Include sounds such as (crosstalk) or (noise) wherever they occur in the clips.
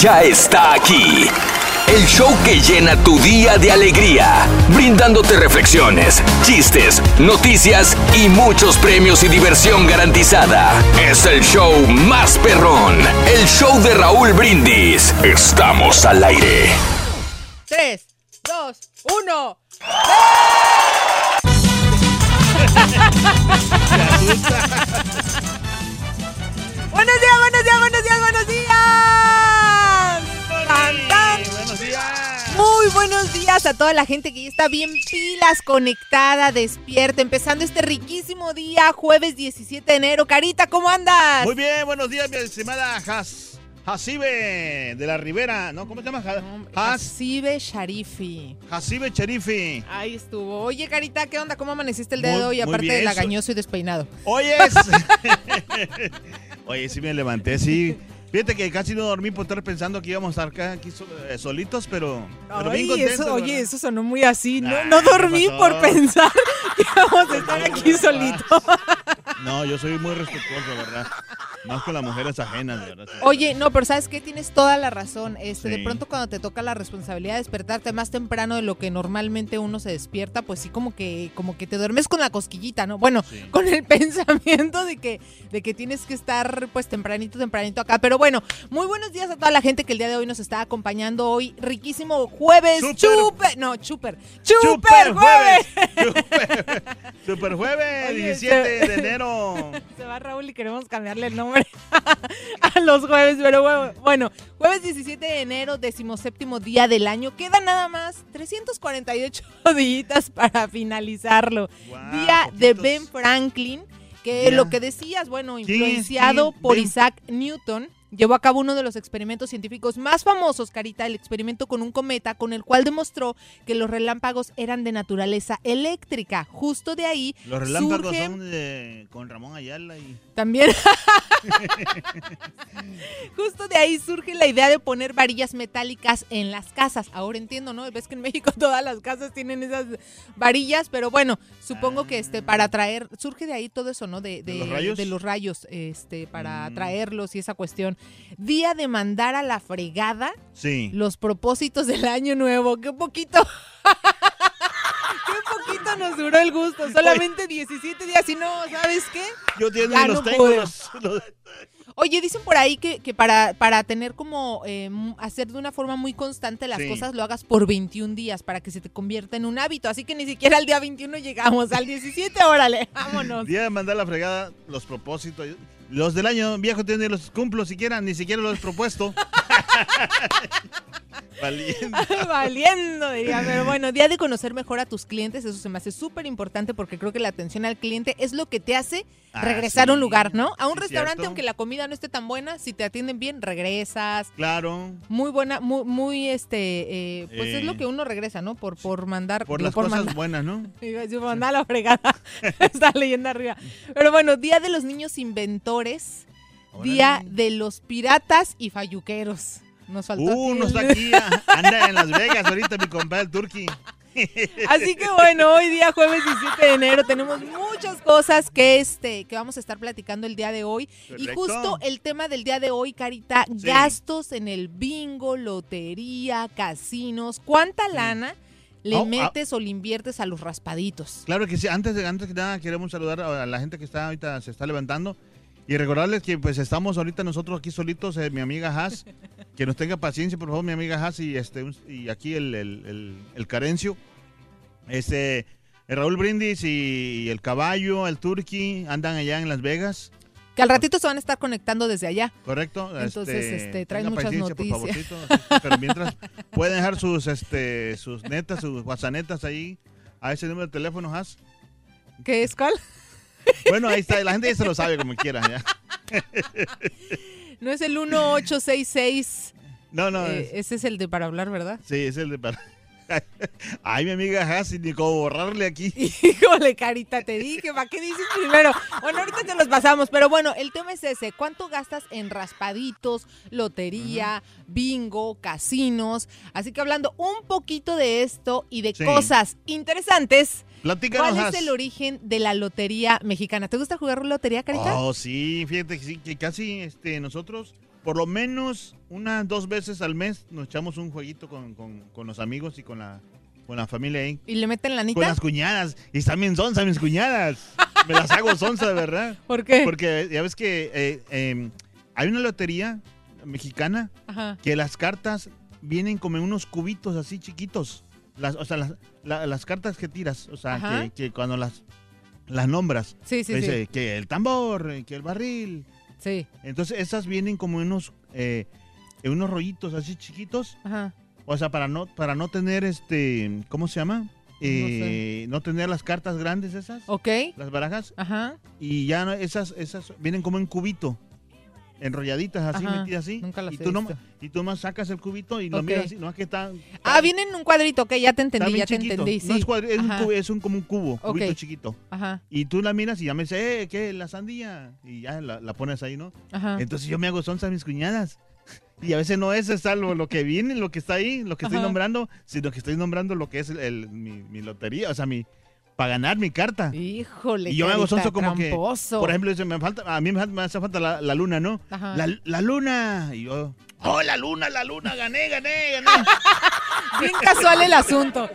Ya está aquí. El show que llena tu día de alegría, brindándote reflexiones, chistes, noticias y muchos premios y diversión garantizada. Es el show más perrón, el show de Raúl Brindis. Estamos al aire. 3, 2, 1. Buenos días, buenos días, buenos días, buenos días a toda la gente que ya está bien pilas, conectada, despierta, empezando este riquísimo día, jueves 17 de enero. Carita, ¿cómo andas? Muy bien, buenos días, mi estimada Has, Hasibe de la Ribera. ¿No? ¿Cómo se llama? Ha- Has, Hasibe Sharifi. Hasibe Cherifi. Ahí estuvo. Oye, Carita, ¿qué onda? ¿Cómo amaneciste el día de Muy- hoy? Aparte de so- lagañoso y despeinado. Oye, es- (laughs) Oye, sí me levanté, sí. Fíjate que casi no dormí por estar pensando que íbamos a estar acá aquí eh, solitos, pero, pero bien Ay, contentos. eso, oye, eso sonó muy así. No, Nah, no ¿qué dormí por pensar que íbamos a estar aquí solitos. No, yo soy muy respetuoso, ¿verdad? Más con las mujeres ajenas, ¿verdad? Oye, no, pero ¿sabes qué? Tienes toda la razón. Este, De pronto cuando te toca la responsabilidad de despertarte más temprano de lo que normalmente uno se despierta, pues sí como que, como que te duermes con la cosquillita, ¿no? Bueno, Sí. con el (laughs) pensamiento de que, de que tienes que estar pues tempranito, tempranito acá. Pero bueno, muy buenos días a toda la gente que el día de hoy nos está acompañando hoy. Riquísimo jueves. Chuper. No, chuper. Chuper, ¡Super jueves. Super, jueves, (laughs) Oye, 17 se- de enero. (laughs) Se va Raúl y queremos cambiarle el nombre (laughs) a los jueves, pero bueno, jueves 17 de enero, decimoséptimo día del año. Quedan nada más 348 (laughs) días para finalizarlo. Día de. Ben Franklin, que lo que decías, bueno, influenciado ¿Quién? por Ben- Isaac Newton. Llevó a cabo uno de los experimentos científicos más famosos, Carita, el experimento con un cometa, con el cual demostró que los relámpagos eran de naturaleza eléctrica. Justo de ahí Los relámpagos surge- son de, con Ramón Ayala y... también. (laughs) Justo de ahí surge la idea de poner varillas metálicas en las casas. Ahora entiendo, ¿no? Ves que en México (laughs) todas las casas tienen esas varillas, pero bueno, supongo que este para atraer, surge de ahí todo eso, ¿no? De, ¿De los rayos? de los rayos, este, para Mm. atraerlos y esa cuestión. Día de mandar a la fregada Sí. los propósitos del año nuevo. Qué poquito. (laughs) Qué poquito nos duró el gusto. Solamente 17 días y no, ¿sabes qué? Yo tengo, Ya los no tengo. pude. Los, los- Oye, dicen por ahí que, que para, para tener como eh, hacer de una forma muy constante las Sí. cosas lo hagas por 21 días para que se te convierta en un hábito. Así que ni siquiera al día 21 llegamos. Al 17, órale, vámonos. Día de mandar la fregada, los propósitos. Los del año viejo tienen los cumplo siquiera, ni siquiera los he propuesto. (laughs) Valiente. (laughs) Valiendo, diría. Pero bueno, día de conocer mejor a tus clientes, eso se me hace súper importante porque creo que la atención al cliente es lo que te hace Ah, regresar a un lugar, ¿no? A un Sí, restaurante, cierto. aunque la comida no esté tan buena, si te atienden bien, regresas. Claro. Muy buena, muy, muy este, eh, pues es Eh. lo que uno regresa, ¿no? Por, por mandar. Por digo, las cosas mandar- buenas, ¿no? (laughs) Por mandar a la fregada. (laughs) Está leyendo arriba. Pero bueno, Día de los Niños Inventores. Día de los Piratas y Falluqueros. Nos faltó Uh, no está aquí. Anda en Las Vegas ahorita mi compadre el Turqui. (laughs) Así que bueno, hoy día jueves 17 de enero tenemos muchas cosas que este que vamos a estar platicando el día de hoy y justo el tema del día de hoy, Carita, gastos en el bingo, lotería, casinos, ¿cuánta lana le Oh, ah. metes o le inviertes a los raspaditos? Claro que sí. Antes de, antes que nada, queremos saludar a la gente que está ahorita se está levantando. Y recordarles que pues estamos ahorita nosotros aquí solitos, eh, mi amiga Haas, que nos tenga paciencia, por favor, mi amiga Haas y este y aquí el, el, el- el Carencio. Este, el Raúl Brindis y, y el Caballo, el Turqui, andan allá en Las Vegas, Que al ratito se van a estar conectando desde allá. ¿correcto? Entonces, este, traen muchas por noticias. favorcito, pero mientras (laughs) pueden dejar sus este sus netas, sus whatsappetas ahí a ese número de teléfono, Haas. ¿Qué es cuál? Bueno, ahí está, la gente ya se lo sabe como quiera, ya. No es el 1866. No, no, eh, ese es el de para hablar, ¿verdad? Sí, es el de para. (laughs) Ay, mi amiga Hassi, ni cómo borrarle aquí. (laughs) Híjole, carita, te dije, ¿para qué dices primero? Bueno, ahorita te los pasamos, pero bueno, el tema es ese. ¿Cuánto gastas en raspaditos, lotería, bingo, casinos? Así que hablando un poquito de esto y de Sí. cosas interesantes, Platícanos, ¿cuál es el origen de la lotería mexicana? ¿Te gusta jugar lotería, carita? Oh, sí, fíjate que sí, que casi este, nosotros, por lo menos unas dos veces al mes, nos echamos un jueguito con, con- con los amigos y con la, con la familia ahí. ¿Y le meten la Con anita? las cuñadas. Y están bien sonzas mis cuñadas. Me las hago sonza, de verdad. (laughs) ¿Por qué? Porque ya ves que eh, eh, hay una lotería mexicana Ajá. que las cartas vienen como en unos cubitos así chiquitos. Las, o sea, las, la- las cartas que tiras, o sea, que, que cuando las, las nombras, Sí, sí, dice sí. que el tambor, eh, que el barril. Sí. Entonces esas vienen como en unos, eh, en unos rollitos así chiquitos. Ajá. O sea, para no, para no tener este, ¿cómo se llama? Eh, no, tener las cartas grandes esas. Ok. Las barajas. Ajá. Y ya no- esas, esas vienen como en cubito. Enrolladitas así, Ajá, metidas así. nunca las y tú no, visto. y tú más sacas el cubito y lo miras así. No es que está. Ah, viene en un cuadrito, ok, ya te entendí, ya te entendí. Sí. No es un cubo- es un, como un cubo, Ok. cubito chiquito. Ajá. Y tú la miras y ya me dice, eh, ¿qué? La sandía. Y ya la, la pones ahí, ¿no? Ajá. Entonces yo me hago sonza a mis cuñadas. (laughs) Y a veces no es esa lo, lo que viene, lo que está ahí, lo que estoy Ajá. nombrando, sino que estoy nombrando lo que es el, el- mi, mi lotería, o sea, mi para ganar mi carta. Híjole, Y yo me hago sonso como tramposo. que, por ejemplo, dice, me falta, a mí me, me hace falta la, la luna, ¿no? La luna. Y yo, oh, la luna, la luna, gané, gané, gané. (laughs) Bien casual el asunto.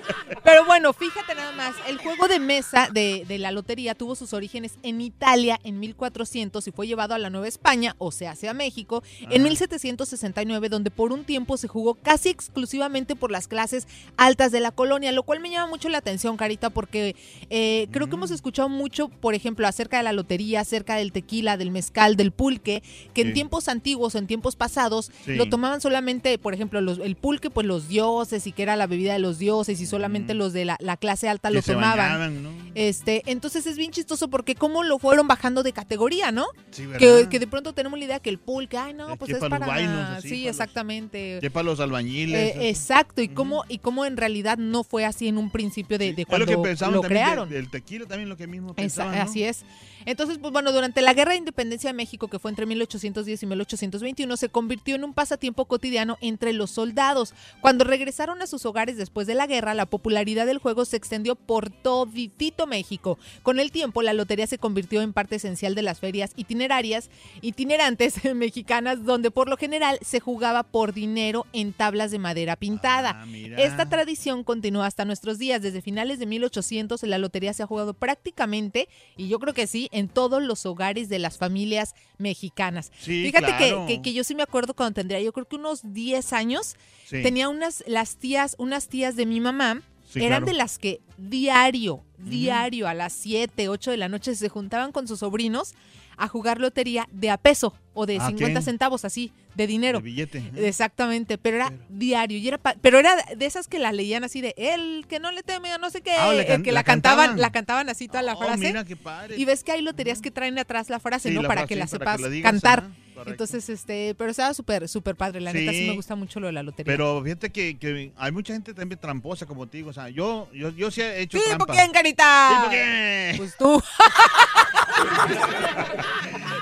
Pero bueno, fíjate nada más, el juego de mesa de, de la lotería tuvo sus orígenes en Italia en 1400 y fue llevado a la Nueva España, o sea, hacia México, en Ah. 1769, donde por un tiempo se jugó casi exclusivamente por las clases altas de la colonia, lo cual me llama mucho la atención, Carita, porque eh, creo que hemos escuchado mucho, por ejemplo, acerca de la lotería, acerca del tequila, del mezcal, del pulque, que en tiempos antiguos, en tiempos pasados, Sí. lo tomaban solamente, por ejemplo, los- el pulque, pues los dioses y que era la bebida de los dioses y solamente los de la, la clase alta Que lo tomaban. bañaban, ¿no? Este, entonces es bien chistoso porque cómo lo fueron bajando de categoría, ¿no? Sí, ¿verdad? que, que de pronto tenemos la idea que el pulque, ay no, Es pues que es para para, los vainos, así, sí, para exactamente. Que para los albañiles. Eh, exacto, y cómo y cómo en realidad no fue así en un principio de, de Es cuando lo que lo crearon. del tequila, también lo que mismo Esa- pensaban, ¿no? Así es. Entonces, pues bueno, durante la Guerra de Independencia de México, que fue entre 1810 y 1821, se convirtió en un pasatiempo cotidiano entre los soldados. Cuando regresaron a sus hogares después de la guerra, la popularidad del juego se extendió por toditito México. Con el tiempo, la lotería se convirtió en parte esencial de las ferias itinerarias, itinerantes (laughs) mexicanas, donde por lo general se jugaba por dinero en tablas de madera pintada. Ah. Esta tradición continúa hasta nuestros días. Desde finales de 1800 la lotería se ha jugado prácticamente, y yo creo que sí, en todos los hogares de las familias mexicanas. Sí, Fíjate que- claro. que, que yo sí me acuerdo cuando tendría, yo creo que unos 10 años, Sí. tenía unas, las tías, unas tías de mi mamá, Sí, eran claro. de las que diario, diario, a las 7, 8 de la noche se juntaban con sus sobrinos a jugar lotería de a peso o de Ah, 50 ¿qué? centavos, así, de dinero. De billete. Exactamente, pero era diario y era pa- pero era de esas que la leían así de el que no le teme a no sé qué, Ah, el que la la cantaban, cantaban. la cantaban así toda la Oh, frase. mira qué padre. Y ves que hay loterías que traen atrás la frase, Sí, ¿no? la para frase, que la para que sepas la digas, cantar. Correcto. Entonces, este, pero estaba súper, súper padre, la neta, sí Sí. me gusta mucho lo de la lotería. Pero fíjate que, que hay mucha gente también tramposa, como te digo. O sea, yo, yo, yo sí he hecho ¿Tipo trampa. quién, Carita? ¿Tipo quién? Pues tú. (laughs)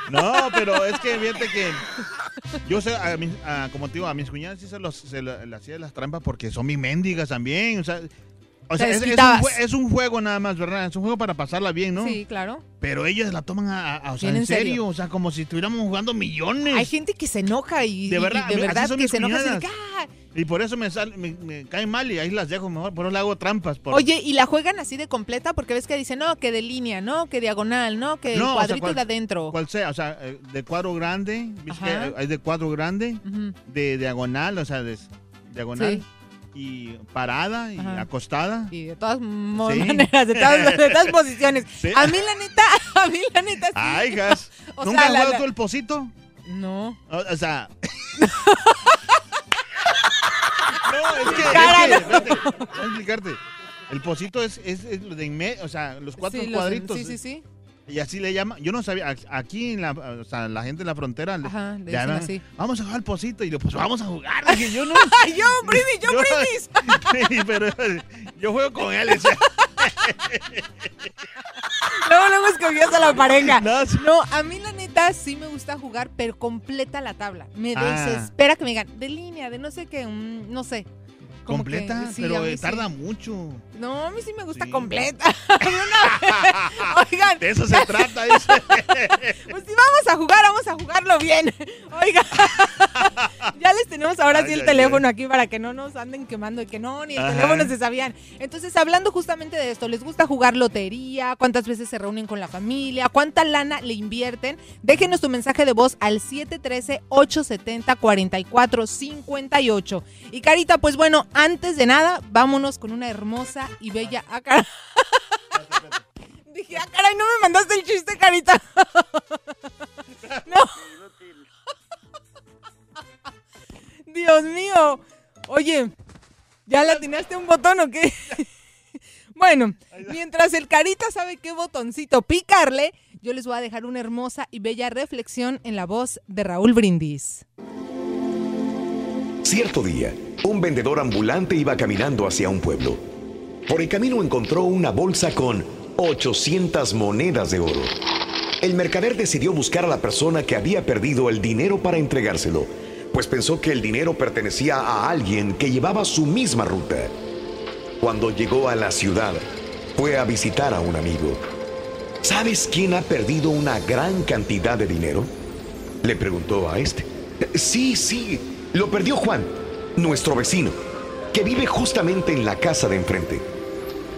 No, pero es que fíjate que yo sé, a mis- a- como te digo, a mis cuñadas sí se, los, se lo- le hacía las trampas porque son mis mendigas también. O sea, o sea es, es un, es un juego nada más, ¿verdad? Es un juego para pasarla bien, ¿no? Sí, claro. Pero ellas la toman a, a- o sea, en en serio. serio, o sea, como si estuviéramos jugando millones. Hay gente que se enoja y De y verdad, de verdad que se enoja así "Ah". Y por eso me, sal- me, me caen mal y ahí las dejo mejor. Por eso le hago trampas. Por... Oye, ¿y la juegan así de completa? Porque ves que dicen, no, que de línea, no, que diagonal, no, que el No, o sea, cuadrito cual- de adentro. Cual sea, o sea, eh, de cuadro grande, ¿viste hay- de cuadro grande, de diagonal, o sea, de diagonal, Sí. Y parada y Ajá. acostada. Y de todas Sí. maneras, de todas, de todas (laughs) posiciones. Sí. A mí la neta, (laughs) a mí la neta sí. Ay, gas. (laughs) O ¿Nunca has jugado la- tú el pocito? No. O, o sea... no, es que... Cara, es que no. espérate, voy a explicarte. El pocito es, es, de inme- o sea, los cuatro Sí, los- cuadritos. sí, sí, sí. Y así le llaman. Yo no sabía. Aquí en la, o sea, la gente en la frontera. le- Ajá, le le dicen así. Vamos a jugar al pocito. Y yo, pues vamos a jugar. Dije, yo no. (laughs) ¡Ay, yo, brindis, yo, (laughs) brindis! (laughs) Sí, pero yo juego con él. Luego, luego escogías a la pareja. No, sí. No, a mí la neta sí me gusta jugar, pero completa la tabla. Me Ah. desespera que me digan, de línea, de no sé qué, mm, no sé. Como que, Completa, sí, pero eh, sí. tarda mucho. No, a mí sí me gusta Sí. completa. (laughs) Oigan, De eso se trata. dice. (laughs) pues si vamos a jugar, vamos a jugarlo bien. Oiga, (laughs) ya les tenemos ahora Ay, sí el ay, teléfono aquí para que no nos anden quemando y que no, ni el Ajá. teléfono se sabían. Entonces, hablando justamente de esto, ¿les gusta jugar lotería? ¿Cuántas veces se reúnen con la familia? ¿Cuánta lana le invierten? Déjenos tu mensaje de voz al 713-870-4458. Y Carita, pues bueno, antes de nada, vámonos con una hermosa y bella... Ah, cara- (laughs) Dije, ah, caray, no me mandaste el chiste, Carita. no. (laughs) Dios mío. Oye, ¿ya le atinaste un botón o qué? (laughs) bueno, mientras el Carita sabe qué botoncito picarle, yo les voy a dejar una hermosa y bella reflexión en la voz de Raúl Brindis. Cierto día, un vendedor ambulante iba caminando hacia un pueblo. Por el camino encontró una bolsa con 800 monedas de oro. El mercader decidió buscar a la persona que había perdido el dinero para entregárselo, pues pensó que el dinero pertenecía a alguien que llevaba su misma ruta. Cuando llegó a la ciudad, fue a visitar a un amigo. ¿Sabes quién ha perdido una gran cantidad de dinero? Le preguntó a este. Sí, sí, lo perdió Juan, nuestro vecino, que vive justamente en la casa de enfrente.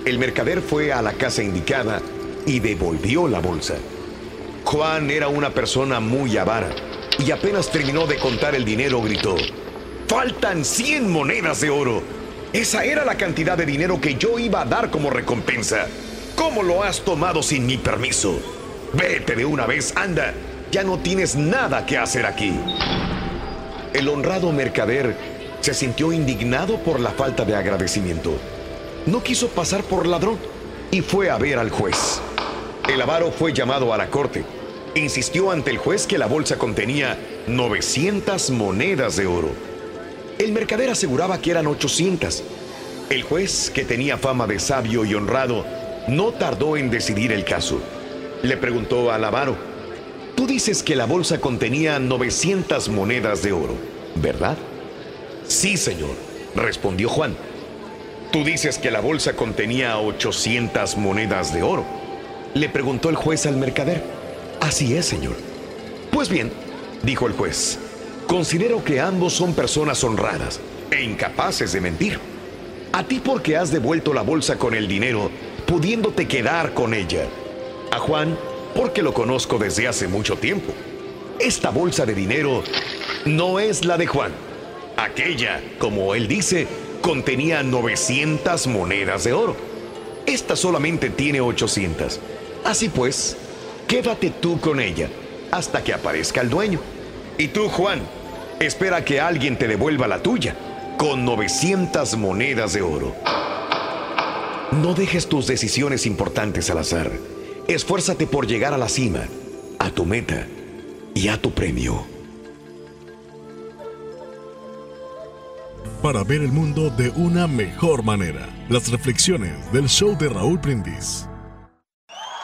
El mercader fue a la casa indicada y devolvió la bolsa. Juan era una persona muy avara y apenas terminó de contar el dinero gritó, ¡Faltan 100 monedas de oro! Esa era la cantidad de dinero que yo iba a dar como recompensa. ¿Cómo lo has tomado sin mi permiso? Vete de una vez, anda. Ya no tienes nada que hacer aquí. El honrado mercader se sintió indignado por la falta de agradecimiento. No quiso pasar por ladrón y fue a ver al juez. El avaro fue llamado a la corte. Insistió ante el juez que la bolsa contenía 900 monedas de oro. El mercader aseguraba que eran 800. El juez, que tenía fama de sabio y honrado, no tardó en decidir el caso. Le preguntó al avaro, Tú dices que la bolsa contenía 900 monedas de oro, ¿verdad? Sí, señor, respondió Juan. Tú dices que la bolsa contenía 800 monedas de oro. Le preguntó el juez al mercader. Así es, señor. Pues bien, dijo el juez, considero que ambos son personas honradas e incapaces de mentir. A ti porque has devuelto la bolsa con el dinero, pudiéndote quedar con ella. A Juan porque lo conozco desde hace mucho tiempo. Esta bolsa de dinero no es la de Juan. Aquella, como él dice, contenía 900 monedas de oro. Esta solamente tiene 800. Así pues, quédate tú con ella hasta que aparezca el dueño. Y tú, Juan, espera que alguien te devuelva la tuya con 900 monedas de oro. No dejes tus decisiones importantes al azar. Esfuérzate por llegar a la cima, a tu meta y a tu premio. Para ver el mundo de una mejor manera, las reflexiones del show de Raúl Brindis.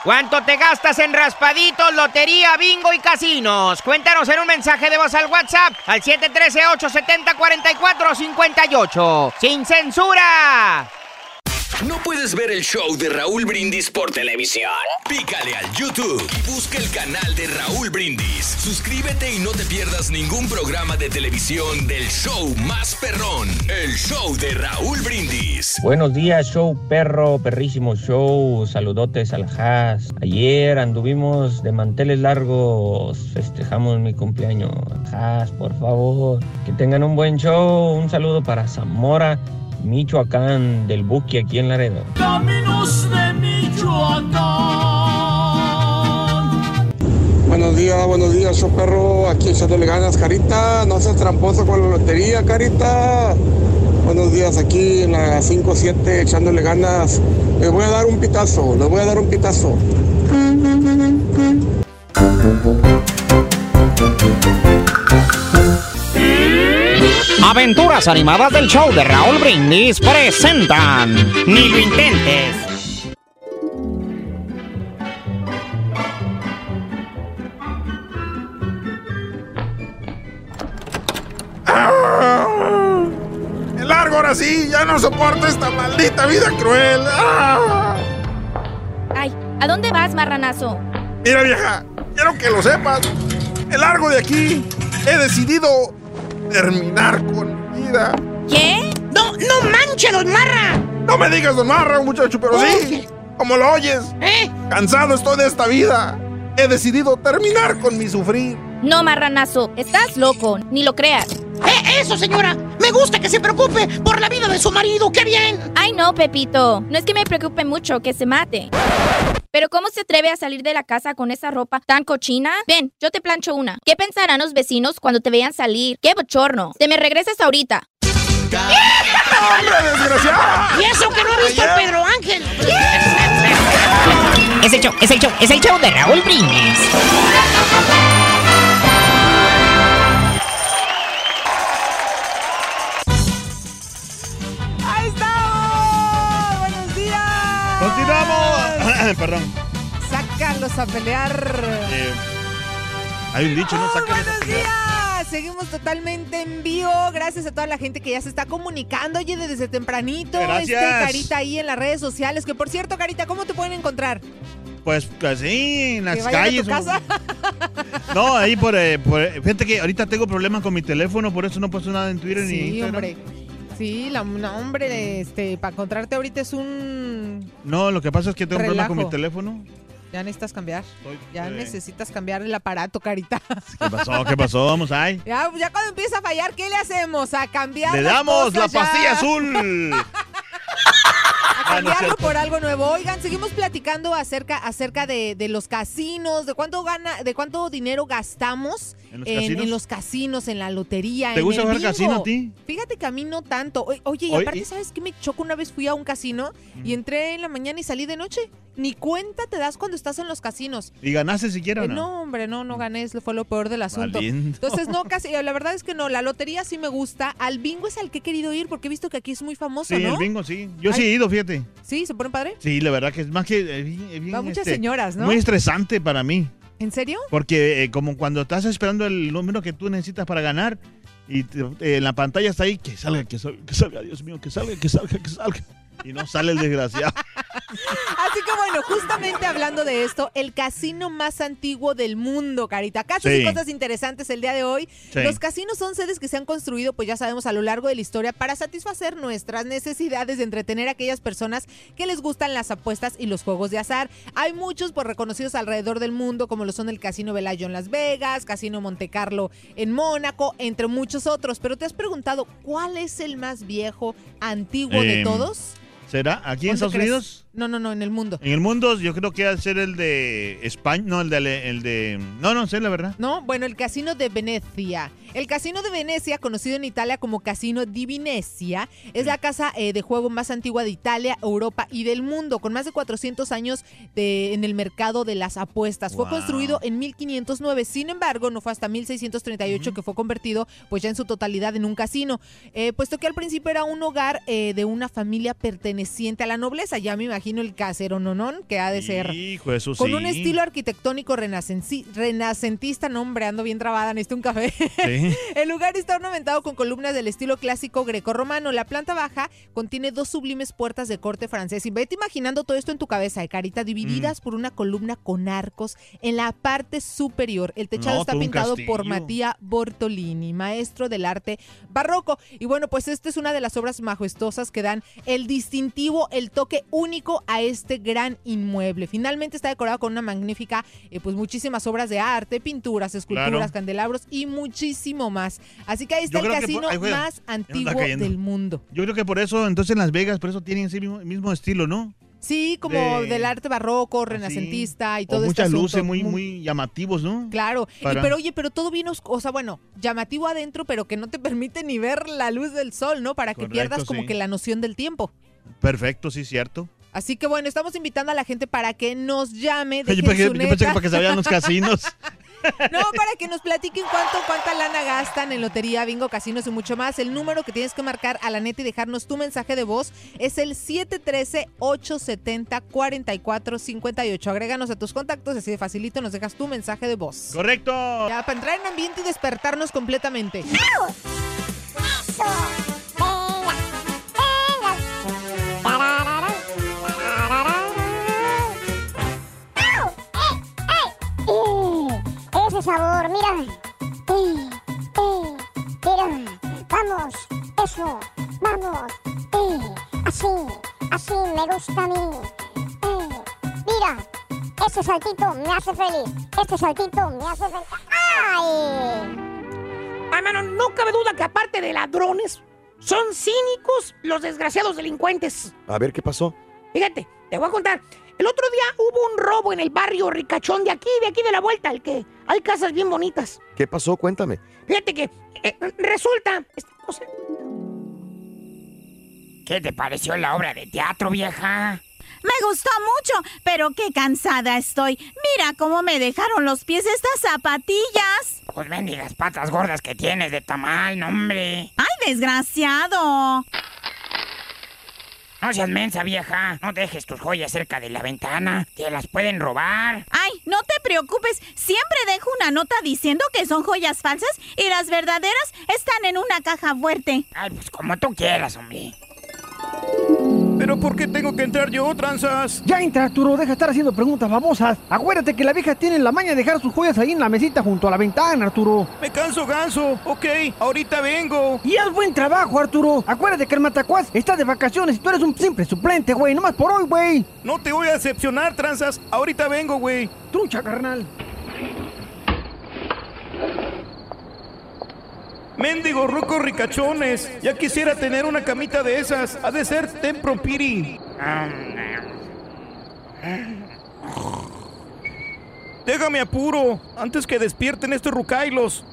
¿Cuánto te gastas en raspaditos, lotería, bingo y casinos? Cuéntanos en un mensaje de voz al WhatsApp al 713-870-4458. ¡Sin censura! ¿No puedes ver el show de Raúl Brindis por televisión? Pícale al YouTube y busca el canal de Raúl Brindis. Suscríbete y no te pierdas ningún programa de televisión del show más perrón, el show de Raúl Brindis. Buenos días, show perro, perrísimo show. Saludotes al Haas. Ayer anduvimos de manteles largos, festejamos mi cumpleaños. Haas, por favor, que tengan un buen show. Un saludo para Zamora. Michoacán, del Buki aquí en Laredo. Caminos de Michoacán. Buenos días, buenos días, show perro. Aquí echándole ganas, Carita. No seas tramposo con la lotería, Carita. Buenos días, aquí en la 5-7 echándole ganas. Les voy a dar un pitazo, les voy a dar un pitazo. (laughs) Aventuras animadas del show de Raúl Brindis presentan Ni lo intentes. ¡El largo ahora sí! ¡Ya no soporto esta maldita vida cruel! ¡Ah! Ay, ¿a dónde vas, marranazo? Mira, vieja, quiero que lo sepas. El largo de aquí he decidido terminar con mi vida. ¿Qué? ¡No, no manche, don Marra! No me digas don Marra, muchacho, pero sí. Como lo oyes. ¿Eh? Cansado estoy de esta vida. He decidido terminar con mi sufrir. No, marranazo, estás loco, ni lo creas. ¡Eh, eso, señora! Me gusta que se preocupe por la vida de su marido, ¡qué bien! Ay, no, Pepito, no es que me preocupe mucho que se mate. Pero ¿cómo se atreve a salir de la casa con esa ropa tan cochina? Ven, yo te plancho una. ¿Qué pensarán los vecinos cuando te vean salir? ¡Qué bochorno! Te me regresas ahorita. ¡Hombre, desgraciado! Y eso que no he visto a Pedro Ángel. Es el show, es el show, es el show de Raúl Brindis. Perdón. Sácalos a pelear. Eh, hay un dicho, ¿no? Muy Sácalos a buenos pelear. días. Seguimos totalmente en vivo. Gracias a toda la gente que ya se está comunicando. Oye, desde tempranito. Gracias. Este, Carita ahí en las redes sociales. Que por cierto, Carita, ¿cómo te pueden encontrar? Pues así, en las ¿Que vayan a calles. tu casa? (laughs) No, ahí por, eh, por- Fíjate que ahorita tengo problemas con mi teléfono, por eso no puedo nada en Twitter ni Sí, Instagram. hombre. Sí, la, no, hombre, este, para encontrarte ahorita es un... No, lo que pasa es que tengo problemas con mi teléfono. Ya necesitas cambiar. Ya eh. necesitas cambiar el aparato, Carita. (laughs) ¿Qué pasó? ¿Qué pasó? Vamos ahí. Ya, ya cuando empieza a fallar, ¿qué le hacemos? A cambiar Le damos la ya. pastilla azul. (laughs) A Ah, cambiarlo por algo nuevo. Oigan, seguimos platicando acerca, acerca de, de los casinos, de cuánto gana, de cuánto dinero gastamos ¿En los en, casinos? en los casinos, en la lotería. ¿Te en gusta el jugar bingo. casino a ti? Fíjate que a mí no tanto. Oye, y aparte, ¿sabes qué me chocó? Una vez fui a un casino y entré en la mañana y salí de noche. Ni cuenta te das cuando estás en los casinos. ¿Y ganaste siquiera Eh, no? no, hombre, no, no gané, fue lo peor del asunto. Valiendo. Entonces, no, casi, la verdad es que no, la lotería sí me gusta. Al bingo es al que he querido ir porque he visto que aquí es muy famoso, Sí, ¿no? el bingo, sí. Yo sí he ido, fíjate. Sí, ¿se pone padre? Sí, la verdad que es más que... eh, bien- eh, bien, Va muchas este, señoras, ¿no? Muy estresante para mí. ¿En serio? Porque eh, como cuando estás esperando el número que tú necesitas para ganar y te- eh, en la pantalla está ahí, que salga, que salga, que salga, Dios mío, que salga, que salga, que salga. Y no sale el desgraciado. Así que bueno, justamente hablando de esto, el casino más antiguo del mundo, Carita. Casos Sí. y cosas interesantes el día de hoy. Sí. Los casinos son sedes que se han construido, pues ya sabemos, a lo largo de la historia para satisfacer nuestras necesidades de entretener a aquellas personas que les gustan las apuestas y los juegos de azar. Hay muchos pues reconocidos alrededor del mundo, como lo son el Casino Velayo en Las Vegas, Casino Monte Carlo en Mónaco, entre muchos otros. Pero te has preguntado, ¿cuál es el más viejo, antiguo de Em, todos? ¿Será? ¿Aquí en ¿Cuál te Estados crees? Unidos? No, no, no, en el mundo. En el mundo yo creo que va a ser el de España, no, el de, el de... No, no sé, la verdad. No, bueno, el Casino de Venecia. El Casino de Venecia, conocido en Italia como Casino di Venecia, es la casa eh, de juego más antigua de Italia, Europa y del mundo, con más de 400 años de- en el mercado de las apuestas. Fue construido en 1509, sin embargo, no fue hasta 1638 que fue convertido pues ya en su totalidad en un casino, eh, puesto que al principio era un hogar eh, de una familia perteneciente a la nobleza. Ya me imagino imagino el casero nonón que ha de ser. Hijo, eso Con sí. un estilo arquitectónico renacentista, no hombre, ando bien trabada, necesito un café. Sí. (laughs) El lugar está ornamentado con columnas del estilo clásico grecorromano. La planta baja contiene dos sublimes puertas de corte francés. Y vete imaginando todo esto en tu cabeza, de carita, divididas por una columna con arcos en la parte superior. El techado No, está pintado por. Matías Bortolini, maestro del arte barroco. Y bueno, pues esta es una de las obras majestuosas que dan el distintivo, el toque único a este gran inmueble. Finalmente está decorado con una magnífica, eh, pues muchísimas obras de arte, pinturas, esculturas, Claro. candelabros y muchísimo más. Así que ahí está el casino por- más antiguo del mundo. Yo creo que por eso, entonces en Las Vegas, por eso tienen ese mismo, mismo estilo, ¿no? Sí, como De- del arte barroco, renacentista y todo o este muchas luces asunto. muy, muy llamativos, ¿no? Claro, y pero oye, pero todo bien, o sea, bueno, llamativo adentro, pero que no te (laughs) permite ni ver la luz del sol, ¿no? Para que Correcto, pierdas como sí. que la noción del tiempo. Perfecto, sí, cierto. Así que bueno, estamos invitando a la gente para que nos llame. Yo pensé, su yo pensé que para que se vayan los casinos. (laughs) No, para que nos platiquen cuánto, cuánta lana gastan en lotería, bingo, casinos y mucho más. El número que tienes que marcar a la neta y dejarnos tu mensaje de voz es el 713-870-4458. Agréganos a tus contactos, así de facilito nos dejas tu mensaje de voz. Correcto. Ya, para entrar en ambiente y despertarnos completamente. ¡Eh! Ese sabor, mira. ¡Eh! ¡Eh! Mira. Vamos. Eso. Vamos. ¡Eh! Así. Así me gusta a mí. ¡Eh! Mira. Ese saltito me hace feliz. Este saltito me hace feliz. ¡Ay! Hermano, no cabe duda que aparte de ladrones, son cínicos los desgraciados delincuentes. A ver, ¿qué pasó? Fíjate, te voy a contar. El otro día hubo un robo en el barrio ricachón de aquí, de aquí de la vuelta, el que hay casas bien bonitas. ¿Qué pasó? Cuéntame. Fíjate que eh, resulta... o sea, ¿Qué te pareció la obra de teatro, vieja? Me gustó mucho, pero qué cansada estoy. Mira cómo me dejaron los pies estas zapatillas. Pues bendigas patas gordas que tienes de tamal, hombre. ¡Ay, desgraciado! No seas mensa, vieja. No dejes tus joyas cerca de la ventana. Te las pueden robar. Ay, no te preocupes. Siempre dejo una nota diciendo que son joyas falsas y las verdaderas están en una caja fuerte. Ay, pues como tú quieras, hombre. ¿Pero por qué tengo que entrar yo, tranzas? Ya entra, Arturo, deja de estar haciendo preguntas babosas. Acuérdate que la vieja tiene la maña de dejar sus joyas ahí en la mesita junto a la ventana, Arturo. Me canso ganso. Ok, ahorita vengo. Y haz buen trabajo, Arturo. Acuérdate que el Matacuás está de vacaciones y tú eres un simple suplente, güey. Nomás por hoy, güey. No te voy a decepcionar, tranzas. Ahorita vengo, güey. Trucha, carnal. Mendigo rucos ricachones. Ya quisiera tener una camita de esas. Ha de ser Tempro Piri. Déjame apuro, antes que despierten estos rucailos.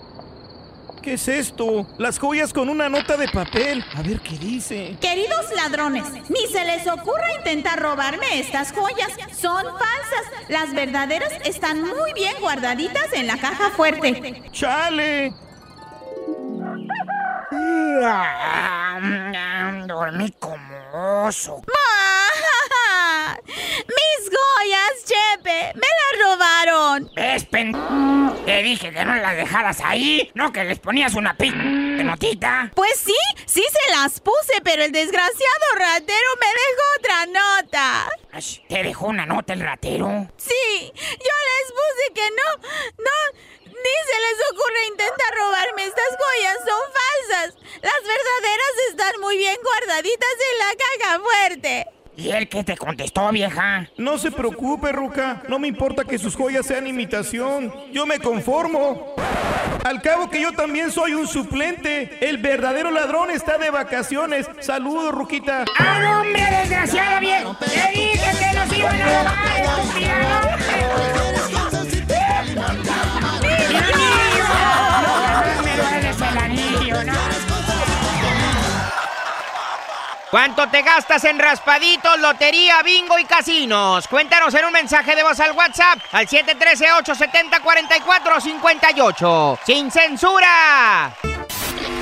¿Qué es esto? Las joyas con una nota de papel. A ver qué dice. Queridos ladrones, ni se les ocurra intentar robarme estas joyas. Son falsas. Las verdaderas están muy bien guardaditas en la caja fuerte. ¡Chale! (laughs) Dormí como oso. (laughs) ¡Mis joyas, Chepe! ¡Me las robaron! ¿Ves, pen? Te dije que no las dejaras ahí, no que les ponías una pi... de notita. Pues sí, sí se las puse, pero el desgraciado ratero me dejó otra nota. Ay, ¿Te dejó una nota el ratero? Sí, yo les puse que no, no, ni se les ocurre intentar robarme estas joyas, son falsas. Las verdaderas están muy bien guardaditas en la caja fuerte. ¿Y él qué te contestó, vieja? No se preocupe, Ruca. No me importa que sus joyas sean imitación. Yo me conformo. Al cabo que yo también soy un suplente. El verdadero ladrón está de vacaciones. Saludos, Ruquita. ¡Ah, hombre, desgraciado viejo! ¡Te dije que nos iban a robar, ¿Cuánto te gastas en raspaditos, lotería, bingo y casinos? Cuéntanos en un mensaje de voz al WhatsApp al 713-870-4458. ¡Sin censura!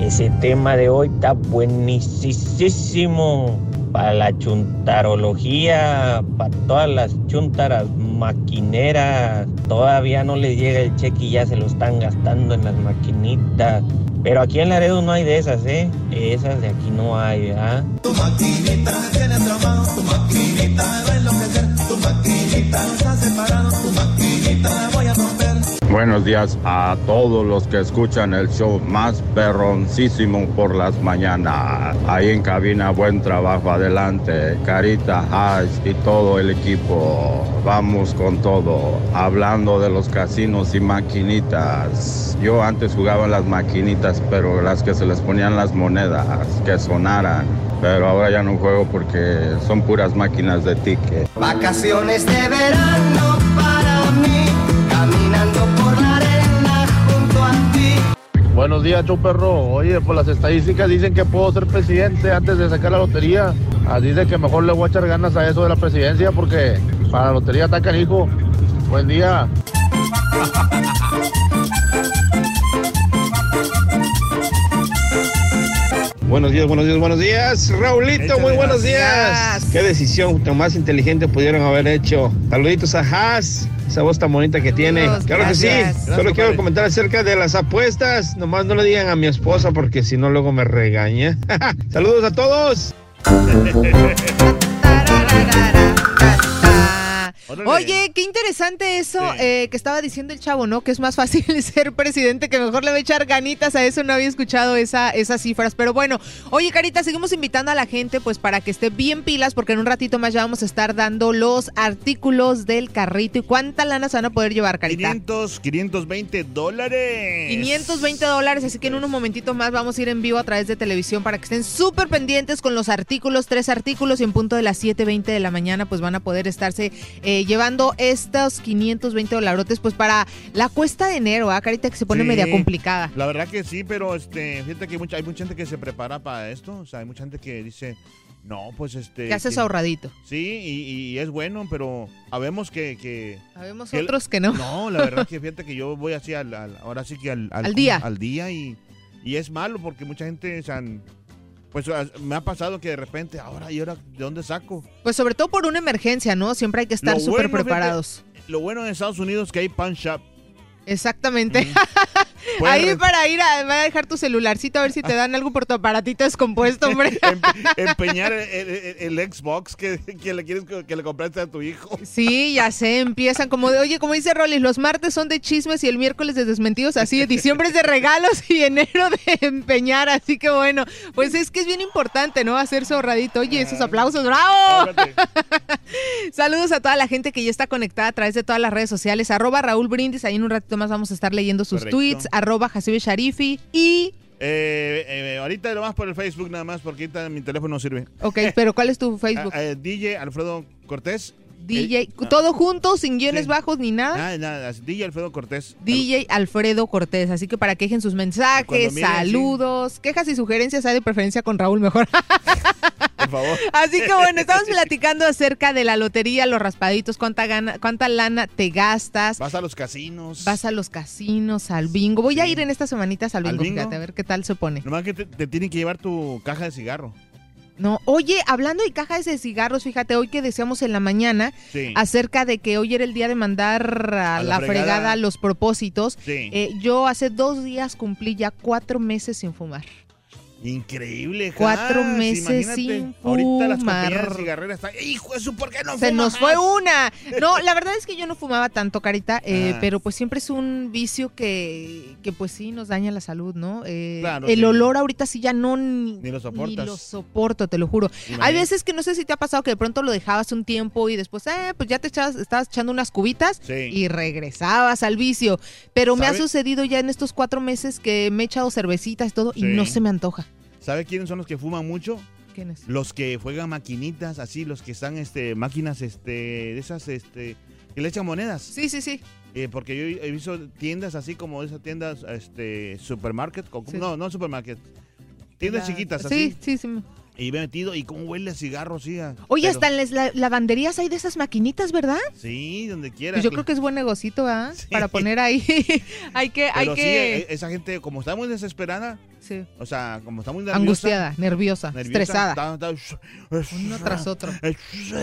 Ese tema de hoy está buenísimo para la chuntarología, para todas las chuntaras maquineras. Todavía no les llega el cheque y ya se lo están gastando en las maquinitas. Pero aquí en Laredo no hay de esas, ¿eh? Esas de aquí no hay, ¿verdad? Tu maquinita tiene tramado, tu maquinita va a enloquecer, tu maquinita ha separado, tu maquinita Buenos días a todos los que escuchan el show más perroncísimo por las mañanas. Ahí en cabina, buen trabajo adelante. Carita, Hash y todo el equipo. Vamos con todo. Hablando de los casinos y maquinitas. Yo antes jugaba las maquinitas, pero las que se les ponían las monedas, que sonaran. Pero ahora ya no juego porque son puras máquinas de ticket. Vacaciones de verano Buenos días, show perro. Oye, pues las estadísticas dicen que puedo ser presidente antes de sacar la lotería. Así de que mejor le voy a echar ganas a eso de la presidencia porque para la lotería está canijo. Buen día. Buenos días, buenos días, buenos días. Raulito, muy buenos días. Qué decisión tan más inteligente pudieron haber hecho. Saluditos a Haas, esa voz tan bonita que tiene. Saludos, claro que sí. gracias. Solo quiero comentar acerca de las apuestas. Nomás no le digan a mi esposa porque si no luego me regaña. (laughs) Saludos a todos. (laughs) Oye, qué interesante eso eh, que estaba diciendo el chavo, ¿no? Que es más fácil (laughs) ser presidente, que mejor le va a echar ganitas a eso. No había escuchado esa, esas cifras. Pero bueno, oye, Carita, seguimos invitando a la gente pues para que esté bien pilas, porque en un ratito más ya vamos a estar dando los artículos del carrito. ¿Y cuánta lana se van a poder llevar, Carita? 500, 520 dólares. 520 dólares, así que en unos momentitos más vamos a ir en vivo a través de televisión para que estén súper pendientes con los artículos, tres artículos y en punto de las 7.20 de la mañana pues van a poder estarse eh, llevando estos 520 dolarotes pues para la cuesta de enero, ¿ah, Carita? Que se pone Sí. media complicada. La verdad que sí, pero este, fíjate que hay mucha, hay mucha gente que se prepara para esto. O sea, hay mucha gente que dice, no, pues este. Que haces que- ahorradito. Sí, y, y es bueno, pero sabemos que. que Sabemos que- otros que no. No, la verdad que fíjate que yo voy así al, al- ahora sí que al, Al día. Al día y, y es malo porque mucha gente, o sea, pues me ha pasado que de repente, ahora, ¿y ahora de dónde saco? Pues sobre todo por una emergencia, ¿no? Siempre hay que estar súper bueno, fíjate, preparados. lo bueno en Estados Unidos es que hay pan shop. Exactamente. (laughs) Ahí para ir a, va a dejar tu celularcito a ver si te dan algo por tu aparatito descompuesto, hombre. (laughs) Empeñar el, el- el Xbox que, que le quieres que, le compraste a tu hijo. Sí, ya sé, empiezan como de, oye, como dice Rolis, los martes son de chismes y el miércoles de desmentidos, así, diciembre es de regalos y enero de empeñar, así que bueno, pues es que es bien importante, ¿no? Hacerse ahorradito. Oye, esos aplausos, ¡bravo! (laughs) Saludos a toda la gente que ya está conectada a través de todas las redes sociales, arroba Raúl Brindis, ahí en un ratito más vamos a estar leyendo sus Correcto. tweets, arroba Jacibe Sharifi y... Eh, eh, ahorita lo más por el Facebook nada más porque ahorita mi teléfono no sirve. Ok, (laughs) pero ¿cuál es tu Facebook? Ah, eh, DJ Alfredo Cortés. DJ, Eh, todo junto, sin guiones sí. bajos ni nada. Nada, nada, DJ Alfredo Cortés. DJ Alfredo Cortés, así que para que dejen sus mensajes, miren, saludos, quejas y sugerencias, hay de preferencia con Raúl mejor. (laughs) Por favor. (laughs) Así que bueno, estamos (laughs) platicando acerca de la lotería, los raspaditos, cuánta gana, cuánta lana te gastas. Vas a los casinos. Vas a los casinos, al bingo. Voy a ir en estas semanitas al ¿Al bingo, fíjate, a ver qué tal se pone. Nomás que te, te tienen que llevar tu caja de cigarro. No, oye, hablando de cajas de cigarros, fíjate, hoy que decíamos en la mañana Sí. acerca de que hoy era el día de mandar a, A la, la fregada. fregada. los propósitos. Sí. Eh, yo hace dos días cumplí ya cuatro meses sin fumar. Increíble, Jas, Cuatro meses imagínate. sin Ahorita las compañías cigarreras están. ¡Hijo de su, ¿por qué no Se nos fue más?" una. No, la verdad es que yo no fumaba tanto, Carita, eh, Ah. pero pues siempre es un vicio que, que pues sí nos daña la salud, ¿no? Eh, Claro, el sí. olor ahorita sí ya no ni, Ni lo soportas. ni lo soporto, te lo juro. Hay veces que no sé si te ha pasado que de pronto lo dejabas un tiempo y después, eh, pues ya te echabas, estabas echando unas cubitas Sí. y regresabas al vicio. Pero me ha sucedido ya en estos cuatro meses que me he echado cervecitas y todo y no se me antoja. ¿Sabe quiénes son los que fuman mucho? ¿Quiénes? Los que juegan maquinitas, así, los que están, este, máquinas, este, de esas, este, que le echan monedas. Sí, sí, sí. Eh, porque yo he visto tiendas así como esas tiendas, este, supermarket, Sí. no, no supermarket, tiendas La- chiquitas así. Sí, sí, sí. Y me he metido, y cómo huele a cigarro, sí. Oye, pero- hasta en las la- lavanderías hay de esas maquinitas, ¿verdad? Sí, donde quiera. Pues yo creo que es buen negocito, (laughs) ¿verdad? Para poner ahí. (laughs) hay que, hay Pero sí, que. e- esa gente, como está muy desesperada, Sí. o sea, como está muy nerviosa, Angustiada, nerviosa, nerviosa, estresada. está- está- Uno tras otro.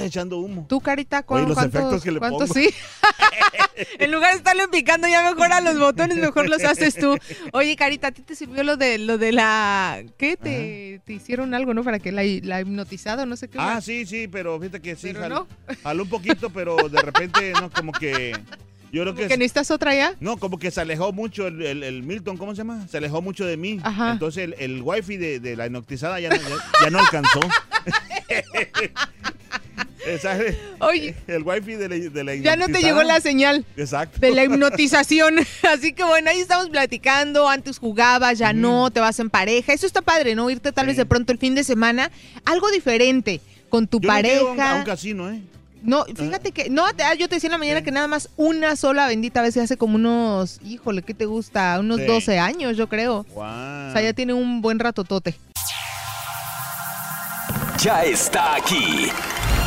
echando humo. ¿Tú, Carita, Oye, cuán- los cuántos, efectos que le cuántos pongo. sí? (laughs) en lugar de estarle picando ya mejor a los botones, mejor los haces tú. Oye, Carita, ¿a ti te sirvió lo de lo de la ¿qué? Te, te hicieron algo, ¿no? Para que la, la hipnotizado, no sé qué. Ah, sí, sí, pero fíjate que sí, Pero jal- no. jaló un poquito, pero de repente, no, como que. Yo creo que. ¿Que necesitas otra ya? No, como que se alejó mucho el, el- el Milton, ¿cómo se llama? Se alejó mucho de mí. Ajá. Entonces el, el wifi de, de la hipnotizada ya ya, ya no alcanzó. (laughs) ¿sabes? Oye. El wifi de la, de la Ya no te llegó la señal. Exacto. De la hipnotización. (laughs) Así que bueno, ahí estamos platicando. Antes jugabas, ya no, te vas en pareja. Eso está padre, ¿no? Irte tal vez de pronto el fin de semana. Algo diferente con tu Yo no pareja. a un, a un casino, ¿eh? No, fíjate que, no, ah, yo te decía en la mañana que nada más una sola bendita vez se hace como unos, híjole, ¿qué te gusta? Unos Sí. 12 años, yo creo. Wow. O sea, ya tiene un buen ratotote. Ya está aquí.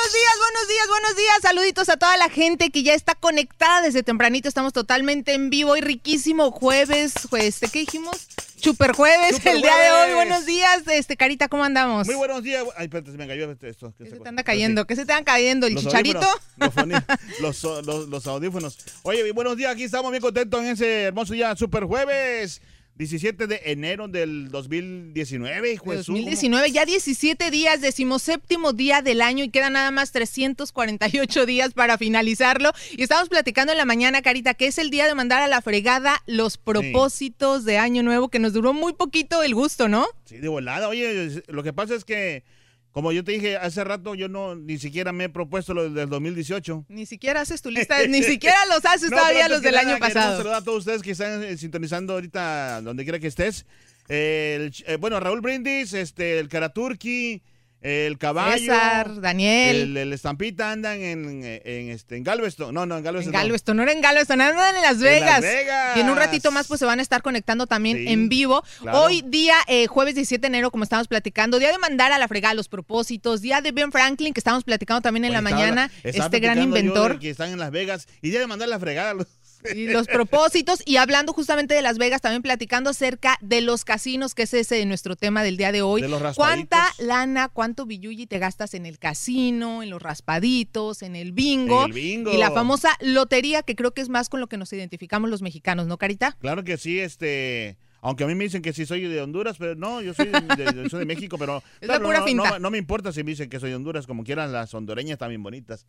buenos días, buenos días, buenos días. Saluditos a toda la gente que ya está conectada desde tempranito. Estamos totalmente en vivo y riquísimo jueves, pues, ¿qué dijimos? Super jueves, Super el día de hoy. Buenos días, este Carita, ¿cómo andamos? Muy buenos días. Ay, espérate, se me cayó este- esto. ¿Qué se te anda cayendo? ¿Qué se te anda cayendo? ¿El Los chicharito? audífonos, (laughs) los- los audífonos. Oye, buenos días. Aquí estamos bien contentos en ese hermoso día, super jueves. 17 de enero del 2019, hijo de su- 2019, ya 17 días, decimoséptimo día del año y quedan nada más 348 días para finalizarlo. Y estamos platicando en la mañana, Carita, que es el día de mandar a la fregada los propósitos de año nuevo, que nos duró muy poquito el gusto, ¿no? Sí, de volada. Oye, lo que pasa es que, como yo te dije hace rato, yo no ni siquiera me he propuesto lo del 2018. Ni siquiera haces tu lista, ni (laughs) siquiera los haces No, todavía los del año pasado. saludar a todos ustedes que están eh, sintonizando ahorita donde quiera que estés. Eh, el eh, bueno, Raúl Brindis, este, el Karaturki, el Caballo. César, Daniel. El, el Estampita andan en, en, este, en Galveston. No, no, en Galveston. En. Galveston, no era en Galveston, andan en Las En Vegas. Las Vegas. Y en un ratito más pues se van a estar conectando también Sí, en vivo. claro. Hoy día, eh, jueves 17 de enero, como estamos platicando, día de mandar a la fregada los propósitos, día de Ben Franklin, que estamos platicando también en la mañana, este gran inventor. que están en Las Vegas y ya de mandar la fregada. a los- Y los propósitos, y hablando justamente de Las Vegas, también platicando acerca de los casinos, que es ese nuestro tema del día de hoy. De los ¿Cuánta lana, cuánto billuyi te gastas en el casino, en los raspaditos, en el bingo? El bingo. Y la famosa lotería, que creo que es más con lo que nos identificamos los mexicanos, ¿no, Carita? Claro que sí, este. Aunque a mí me dicen que sí soy de Honduras, pero no, yo soy de, de- soy de México, pero. (laughs) Es la claro, pura no, finta. No, no me importa si me dicen que soy de Honduras, como quieran, las hondureñas también bonitas.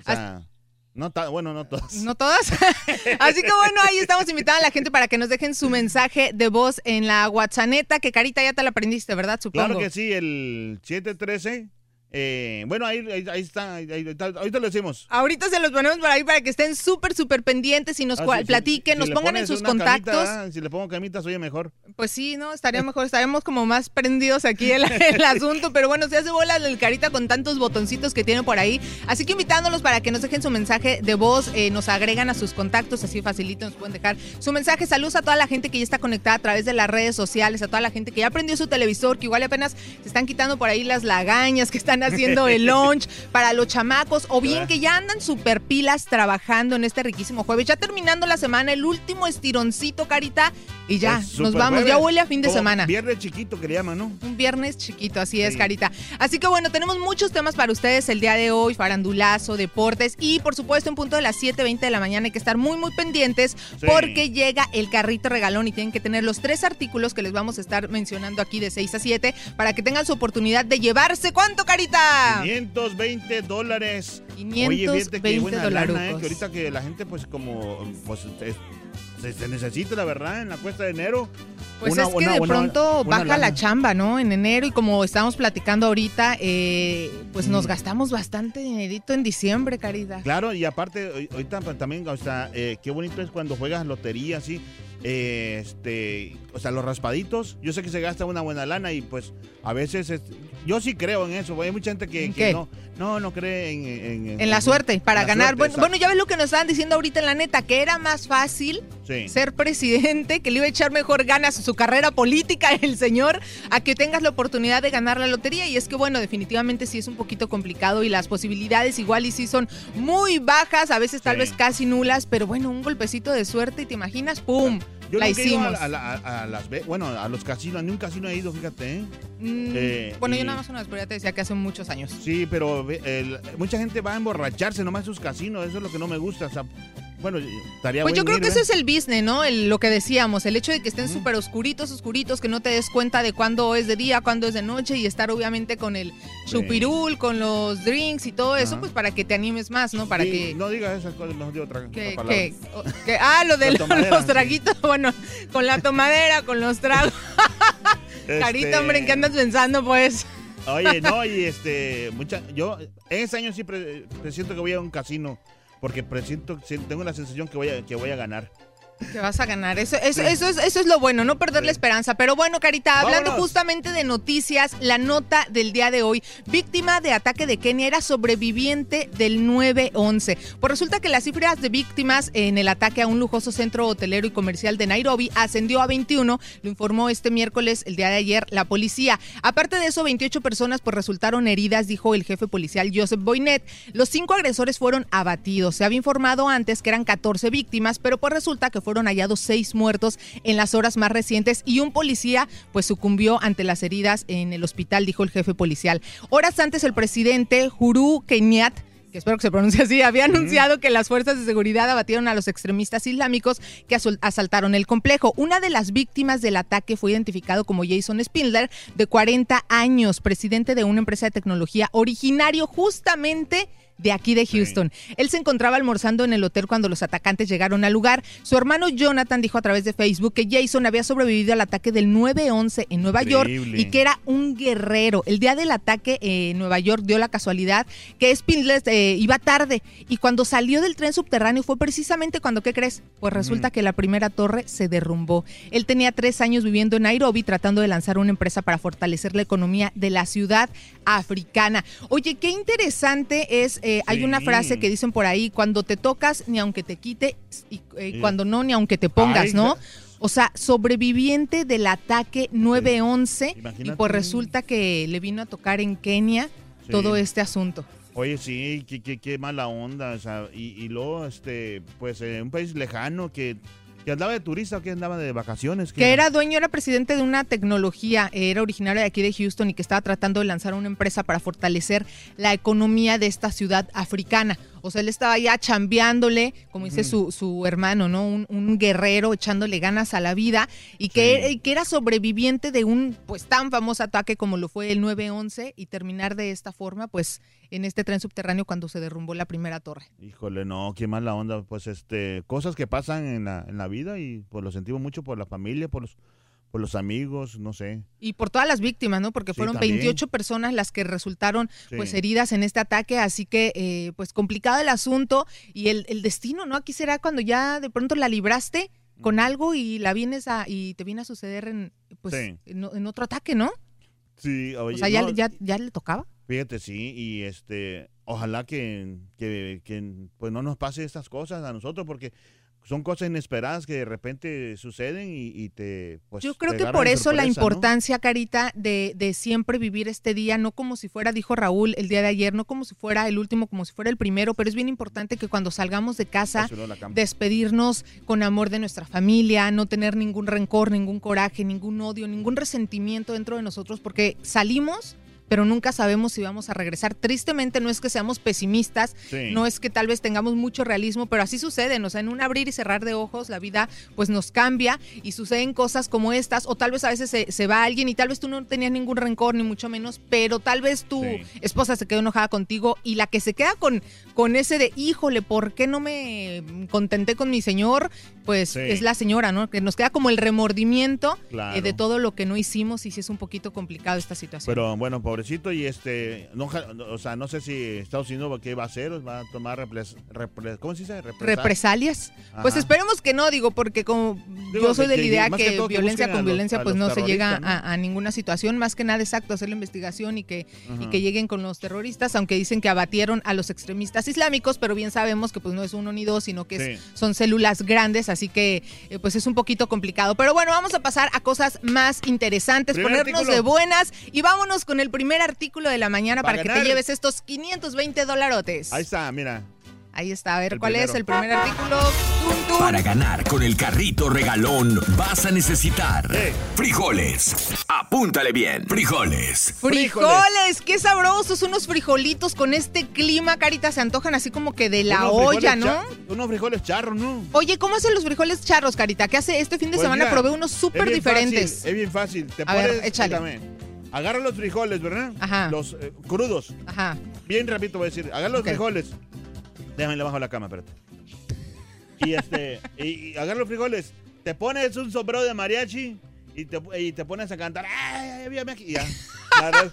O sea, no bueno, no todas. No todas. (laughs) Así que bueno, ahí estamos invitando a la gente para que nos dejen su mensaje de voz en la WhatsApp, que Carita ya te la aprendiste, ¿verdad? Supongo. Claro que sí, el 713. Eh, bueno, ahí, ahí, ahí está, ahí- ahorita lo decimos. Ahorita se los ponemos por ahí para que estén súper, súper pendientes y nos Ah, sí, platiquen, si nos pongan en sus contactos. camita, si le pongo camitas, oye mejor. Pues sí, ¿no? Estaría mejor, estaremos como más prendidos aquí el, (laughs) el asunto, pero bueno, se hace bola el carita con tantos botoncitos que tiene por ahí. Así que invitándolos para que nos dejen su mensaje de voz, eh, nos agregan a sus contactos, así facilito nos pueden dejar su mensaje. Saludos a toda la gente que ya está conectada a través de las redes sociales, a toda la gente que ya prendió su televisor, que igual apenas se están quitando por ahí las lagañas, que están haciendo el lunch (laughs) para los chamacos, o bien que ya andan super pilas trabajando en este riquísimo jueves. Ya terminando la semana, el último estironcito, carita, y ya, nos vamos. Ya huele a fin de semana. Viernes chiquito que le llaman, ¿no? Un viernes chiquito, así es. Carita. Así que bueno, tenemos muchos temas para ustedes el día de hoy, farandulazo, deportes y por supuesto en punto de las 7.20 de la mañana hay que estar muy muy pendientes Sí. porque llega el carrito regalón y tienen que tener los tres artículos que les vamos a estar mencionando aquí de 6 a 7 para que tengan su oportunidad de llevarse. ¿Cuánto, Carita? 520 dólares. Oye, 520 fíjate que buena lana, ¿eh? Que ahorita que la gente, pues, como, pues, es- se, se necesita, la verdad, en la cuesta de enero. Pues una- es que una de pronto baja la chamba, ¿no? En enero y como estamos platicando ahorita, eh, pues nos Mm. gastamos bastante dinerito en diciembre, Caridad. Claro, y aparte, ahorita pues, también, o sea, eh, qué bonito es cuando juegas lotería, así. Eh, este, o sea, los raspaditos, yo sé que se gasta una buena lana y pues a veces, es- yo sí creo en eso, hay mucha gente que, no, no, no cree en... En, En la suerte, para la ganar. suerte, bueno, ya ves lo que nos estaban diciendo ahorita en la neta, que era más fácil Sí. ser presidente, que le iba a echar mejor ganas a su carrera política (laughs) el señor, a que tengas la oportunidad de ganar la lotería. Y es que, bueno, definitivamente sí es un poquito complicado y las posibilidades igual y sí son muy bajas, a veces tal Sí. vez casi nulas, pero bueno, un golpecito de suerte y te imaginas, ¡pum! Yo la nunca hicimos. a, a la- a- a las bueno, a los casinos, ni un casino he ido, fíjate, ¿eh? Mm, Eh, bueno, y- yo nada más una vez, pero ya te decía que hace muchos años. Sí, pero el- mucha gente va a emborracharse nomás en sus casinos, eso es lo que no me gusta, o sea, bueno, estaría Pues yo creo que eso ¿eh? es el business, ¿no? El- lo que decíamos, el hecho de que estén súper oscuritos, oscuritos, que no te des cuenta de cuándo es de día, cuándo es de noche y estar obviamente con el chupirul, con los drinks y todo eso, pues para que te animes más, ¿no? Para Sí, que... No digas esas cosas, mejor digo otra, que, otra que- ah, lo de los, sí. traguitos, (laughs) bueno, con la tomadera, con los tragos. Este, Carita, hombre, ¿en qué andas pensando, pues? Oye, no, y este, mucha, yo en ese año sí pre- presiento que voy a un casino, porque presiento, tengo la sensación que voy a, que voy a ganar. Que vas a ganar. Eso, eso, Sí. eso, es, eso es lo bueno, no perder la esperanza. Pero bueno, Carita, hablando Vámonos. justamente de noticias, la nota del día de hoy. Víctima de ataque de Kenia era sobreviviente del 9-11. Pues resulta que las cifras de víctimas en el ataque a un lujoso centro hotelero y comercial de Nairobi ascendió a 21, lo informó este miércoles, el día de ayer, la policía. Aparte de eso, 28 personas pues resultaron heridas, dijo el jefe policial Joseph Boynet. Los cinco agresores fueron abatidos. Se había informado antes que eran 14 víctimas, pero pues resulta que fueron hallados seis muertos en las horas más recientes y un policía pues sucumbió ante las heridas en el hospital, dijo el jefe policial. Horas antes el presidente Juru Kenyat que espero que se pronuncie así, (laughs) había anunciado que las fuerzas de seguridad abatieron a los extremistas islámicos que asaltaron el complejo. Una de las víctimas del ataque fue identificado como Jason Spindler, de 40 años, presidente de una empresa de tecnología originario justamente de aquí de Houston. Él se encontraba almorzando en el hotel cuando los atacantes llegaron al lugar. Su hermano Jonathan dijo a través de Facebook que Jason había sobrevivido al ataque del 9-11 en Nueva York y que era un guerrero. El día del ataque eh, en Nueva York dio la casualidad que Spindler eh, iba tarde y cuando salió del tren subterráneo fue precisamente cuando, ¿qué crees? Pues resulta que la primera torre se derrumbó. Él tenía tres años viviendo en Nairobi tratando de lanzar una empresa para fortalecer la economía de la ciudad africana. Oye, qué interesante es, eh, hay una frase que dicen por ahí, cuando te tocas ni aunque te quite y eh, Sí. cuando no ni aunque te pongas, Ay, ¿no? O sea, sobreviviente del ataque 9-11 y pues resulta que le vino a tocar en Kenia todo este asunto. Oye, sí, qué, qué, qué mala onda, o sea, y, y luego, este, pues, eh, un país lejano que, que andaba de turista o que andaba de vacaciones. Que era dueño, era presidente de una tecnología, era originario de aquí de Houston y que estaba tratando de lanzar una empresa para fortalecer la economía de esta ciudad africana. O sea, él estaba ya chambeándole, como dice su, su hermano, ¿no? Un, un guerrero echándole ganas a la vida y que, que era sobreviviente de un pues tan famoso ataque como lo fue el 9-11 y terminar de esta forma, pues en este tren subterráneo cuando se derrumbó la primera torre. Híjole, no, qué mala onda. Pues, este, cosas que pasan en la, en la vida y pues lo sentimos mucho por la familia, por los, por los amigos, no sé. Y por todas las víctimas, ¿no? Porque Sí, fueron también. 28 personas las que resultaron Sí. pues heridas en este ataque, así que eh, pues complicado el asunto y el, el destino, ¿no? Aquí será cuando ya de pronto la libraste con algo y la vienes a y te viene a suceder en pues Sí. en, en otro ataque, ¿no? Sí, oye, o sea, ya, no, ya, ya le tocaba. Fíjate, sí, y este, ojalá que, que, que, pues no nos pase estas cosas a nosotros, porque son cosas inesperadas que de repente suceden y, y te, pues, Yo creo que por eso la importancia, Carita, de, de siempre vivir este día, no como si fuera, dijo Raúl el día de ayer, no como si fuera el último, como si fuera el primero, pero es bien importante que cuando salgamos de casa, despedirnos con amor de nuestra familia, no tener ningún rencor, ningún coraje, ningún odio, ningún resentimiento dentro de nosotros, porque salimos pero nunca sabemos si vamos a regresar. Tristemente no es que seamos pesimistas, Sí. no es que tal vez tengamos mucho realismo, pero así sucede, o sea, en un abrir y cerrar de ojos la vida pues nos cambia y suceden cosas como estas, o tal vez a veces se, se va alguien y tal vez tú no tenías ningún rencor ni mucho menos, pero tal vez tu Sí. esposa se quedó enojada contigo y la que se queda con, con ese de, híjole, ¿por qué no me contenté con mi señor? Pues Sí. es la señora, ¿no? Que nos queda como el remordimiento eh, de todo lo que no hicimos y sí es un poquito complicado esta situación. Pero bueno, pobrecito, y este, no, o sea, no sé si Estados Unidos qué va a hacer, va a tomar repres, repres- ¿cómo se dice? Represal- represalias. Pues esperemos que no, digo, porque como Digo, yo soy de la idea que que, todo que violencia con los- violencia pues no se llega a, a ninguna situación, más que nada exacto, hacer la investigación y que, y que lleguen con los terroristas, aunque dicen que abatieron a los extremistas islámicos, pero bien sabemos que pues no es uno ni dos, sino que es- son células grandes, así que eh, pues es un poquito complicado. Pero bueno, vamos a pasar a cosas más interesantes, Primer ponernos artículo. de buenas y vámonos con el primer artículo de la mañana Para para, que ganar. te lleves estos 520 dolarotes. Ahí está, mira. Ahí está, a ver, El ¿cuál es el primer artículo? Tum, tum. Para ganar con el carrito regalón vas a necesitar frijoles. Apúntale bien, frijoles. Frijoles, qué sabrosos, unos frijolitos con este clima, carita, se antojan así como que de la Unos olla, ¿no? Unos frijoles charros, ¿no? Oye, ¿cómo hacen los frijoles charros, carita? Que hace este fin de Pues semana mira, probé unos súper diferentes. fácil, es bien fácil. Te A ver, pones, échale. agarra los frijoles, ¿verdad? Ajá. Los eh, crudos. Ajá. Bien rapidito voy a decir. Agarra los frijoles. Déjame le bajo la cama, espérate. Y este, y, y agarra los frijoles. Te pones un sombrero de mariachi y te, pones a cantar. ¡Ay, ay, ay, aquí! Y ya. No, no,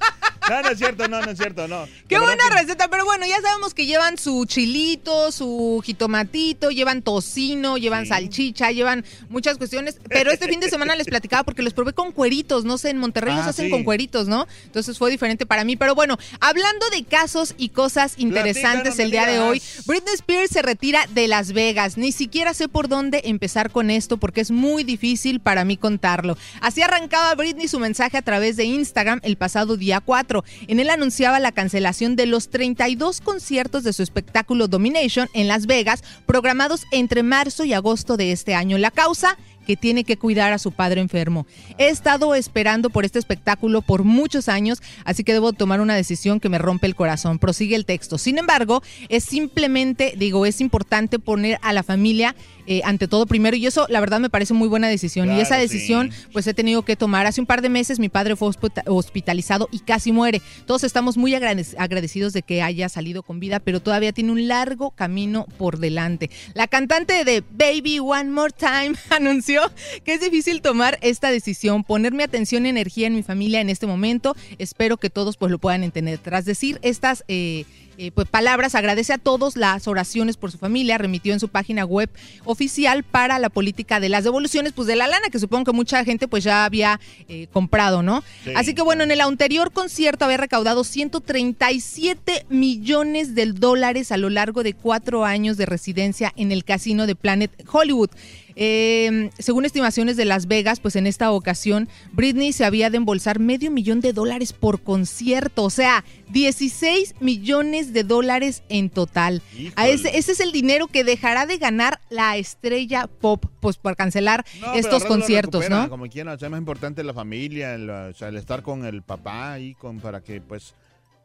no, no es cierto, no, no es cierto, no. Qué buena que- receta, pero bueno, ya sabemos que llevan su chilito, su jitomatito, llevan tocino, llevan salchicha, llevan muchas cuestiones. Pero este fin de semana les platicaba porque los probé con cueritos, no sé, en Monterrey los Ah, hacen sí. con cueritos, ¿no? Entonces fue diferente para mí. Pero bueno, hablando de casos y cosas interesantes Platícanos, el día de hoy, Britney Spears se retira de Las Vegas. Ni siquiera sé por dónde empezar con esto porque es muy difícil para mí contarlo. Así arrancaba Britney su mensaje a través de Instagram el pasado día 4. En él anunciaba la cancelación de los 32 conciertos de su espectáculo Domination en Las Vegas, programados entre marzo y agosto de este año. La causa que tiene que cuidar a su padre enfermo. He estado esperando por este espectáculo por muchos años, así que debo tomar una decisión que me rompe el corazón. Prosigue el texto. Sin embargo, es simplemente, digo, es importante poner a la familia eh, ante todo primero y eso la verdad me parece muy buena decisión y esa sí. decisión pues he tenido que tomar. Hace un par de meses mi padre fue hospita- hospitalizado y casi muere. Todos estamos muy agrade- agradecidos de que haya salido con vida, pero todavía tiene un largo camino por delante. La cantante de Baby One More Time (laughs) anunció que es difícil tomar esta decisión, ponerme atención y energía en mi familia en este momento. Espero que todos pues lo puedan entender. Tras decir estas eh, eh, pues, palabras, agradece a todos las oraciones por su familia, remitió en su página web oficial para la política de las devoluciones, pues de la lana, que supongo que mucha gente pues ya había eh, comprado, ¿no? Sí, Así que bueno, en el anterior concierto había recaudado 137 millones de dólares a lo largo de cuatro años de residencia en el casino de Planet Hollywood. Eh, según estimaciones de Las Vegas, pues en esta ocasión Britney se había de embolsar medio millón de dólares por concierto, o sea, 16 millones de dólares en total. A ese, ese es el dinero que dejará de ganar la estrella pop, pues por cancelar No, estos conciertos, recupera, ¿no? Como quiera, o sea, es más importante la familia, el, o sea, el estar con el papá ahí, con, para que, pues,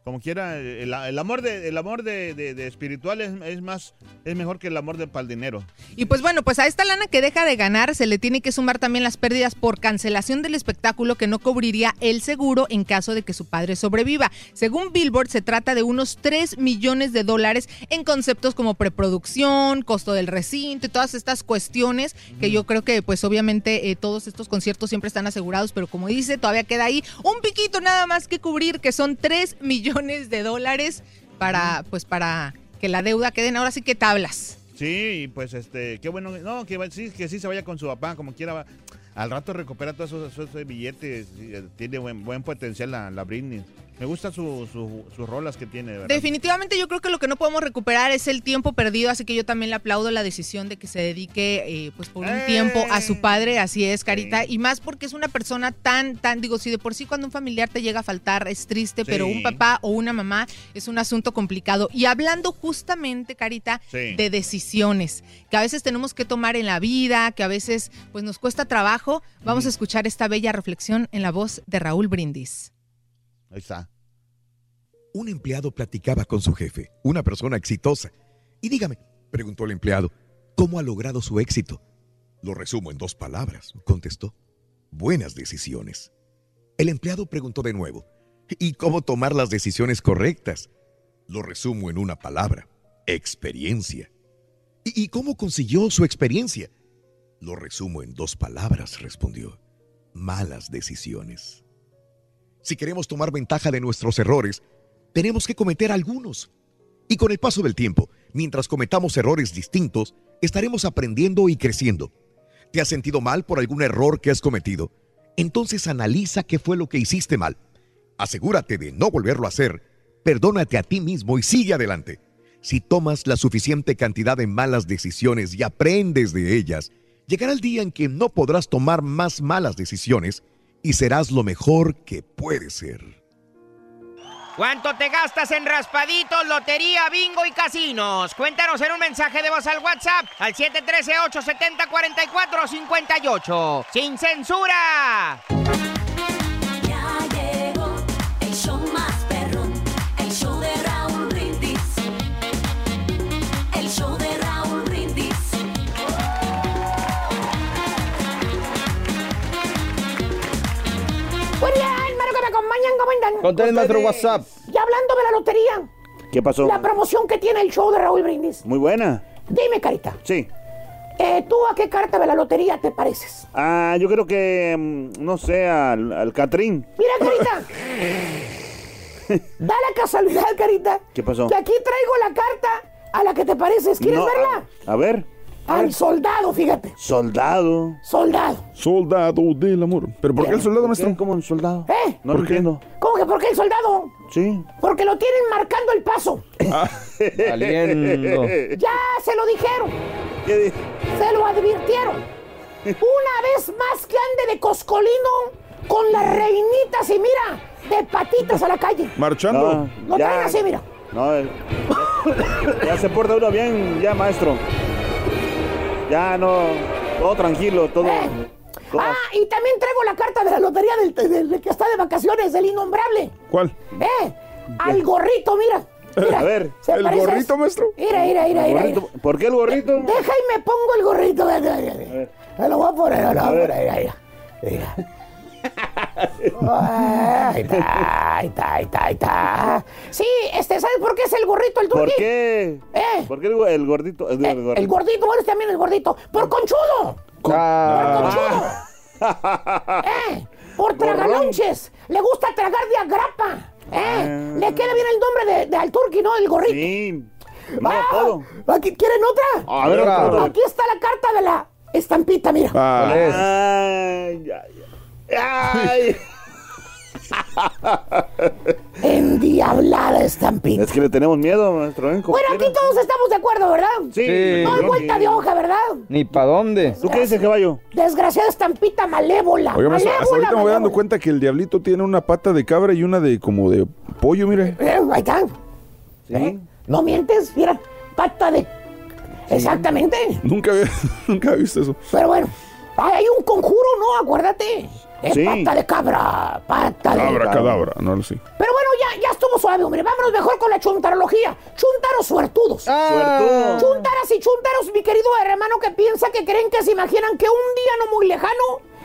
como quiera, el, el amor de, el amor de, de- de espiritual es, es más, es mejor que el amor de para el dinero. Y pues bueno, pues a esta lana que deja de ganar se le tiene que sumar también las pérdidas por cancelación del espectáculo que no cubriría el seguro en caso de que su padre sobreviva. Según Billboard, se trata de unos 3 millones de dólares en conceptos como preproducción, costo del recinto y todas estas cuestiones que yo creo que pues obviamente eh, todos estos conciertos siempre están asegurados, pero como dice, todavía queda ahí un piquito nada más que cubrir, que son 3 millones de dólares para pues para que la deuda queden ahora sí que tablas. Sí, pues este, qué bueno, no, que sí, que sí se vaya con su papá, como quiera. va. Al rato recupera todos esos, billetes, eh, tiene buen, buen potencial la, la Britney. Me gustan su, su- sus rolas que tiene, ¿verdad? Definitivamente yo creo que lo que no podemos recuperar es el tiempo perdido, así que yo también le aplaudo la decisión de que se dedique eh, pues por un tiempo a su padre, así es, Carita, y más porque es una persona tan, tan, digo, si de por sí cuando un familiar te llega a faltar es triste, pero un papá o una mamá es un asunto complicado. Y hablando justamente, Carita, Sí. de decisiones que a veces tenemos que tomar en la vida, que a veces pues nos cuesta trabajo, vamos a escuchar esta bella reflexión en la voz de Raúl Brindis. Ahí está. Un empleado platicaba con su jefe, una persona exitosa. Y dígame, preguntó el empleado, ¿cómo ha logrado su éxito? Lo resumo en dos palabras, contestó. Buenas decisiones. El empleado preguntó de nuevo, ¿y cómo tomar las decisiones correctas? Lo resumo en una palabra, experiencia. ¿Y, cómo consiguió su experiencia? Lo resumo en dos palabras, respondió. Malas decisiones. Si queremos tomar ventaja de nuestros errores, tenemos que cometer algunos. Y con el paso del tiempo, mientras cometamos errores distintos, estaremos aprendiendo y creciendo. ¿Te has sentido mal por algún error que has cometido? Entonces analiza qué fue lo que hiciste mal. Asegúrate de no volverlo a hacer. Perdónate a ti mismo y sigue adelante. Si tomas la suficiente cantidad de malas decisiones y aprendes de ellas, llegará el día en que no podrás tomar más malas decisiones y serás lo mejor que puedes ser. ¿Cuánto te gastas en raspaditos, lotería, bingo y casinos? Cuéntanos en un mensaje de voz al WhatsApp al 713-870-4458. ¡Sin censura! Andan? Conténme nuestro WhatsApp. Ya hablando de la lotería, ¿Qué pasó? la promoción que tiene el show de Raúl Brindis. Muy buena. Dime, Carita, Sí. eh, ¿tú a qué carta de la lotería te pareces? Ah, yo creo que, mm, no sé, al, al Catrín. Mira, Carita. (laughs) da la casualidad, Carita, ¿Qué pasó? que aquí traigo la carta a la que te pareces. ¿Quieres No, verla? A ver. Al soldado, fíjate. Soldado. Soldado. Soldado del amor. ¿Pero por qué el soldado, maestro? ¿Cómo un soldado? ¿Eh? No lo ¿Por qué? entiendo. ¿Cómo que por qué el soldado? Sí. Porque lo tienen marcando el paso. (laughs) Saliendo. Ya se lo dijeron. Se lo advirtieron. Una vez más que ande de coscolino con las reinitas y mira, de patitas a la calle. Marchando. Lo traen así, mira. No, eh, ya, ya se porta uno bien, ya, maestro. Ya no, todo tranquilo, todo. todo- Ah, y también traigo la carta de la lotería del, del- del que está de vacaciones, del innombrable. ¿Cuál? ¿Eh? Al gorrito, mira. Mira, (laughs) A ver. ¿se ¿El parece? gorrito, maestro? Mira, mira, mira, mira. ¿Por qué el gorrito? Deja y me pongo el gorrito. Mira, mira, mira. Me lo voy a poner, lo voy a poner, mira, mira. Mira. Ahí está, ahí está, ahí está, ahí está. Sí, este, ¿sabes por qué es el gorrito el ¿Por turqui? qué? ¿Eh? ¿Por qué el, el gordito? El, el gordito. El gordito, eres también el gordito. ¡Por conchudo! Ah. (laughs) ¡Eh! ¡Por tragalonches! ¡Le gusta tragar de agrapa! ¿Eh? Le queda bien el nombre de, de al turqui, ¿no? El gorrito. Ah. Sí. No, Ah, todo. aquí, ¿Quieren otra? A ver. Aquí está la carta de la estampita, mira. Ay, ay, ay. (laughs) Endiablada estampita. Es que le tenemos miedo, maestro. ¿eh? Bueno, aquí todos estamos de acuerdo, ¿verdad? Sí. No hay vuelta de hoja, ¿verdad? Ni para dónde. ¿Tú qué dices, caballo? Desgraciada estampita malévola. Oiga, maestro, hasta malévola, ahorita me voy dando malévola. cuenta que el diablito tiene una pata de cabra y una de como de pollo, mire. Eh, ahí está. ¿Eh? No mientes, mira, pata de... Exactamente. Nunca había, (laughs) nunca había visto eso. Pero bueno, hay un conjuro, ¿no? Acuérdate. Es Sí. pata de cabra, pata de... Cabra, cadabra, no lo sé. Pero bueno, ya, ya estuvo suave, hombre. Vámonos mejor con la chuntarología. Chuntaros suertudos. Suertudo. Chuntaras y chuntaros, mi querido hermano, que piensa que creen que se imaginan que un día no muy lejano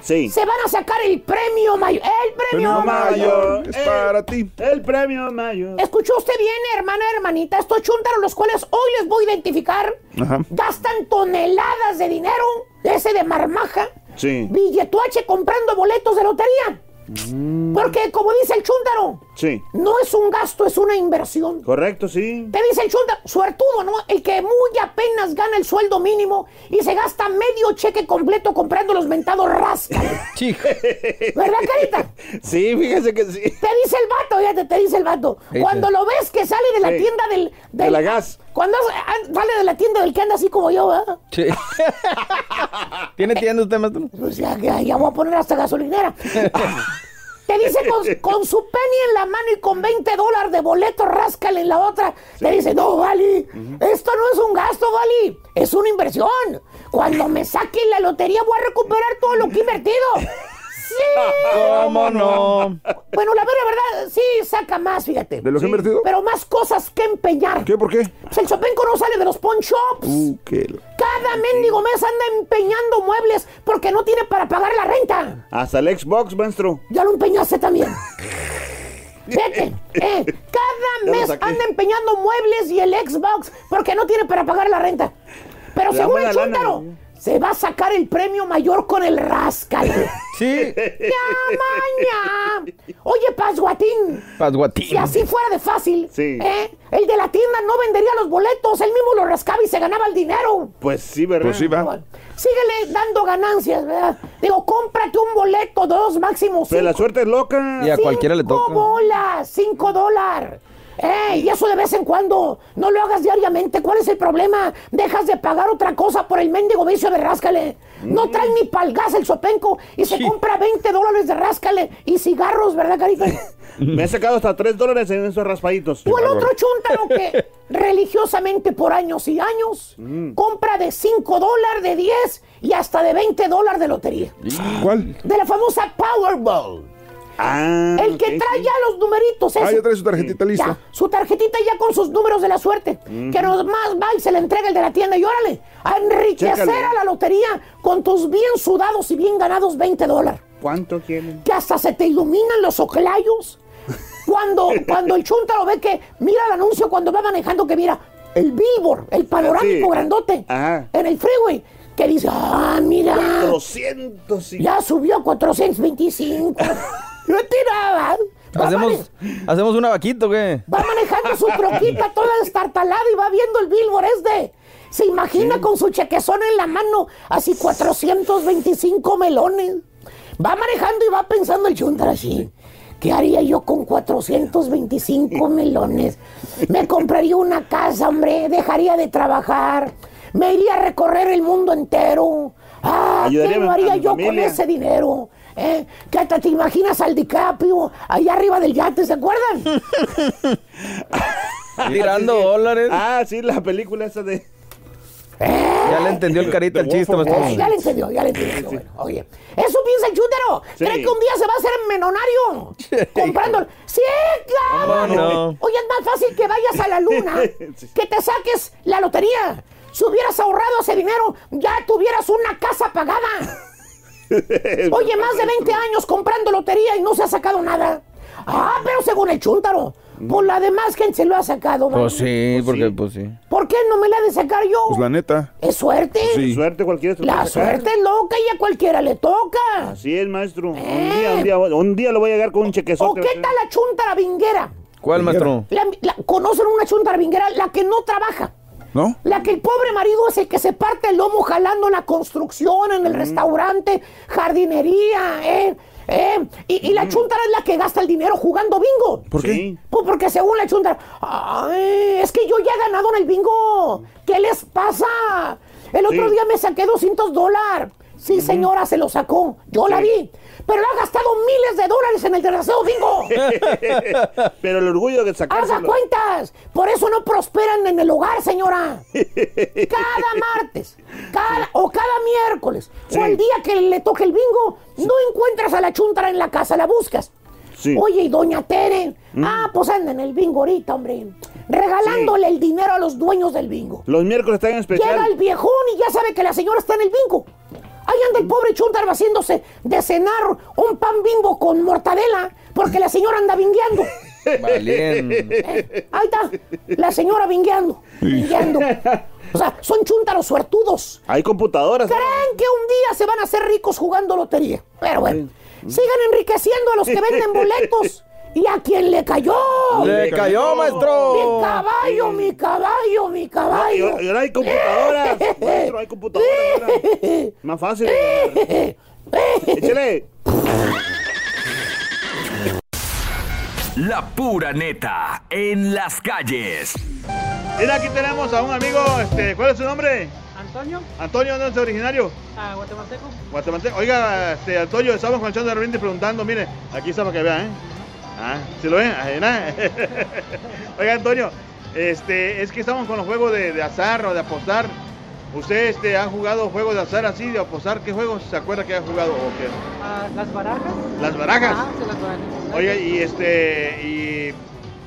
Sí. se van a sacar el premio mayor. El premio, mayor. Es para ti. El premio mayor. Escuchó usted bien, hermana, hermanita. Estos chuntaros, los cuales hoy les voy a identificar, Ajá. gastan toneladas de dinero, ese de marmaja, Sí. billetuache comprando boletos de lotería. Porque, como dice el chúntaro, Sí. no es un gasto, es una inversión. Correcto, sí. Te dice el chúntaro, suertudo, ¿no? El que muy apenas gana el sueldo mínimo y se gasta medio cheque completo comprando los mentados rascas. (laughs) ¿Verdad, carita? Sí, fíjese que sí. Te dice el vato, fíjate, te dice el vato. Sí, Cuando sí. lo ves que sale de la Sí. tienda del, De la gas. Cuando ah, sale de la tienda del que anda así como yo, ¿verdad? Sí. (laughs) ¿Tiene tienda usted, maestro? Pues ya, ya, ya voy a poner hasta gasolinera. (laughs) Te dice con, (laughs) con su penny en la mano y con 20 dólares de boleto, ráscale en la otra. Te dice, no, Vali, esto no es un gasto, Vali, es una inversión. Cuando me saquen la lotería voy a recuperar todo lo que he invertido. (laughs) ¡Sí! ¿Cómo no? Bueno, la verdad, sí saca más, fíjate. ¿De lo que he Sí. invertido? Pero más cosas que empeñar. ¿Qué? ¿Por qué? Pues el Chopenco no sale de los pawn shops. Uh, qué... Cada mendigo mes anda empeñando muebles porque no tiene para pagar la renta. Hasta el Xbox, maestro. Ya lo empeñaste también. (laughs) Vete, eh, cada mes anda empeñando muebles y el Xbox porque no tiene para pagar la renta. Pero La según el lana, chúntaro, se va a sacar el premio mayor con el Ráscale. Sí. ¡Ya, maña! Oye, Pasguatín, Pasguatín. si así fuera de fácil, Sí. ¿eh? el de la tienda no vendería los boletos, él mismo los rascaba y se ganaba el dinero. Pues sí, ¿verdad? Pues sí, va. Síguele dando ganancias, ¿verdad? Digo, cómprate un boleto, dos, máximo cinco. Pero la suerte es loca. Y a cualquiera le Cinco toca. bolas, cinco dólares. ¡Ey! Y eso de vez en cuando. No lo hagas diariamente. ¿Cuál es el problema? Dejas de pagar otra cosa por el mendigo vicio de ráscale. No trae ni palgas el sopenco y se compra 20 dólares de ráscale y cigarros, ¿verdad, carita? (laughs) Me he sacado hasta 3 dólares en esos raspaditos. O el otro chuntaro que (laughs) religiosamente por años y años Mm. compra de 5 dólares, de 10 y hasta de 20 dólares de lotería. ¿Cuál? De la famosa Powerball. Ah, El que trae sí. ya los numeritos. Ah, ese. ya trae su tarjetita lista. Ya, su tarjetita ya con sus números de la suerte. Que nomás va y se le entrega el de la tienda y órale, a enriquecer Chécale. a la lotería con tus bien sudados y bien ganados 20 dólares. ¿Cuánto quieren? Que hasta se te iluminan los oclayos. (laughs) Cuando, cuando el chuntaro ve que mira el anuncio cuando va manejando que mira el billboard, el panorámico Sí. grandote Ajá. en el freeway. Que dice, ah, mira. 400 y... Ya subió a 425. (laughs) No tiraba. ¿Hacemos, ¿Hacemos una vaquita o qué? Va manejando su troquita toda destartalada y va viendo el billboard este. Se imagina con su chequezón en la mano, así 425 melones. Va manejando y va pensando el chuntar así. ¿Qué haría yo con 425 melones? Me compraría una casa, hombre. Dejaría de trabajar. Me iría a recorrer el mundo entero. Ah, ¿qué no haría yo con ese dinero? ¿Eh? Que hasta te imaginas al DiCaprio allá arriba del yate, ¿se acuerdan? (laughs) Tirando dólares. Ah, sí, la película esa de... Ya le entendió el carita el chiste, Eh, ya le entendió, ya le entendió. Bueno, oye, eso piensa el chútero. Sí. ¿Cree que un día se va a hacer menonario? Comprando. Sí, claro. Oye, es más fácil que vayas a la luna, (laughs) que te saques la lotería. Si hubieras ahorrado ese dinero, ya tuvieras una casa pagada. (laughs) Oye, más de 20 años comprando lotería y no se ha sacado nada. Ah, pero según el chúntaro, por la demás gente se lo ha sacado. ¿vale? Pues sí, porque pues sí. ¿Por qué no me la ha de sacar yo? Pues la neta. ¿Es suerte? Sí. Suerte cualquiera. se La puede sacar. suerte es loca y a cualquiera le toca. Así es, maestro. Un día, un día, un día lo voy a llegar con un ¿O chequezote. qué tal la chuntara vinguera? ¿Cuál, maestro? La- la- ¿Conocen una chuntara vinguera? La que no trabaja. ¿No? La que el pobre marido es el que se parte el lomo jalando en la construcción, en el restaurante, jardinería, ¿eh? ¿Eh? Y, y la chuntara es la que gasta el dinero jugando bingo. ¿Por qué? Pues porque según la chuntara, "Ay, es que yo ya he ganado en el bingo. ¿Qué les pasa? El otro Sí. día me saqué 200 dólares. Sí, señora, se lo sacó. Yo la vi. Pero ha gastado miles de dólares en el desgraciado bingo. (laughs) Pero el orgullo de Haga sacárselo. cuentas. Por eso no prosperan en el hogar, señora. Cada martes, cada, o cada miércoles, o el día que le toque el bingo, no encuentras a la chuntara en la casa, la buscas. Sí. Oye, y doña Tere, Mm. ah, pues anda en el bingo ahorita, hombre. Regalándole el dinero a los dueños del bingo. Los miércoles están en especial. Llega el viejón y ya sabe que la señora está en el bingo. Ahí anda el pobre chuntaro haciéndose de cenar un pan bimbo con mortadela porque la señora anda bingueando. (laughs) Valiente. Eh, Ahí está, la señora bingueando, bingueando. O sea, son chúntaros suertudos. Hay computadoras. Creen que un día se van a hacer ricos jugando lotería. Pero bueno, sigan enriqueciendo a los que venden boletos. ¿Y a quién le cayó? ¡Le cayó, maestro! Mi caballo, mi caballo, mi caballo. ahora- y ahora hay computadoras. (laughs) Maestro, hay computadoras. ahora. Más fácil. Échale. La pura neta en las calles. Mira, aquí tenemos a un amigo. Este, ¿Cuál es su nombre? Antonio, Antonio, ¿dónde es originario? a guatemalteco. Guatemalteco. Oiga, este, Antonio, estamos con el show de repente preguntando, mire, aquí está para que vean, ¿eh? Ah, ¿sí lo ven? (laughs) Oiga, Antonio, este, es que estamos con los juegos de, de azar o de apostar. ¿Usted este, ha jugado juegos de azar así, de apostar? ¿Qué juegos se acuerda que ha jugado o qué? Ah, las barajas. ¿Las barajas? Ah, sí, las barajas. Oiga, y este, y...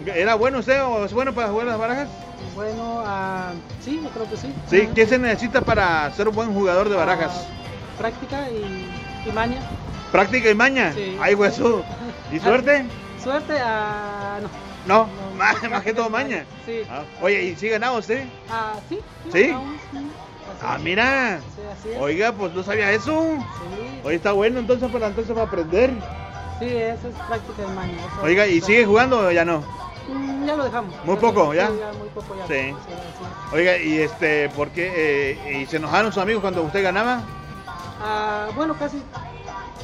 ¿Era bueno usted o es bueno para jugar las barajas? Bueno, ah, sí, yo creo que sí. Sí, Ah, ¿qué se necesita para ser un buen jugador de barajas? práctica y, y maña. ¿Práctica y maña? Sí. Ay, hueso. ¿Y (laughs) suerte? Suerte, ah, no. No, más, (laughs) más que todo maña. Sí. Ah, Oye, ¿y si ganaba usted? Ah, sí. ¿Sí? sí. Ah, mira. Sí, así es. Oiga, pues no sabía eso. Oye, está bueno, entonces para entonces va a aprender. Sí, eso es práctica de maña. eso Oiga, ¿y sigue jugando o ya no? Mm, Ya lo dejamos. Muy Ya poco, ¿ya? Sí, muy poco ya. Sí. sí. Oiga, y este, ¿por qué? eh, ¿Y se enojaron sus amigos cuando usted ganaba? Ah, bueno, casi.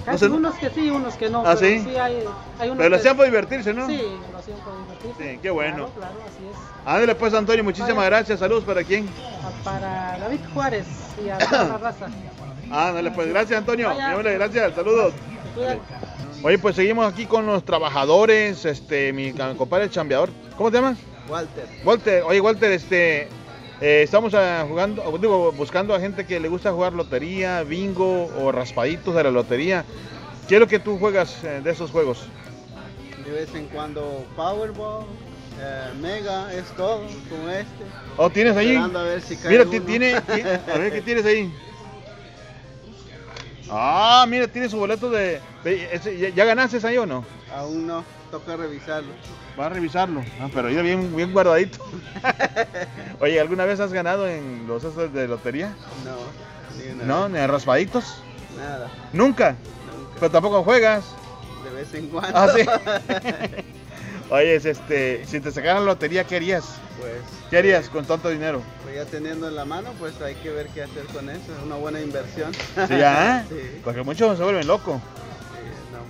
¿No Casi se- unos que sí, unos que no. ¿Ah, pero sí? hay, hay unos Pero lo que- hacían por divertirse, ¿no? Sí, lo hacían por divertirse. Sí, qué bueno. Claro, claro, así es. Ándale pues, Antonio, muchísimas gracias. Saludos para quién. Ah, Para David Juárez y a toda la raza. Ándale pues, gracias, Antonio. Vaya. Gracias, saludos. Cuídate. Oye, pues seguimos aquí con los trabajadores, este, mi compadre el chambeador. ¿Cómo te llamas? Walter. Walter, oye Walter, este, eh, estamos ah, jugando, o digo, buscando a gente que le gusta jugar lotería, bingo o raspaditos de la lotería. ¿Qué es lo que tú juegas eh, de esos juegos? De vez en cuando Powerball, eh, Mega, es todo, como este. ¿Oh, tienes ahí? Esperando a ver si cae Mira, uno. tiene, ti- a ver qué tienes ahí. (laughs) Ah, mira, tiene su boleto de, de- ese- ¿ya, ya ganaste ahí o no? Aún no, toca revisarlo. Va a revisarlo. Ah, pero ya bien, bien guardadito. (laughs) Oye, ¿alguna vez has ganado en los esos de lotería? No, ni una ¿No? ¿Ni en raspaditos? Nada, ¿Nunca? Pero tampoco juegas. de vez en cuando. Ah, sí. (laughs) Oye, es este, si te sacaran la lotería, ¿qué harías? Pues, ¿Qué harías con tanto dinero? pues ya teniendo en la mano, pues hay que ver qué hacer con eso. Es una buena inversión. ¿Sí, ya? (laughs) Sí, Porque muchos se vuelven locos.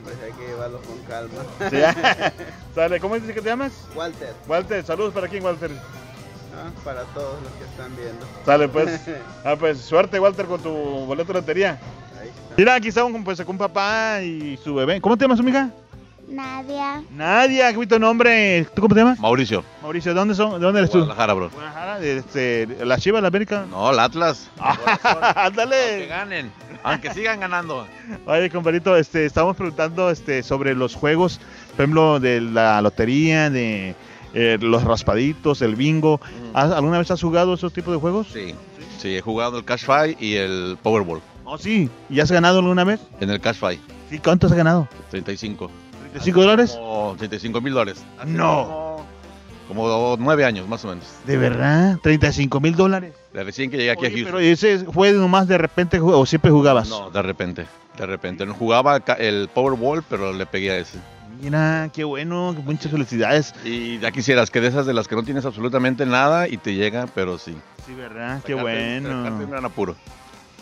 Hombre, hay que llevarlo con calma. ¿Sí? (laughs) Sale, ¿cómo dices que te llamas? Walter, Walter, saludos para quién, Walter. ¿no? para todos los que están viendo. Sale, pues. (laughs) Ah, pues suerte, Walter, con tu boleto de lotería. Ahí está. Mira, aquí estamos con, pues, con un papá y su bebé. ¿Cómo te llamas, su hija? Nadia. Nadia, qué bonito nombre. ¿Tú cómo te llamas? Mauricio. Mauricio, ¿de dónde son? ¿De dónde eres tú? Guadalajara, bro. Guadalajara, de, este, la Chiva, la América. No, el Atlas. Que (laughs) Ándale. ganen. Aunque sigan ganando. Oye, compadrito, este, estamos preguntando este, sobre los juegos, por ejemplo, de la lotería, de eh, los raspaditos, el bingo. ¿Has- ¿Alguna vez has jugado esos tipos de juegos? Sí. Sí, he jugado el Cash Fight y el Powerball. Oh, sí. ¿Y has ganado alguna vez? En el Cash Fight. Sí, ¿cuánto has ganado? 35. ¿35 dólares? Como 35 mil dólares. Hace No. Como, como nueve años, más o menos. ¿De verdad? ¿35 mil dólares? De recién que llegué aquí a Oye, Houston. pero ese fue nomás de repente ju- o siempre jugabas. No, de repente. De repente. No jugaba ca- el Powerball, pero le pegué a ese. Mira, qué bueno, muchas felicidades. Y ya quisieras que de esas de las que no tienes absolutamente nada y te llega, pero sí. Sí, ¿verdad? Qué Sacarte- sacarte un bueno. gran apuro.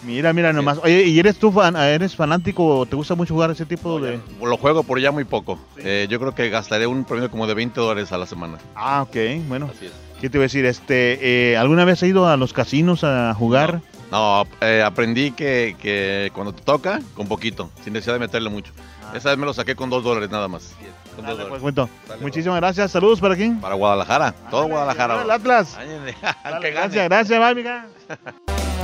Mira, mira nomás. Oye, ¿y eres tú fan, eres fanático o te gusta mucho jugar ese tipo de...? Lo juego por ya muy poco. Eh, yo creo que gastaré un promedio como de 20 dólares a la semana. Ah, ok, bueno. Así es. ¿Qué te iba a decir? Este, eh, ¿Alguna vez has ido a los casinos a jugar? No, eh, aprendí que, que cuando te toca, con poquito, sin necesidad de meterle mucho. Esa vez me lo saqué con dos dólares nada más. Con dos Dale, pues, dólares. cuento. Dale, Muchísimas gracias. Saludos para quién. Para Guadalajara, todo Guadalajara. El Atlas. (laughs) Dale, gracias, gracias, amiga. (laughs)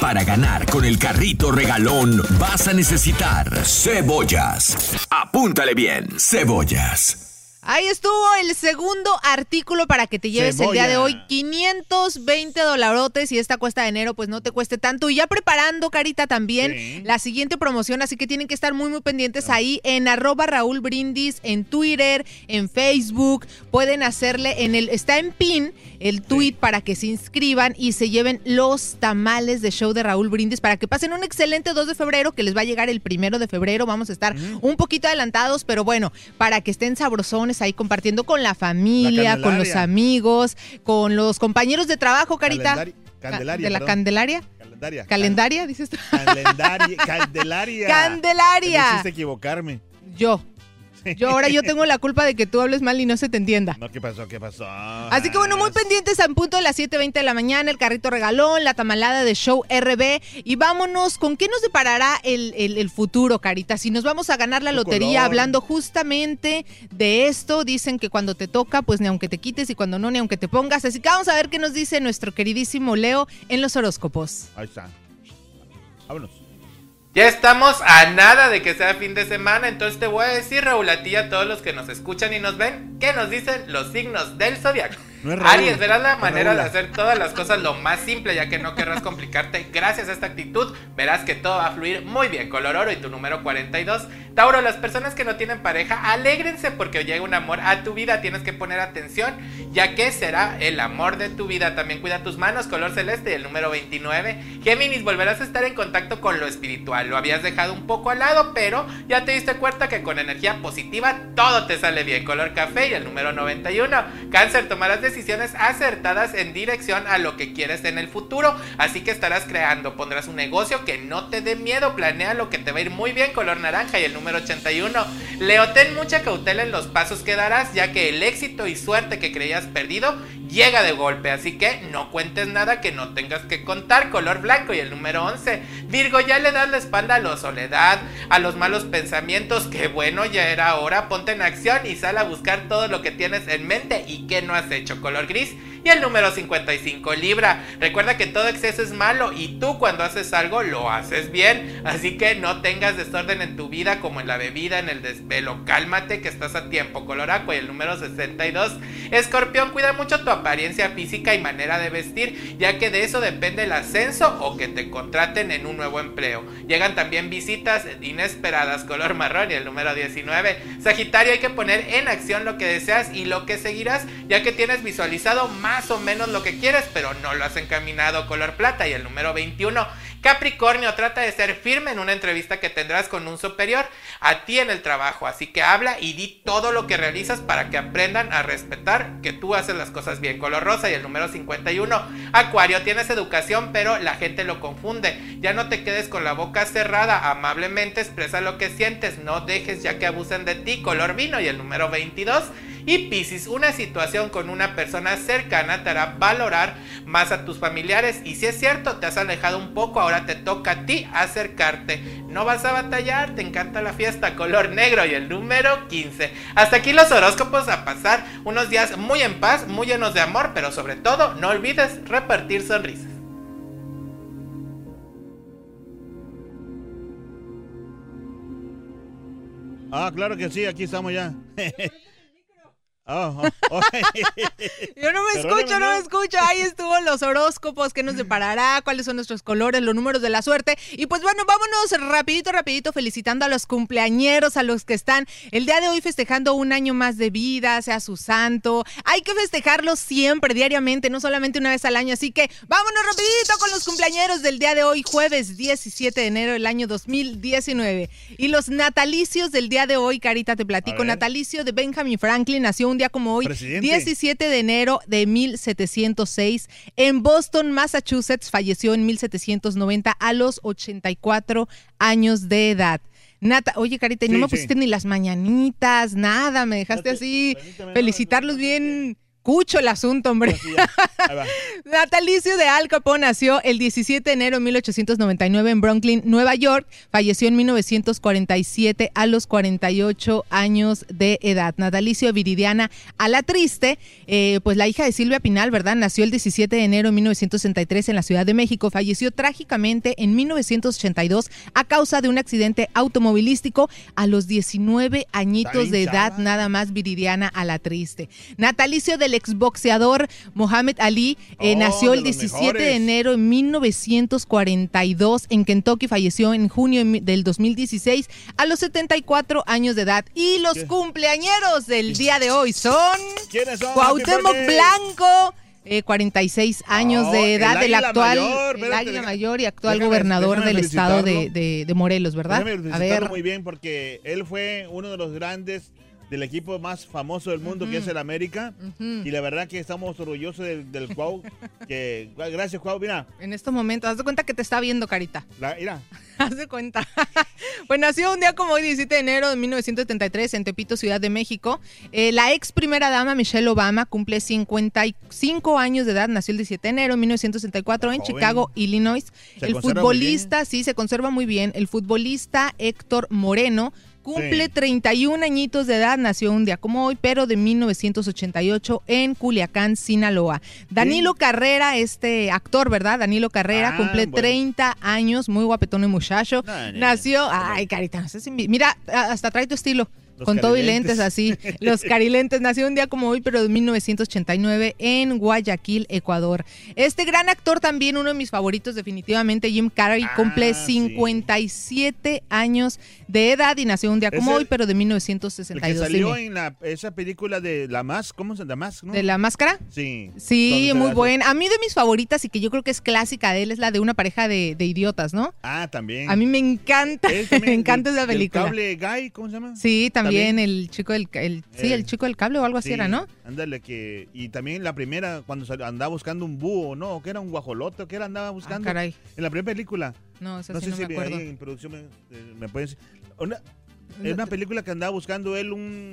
Para ganar con el carrito regalón vas a necesitar cebollas. Apúntale bien, cebollas. Ahí estuvo el segundo artículo para que te lleves el día de hoy. 520 dolarotes y esta cuesta de enero pues no te cueste tanto. Y ya preparando, Carita, también la siguiente promoción. Así que tienen que estar muy, muy pendientes ahí en arroba Raúl Brindis, en Twitter, en Facebook. Pueden hacerle en el, está en pin el tweet para que se inscriban y se lleven los tamales de show de Raúl Brindis para que pasen un excelente 2 de febrero que les va a llegar el primero de febrero. Vamos a estar un poquito adelantados, pero bueno, para que estén sabrosones ahí compartiendo con la familia, La con los amigos, con los compañeros de trabajo, Carita. Calendari- Candelaria, ¿De la perdón. Candelaria? Calendaria. ¿Calendaria, dices tú? Calendaria. Candelaria. Candelaria. (laughs) Me hiciste equivocarme. Yo. Yo ahora yo tengo la culpa de que tú hables mal y no se te entienda. No, ¿qué pasó? ¿Qué pasó? Así que bueno, muy pendientes a punto de las 7.20 de la mañana, el carrito regalón, la tamalada de show RB. Y vámonos, ¿con qué nos deparará el, el- el futuro, Carita? Si nos vamos a ganar la lotería color. hablando justamente de esto, dicen que cuando te toca, pues ni aunque te quites y cuando no, ni aunque te pongas. Así que vamos a ver qué nos dice nuestro queridísimo Leo en los horóscopos. Ahí está. Vámonos. Ya estamos a nada de que sea fin de semana, entonces te voy a decir, Raúl, a ti a todos los que nos escuchan y nos ven, ¿qué nos dicen los signos del zodiaco? No es Raúl, Aries, verás la manera de hacer todas las cosas lo más simple, ya que no querrás complicarte. Gracias a esta actitud, verás que todo va a fluir muy bien. Color oro y tu número 42. Tauro, las personas que no tienen pareja, alégrense porque llega un amor a tu vida. Tienes que poner atención, ya que será el amor de tu vida. También cuida tus manos, color celeste y el número 29. Géminis, volverás a estar en contacto con lo espiritual. Lo habías dejado un poco al lado, pero ya te diste cuenta que con energía positiva todo te sale bien. Color café y el número 91. Cáncer, tomarás decisiones acertadas en dirección a lo que quieres en el futuro. Así que estarás creando, pondrás un negocio que no te dé miedo. Planea lo que te va a ir muy bien. Color naranja y el número 81. Leo, ten mucha cautela en los pasos que darás, ya que el éxito y suerte que creías perdido llega de golpe. Así que no cuentes nada que no tengas que contar. Color blanco y el número 11. Virgo, ya le das la espalda a la soledad, a los malos pensamientos. Que bueno, ya era hora. Ponte en acción y sal a buscar todo lo que tienes en mente y que no has hecho. Color gris y el número 55 Libra. Recuerda que todo exceso es malo y tú cuando haces algo lo haces bien. Así que no tengas desorden en tu vida como en la bebida, en el desvelo. Cálmate que estás a tiempo. Color aqua y el número 62. Escorpión, cuida mucho tu apariencia física y manera de vestir, ya que de eso depende el ascenso o que te contraten en un nuevo empleo. Llegan también visitas inesperadas. Color marrón y el número 19. Sagitario, hay que poner en acción lo que deseas y lo que seguirás, ya que tienes visualizado más o menos lo que quieres, pero no lo has encaminado color plata y el número 21. Capricornio, trata de ser firme en una entrevista que tendrás con un superior a ti en el trabajo, así que habla y di todo lo que realizas para que aprendan a respetar que tú haces las cosas bien. Color rosa y el número 51. Acuario, tienes educación, pero la gente lo confunde. Ya no te quedes con la boca cerrada, amablemente expresa lo que sientes, no dejes ya que abusen de ti. Color vino y el número 22. Y Piscis, una situación con una persona cercana te hará valorar más a tus familiares. Y si es cierto, te has alejado un poco, ahora te toca a ti acercarte. No vas a batallar, te encanta la fiesta, color negro y el número 15. Hasta aquí los horóscopos a pasar unos días muy en paz, muy llenos de amor, pero sobre todo no olvides repartir sonrisas. Ah, claro que sí, aquí estamos ya. (laughs) Oh, oh, oh. (laughs) Yo no me Perdóname, escucho, no me escucho. Ahí estuvo los horóscopos, qué nos deparará, cuáles son nuestros colores, los números de la suerte. Y pues bueno, vámonos rapidito, rapidito, felicitando a los cumpleañeros, a los que están el día de hoy festejando un año más de vida, sea su santo. Hay que festejarlo siempre, diariamente, no solamente una vez al año. Así que vámonos rapidito con los cumpleañeros del día de hoy, jueves 17 de enero del año 2019. Y los natalicios del día de hoy, Carita, te platico. Natalicio de Benjamin Franklin nació un día como hoy, Presidente. 17 de enero de 1706. En Boston, Massachusetts, falleció en 1790 a los 84 años de edad. Nata, oye, Carita, y no Sí, me sí. pusiste ni las mañanitas, nada, me dejaste así felicitarlos bien cucho el asunto, hombre. (laughs) Natalicio de Al Capone nació el 17 de enero de 1899 en Brooklyn, Nueva York. Falleció en 1947 a los 48 años de edad. Natalicio de Viridiana a la Triste, eh, pues la hija de Silvia Pinal, ¿verdad? Nació el 17 de enero de 1963 en la Ciudad de México. Falleció trágicamente en 1982 a causa de un accidente automovilístico a los 19 añitos de edad, nada más Viridiana a la Triste. Natalicio del exboxeador Mohamed Ali eh, Oh, nació el los 17 mejores. de enero de 1942 en Kentucky, falleció en junio del 2016 a los 74 años de edad. Y los cumpleañeros del día de hoy son ¿Quiénes son? Cuauhtémoc. Blanco. eh, 46 años Oh, de el edad, el águila actual mayor, el águila mayor y actual déjame- gobernador déjame del estado de, de- de Morelos, ¿verdad? A ver, muy bien porque él fue uno de los grandes del equipo más famoso del mundo que Ujú. es el América Ujú. y la verdad que estamos orgullosos del, del Cuau (laughs) que gracias Cuau mira en estos momentos, haz de cuenta que te está viendo, Carita. la, mira (laughs) Haz de cuenta. (laughs) pues nació un día como hoy, 17 de enero de 1973, en Tepito, Ciudad de México. Eh, la ex primera dama, Michelle Obama, cumple 55 años de edad. Nació el 17 de enero de 1964 en. Chicago, Illinois. Se el futbolista, sí, se conserva muy bien. El futbolista Héctor Moreno. Cumple Sí. 31 añitos de edad, nació un día como hoy, pero de 1988 en Culiacán, Sinaloa. Danilo Carrera, este actor, ¿verdad? Danilo Carrera, Ah, cumple bueno. 30 años, muy guapetón y muchacho. No, no, no. Nació, ay, carita, no seas envi- Mira, hasta trae tu estilo. Con todo y lentes así. (laughs) Los carilentes nació un día como hoy, pero de 1989 en Guayaquil, Ecuador. Este gran actor también, uno de mis favoritos definitivamente, Jim Carrey, Ah, cumple 57 años de edad y nació un día como hoy, pero de El que 1962. salió dime. en la, esa película de La Mask, ¿cómo se llama? ¿De la máscara? Sí. Sí, muy buena. A mí de mis favoritas y que yo creo que es clásica de él es la de una pareja de, de idiotas, ¿no? Ah, también. A mí me encanta, (laughs) me encanta esa película. cable Guy, ¿cómo se llama? Sí, también, El chico del el, sí, Eh, el chico del cable o algo así Sí, era, ¿no? Ándale, que. Y también la primera, cuando salió- andaba buscando un búho, ¿no? Que era un guajolote, que era andaba buscando. Ah, caray. En la primera película. No, esa no sí sé no si me acuerdo. ahí en producción me, eh, me pueden decir. Una, es una película que andaba buscando él un.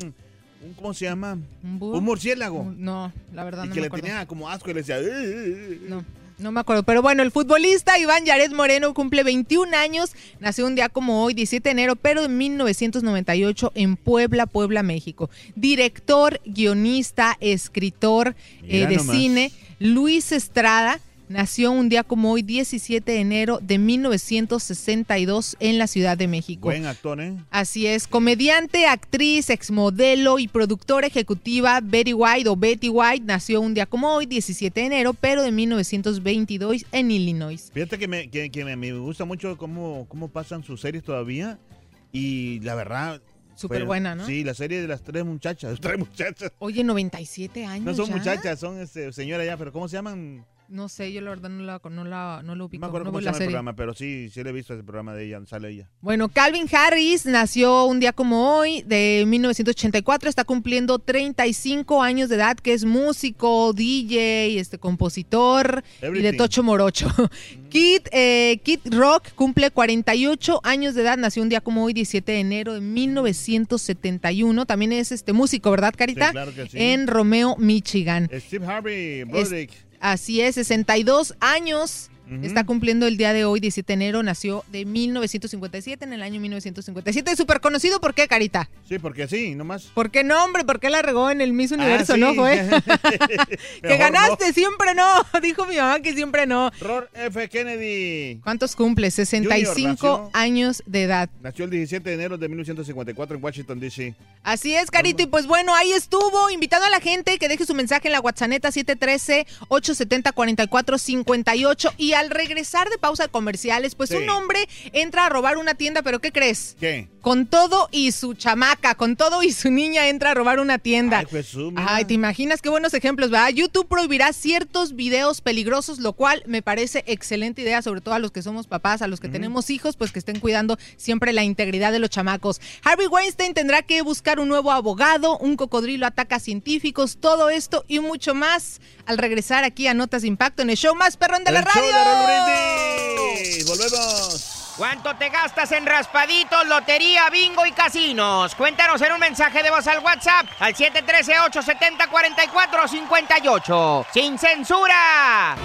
un ¿Cómo se llama? ¿Un búho? murciélago. No, la verdad y no que me le acuerdo. tenía como asco y le decía. "Eh, eh, eh". No. No me acuerdo, pero bueno, el futbolista Iván Yaret Moreno cumple 21 años, nació un día como hoy, 17 de enero, pero de 1998 en Puebla, Puebla, México. Director, guionista, escritor eh, de nomás. cine, Luis Estrada. Nació un día como hoy, 17 de enero de 1962 en la Ciudad de México. Buen actor, ¿eh? Así es, comediante, actriz, exmodelo y productora ejecutiva Betty White o Betty White nació un día como hoy, 17 de enero, pero de 1922 en Illinois. Fíjate que me, que, que me, me gusta mucho cómo, cómo pasan sus series todavía. Y la verdad. Súper buena, ¿no? Sí, la serie de las tres muchachas. (laughs) Tres muchachas. Oye, 97 años. No son ya. muchachas, son este, señoras ya, pero ¿cómo se llaman? No sé, yo la verdad no la, no la, no lo ubico. No me acuerdo no cómo se llama el programa, pero sí, sí le he visto ese programa de ella, sale ella. Bueno, Calvin Harris nació un día como hoy, de 1984, está cumpliendo 35 años de edad, que es músico, DJ, este compositor y de. Tocho Morocho. (laughs) Kid, eh, Kid Rock cumple 48 años de edad, nació un día como hoy, 17 de enero de 1971. También es este músico, ¿verdad, Carita? Sí, claro que sí. En Romeo, Michigan. Steve Harvey, Broderick. Así es, 62 años. Está cumpliendo el día de hoy, 17 de enero. Nació de 1957, en el año 1957. Súper conocido, ¿por qué, Carita? Sí, porque sí, nomás. ¿Por qué no, hombre? ¿Por qué la regó en el Miss Universo? Ah, sí. No fue. (laughs) (laughs) que ganaste, siempre no. (laughs) Dijo mi mamá que siempre no. Ror F. Kennedy. ¿Cuántos cumple? 65 nació- años de edad. Nació el 17 de enero de 1954 en Washington, D.C. Así es, Carito. Y pues bueno, ahí estuvo. Invitando a la gente que deje su mensaje en la WhatsApp 713-870-4458. Y al regresar de pausa de comerciales, pues Sí. un hombre entra a robar una tienda, pero ¿qué crees? ¿Qué? Con todo y su chamaca, con todo y su niña entra a robar una tienda. Ay, mira. Ay, ¿te imaginas qué buenos ejemplos, verdad? YouTube prohibirá ciertos videos peligrosos, lo cual me parece excelente idea, sobre todo a los que somos papás, a los que tenemos hijos, pues que estén cuidando siempre la integridad de los chamacos. Harvey Weinstein tendrá que buscar un nuevo abogado, un cocodrilo ataca a científicos, todo esto y mucho más al regresar aquí a Notas de Impacto en el show más perrón de la El show de radio. Raúl Brindis. Volvemos. ¿Cuánto te gastas en raspaditos, lotería, bingo y casinos? Cuéntanos en un mensaje de voz al WhatsApp al 713-870-4458. ¡Sin censura!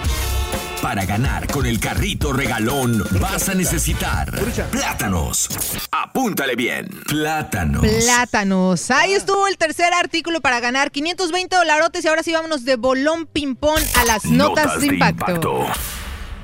Para ganar con el carrito regalón vas a necesitar plátanos. Apúntale bien. Plátanos. Plátanos. Ahí estuvo el tercer artículo para ganar 520 dolarotes y ahora sí vámonos de bolón ping-pong a las notas, de, impacto.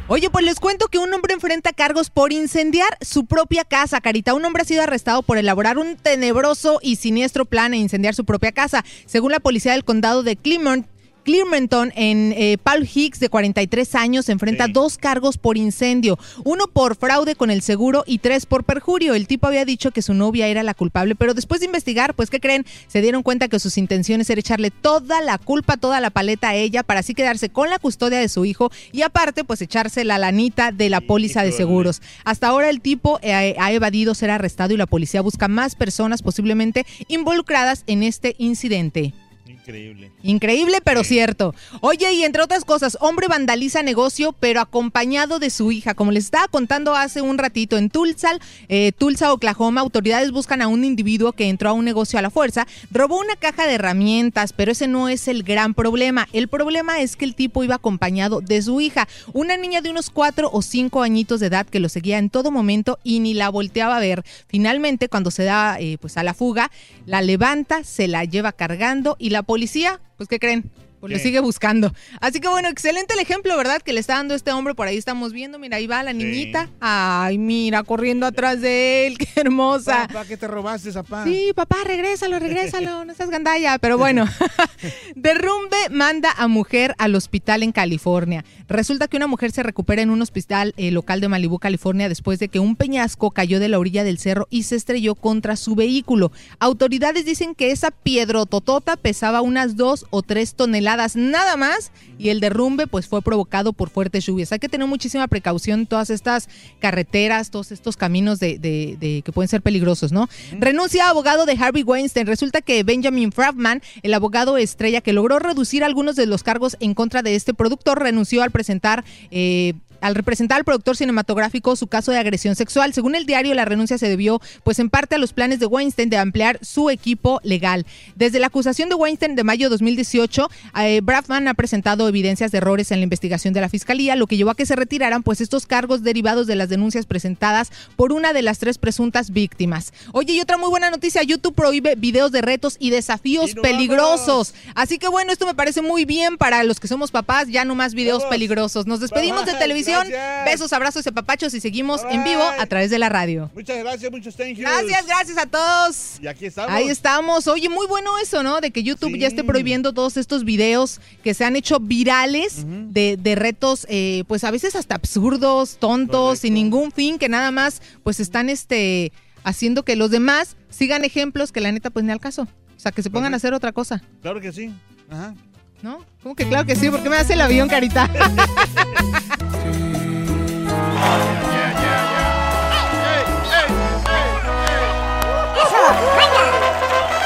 Oye, pues les cuento que un hombre enfrenta cargos por incendiar su propia casa, Carita. Un hombre ha sido arrestado por elaborar un tenebroso y siniestro plan e incendiar su propia casa. Según la policía del condado de Clermont, Clearmonton en eh, Paul Hicks, de 43 años, enfrenta dos cargos por incendio. Uno por fraude con el seguro y tres por perjurio. El tipo había dicho que su novia era la culpable, pero después de investigar, pues, ¿qué creen? Se dieron cuenta que sus intenciones era echarle toda la culpa, toda la paleta a ella para así quedarse con la custodia de su hijo y aparte, pues, echarse la lanita de la póliza de seguros. Hasta ahora el tipo eh, ha evadido ser arrestado y la policía busca más personas posiblemente involucradas en este incidente. Increíble. Increíble, pero cierto. Oye, y entre otras cosas, hombre vandaliza negocio, pero acompañado de su hija. Como les estaba contando hace un ratito, en Tulsa, eh, Tulsa, Oklahoma, autoridades buscan a un individuo que entró a un negocio a la fuerza, robó una caja de herramientas, pero ese no es el gran problema. El problema es que el tipo iba acompañado de su hija, una niña de unos cuatro o cinco añitos de edad que lo seguía en todo momento y ni la volteaba a ver. Finalmente, cuando se da eh, pues a la fuga, la levanta, se la lleva cargando y la policía, pues ¿qué creen? Pues le sigue buscando. Así que bueno, excelente el ejemplo, ¿verdad? Que le está dando este hombre. Por ahí estamos viendo. Mira, ahí va la niñita. Ay, mira, corriendo atrás de él. (laughs) Qué hermosa. Papá, ¿qué te robaste, papá? Sí, papá, regrésalo, regrésalo, no seas gandalla. Pero bueno, (laughs) derrumbe manda a mujer al hospital en California. Resulta que una mujer se recupera en un hospital eh, local de Malibu, California, después de que un peñasco cayó de la orilla del cerro y se estrelló contra su vehículo. Autoridades dicen que esa piedrototota pesaba unas dos o tres toneladas nada más y el derrumbe pues fue provocado por fuertes lluvias. Hay que tener muchísima precaución todas estas carreteras, todos estos caminos de, de- de- que pueden ser peligrosos, ¿no? Renuncia a abogado de Harvey Weinstein. Resulta que Benjamin Fraffman, el abogado estrella que logró reducir algunos de los cargos en contra de este productor, renunció al presentar eh, al representar al productor cinematográfico su caso de agresión sexual. Según el diario, la renuncia se debió, pues en parte a los planes de Weinstein de ampliar su equipo legal. Desde la acusación de Weinstein de mayo de 2018, eh, Braffman ha presentado evidencias de errores en la investigación de la fiscalía, lo que llevó a que se retiraran, pues estos cargos derivados de las denuncias presentadas por una de las tres presuntas víctimas. Oye, y otra muy buena noticia: YouTube prohíbe videos de retos y desafíos peligrosos. Así que bueno, esto me parece muy bien para los que somos papás, ya no más videos peligrosos. Nos despedimos de Bye, gracias. Besos, abrazos y apapachos y seguimos en vivo a través de la radio. Muchas gracias, muchos thank yous. Gracias, gracias a todos. Y aquí estamos. Ahí estamos. Oye, muy bueno eso, ¿no? De que YouTube ya esté prohibiendo todos estos videos que se han hecho virales de, de retos, eh, pues a veces hasta absurdos, tontos, sin ningún fin, que nada más pues están este haciendo que los demás sigan ejemplos que la neta pues ni al caso. O sea, que se pongan a hacer otra cosa, Claro que sí. Ajá. ¿No? ¿Cómo que claro que sí? ¿Por qué me hace el avión, carita? (laughs)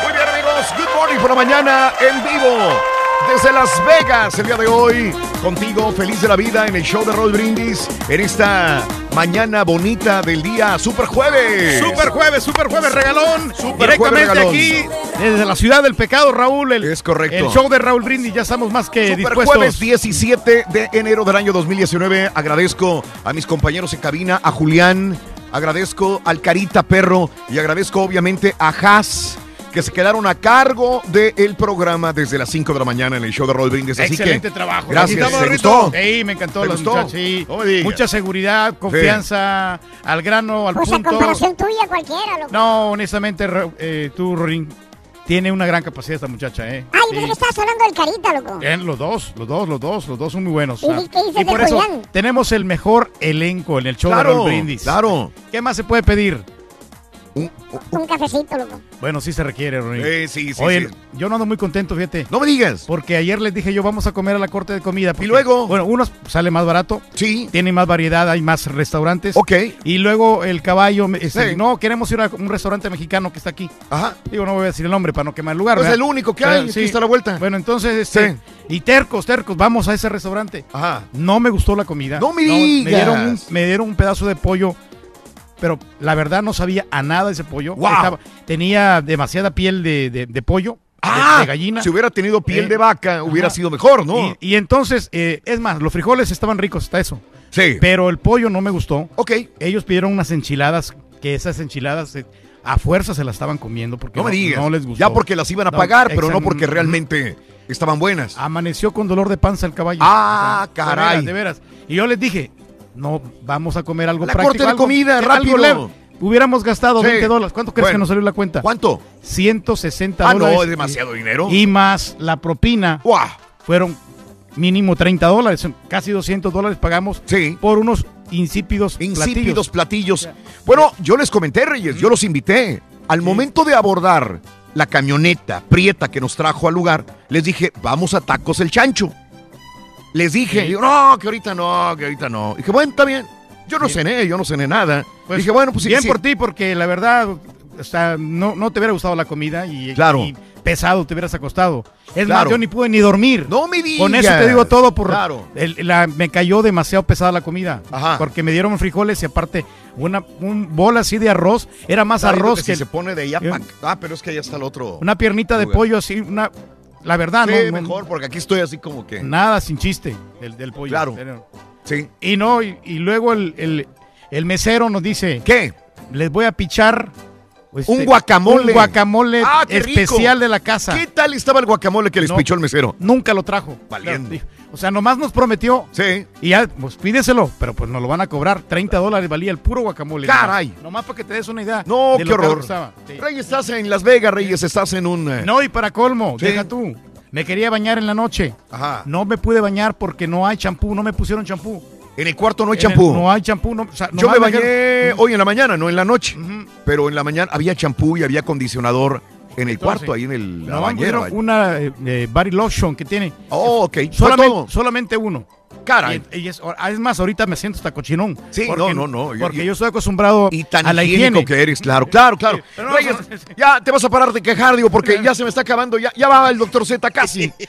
Muy bien, amigos. Good morning por la mañana en vivo. Desde Las Vegas, el día de hoy, contigo, feliz de la vida en el show de Roll Brindis, en esta mañana bonita del día Super Jueves. Super jueves, super jueves, regalón. Super Directamente jueves, regalón. aquí, desde la ciudad del pecado, Raúl. El, es correcto. El show de Raúl Brindis, ya estamos más que Super dispuestos. jueves 17 de enero del año 2019. Agradezco a mis compañeros en cabina, a Julián, agradezco al Carita Perro y agradezco obviamente a Haas que se quedaron a cargo del programa desde las 5 de la mañana en el show de Roll Brindis. Así Excelente que, trabajo. Gracias. ¿Te Rito. gustó? Sí, me encantó. ¿Te los gustó? muchachos, sí. No me digas. Mucha seguridad, confianza, al grano, al Pues punto. comparación tuya cualquiera, loco. No, honestamente, eh, tú, Rorín, tiene una gran capacidad esta muchacha, ¿eh? Ay, Sí. pues le estabas hablando del carita, loco. Bien, los dos, los dos, los dos, los dos son muy buenos. ¿Y sea, qué dices de por eso Julián? tenemos el mejor elenco en el show Claro, de Raúl Brindis. claro. ¿Qué más se puede pedir? Un cafecito, loco. Bueno, sí se requiere. Eh, sí, sí, Oye, sí. yo no ando muy contento, fíjate. No me digas. Porque ayer les dije yo, vamos a comer a la corte de comida. porque, luego? Bueno, uno sale más barato. Sí. Tiene más variedad, hay más restaurantes. Ok. Y luego el caballo, me- este, Sí. no, queremos ir a un restaurante mexicano que está aquí. Ajá. Digo, no voy a decir el nombre para no quemar el lugar. Pues ¿verdad? el único que Pero, hay, aquí está a la vuelta. Bueno, entonces, este, y tercos, tercos, vamos a ese restaurante. Ajá. No me gustó la comida. No me Me digas. dieron, un, me dieron un pedazo de pollo, pero la verdad no sabía a nada ese pollo. Wow. Estaba- tenía demasiada piel de, de- de pollo, de- Ah, de, gallina. Si hubiera tenido piel Eh, de vaca, hubiera ajá. sido mejor, ¿no? Y, y entonces, eh, es más, los frijoles estaban ricos, hasta eso. Sí. Pero el pollo no me gustó. Ok. Ellos pidieron unas enchiladas, que esas enchiladas eh, a fuerza se las estaban comiendo porque No me digas. no les gustó. Ya porque las iban a No, pagar, pero no porque realmente estaban buenas. Amaneció con dolor de panza el caballo. Ah, O sea, caray. De veras, de veras. Y yo les dije, no, vamos a comer algo La práctico. corte de algo- comida, algo rápido. leve. Hubiéramos gastado Sí. 20 dólares. ¿Cuánto crees Bueno. que nos salió la cuenta? ¿Cuánto? 160 Ah, no, dólares. es demasiado dinero. Y más la propina. ¡Guau! Fueron mínimo 30 dólares. son Casi 200 dólares pagamos Sí. por unos insípidos, Insípidos platillos. platillos. Bueno, yo les comenté, Reyes, yo los invité. Al momento de abordar la camioneta prieta que nos trajo al lugar, les dije, vamos a tacos el chancho. Les dije, no, que ahorita no, que ahorita no. Y dije, bueno, está bien. Yo no cené, yo no cené nada. Pues, dije, bueno, pues bien sí. por ti, porque la verdad, o sea, no, no te hubiera gustado la comida y, Claro. y pesado te hubieras acostado. Es Claro. más, yo ni pude ni dormir. No me digas. Con eso te digo todo por Claro. el- la, me cayó demasiado pesada la comida. Ajá. Porque me dieron frijoles y aparte una un bol así de arroz, era más arroz que que, si se pone de allá Eh, Ah, pero es que allá está el otro. una piernita de pollo así, una la verdad Sí, no, no- mejor, porque aquí estoy así como que. nada sin chiste del, del pollo. Claro. Pero- Sí. Y no, y, y luego el, el- el mesero nos dice, ¿Qué? les voy a pichar Este, un guacamole. Un guacamole Ah, rico. especial de la casa. ¿Qué tal estaba el guacamole que les No. pichó el mesero? Nunca lo trajo. Valiendo. O sea, nomás nos prometió. Sí. Y ya, pues pídeselo, pero pues nos lo van a cobrar. 30 dólares valía el puro guacamole. Caray. Nomás, Nomás para que te des una idea. No, qué horror. Sí. Reyes, estás en Las Vegas, Reyes, estás en un... eh, No, y para colmo, Sí. deja tú. Me quería bañar en la noche. Ajá. No me pude bañar porque no hay champú, no me pusieron champú. En el cuarto no hay champú. No hay champú. No, o sea, Yo me bañé dejaron- hoy en la mañana, no en la noche. Pero en la mañana había champú y había acondicionador en el Entonces, cuarto, ahí en el, la No, bañera. pusieron una eh, eh, body lotion que tiene. Oh, ok. Solamente uno. Caray. Y- y es, ah, es más, ahorita me siento hasta cochinón. Sí, Porque- no, no, no. Porque yo estoy acostumbrado Y tan a la higiénico higiene. que eres, claro, claro, claro. pero no, Reyes, no, ya te vas a parar de quejar, digo, porque ya se me está acabando, ya, ya va el doctor Z casi. (laughs)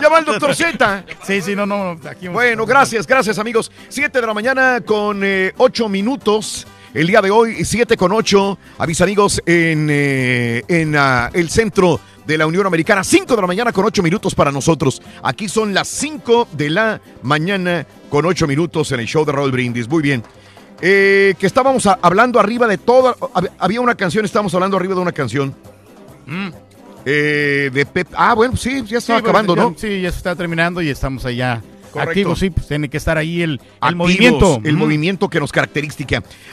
Ya va el doctor Z. Sí, sí, no, no. Aquí Bueno, gracias, gracias amigos. Siete de la mañana con eh, ocho minutos. El día de hoy, siete con ocho. A mis amigos en, eh, en ah, el centro de la Unión Americana. Cinco de la mañana con ocho minutos para nosotros. Aquí son las cinco de la mañana con ocho minutos en el show de Raúl Brindis. Muy bien. Eh, que estábamos a- hablando arriba de todo. hab- Había una canción, estábamos hablando arriba de una canción. Eh, de Pep. Ah, bueno, sí, ya está Sí, acabando, bueno, ¿no? Sí, ya se está terminando y estamos allá Correcto. activos. Sí, pues tiene que estar ahí el, el Activos, movimiento. El movimiento que nos caracteriza.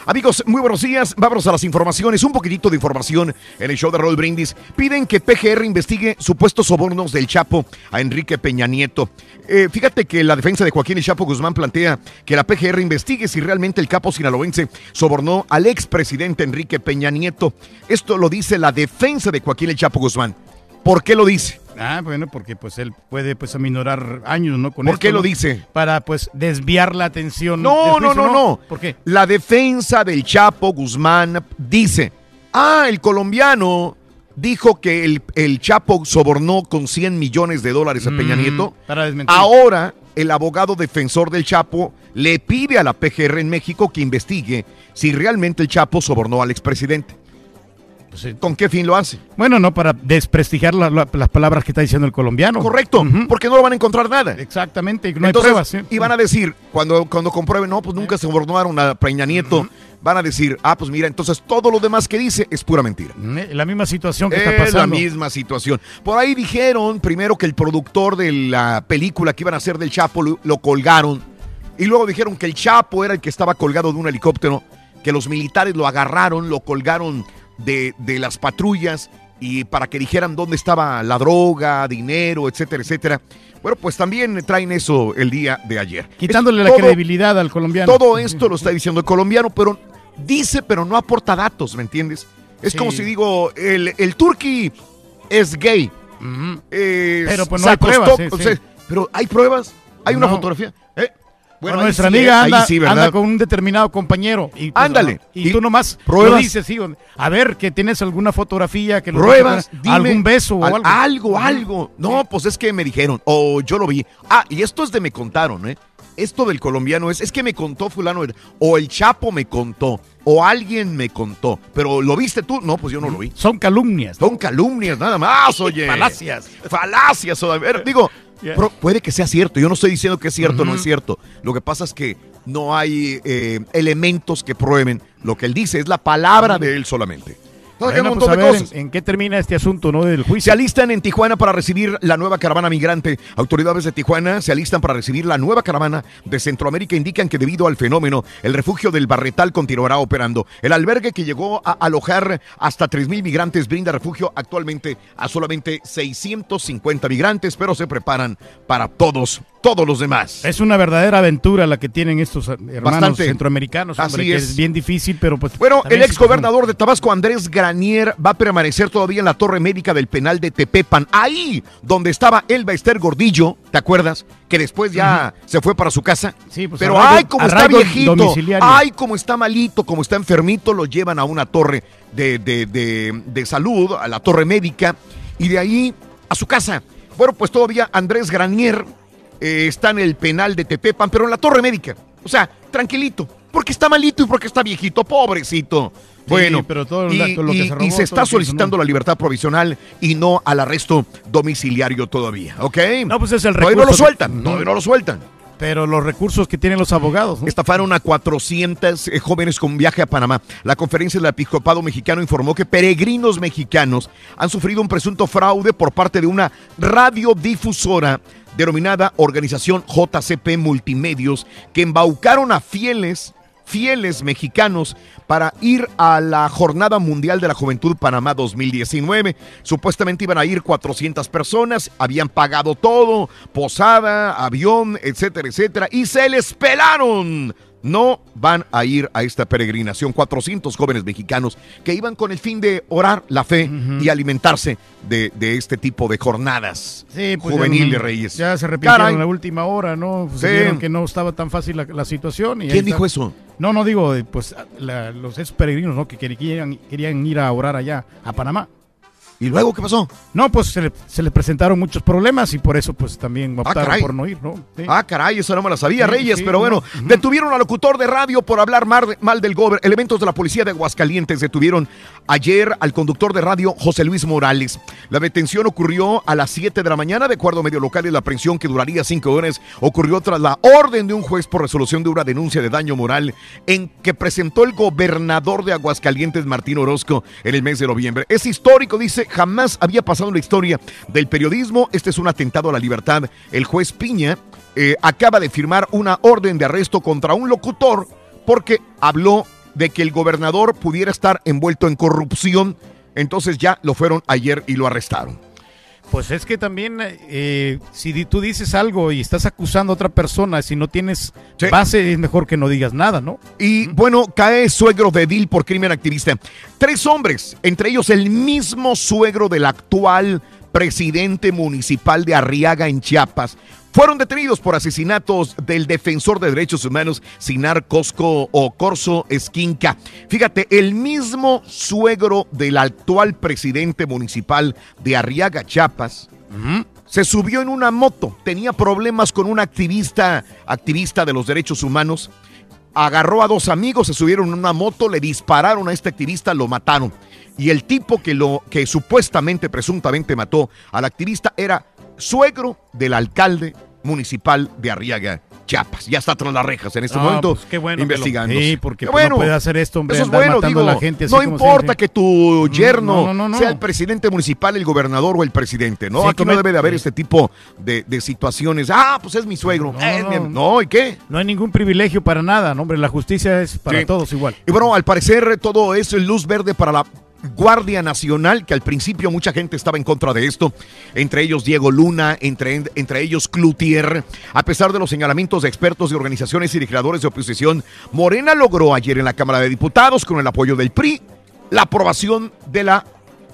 Amigos, muy buenos días. Vámonos a las informaciones. Un poquitito de información en el show de Roll Brindis. Piden que PGR investigue supuestos sobornos del Chapo a Enrique Peña Nieto. Eh, fíjate que la defensa de Joaquín El Chapo Guzmán plantea que la PGR investigue si realmente el capo sinaloense sobornó al expresidente Enrique Peña Nieto. Esto lo dice la defensa de Joaquín El Chapo Guzmán. ¿Por qué lo dice? Ah, bueno, porque pues él puede pues aminorar años, ¿no? Con ¿Por esto, qué lo ¿no? dice? Para pues desviar la atención. No, del no, no, no. ¿Por qué? La defensa del Chapo Guzmán dice, ah, el colombiano dijo que el, el Chapo sobornó con 100 millones de dólares a Peña Mm, Nieto. Para desmentir. Ahora, el abogado defensor del Chapo le pide a la PGR en México que investigue si realmente el Chapo sobornó al expresidente. ¿Con qué fin lo hace? Bueno, no, para desprestigiar la- la- las palabras que está diciendo el colombiano. Correcto, porque no lo van a encontrar nada. Exactamente, no Entonces, hay pruebas. ¿sí? Y van a decir, cuando, cuando comprueben, no, pues nunca se sobornaron a Peña Nieto, van a decir, ah, pues mira, entonces todo lo demás que dice es pura mentira. Eh, La misma situación que está Es la pasando. misma situación. Por ahí dijeron primero que el productor de la película que iban a hacer del Chapo lo, lo colgaron. Y luego dijeron que el Chapo era el que estaba colgado de un helicóptero, que los militares lo agarraron, lo colgaron de, de las patrullas y para que dijeran dónde estaba la droga, dinero, etcétera, etcétera. Bueno, pues también traen eso el día de ayer. Quitándole Es la todo- credibilidad al colombiano. todo esto (laughs) lo está diciendo el colombiano, pero dice, pero no aporta datos, ¿me entiendes? Es Sí. como si digo, el, el turqui es gay. Eh, Pero, pues, no hay acostó, pruebas, sí, o sí. sea, pero hay pruebas, hay una fotografía. ¿eh? Bueno, nuestra sí, amiga ahí anda, sí, ¿verdad? anda con un determinado compañero. Y, pues, Ándale. ah, Y, Y tú nomás pruebas. dices, sí. A ver, que tienes alguna fotografía que lo Pruebas, dime, algún beso o al- algo. Algo, algo. No, pues es que me dijeron, o yo lo vi. Ah, y esto es de me contaron, ¿eh? Esto del colombiano es, es que me contó fulano, o el Chapo me contó, o alguien me contó. Pero ¿lo viste tú? No, pues yo no lo vi. Son calumnias. Son calumnias, nada más, (laughs) oye. Falacias. Falacias, o a ver, digo, (laughs) pro- puede que sea cierto. Yo no estoy diciendo que es cierto o no es cierto. Lo que pasa es que no hay eh, elementos que prueben lo que él dice, es la palabra de él solamente. Bueno, pues, montón a de ver, cosas. ¿en, en qué termina este asunto no del Se juicio? alistan en Tijuana para recibir la nueva caravana migrante. Autoridades de Tijuana se alistan para recibir la nueva caravana de Centroamérica. Indican que debido al fenómeno, el refugio del Barretal continuará operando. El albergue que llegó a alojar hasta 3.000 migrantes brinda refugio actualmente a solamente 650 migrantes, pero se preparan para todos, todos los demás. Es una verdadera aventura la que tienen estos eh, hermanos Bastante. centroamericanos, hombre, Así que es. es bien difícil, pero pues... Bueno, el ex gobernador de Tabasco, Andrés Granier, va a permanecer todavía en la torre médica del penal de Tepepan, ahí donde estaba Elba Ester Gordillo, ¿te acuerdas? Que después ya se fue para su casa. Sí, pues, Pero arraigo- ay, como está viejito, ay, como está malito, como está enfermito, lo llevan a una torre de, de- de- de salud, a la torre médica, y de ahí a su casa. Bueno, pues todavía Andrés Granier eh, está en el penal de Tepepan, pero en la torre médica. O sea, tranquilito, porque está malito y porque está viejito, pobrecito. Bueno, pero todo y, lo- todo lo que y- se y está solicitando la libertad provisional y no al arresto domiciliario todavía, ¿ok? No, pues es el Todavía no lo recurso sueltan, todavía no lo sueltan. Pero los recursos que tienen los abogados. ¿no? Estafaron a 400 eh, jóvenes con viaje a Panamá. La conferencia del episcopado mexicano informó que peregrinos mexicanos han sufrido un presunto fraude por parte de una radiodifusora denominada Organización JCP Multimedios que embaucaron a fieles fieles mexicanos para ir a la Jornada Mundial de la Juventud Panamá 2019. Supuestamente iban a ir 400 personas, habían pagado todo, posada, avión, etcétera, etcétera, y se les pelaron. No van a ir a esta peregrinación 400 jóvenes mexicanos que iban con el fin de orar la fe y alimentarse de, de este tipo de jornadas Sí, pues juveniles, ya, Reyes. Ya se arrepintieron en la última hora, ¿no? Pues Sí. Vieron que no estaba tan fácil la, la situación. y ¿Quién dijo eso? No, no digo, eh, pues la- los esos peregrinos, ¿no? Que querían, querían ir a orar allá, a Panamá. ¿Y luego qué pasó? No, pues se le, se le presentaron muchos problemas y por eso pues también optaron caray. por no ir, ¿no? Sí. Ah, caray, eso no me la sabía, Sí, Reyes, sí, pero no. bueno, detuvieron al locutor de radio por hablar mar- mal del gobierno. Elementos de la policía de Aguascalientes detuvieron ayer al conductor de radio José Luis Morales. La detención ocurrió a las 7 de la mañana, de acuerdo a medio local, y la aprehensión que duraría 5 horas ocurrió tras la orden de un juez por resolución de una denuncia de daño moral en que presentó el gobernador de Aguascalientes, Martín Orozco, en el mes de noviembre. Es histórico, dice, jamás había pasado en la historia del periodismo. Este es un atentado a la libertad. El juez Piña eh, acaba de firmar una orden de arresto contra un locutor porque habló de que el gobernador pudiera estar envuelto en corrupción. Entonces ya lo fueron ayer y lo arrestaron. Pues es que también, eh, si tú dices algo y estás acusando a otra persona, si no tienes base, es mejor que no digas nada, ¿no? Y bueno, cae suegro de Edil por crimen activista. Tres hombres, entre ellos el mismo suegro del actual presidente municipal de Arriaga en Chiapas, fueron detenidos por asesinatos del defensor de derechos humanos Sinar Cosco o Corso Esquinca. Fíjate, el mismo suegro del actual presidente municipal de Arriaga, Chiapas, se subió en una moto, tenía problemas con un activista, activista de los derechos humanos, agarró a dos amigos, se subieron en una moto, le dispararon a este activista, lo mataron. Y el tipo que lo que supuestamente, presuntamente mató al activista era suegro del alcalde municipal de Arriaga, Chiapas. Ya está tras las rejas en este Ah, momento pues qué bueno lo- investigando. sí, porque pues, no puede hacer esto, hombre, Eso es andar bueno, matando digo, a la gente así no como importa que tu yerno no, no, no, no. sea el presidente municipal, el gobernador o el presidente, ¿no? Sí, Aquí no debe de haber este tipo de, de situaciones. Ah, pues es mi suegro. Eh, mi- no, ¿y qué? No hay ningún privilegio para nada, ¿no, hombre. La justicia es para Sí. todos igual. Y bueno, al parecer todo es luz verde para la Guardia Nacional, que al principio mucha gente estaba en contra de esto, entre ellos Diego Luna, entre, entre ellos Cloutier. A pesar de los señalamientos de expertos de organizaciones y de creadores de oposición, Morena logró ayer en la Cámara de Diputados, con el apoyo del PRI, la aprobación de la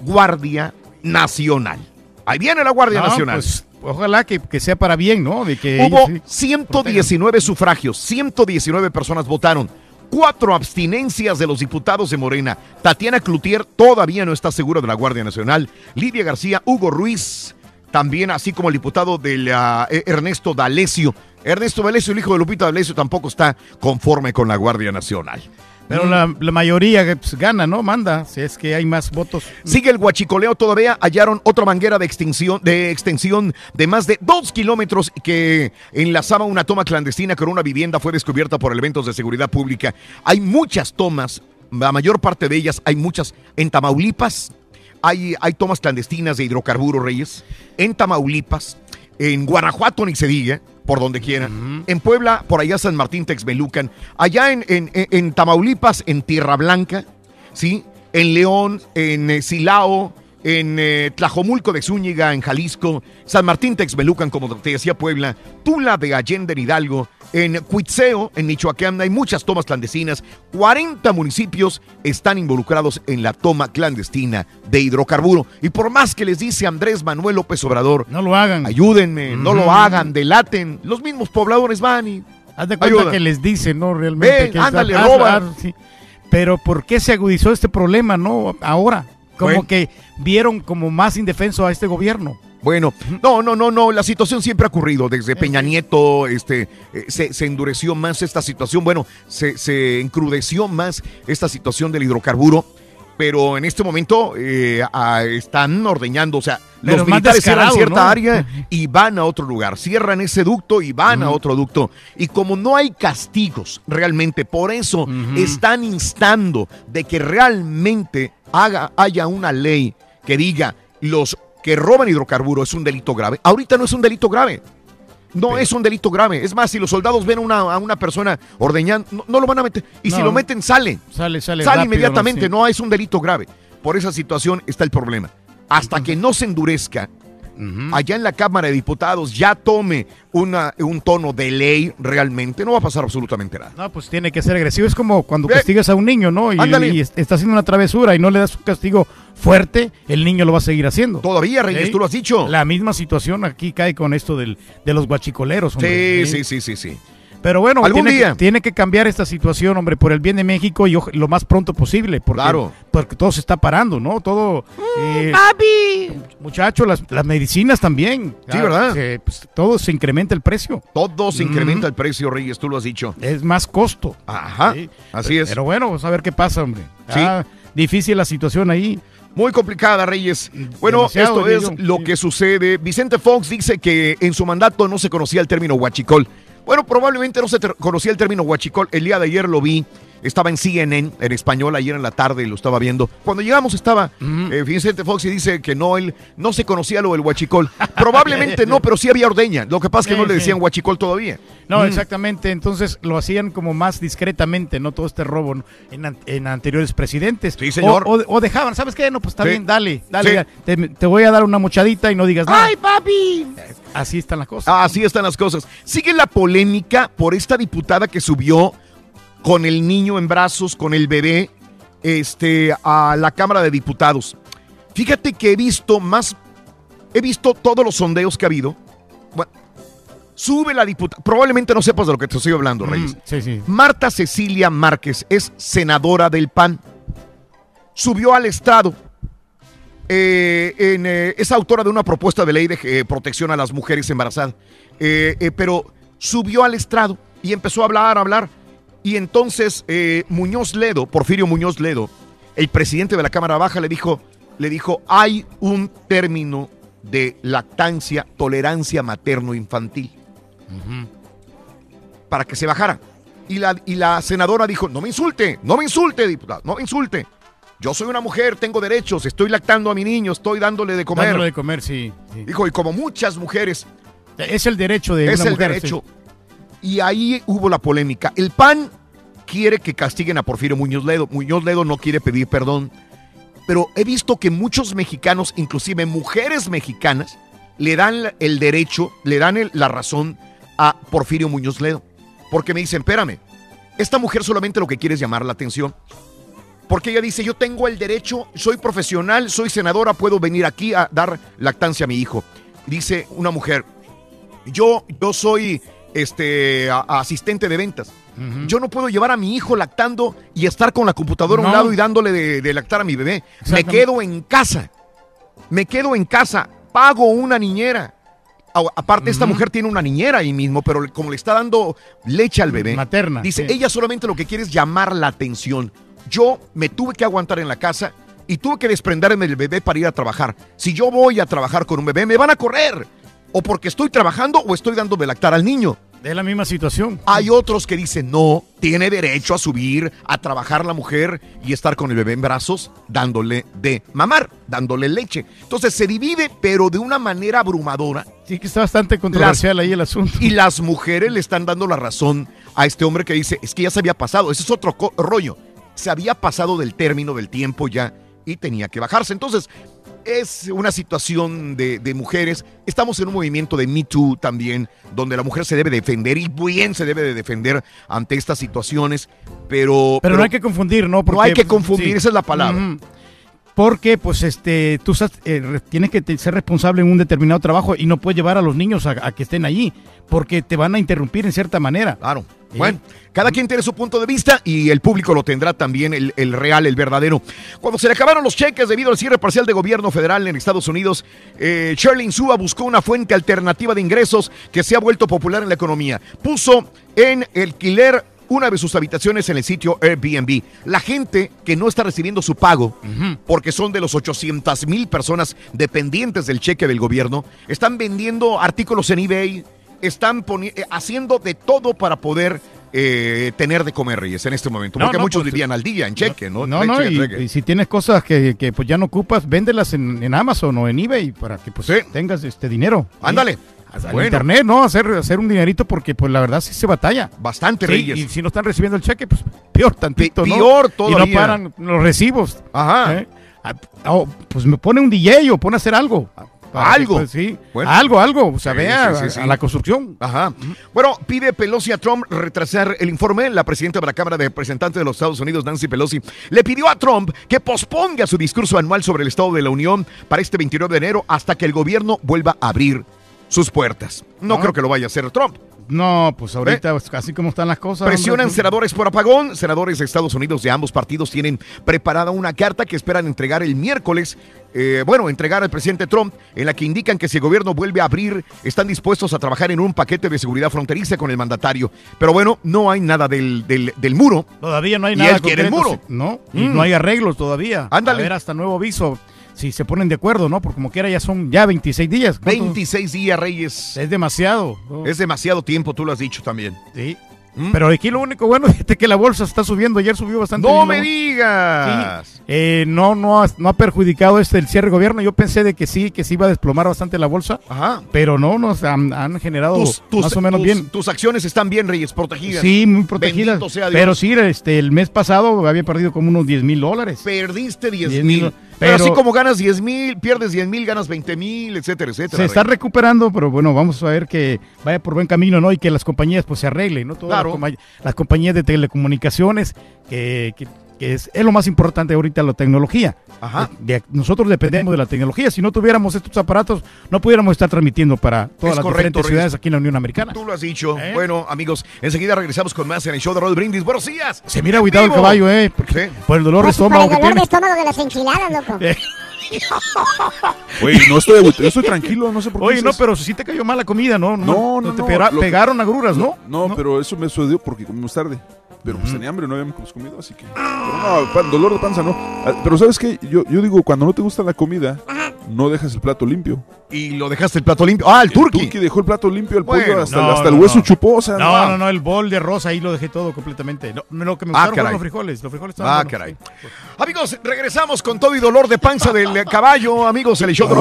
Guardia Nacional. Ahí viene la Guardia No, Nacional. pues, ojalá que, que sea para bien, ¿no? De que Hubo ellos sí 119 sufragios, 119 personas votaron, cuatro abstinencias de los diputados de Morena. Tatiana Cloutier todavía no está segura de la Guardia Nacional. Lidia García, Hugo Ruiz, también así como el diputado del eh, Ernesto D'Alessio. Ernesto D'Alessio, el hijo de Lupita D'Alessio, tampoco está conforme con la Guardia Nacional. Pero la, mayoría pues, gana, ¿no? Manda, si es que hay más votos. Sigue el guachicoleo todavía. Hallaron otra manguera de extinción, de extensión de más de dos kilómetros que enlazaba una toma clandestina con una vivienda. Fue descubierta por elementos de seguridad pública. Hay muchas tomas, la mayor parte de ellas, hay muchas en Tamaulipas. Hay, hay tomas clandestinas de hidrocarburos, Reyes. En Tamaulipas. En Guanajuato, ni se diga, por donde quieran. En Puebla, por allá San Martín, Texmelucan. Allá en, en- en- Tamaulipas, en Tierra Blanca, ¿sí? En León, en eh, Silao, en eh, Tlajomulco de Zúñiga, en Jalisco, San Martín Texmelucan, como te decía Puebla, Tula de Allende en Hidalgo, en Cuitzeo, en Michoacán, hay muchas tomas clandestinas. 40 municipios están involucrados en la toma clandestina de hidrocarburo. Y por más que les dice Andrés Manuel López Obrador, no lo hagan. Ayúdenme, no lo hagan, delaten. Los mismos pobladores van y Haz de cuenta ayudan. que les dicen, ¿no? Realmente. Ven, que ándale, haz- roba. haz- sí. Pero ¿por qué se agudizó este problema, no? Ahora. Como Bueno. que vieron como más indefenso a este gobierno. Bueno, no, no, no, no, la situación siempre ha ocurrido. Desde Peña Nieto este, eh, se, se endureció más esta situación. Bueno, se, se encrudeció más esta situación del hidrocarburo. pero en este momento eh, están ordeñando, o sea, Pero los militares cierran cierta ¿no? área y van a otro lugar, cierran ese ducto y van a otro ducto. Y como no hay castigos realmente, por eso están instando de que realmente haga, haya una ley que diga los que roban hidrocarburos es un delito grave. Ahorita no es un delito grave. No es un delito grave. Es más, si los soldados ven una- a una persona ordeñando, no, no lo van a meter. Y si lo meten, sale. Sale, sale. Sale rápido, inmediatamente. Sí. No, es un delito grave. Por esa situación está el problema. Hasta que no se endurezca, allá en la Cámara de Diputados ya tome una, un tono de ley realmente, no va a pasar absolutamente nada. No, pues tiene que ser agresivo. Es como cuando castigas a un niño, ¿no? Y, está haciendo una travesura y no le das un castigo fuerte, el niño lo va a seguir haciendo. Todavía, Reyes, ¿Sí? tú lo has dicho. La misma situación aquí cae con esto del, de los guachicoleros, hombre. Sí, sí, sí, sí, sí. Pero bueno, Algún tiene, día. Que, tiene que cambiar esta situación, hombre, por el bien de México y lo más pronto posible. Porque, Claro. Porque todo se está parando, ¿no? Todo. eh, ¡Papi! Muchachos, las, las medicinas también. Sí, ¿verdad? Se- pues, todo se incrementa el precio. Todo se incrementa el precio, Reyes, tú lo has dicho. Es más costo. Ajá, así es. Pero bueno, vamos a ver qué pasa, hombre. Sí. Ah, difícil la situación ahí. Muy complicada, Reyes. Bueno, Demasiado, esto es lo que sucede. Vicente Fox dice que en su mandato no se conocía el término huachicol. Bueno, probablemente no se conocía el término huachicol. El día de ayer lo vi. Estaba en CNN, en español, ayer en la tarde lo estaba viendo. Cuando llegamos estaba eh, Vicente Fox y dice que no, él no se conocía lo del huachicol. Probablemente no, (laughs) pero sí había ordeña. Lo que pasa es que Sí, no le sí. decían huachicol todavía. No, Mm. exactamente. Entonces lo hacían como más discretamente, no todo este robo ¿no? en, an- en anteriores presidentes. Sí, señor. O, o- o dejaban, ¿sabes qué? No, pues está Sí. bien, dale, dale. Sí. Te, te voy a dar una mochadita y no digas nada. ¡Ay, papi! Así están las cosas. Así están las cosas. Sigue la polémica por esta diputada que subió con el niño en brazos, con el bebé, este, a la Cámara de Diputados. Fíjate que he visto más, he visto todos los sondeos que ha habido. Bueno, sube la diputada, probablemente no sepas de lo que te estoy hablando, Reyes. Mm, sí, sí. Marta Cecilia Márquez es senadora del PAN. Subió al estrado. eh, en, eh, es autora de una propuesta de ley de eh, protección a las mujeres embarazadas. Pero subió al estrado y empezó a hablar, a hablar. Y entonces eh, Muñoz Ledo, Porfirio Muñoz Ledo, el presidente de la Cámara Baja, le dijo, le dijo, hay un término de lactancia, tolerancia materno-infantil para que se bajara. Y la, y la senadora dijo, no me insulte, no me insulte, diputado, no me insulte. Yo soy una mujer, tengo derechos, estoy lactando a mi niño, estoy dándole de comer. Dándole de comer, sí. sí. Dijo, y como muchas mujeres, Es el derecho de es una el mujer, derecho. Y ahí hubo la polémica. El PAN quiere que castiguen a Porfirio Muñoz Ledo. Muñoz Ledo no quiere pedir perdón. Pero he visto que muchos mexicanos, inclusive mujeres mexicanas, le dan el derecho, le dan la razón a Porfirio Muñoz Ledo. Porque me dicen, espérame, esta mujer solamente lo que quiere es llamar la atención. Porque ella dice, yo tengo el derecho, soy profesional, soy senadora, puedo venir aquí a dar lactancia a mi hijo. Dice una mujer, yo, yo soy este, a- asistente de ventas. Yo no puedo llevar a mi hijo lactando y estar con la computadora a un lado y dándole de, de lactar a mi bebé. Me quedo en casa. Me quedo en casa. Pago una niñera. A- Aparte, esta mujer tiene una niñera ahí mismo, pero como le está dando leche al bebé, Materna, dice, sí. ella solamente lo que quiere es llamar la atención. Yo me tuve que aguantar en la casa y tuve que desprenderme del bebé para ir a trabajar. Si yo voy a trabajar con un bebé, me van a correr. O porque estoy trabajando o estoy dando de lactar al niño. Es la misma situación. Hay otros que dicen, no, tiene derecho a subir, a trabajar la mujer y estar con el bebé en brazos, dándole de mamar, dándole leche. Entonces se divide, pero de una manera abrumadora. Sí, que está bastante controversial ahí el asunto. Y las mujeres le están dando la razón a este hombre que dice, es que ya se había pasado, ese es otro rollo. Se había pasado del término del tiempo ya y tenía que bajarse. Entonces, es una situación de, de mujeres. Estamos en un movimiento de Me Too también, donde la mujer se debe defender y bien se debe de defender ante estas situaciones, pero... Pero, no hay que confundir, ¿no? no hay que confundir, esa es la palabra. Porque, pues, este, tú estás, eh, tienes que ser responsable en un determinado trabajo y no puedes llevar a los niños a, a que estén allí, porque te van a interrumpir en cierta manera. Claro. Bueno, cada quien tiene su punto de vista y el público lo tendrá también, el, el real, el verdadero. Cuando se le acabaron los cheques debido al cierre parcial de gobierno federal en Estados Unidos, eh, Shirley Insúa buscó una fuente alternativa de ingresos que se ha vuelto popular en la economía. Puso en alquiler una de sus habitaciones en el sitio Airbnb. La gente que no está recibiendo su pago, porque son de los 800 mil personas dependientes del cheque del gobierno, están vendiendo artículos en eBay, están eh, haciendo de todo para poder eh, tener de comer, Reyes, en este momento. No, Porque no, muchos pues, vivían al día en cheque, ¿no? No, no, y, cheque. y si tienes cosas que, que, pues ya no ocupas, véndelas en, en Amazon o en eBay para que pues tengas este dinero. ¿sí? Ándale. Al Bueno. internet, ¿no? Hacer, hacer un dinerito porque pues la verdad sí se batalla. Bastante, Sí, Reyes. Y si no están recibiendo el cheque, pues peor tantito, ¿no? peor Y todavía. no paran los recibos. Ajá. ¿eh? Ah, oh, pues me pone un DJ o pone a hacer algo. Que, Algo. pues, sí. Bueno. Algo, algo. O sea, Sí, vea sí, a la construcción. Ajá. Bueno, pide Pelosi a Trump retrasar el informe. La presidenta de la Cámara de Representantes de los Estados Unidos, Nancy Pelosi, le pidió a Trump que posponga su discurso anual sobre el Estado de la Unión para este 29 de enero hasta que el gobierno vuelva a abrir sus puertas. No Ah. creo que lo vaya a hacer Trump. No, pues ahorita, pues, así como están las cosas. Presionan hombre, senadores por apagón. Senadores de Estados Unidos de ambos partidos tienen preparada una carta que esperan entregar el miércoles. eh, bueno, entregar al presidente Trump, en la que indican que si el gobierno vuelve a abrir, están dispuestos a trabajar en un paquete de seguridad fronteriza con el mandatario. Pero bueno, no hay nada del, del, del muro. Todavía no hay Y nada él quiere el muro. No, y Mm. no hay arreglos todavía. Ándale. A ver, hasta nuevo aviso. Si se ponen de acuerdo, ¿no? Porque como quiera ya son ya 26 días. ¿Cuánto? 26 días, Reyes. Es demasiado. ¿no? Es demasiado tiempo, tú lo has dicho también. Sí. Pero aquí lo único bueno (laughs) es que la bolsa está subiendo. Ayer subió bastante. ¡No bien, me digas! Sí. Eh, no, no, ha, no ha perjudicado este el cierre de gobierno. Yo pensé de que sí, que sí iba a desplomar bastante la bolsa. Ajá. Pero no, nos han, han generado Tus, tus- más o menos tus- bien. Tus acciones están bien, Reyes, protegidas. Sí, muy protegidas. Bendito sea Dios. Pero sí, este, el mes pasado había perdido como unos 10 mil dólares. Perdiste 10 10 mil. Pero, Pero- así como ganas 10 mil, pierdes 10 mil, ganas 20 mil, etcétera, etcétera. Se está recuperando, pero bueno, vamos a ver que vaya por buen camino, ¿no? Y que las compañías pues se arreglen, ¿no? Todas Claro. las, compañías de telecomunicaciones, que, que- que es, es lo más importante ahorita, la tecnología. Ajá. De- de- nosotros dependemos de la tecnología. Si no tuviéramos estos aparatos, no pudiéramos estar transmitiendo para todas Es las correcto, diferentes Reyes. ciudades aquí en la Unión Americana. Tú lo has dicho. ¿Eh? Bueno, amigos, enseguida regresamos con más en el show de Rod Brindis. Buenos días. Se mira agüitado el caballo, ¿eh? Porque- Por el dolor de Pues, por estómago el dolor de estómago de las enchiladas, loco. (laughs) Eh. Güey, no estoy yo estoy tranquilo, no sé por qué. Oye, no, pero si te cayó mal la comida, ¿no? No, no, te no, pega- que- pegaron agruras, ¿no? No, pero eso me sucedió porque comimos tarde. Pero pues tenía hambre, no habíamos comido, así que. Pero no, dolor de panza no. Ah, Pero ¿sabes qué? Yo, yo digo, cuando no te gusta la comida, no dejas el plato limpio. Y lo dejaste el plato limpio. Ah, el turqui. Turqui dejó el plato limpio, el pollo Bueno, hasta, no, hasta el hueso no. sea, No, no, no, el bol de arroz ahí lo dejé todo completamente. No, lo que me Ah, gustaron fueron caray. los frijoles. Los frijoles estaban Ah, buenos, caray. sí. Amigos, regresamos con todo y dolor de panza del (laughs) caballo. Amigos, el show de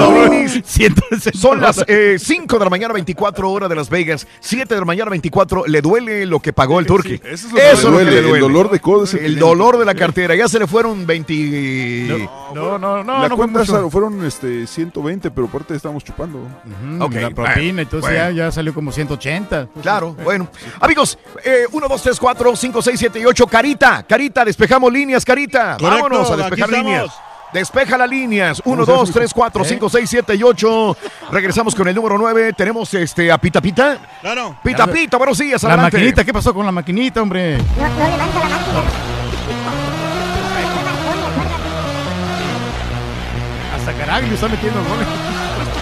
(laughs) Son las 5 de la mañana, 24 horas de Las Vegas. 7 de la mañana, 24. Le duele lo que pagó el turqui. Eso es lo que le duele, el dolor de el El dolor de la cartera. Ya se le fueron 20. No, no, no, la no cuenta fueron este, 120, pero aparte estábamos chupando. Mm, Ok, la propina, entonces bueno. ya, ya salió como 180. Claro, bueno. Amigos, 1, 2, 3, 4, 5, 6, 7 y 8. Carita, Carita, despejamos líneas, Carita. Correcto, Vámonos a despejar estamos. líneas. Despeja las líneas. 1, ¿Cómo se hace, 2, 3, 4, ¿Eh? 5, 6, 7 y 8. Regresamos con el número 9. Tenemos este a Pita Pita. Claro. Pita Pita, buenos días. La adelante. maquinita, ¿qué pasó con la maquinita, hombre? No, no levanta la máquina. Caraglio está metiendo goles.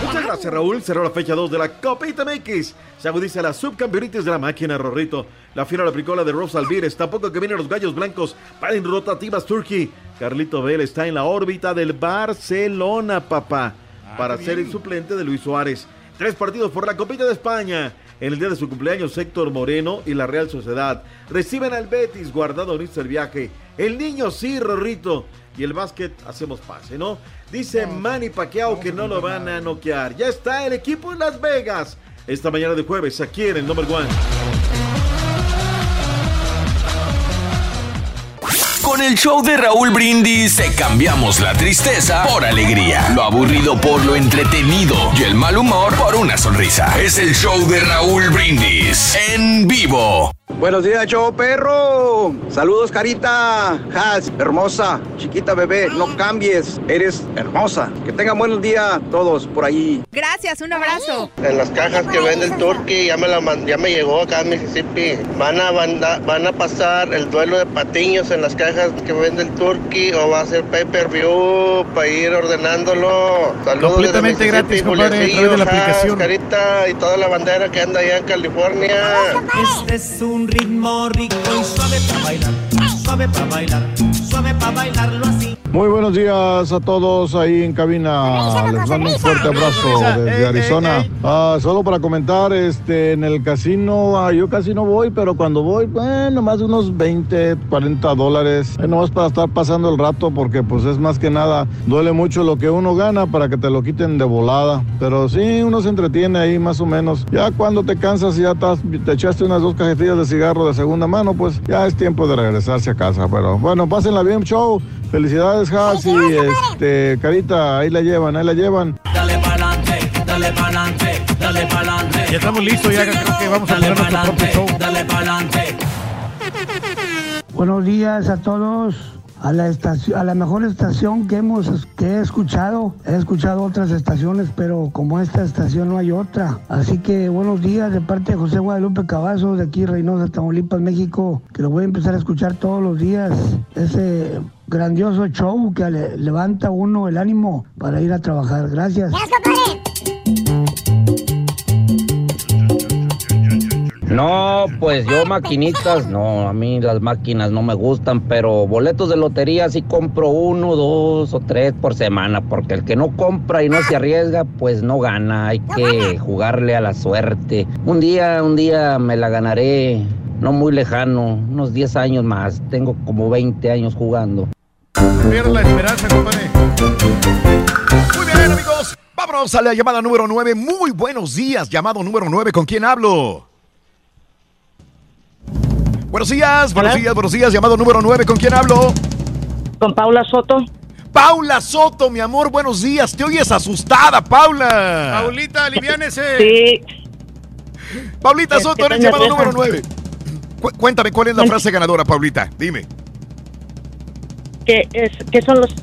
Muchas gracias, Raúl. Cerró la fecha 2 de la Copita MX. Se agudiza la subcampeonitis de la máquina, Rorrito. La final aplicó la de Rosa Alvírez. Tampoco que vienen los gallos blancos para en rotativas Turkey. Carlito Vela está en la órbita del Barcelona, papá. para ser el suplente de Luis Suárez. Tres partidos por la Copita de España. En el día de su cumpleaños, Héctor Moreno y la Real Sociedad reciben al Betis, guardado inicia el viaje. El niño sí, Rorrito. Y el básquet, hacemos pase, ¿no? Dice Manny Pacquiao que no lo van a noquear. Ya está el equipo en Las Vegas. Esta mañana de jueves, aquí en el number one. Con el show de Raúl Brindis te cambiamos la tristeza por alegría, lo aburrido por lo entretenido y el mal humor por una sonrisa. Es el show de Raúl Brindis en vivo. Buenos días, show perro. Saludos, carita. Has, hermosa, chiquita bebé, no cambies. Eres hermosa. Que tengan buenos días todos por ahí. Gracias, un abrazo. En las cajas que vende el Turkey ya me la ya me llegó acá en Mississippi. Van a banda- van a pasar el duelo de patiños en las cajas que vende el Turkey o va a ser pay per view para ir ordenándolo. Saludos Completamente desde gratis, Mississippi, compadre, a través de la aplicación. Carita y toda la bandera que anda allá en California. Este es un un ritmo rico y suave para bailar, suave para bailar, suave para bailarlo así. Muy buenos días a todos ahí en cabina. Les mando un fuerte abrazo desde Arizona. Ah, solo para comentar, este, en el casino, ah, yo casi no voy, pero cuando voy, bueno, más de unos 20, 40 dólares. Eh, nomás para estar pasando el rato, porque pues es más que nada, duele mucho lo que uno gana para que te lo quiten de volada. Pero sí, uno se entretiene ahí más o menos. Ya cuando te cansas y ya estás- te echaste unas dos cajetillas de cigarro de segunda mano, pues ya es tiempo de regresarse a casa. Pero bueno, pásenla bien, show. Felicidades, Has y este, Carita, ahí la llevan, ahí la llevan. Dale pa'lante, dale pa'lante, dale pa'lante. Ya estamos listos, ya creo que vamos a Dale poner nuestro propio show. Dale pa'lante. Buenos días a todos. A la, estación, a la mejor estación que hemos que he escuchado, he escuchado otras estaciones, pero como esta estación no hay otra. Así que buenos días de parte de José Guadalupe Cavazos de aquí Reynosa, Tamaulipas, México, que lo voy a empezar a escuchar todos los días. Ese grandioso show que le- levanta uno el ánimo para ir a trabajar. Gracias. No, pues yo maquinitas, no, a mí las máquinas no me gustan, pero boletos de lotería sí compro uno, dos o tres por semana, porque el que no compra y no se arriesga, pues no gana, hay que jugarle a la suerte. Un día, un día me la ganaré, no muy lejano, unos 10 años más, tengo como 20 años jugando. Pierda la esperanza, compadre. Muy bien, amigos. Vámonos a la llamada número 9. Muy buenos días. Llamado número 9. ¿Con quién hablo? Buenos días, buenos días, buenos días. Llamado número 9. ¿Con quién hablo? Con Paula Soto. Paula Soto, mi amor, buenos días. Te oyes asustada, Paula. Paulita, aliviánese. Sí. Paulita Soto, eres llamado número 9. cuéntame, ¿cuál es la frase ganadora, Paulita? Dime. ¿Qué, es, ¿Qué son los...?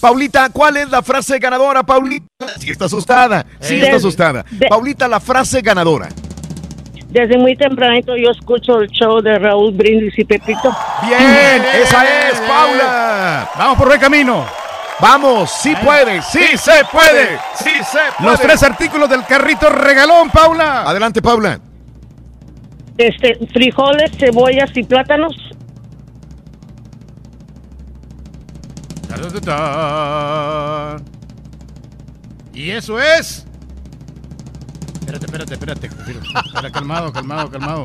Paulita, ¿cuál es la frase ganadora, Paulita? Sí está asustada, sí está asustada. de- Paulita, la frase ganadora. Desde muy tempranito yo escucho el show de Raúl Brindis y Pepito. Bien, esa es, Paula. Vamos por buen camino. Vamos, sí puede, sí se puede, sí se puede. Los tres artículos del carrito regalón, Paula. Adelante, Paula. Este, frijoles, cebollas y plátanos. Y eso es. Espérate, espérate, espérate. Espera, calmado, calmado, calmado.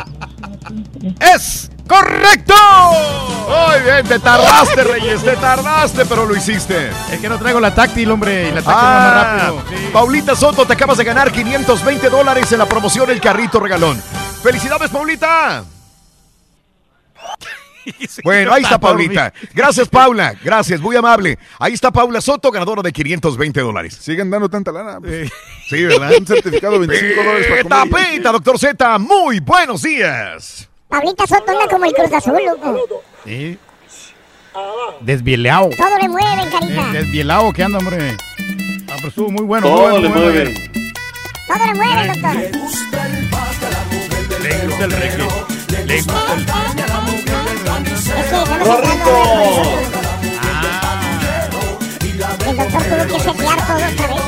¡Es correcto! Muy bien, te tardaste, Reyes, te tardaste, pero lo hiciste. Es que no traigo la táctil, hombre, y la táctil Ah, va más rápido. Paulita Soto, te acabas de ganar 520 dólares en la promoción El Carrito Regalón. ¡Felicidades, Paulita! (laughs) Bueno, ahí está Paulita. Gracias, Paula. Gracias, muy amable. Ahí está Paula Soto, ganadora de 520 dólares. Siguen dando tanta lana. pues. Sí, ¿verdad? Un certificado de 25 dólares para comer. doctor Z, muy buenos días. Pablita Soto anda como el Cruz Azul, loco. Sí. Desvielado. Todo le mueven, carita. Eh, Desvielado que anda, hombre. Ah, pero estuvo muy bueno. Todo muy bueno, le muy mueve. bueno. Todo le mueven, doctor. Le gusta el reggae. Le gusta el El doctor tuvo que setear todo otra vez.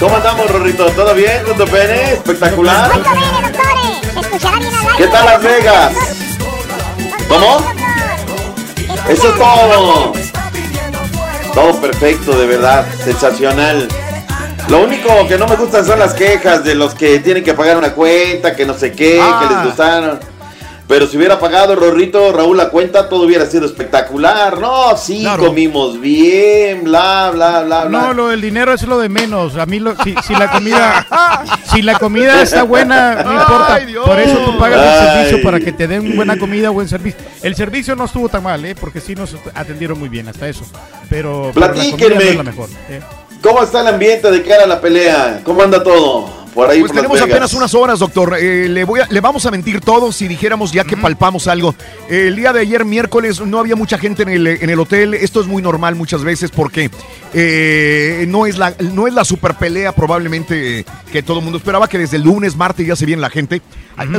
¿Cómo andamos, Rorrito? ¿Todo bien con tu pene? Espectacular. Muy bien, doctores. Se escuchará bien al aire. ¿Qué tal Las Vegas? ¿Cómo? Eso es todo. Todo perfecto, de verdad. Sensacional. Lo único que no me gustan son las quejas de los que tienen que pagar una cuenta, que no sé qué, Ah. que les gustaron. Pero si hubiera pagado Rorrito, Raúl, la cuenta, todo hubiera sido espectacular. No, sí, Claro. comimos bien, bla, bla, bla, bla. No, lo del dinero es lo de menos. A mí, lo, si, si la comida si la comida está buena, no importa. Ay, Dios. Por eso tú pagas el servicio para que te den buena comida, buen servicio. El servicio no estuvo tan mal, ¿eh? Porque sí nos atendieron muy bien, hasta eso. Pero, pero la comida no Platíquenme. es la mejor. ¿eh? ¿Cómo está el ambiente de cara a la pelea? ¿Cómo anda todo? Por ahí Pues por Las tenemos Vegas. apenas unas horas, doctor. Eh, le, voy a- le vamos a mentir todos si dijéramos ya que palpamos algo. El día de ayer, miércoles, no había mucha gente en el, en el hotel. Esto es muy normal muchas veces porque eh, no, es la, no es la super pelea probablemente que todo el mundo esperaba, que desde el lunes, martes ya se viene la gente.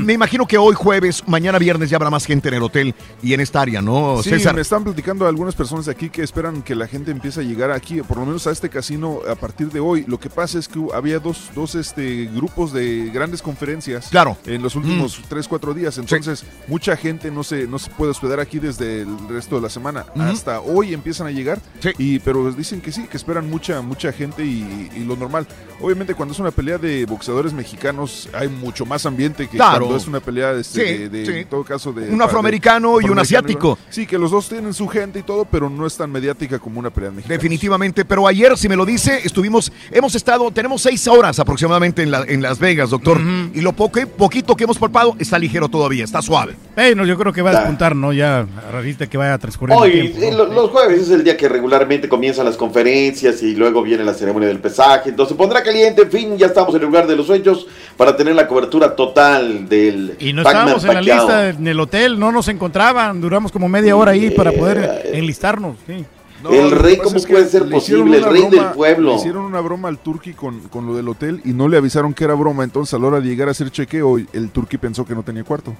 Me imagino que hoy jueves, mañana viernes ya habrá más gente en el hotel y en esta área, ¿no, Sí, César? me están platicando algunas personas de aquí que esperan que la gente empiece a llegar aquí, por lo menos a este casino a partir de hoy. Lo que pasa es que había dos, dos este, grupos de grandes conferencias Claro. en los últimos tres, cuatro días. Entonces, mucha gente no se, no se puede hospedar aquí desde el resto de la semana. Hasta hoy empiezan a llegar. Y, pero dicen que sí, que esperan mucha, mucha gente y, y lo normal. Obviamente, cuando es una pelea de boxeadores mexicanos, hay mucho más ambiente que Claro. cuando es una pelea este, Sí, de, de- sí. en todo caso, de Un afroamericano y un asiático. Sí, que los dos tienen su gente y todo, pero no es tan mediática como una pelea mexicana. Definitivamente, pero ayer, si me lo dice, estuvimos, hemos estado, tenemos seis horas aproximadamente en, la- en Las Vegas, doctor, y lo poco, poquito que hemos palpado está ligero todavía, está suave. Bueno, yo creo que va a despuntar, ¿no? Ya ahorita que vaya a transcurrir el Hoy, tiempo. eh, lo- los jueves es el día que regularmente comienzan las conferencias y luego viene la ceremonia del pesaje. Entonces pondrá caliente, en fin, ya estamos en el lugar de los hechos para tener la cobertura total del Y no Pac-Man estábamos en la lista en el hotel, no nos encontraban, duramos como media hora ahí para poder enlistarnos. sí. El rey, ¿cómo es que puede ser posible? El una rey del broma- pueblo. Le hicieron una broma al Turqui con, con lo del hotel y no le avisaron que era broma. Entonces, a la hora de llegar a hacer chequeo, el Turqui pensó que no tenía cuarto.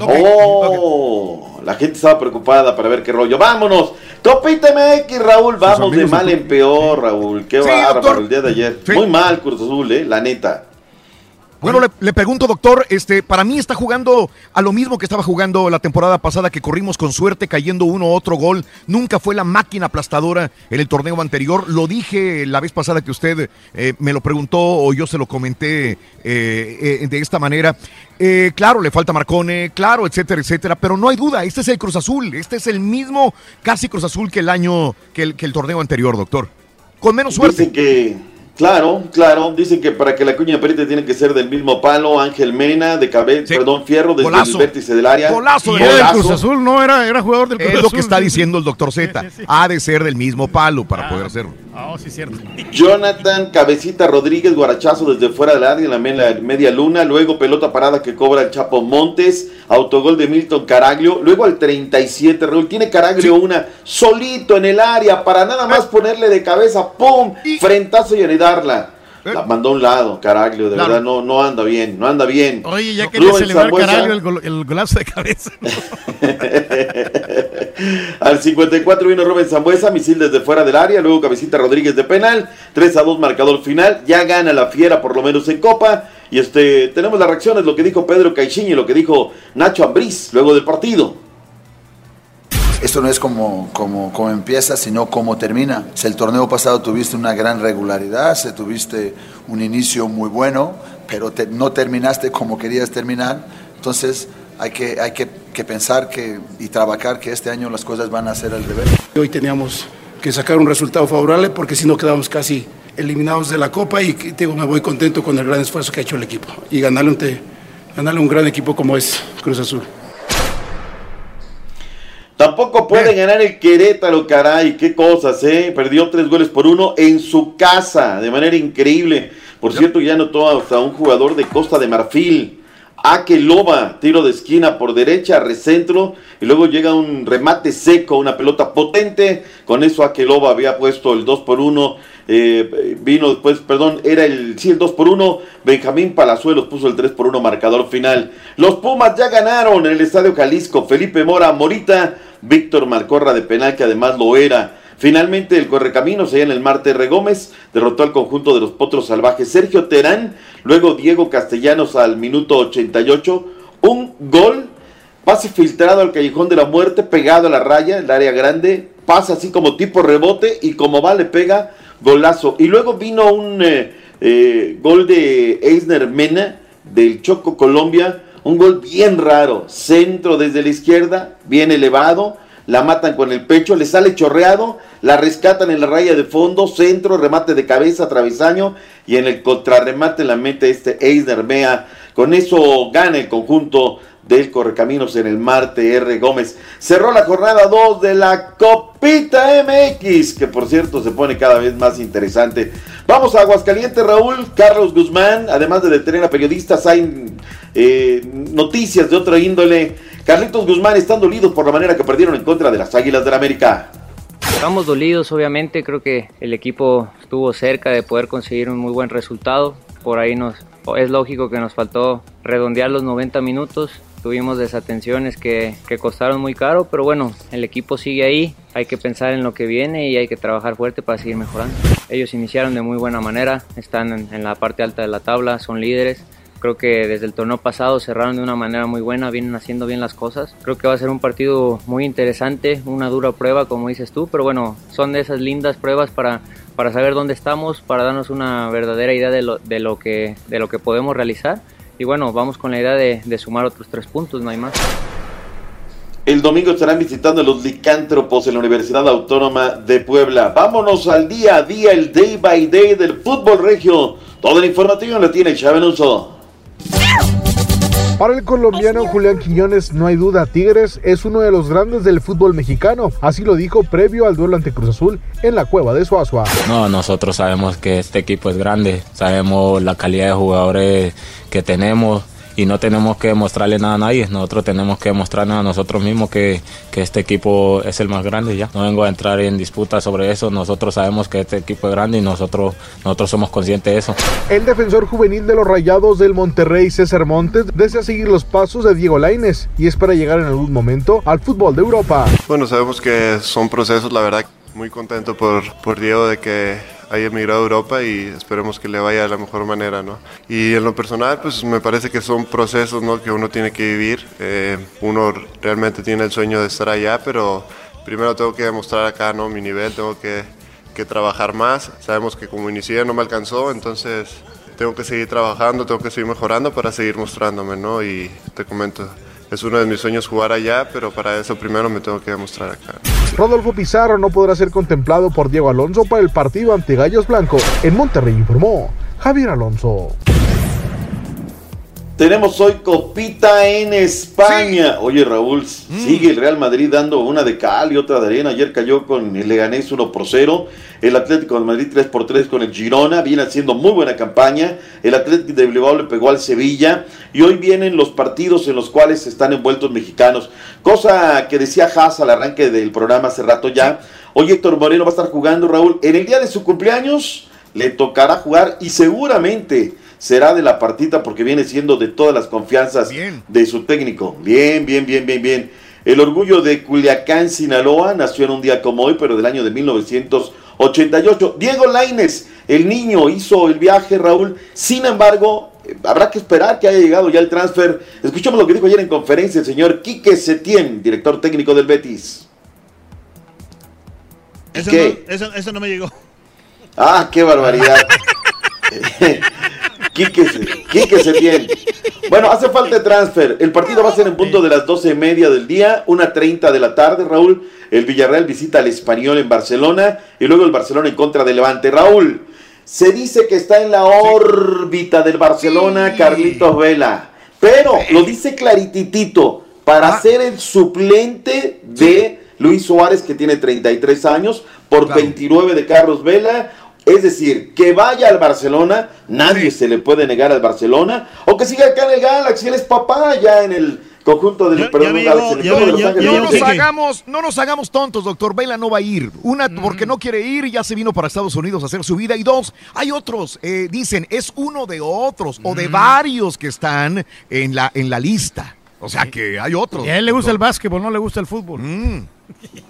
Oh, la gente estaba preocupada para ver qué rollo. Vámonos. Copita MX, Raúl. Vamos de mal en peor, Raúl. Qué Sí, bárbaro el día de ayer. Muy mal, Cruz Azul, eh, la neta. Bueno, le, le pregunto, doctor, este, para mí está jugando a lo mismo que estaba jugando la temporada pasada, que corrimos con suerte, cayendo uno u otro gol. Nunca fue la máquina aplastadora en el torneo anterior. Lo dije la vez pasada que usted eh, me lo preguntó o yo se lo comenté eh, eh, de esta manera. Claro, le falta Marcone, claro, etcétera, etcétera, pero no hay duda, este es el Cruz Azul, este es el mismo casi Cruz Azul que el año, que el, que el torneo anterior, doctor. Con menos suerte. Dicen que, claro, claro, dicen que para que la cuña perite tiene que ser del mismo palo, Ángel Mena, de cabeza, perdón, Fierro, desde Golazo. el vértice del área. Golazo Y de era del golazo. Cruz Azul, no era, era jugador del Cruz Es Azul. lo que está diciendo el doctor Z. Ha de ser del mismo palo para poder hacerlo. Ah, sí, cierto. Jonathan Cabecita Rodríguez, guarachazo desde fuera del área en la me- media luna, luego pelota parada que cobra el Chapo Montes, autogol de Milton Caraglio, luego al 37, Raúl, tiene Caraglio una solito en el área para nada más ponerle de cabeza, ¡pum! Frentazo y anidarla. La mandó a un lado, Caraglio, de Claro. verdad no, no anda bien, no anda bien. Oye, ya quería Rubén celebrar Sambuesa- Caraglio el, gol- el golazo de cabeza. (laughs) Al 54 vino Rubén Zambuesa, misil desde fuera del área, luego Cabecita Rodríguez de penal, 3 a 2 marcador final, ya gana la fiera por lo menos en Copa, y este tenemos las reacciones, lo que dijo Pedro Caixinha y lo que dijo Nacho Ambriz luego del partido. Esto no es como, como, como empieza, sino como termina. Si el torneo pasado tuviste una gran regularidad, si tuviste un inicio muy bueno, pero no terminaste como querías terminar, entonces hay que, hay que, pensar que, y trabajar que este año las cosas van a ser al revés. Hoy teníamos que sacar un resultado favorable porque si no quedamos casi eliminados de la Copa y digo, me voy contento con el gran esfuerzo que ha hecho el equipo y ganarle un, te- ganarle un gran equipo como es Cruz Azul. Tampoco puede ganar el Querétaro, caray, qué cosas, ¿eh? Perdió tres goles por uno en su casa, de manera increíble. Por cierto, ya anotó hasta un jugador de Costa de Marfil. Akeloba, tiro de esquina por derecha, recentro, y luego llega un remate seco, una pelota potente. Con eso Akeloba había puesto el 2 por 1. Eh, vino después, perdón, era el, el 2 por 1. Benjamín Palazuelos puso el 3 por 1 marcador final. Los Pumas ya ganaron en el Estadio Jalisco. Felipe Mora, Morita, Víctor Malcorra de penal, que además lo era. Finalmente el Correcaminos, allá en el Marte R. Gómez, derrotó al conjunto de los Potros Salvajes. Sergio Terán, luego Diego Castellanos al minuto 88. Un gol, pase filtrado al Callejón de la Muerte, pegado a la raya, el área grande, pasa así como tipo rebote y como va le pega, golazo. Y luego vino un eh, eh, gol de Eisner Mena del Choco Colombia, un gol bien raro, centro desde la izquierda, bien elevado, la matan con el pecho, le sale chorreado, la rescatan en la raya de fondo, centro, remate de cabeza, travesaño. Y en el contrarremate la mete este Eisner Mea. Con eso gana el conjunto del Correcaminos en el Marte R. Gómez. Cerró la jornada 2 de la Copita MX, que por cierto se pone cada vez más interesante. Vamos a Aguascalientes, Raúl, Carlos Guzmán, además de detener a periodistas, hay eh, noticias de otra índole. Carlitos Guzmán están dolidos por la manera que perdieron en contra de las Águilas del América. Estamos dolidos, obviamente, creo que el equipo estuvo cerca de poder conseguir un muy buen resultado. por ahí nos es lógico que nos faltó redondear los 90 minutos. Tuvimos desatenciones que, que costaron muy caro, pero bueno, el equipo sigue ahí. Hay que pensar en lo que viene y hay que trabajar fuerte para seguir mejorando. Ellos iniciaron de muy buena manera, están en, en la parte alta de la tabla, son líderes. Creo que desde el torneo pasado cerraron de una manera muy buena, vienen haciendo bien las cosas. Creo que va a ser un partido muy interesante, una dura prueba, como dices tú, pero bueno, son de esas lindas pruebas para, para saber dónde estamos, para darnos una verdadera idea de lo, de lo, que, de lo que podemos realizar. Y bueno, vamos con la idea de, de sumar otros tres puntos, no hay más. El domingo estarán visitando los licántropos en la Universidad Autónoma de Puebla. Vámonos al día a día, el day by day del fútbol regio. Toda la información la tiene Chávez Uso. Para el colombiano Julián Quiñones, no hay duda, Tigres es uno de los grandes del fútbol mexicano. Así lo dijo previo al duelo ante Cruz Azul en la cueva de Suazua. No, nosotros sabemos que este equipo es grande, sabemos la calidad de jugadores que tenemos y no tenemos que demostrarle nada a nadie, nosotros tenemos que demostrarnos a nosotros mismos que, que este equipo es el más grande y ya. No vengo a entrar en disputa sobre eso, nosotros sabemos que este equipo es grande y nosotros, nosotros somos conscientes de eso. El defensor juvenil de los Rayados del Monterrey, César Montes, desea seguir los pasos de Diego Laines y espera llegar en algún momento al fútbol de Europa. Bueno, sabemos que son procesos, la verdad, muy contento por, por Diego de que haya emigrado a Europa y esperemos que le vaya de la mejor manera, ¿no? Y en lo personal, pues me parece que son procesos, ¿no? Que uno tiene que vivir. Eh, uno realmente tiene el sueño de estar allá, pero primero tengo que demostrar acá, ¿no? Mi nivel, tengo que, que trabajar más. Sabemos que como inicié no me alcanzó, entonces tengo que seguir trabajando, tengo que seguir mejorando para seguir mostrándome, ¿no? Y te comento, es uno de mis sueños jugar allá, pero para eso primero me tengo que demostrar acá. Rodolfo Pizarro no podrá ser contemplado por Diego Alonso para el partido ante Gallos Blanco. En Monterrey informó Javier Alonso. Tenemos hoy copita en España. Oye, Raúl, sigue el Real Madrid dando una de cal y otra de arena. Ayer cayó con el Leganés 1 por 0. El Atlético de Madrid 3 por 3 con el Girona. Viene haciendo muy buena campaña. El Atlético de Bilbao le pegó al Sevilla. Y hoy vienen los partidos en los cuales están envueltos mexicanos. Cosa que decía Haas al arranque del programa hace rato ya. Hoy Héctor Moreno va a estar jugando, Raúl. En el día de su cumpleaños le tocará jugar y seguramente será de la partita porque viene siendo de todas las confianzas de su técnico. Bien, bien, bien, bien, bien. El orgullo de Culiacán, Sinaloa, nació en un día como hoy, pero del año de 1988. Diego Laines, el niño, hizo el viaje, Raúl. Sin embargo, eh, habrá que esperar que haya llegado ya el transfer. Escuchamos lo que dijo ayer en conferencia el señor Quique Setién, director técnico del Betis. Eso, ¿Qué? No, eso, eso no me llegó. Ah, qué barbaridad. (laughs) (laughs) Quique, Quique Setién. Bueno, hace falta transfer. El partido va a ser en punto de las doce y media del día, una treinta de la tarde, Raúl. El Villarreal visita al Español en Barcelona y luego el Barcelona en contra de Levante. Raúl, se dice que está en la órbita del Barcelona Carlitos Vela, pero lo dice clarititito para ser el suplente de Luis Suárez, que tiene 33 años, por 29 de Carlos Vela. Es decir, que vaya al Barcelona, nadie se le puede negar al Barcelona, o que siga acá en el Galaxy, él es papá ya en el conjunto del. No nos, hagamos, no nos hagamos tontos, doctor. Vela no va a ir. Una, porque no quiere ir, ya se vino para Estados Unidos a hacer su vida. Y dos, hay otros, eh, dicen, es uno de otros o de varios que están en la, en la lista. O sea que hay otros. Y a él le gusta el básquetbol, no le gusta el fútbol.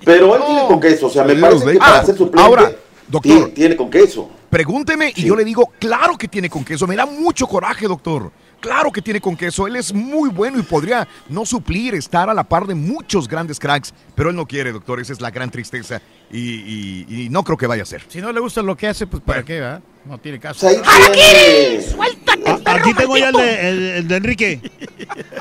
Pero él tiene con queso, o sea, me parece que para ser suplente Ahora, doctor. tiene, tiene con queso. Pregúnteme y yo le digo, claro que tiene con queso. Me da mucho coraje, doctor. Claro que tiene con queso. Él es muy bueno y podría no suplir, estar a la par de muchos grandes cracks. Pero él no quiere, doctor. Esa es la gran tristeza. Y, y- y no creo que vaya a ser. Si no le gusta lo que hace, pues ¿para qué, va? No tiene caso. Pues Aquí tengo ya el de, el- el de Enrique.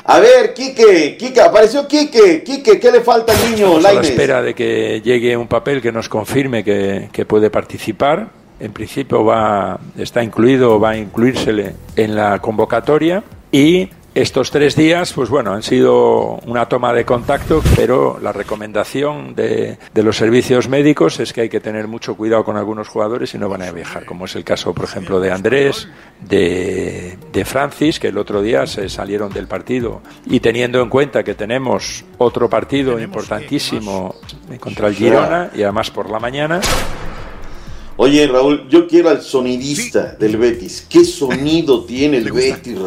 A ver, Quique, Quique, apareció Quique, Quique, ¿qué le falta al niño, Estamos a la espera de que llegue un papel que nos confirme que, que puede participar. En principio va, está incluido, va a incluírsele en la convocatoria y estos tres días, pues bueno, han sido una toma de contacto, pero la recomendación de, de los servicios médicos es que hay que tener mucho cuidado con algunos jugadores y no van a viajar, como es el caso, por ejemplo, de Andrés, de, de Francis, que el otro día se salieron del partido y teniendo en cuenta que tenemos otro partido importantísimo contra el Girona y además por la mañana. Oye, Raúl, yo quiero al sonidista del Betis. ¿Qué sonido tiene el Betis?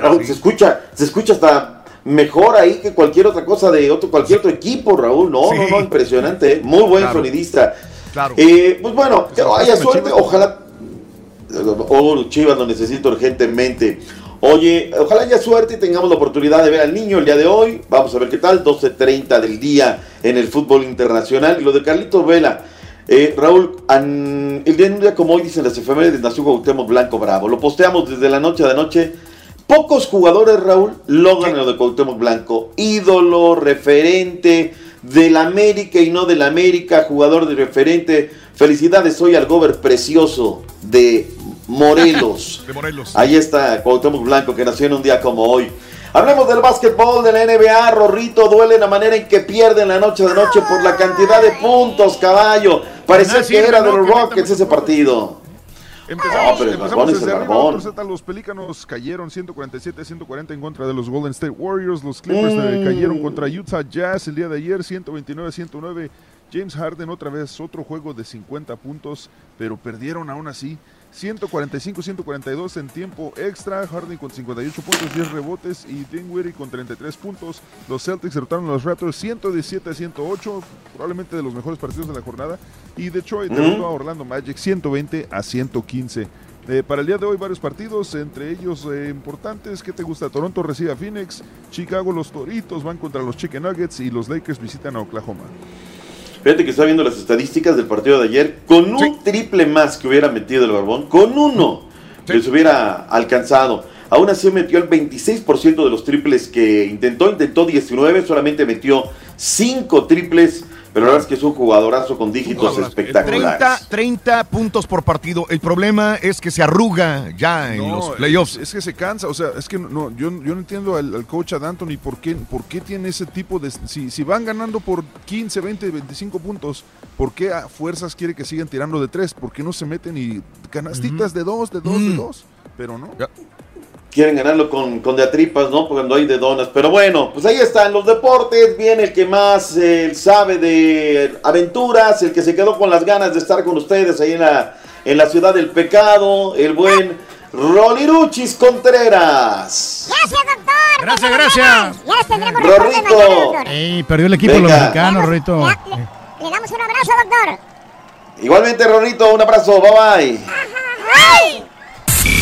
Raúl, se escucha, se escucha hasta mejor ahí que cualquier otra cosa de otro, cualquier otro equipo, Raúl. No, no, no, impresionante, ¿eh? muy buen Claro. sonidista. Claro. Eh, pues bueno, que pásame suerte, ojalá. Oh, Chivas lo necesito urgentemente. Oye, ojalá haya suerte y tengamos la oportunidad de ver al niño el día de hoy. Vamos a ver qué tal, 12.30 del día en el fútbol internacional. Y lo de Carlitos Vela. Eh, Raúl, an- el día en un día como hoy dicen las efemérides nació Cuauhtémoc Blanco Bravo. Lo posteamos desde la noche a la noche. Pocos jugadores, Raúl, logran lo de Cuauhtémoc Blanco. Ídolo, referente del América y no del América, jugador de referente. Felicidades hoy al gober precioso de Morelos. (laughs) De Morelos. Ahí está Cuauhtémoc Blanco que nació en un día como hoy. Hablemos del básquetbol de la NBA. Rorrito duele la manera en que pierden la noche de noche por la cantidad de puntos, caballo. Parecía que era de los Rockets ese partido. Empezamos, No, empezamos desde arriba, Z, los Pelícanos cayeron 147-140 en contra de los Golden State Warriors. Los Clippers eh, Mm. cayeron contra Utah Jazz el día de ayer 129-109. James Harden otra vez otro juego de 50 puntos, pero perdieron aún así. 145-142 en tiempo extra. Harden con 58 puntos, 10 rebotes y Dinwiddie con 33 puntos. Los Celtics derrotaron a los Raptors 117-108, probablemente de los mejores partidos de la jornada. Y Detroit derrotó a Orlando Magic 120 a 115. Eh, para el día de hoy varios partidos, entre ellos eh, importantes. ¿Qué te gusta? Toronto recibe a Phoenix, Chicago los Toritos van contra los Chicken Nuggets y los Lakers visitan a Oklahoma. Fíjate que está viendo las estadísticas del partido de ayer. Con un triple más que hubiera metido el Barbón, con uno les hubiera alcanzado. Aún así metió el 26% de los triples que intentó. Intentó 19, solamente metió 5 triples. Pero la verdad es que es un jugadorazo con dígitos espectaculares. 30, 30 puntos por partido. El problema es que se arruga ya en No, los playoffs. Es, es que se cansa, o sea, es que no, yo, yo no entiendo al, al coach Ad Anthony por qué, por qué tiene ese tipo de... Si, si van ganando por 15, 20, 25 puntos, ¿por qué a fuerzas quiere que sigan tirando de tres? ¿Por qué no se meten y canastitas de dos, de dos, de dos? Pero no. Quieren ganarlo con, con de a tripas, ¿no? Cuando hay de donas. Pero bueno, pues ahí están los deportes. Viene el que más eh, sabe de aventuras, el que se quedó con las ganas de estar con ustedes ahí en la, en la ciudad del pecado, el buen Roliruchis Contreras. Gracias, doctor. Gracias, gracias. Ya les tendremos Rorrito. Ey, perdió el equipo de los Venga. mexicanos, Rorrito. Le damos un abrazo, doctor. Igualmente, Rorrito, un abrazo, bye bye. ¡Ay! Y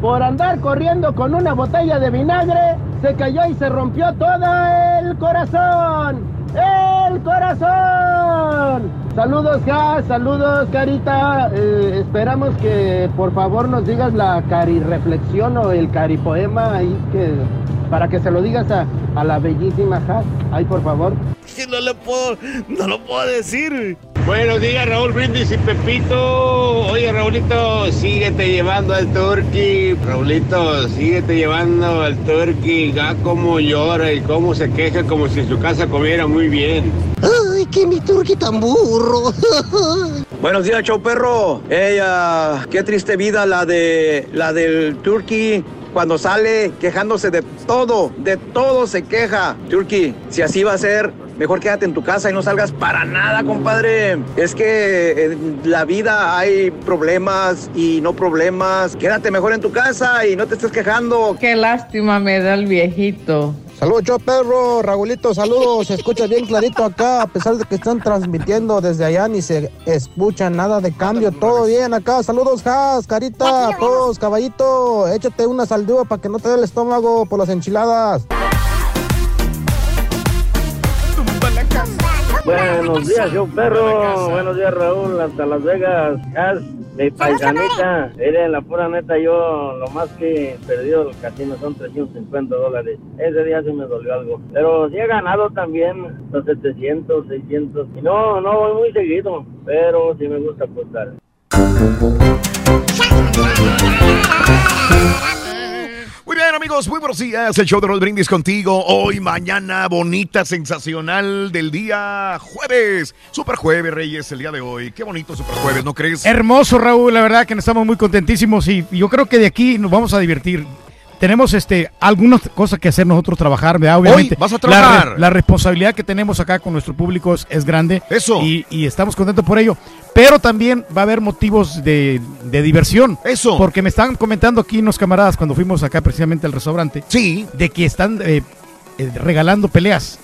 Por andar corriendo con una botella de vinagre, se cayó y se rompió todo el corazón. ¡El corazón! Saludos, Gas, saludos, Carita. Eh, esperamos que por favor nos digas la cari reflexión o el cari poema ahí que para que se lo digas a, a la bellísima Has. Ahí, por favor. No le puedo, no lo puedo decir. Buenos días, Raúl Brindis y Pepito. Oye, Raulito, síguete llevando al turqui. Raulito, síguete llevando al turqui. Ya cómo llora y cómo se queja como si en su casa comiera muy bien. ¡Ay, que mi turqui tan burro! (laughs) Buenos días, show perro. Ella, qué triste vida la de la del Turkey cuando sale quejándose de todo, de todo se queja. Turkey, si así va a ser, mejor quédate en tu casa y no salgas para nada, compadre. Es que en la vida hay problemas y no problemas. Quédate mejor en tu casa y no te estés quejando. Qué lástima me da el viejito. Saludos, yo perro, Raulito, saludos. Se escucha bien clarito acá, a pesar de que están transmitiendo desde allá, ni se escucha nada de cambio. Todo bien acá. Saludos, Has, Carita, todos, caballito. Échate una saldúa para que no te dé el estómago por las enchiladas. Buenos días, yo perro. Buenos días, Raúl. Hasta Las Vegas. Haz mi paisanita. Era la pura neta, yo lo más que he perdido el casino son 350 dólares. Ese día sí me dolió algo. Pero sí he ganado también los 700, 600. Y no, no voy muy seguido, pero sí me gusta apostar. Amigos. muy buenos días. El show de Roll Brindis contigo. Hoy, mañana, bonita, sensacional del día jueves. Super jueves, Reyes, el día de hoy. Qué bonito super jueves, ¿no crees? Hermoso, Raúl, la verdad que estamos muy contentísimos y yo creo que de aquí nos vamos a divertir. Tenemos este algunas cosas que hacer nosotros trabajar, ¿verdad? Obviamente. Hoy vas a trabajar. La, responsabilidad que tenemos acá con nuestro público es, es grande. Eso. Y, y estamos contentos por ello. Pero también va a haber motivos de, de diversión. Eso. Porque me estaban comentando aquí unos camaradas cuando fuimos acá precisamente al restaurante. Sí. De que están eh, eh, regalando peleas.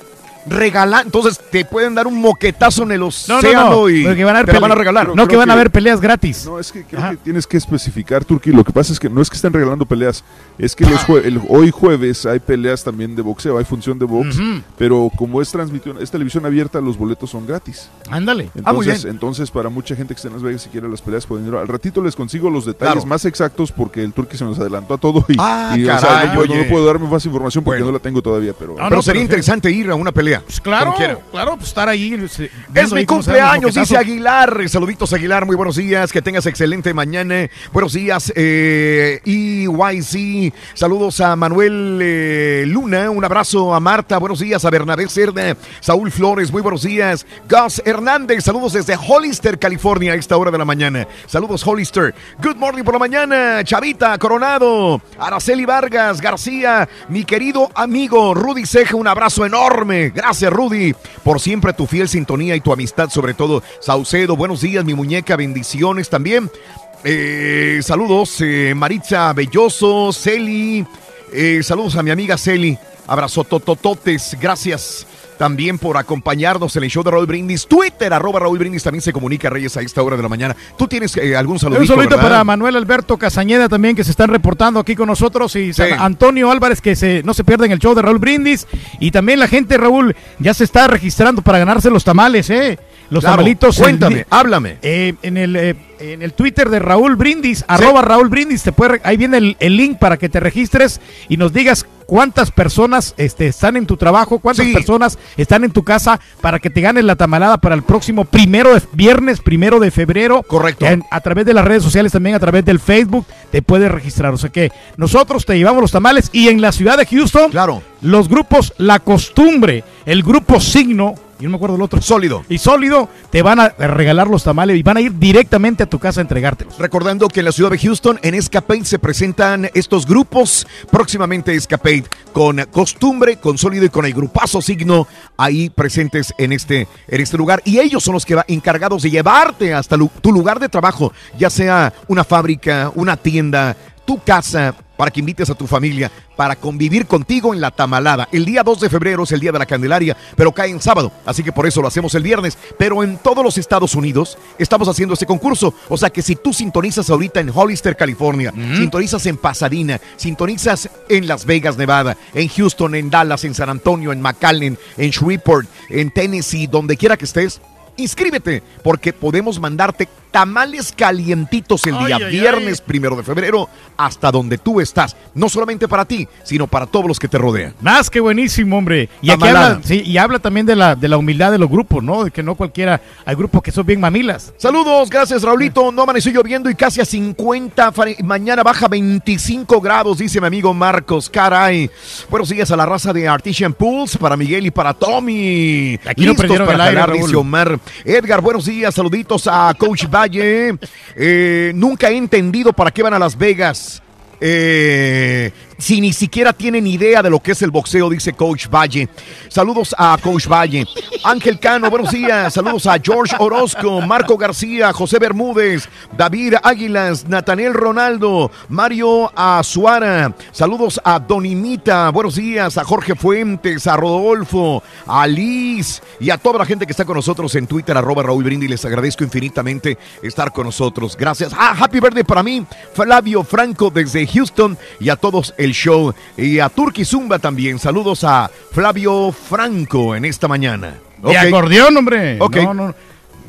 Regalar, entonces te pueden dar un moquetazo en el No, océano no, no. y porque van a te la van a regalar. No, que van a que- haber peleas gratis. No, es que creo que tienes que especificar, Turki. Lo que pasa es que no es que estén regalando peleas, es que los jue- el- hoy jueves hay peleas también de boxeo, hay función de box, pero como es transmisión, es televisión abierta, los boletos son gratis. Ándale. Entonces, ah, muy bien. entonces para mucha gente que está en Las Vegas y quiere las peleas pueden ir. Al ratito les consigo los detalles Claro. más exactos porque el Turki se nos adelantó a todo y, Ah, y, o sea, caray, no, puedo- oye. no puedo darme más información porque no la tengo todavía, pero pero sería interesante ir a una pelea. Pues claro, claro, pues estar ahí. Es mi ahí cumpleaños, dice. Aguilar. Saluditos, Aguilar. Muy buenos días. Que tengas excelente mañana. Buenos días, eh, EYC. Saludos a Manuel eh, Luna. Un abrazo a Marta. Buenos días a Bernabé Cerda. Saúl Flores. Muy buenos días. Gus Hernández. Saludos desde Hollister, California, a esta hora de la mañana. Saludos, Hollister. Good morning por la mañana. Chavita Coronado. Araceli Vargas García. Mi querido amigo Rudy Ceja. Un abrazo enorme. Gracias, Rudy, por siempre tu fiel sintonía y tu amistad, sobre todo. Saucedo, buenos días, mi muñeca. Bendiciones también. Eh, saludos, eh, Maritza Belloso, Celi. Eh, saludos a mi amiga Celi. Abrazo totototes. Gracias también por acompañarnos en el show de Raúl Brindis. Twitter, arroba Raúl Brindis, también se comunica Reyes a esta hora de la mañana. ¿Tú tienes eh, algún saludito, Un saludito verdad? para Manuel Alberto Casañeda también que se están reportando aquí con nosotros y San Antonio Álvarez que se, no se pierden el show de Raúl Brindis y también la gente Raúl ya se está registrando para ganarse los tamales, eh. Los Claro, en- cuéntame, háblame. eh, en el eh, en el Twitter de Raúl Brindis, arroba Raúl Brindis, te puede, ahí viene el, el link para que te registres y nos digas cuántas personas este, están en tu trabajo, cuántas personas están en tu casa para que te ganes la tamalada para el próximo primero de viernes, primero de febrero. Correcto. En- a través de las redes sociales, también a través del Facebook, te puedes registrar. O sea que nosotros te llevamos los tamales y en la ciudad de Houston, claro. los grupos La Costumbre, el grupo Signo, y no me acuerdo el otro. Sólido. Y Sólido, te van a regalar los tamales y van a ir directamente a tu casa a entregártelos. Recordando que en la ciudad de Houston, en Escapade, se presentan estos grupos. Próximamente Escapade con Costumbre, con Sólido y con el grupazo Signo ahí presentes en este, en este lugar. Y ellos son los que va encargados de llevarte hasta tu lugar de trabajo, ya sea una fábrica, una tienda, tu casa, para que invites a tu familia para convivir contigo en la tamalada. El día 2 de febrero es el día de la Candelaria, pero cae en sábado, así que por eso lo hacemos el viernes. Pero en todos los Estados Unidos estamos haciendo este concurso. O sea que si tú sintonizas ahorita en Hollister, California, sintonizas en Pasadena, sintonizas en Las Vegas, Nevada, en Houston, en Dallas, en San Antonio, en McAllen, en Shreveport, en Tennessee, donde quiera que estés, inscríbete porque podemos mandarte tamales calientitos el día Ay, ay, viernes primero de febrero hasta donde tú estás. No solamente para ti, sino para todos los que te rodean. Más que buenísimo, hombre. Y aquí habla, sí, y habla también de la, de la humildad de los grupos, ¿no? De que no cualquiera, hay grupos que son bien mamilas. Saludos, gracias Raulito. No amaneció lloviendo y casi a 50. Fare- Mañana baja 25 grados, dice mi amigo Marcos. Caray. Buenos días a la raza de Artisan Pools, para Miguel y para Tommy. Aquí no prendieron para el aire, Raúl. Omar. Edgar, buenos días. Saluditos a Coach Valle. Eh, nunca he entendido para qué van a Las Vegas. Eh, si ni siquiera tienen idea de lo que es el boxeo, dice Coach Valle. Saludos a Coach Valle. Ángel Cano, buenos días. Saludos a George Orozco, Marco García, José Bermúdez, David Águilas, Nathaniel Ronaldo, Mario Azuara. Saludos a Donimita, buenos días. A Jorge Fuentes, a Rodolfo, a Liz y a toda la gente que está con nosotros en Twitter, arroba Raúl Brindi. Les agradezco infinitamente estar con nosotros. Gracias. Ah, happy birthday para mí, Flavio Franco desde Houston y a todos el show. Y a Turki Zumba también. Saludos a Flavio Franco en esta mañana. Y Ok. acordeón, hombre. Ok. No, no.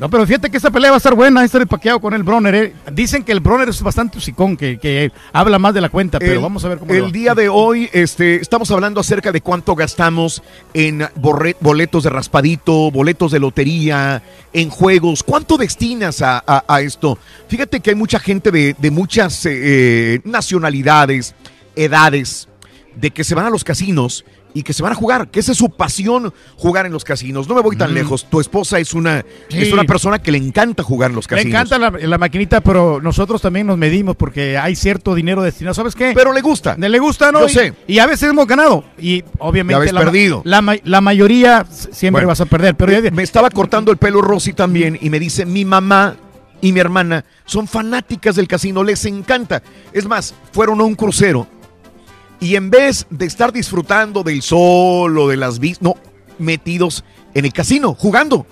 No, pero fíjate que esta pelea va a estar buena, esta de Paqueado con el Bronner. eh. Dicen que el Bronner es bastante hocicón, que, que habla más de la cuenta, pero El- vamos a ver cómo El va. día de hoy este, estamos hablando acerca de cuánto gastamos en borre- boletos de raspadito, boletos de lotería, en juegos. ¿Cuánto destinas a, a- a esto? Fíjate que hay mucha gente de, de muchas eh, eh, nacionalidades, edades. de que se van a los casinos y que se van a jugar, que esa es su pasión jugar en los casinos. No me voy tan Mm. lejos. Tu esposa es una, Sí. es una persona que le encanta jugar en los Le casinos. encanta la, la maquinita, pero nosotros también nos medimos porque hay cierto dinero destinado. ¿Sabes qué? Pero le gusta. Le gusta, ¿no? Yo Y- sé. Y, a veces hemos ganado. Y obviamente la, perdido. La, ma- la mayoría siempre Bueno, vas a perder. Pero ya- me estaba cortando el pelo Rosy también y me dice, mi mamá y mi hermana son fanáticas del casino, les encanta. Es más, fueron a un crucero y en vez de estar disfrutando del sol o de las vistas, no, metidos en el casino, jugando.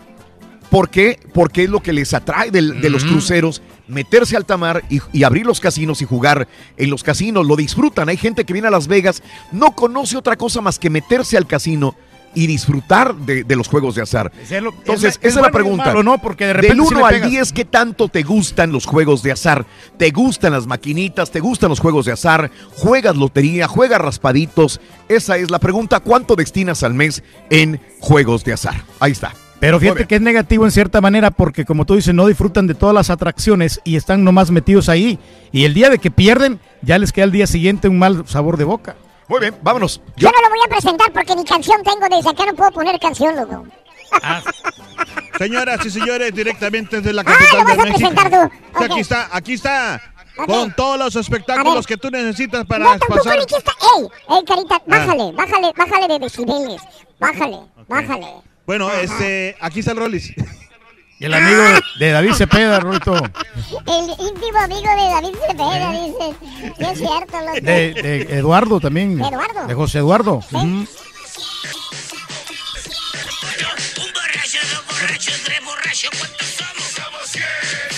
¿Por qué? Porque es lo que les atrae del- de los Ujú. cruceros, meterse al tamar y, y abrir los casinos y jugar en los casinos. Lo disfrutan. Hay gente que viene a Las Vegas, no conoce otra cosa más que meterse al casino y disfrutar de, de los juegos de azar. Es Entonces, es esa es bueno la pregunta. malo, ¿no? Porque de Del sí 1 le al pegas. 10, ¿qué tanto te gustan los juegos de azar? ¿Te gustan las maquinitas? ¿Te gustan los juegos de azar? ¿Juegas lotería? ¿Juegas raspaditos? Esa es la pregunta. ¿Cuánto destinas al mes en juegos de azar? Ahí está. Pero fíjate que es negativo en cierta manera porque como tú dices, no disfrutan de todas las atracciones y están nomás metidos ahí. Y el día de que pierden, ya les queda el día siguiente un mal sabor de boca. Muy bien, vámonos. Yo no lo voy a presentar porque ni canción tengo, desde acá no puedo poner canción, loco. Señoras y señores, directamente desde la Ah, capital lo vas de a México. presentar tú. Aquí está, aquí está. Con todos los espectáculos que tú necesitas para No, tampoco pasar. ni que está. ¡Ey! ¡Ey, carita! Ah. Bájale, bájale, bájale de decibeles. Bájale, bájale. Bueno, este, aquí está el Rollis. Y el amigo de David Cepeda, Rorito. El íntimo amigo de David Cepeda, dice. Sí, es cierto, loco. De, de Eduardo también. Eduardo. De José Eduardo. Ujú.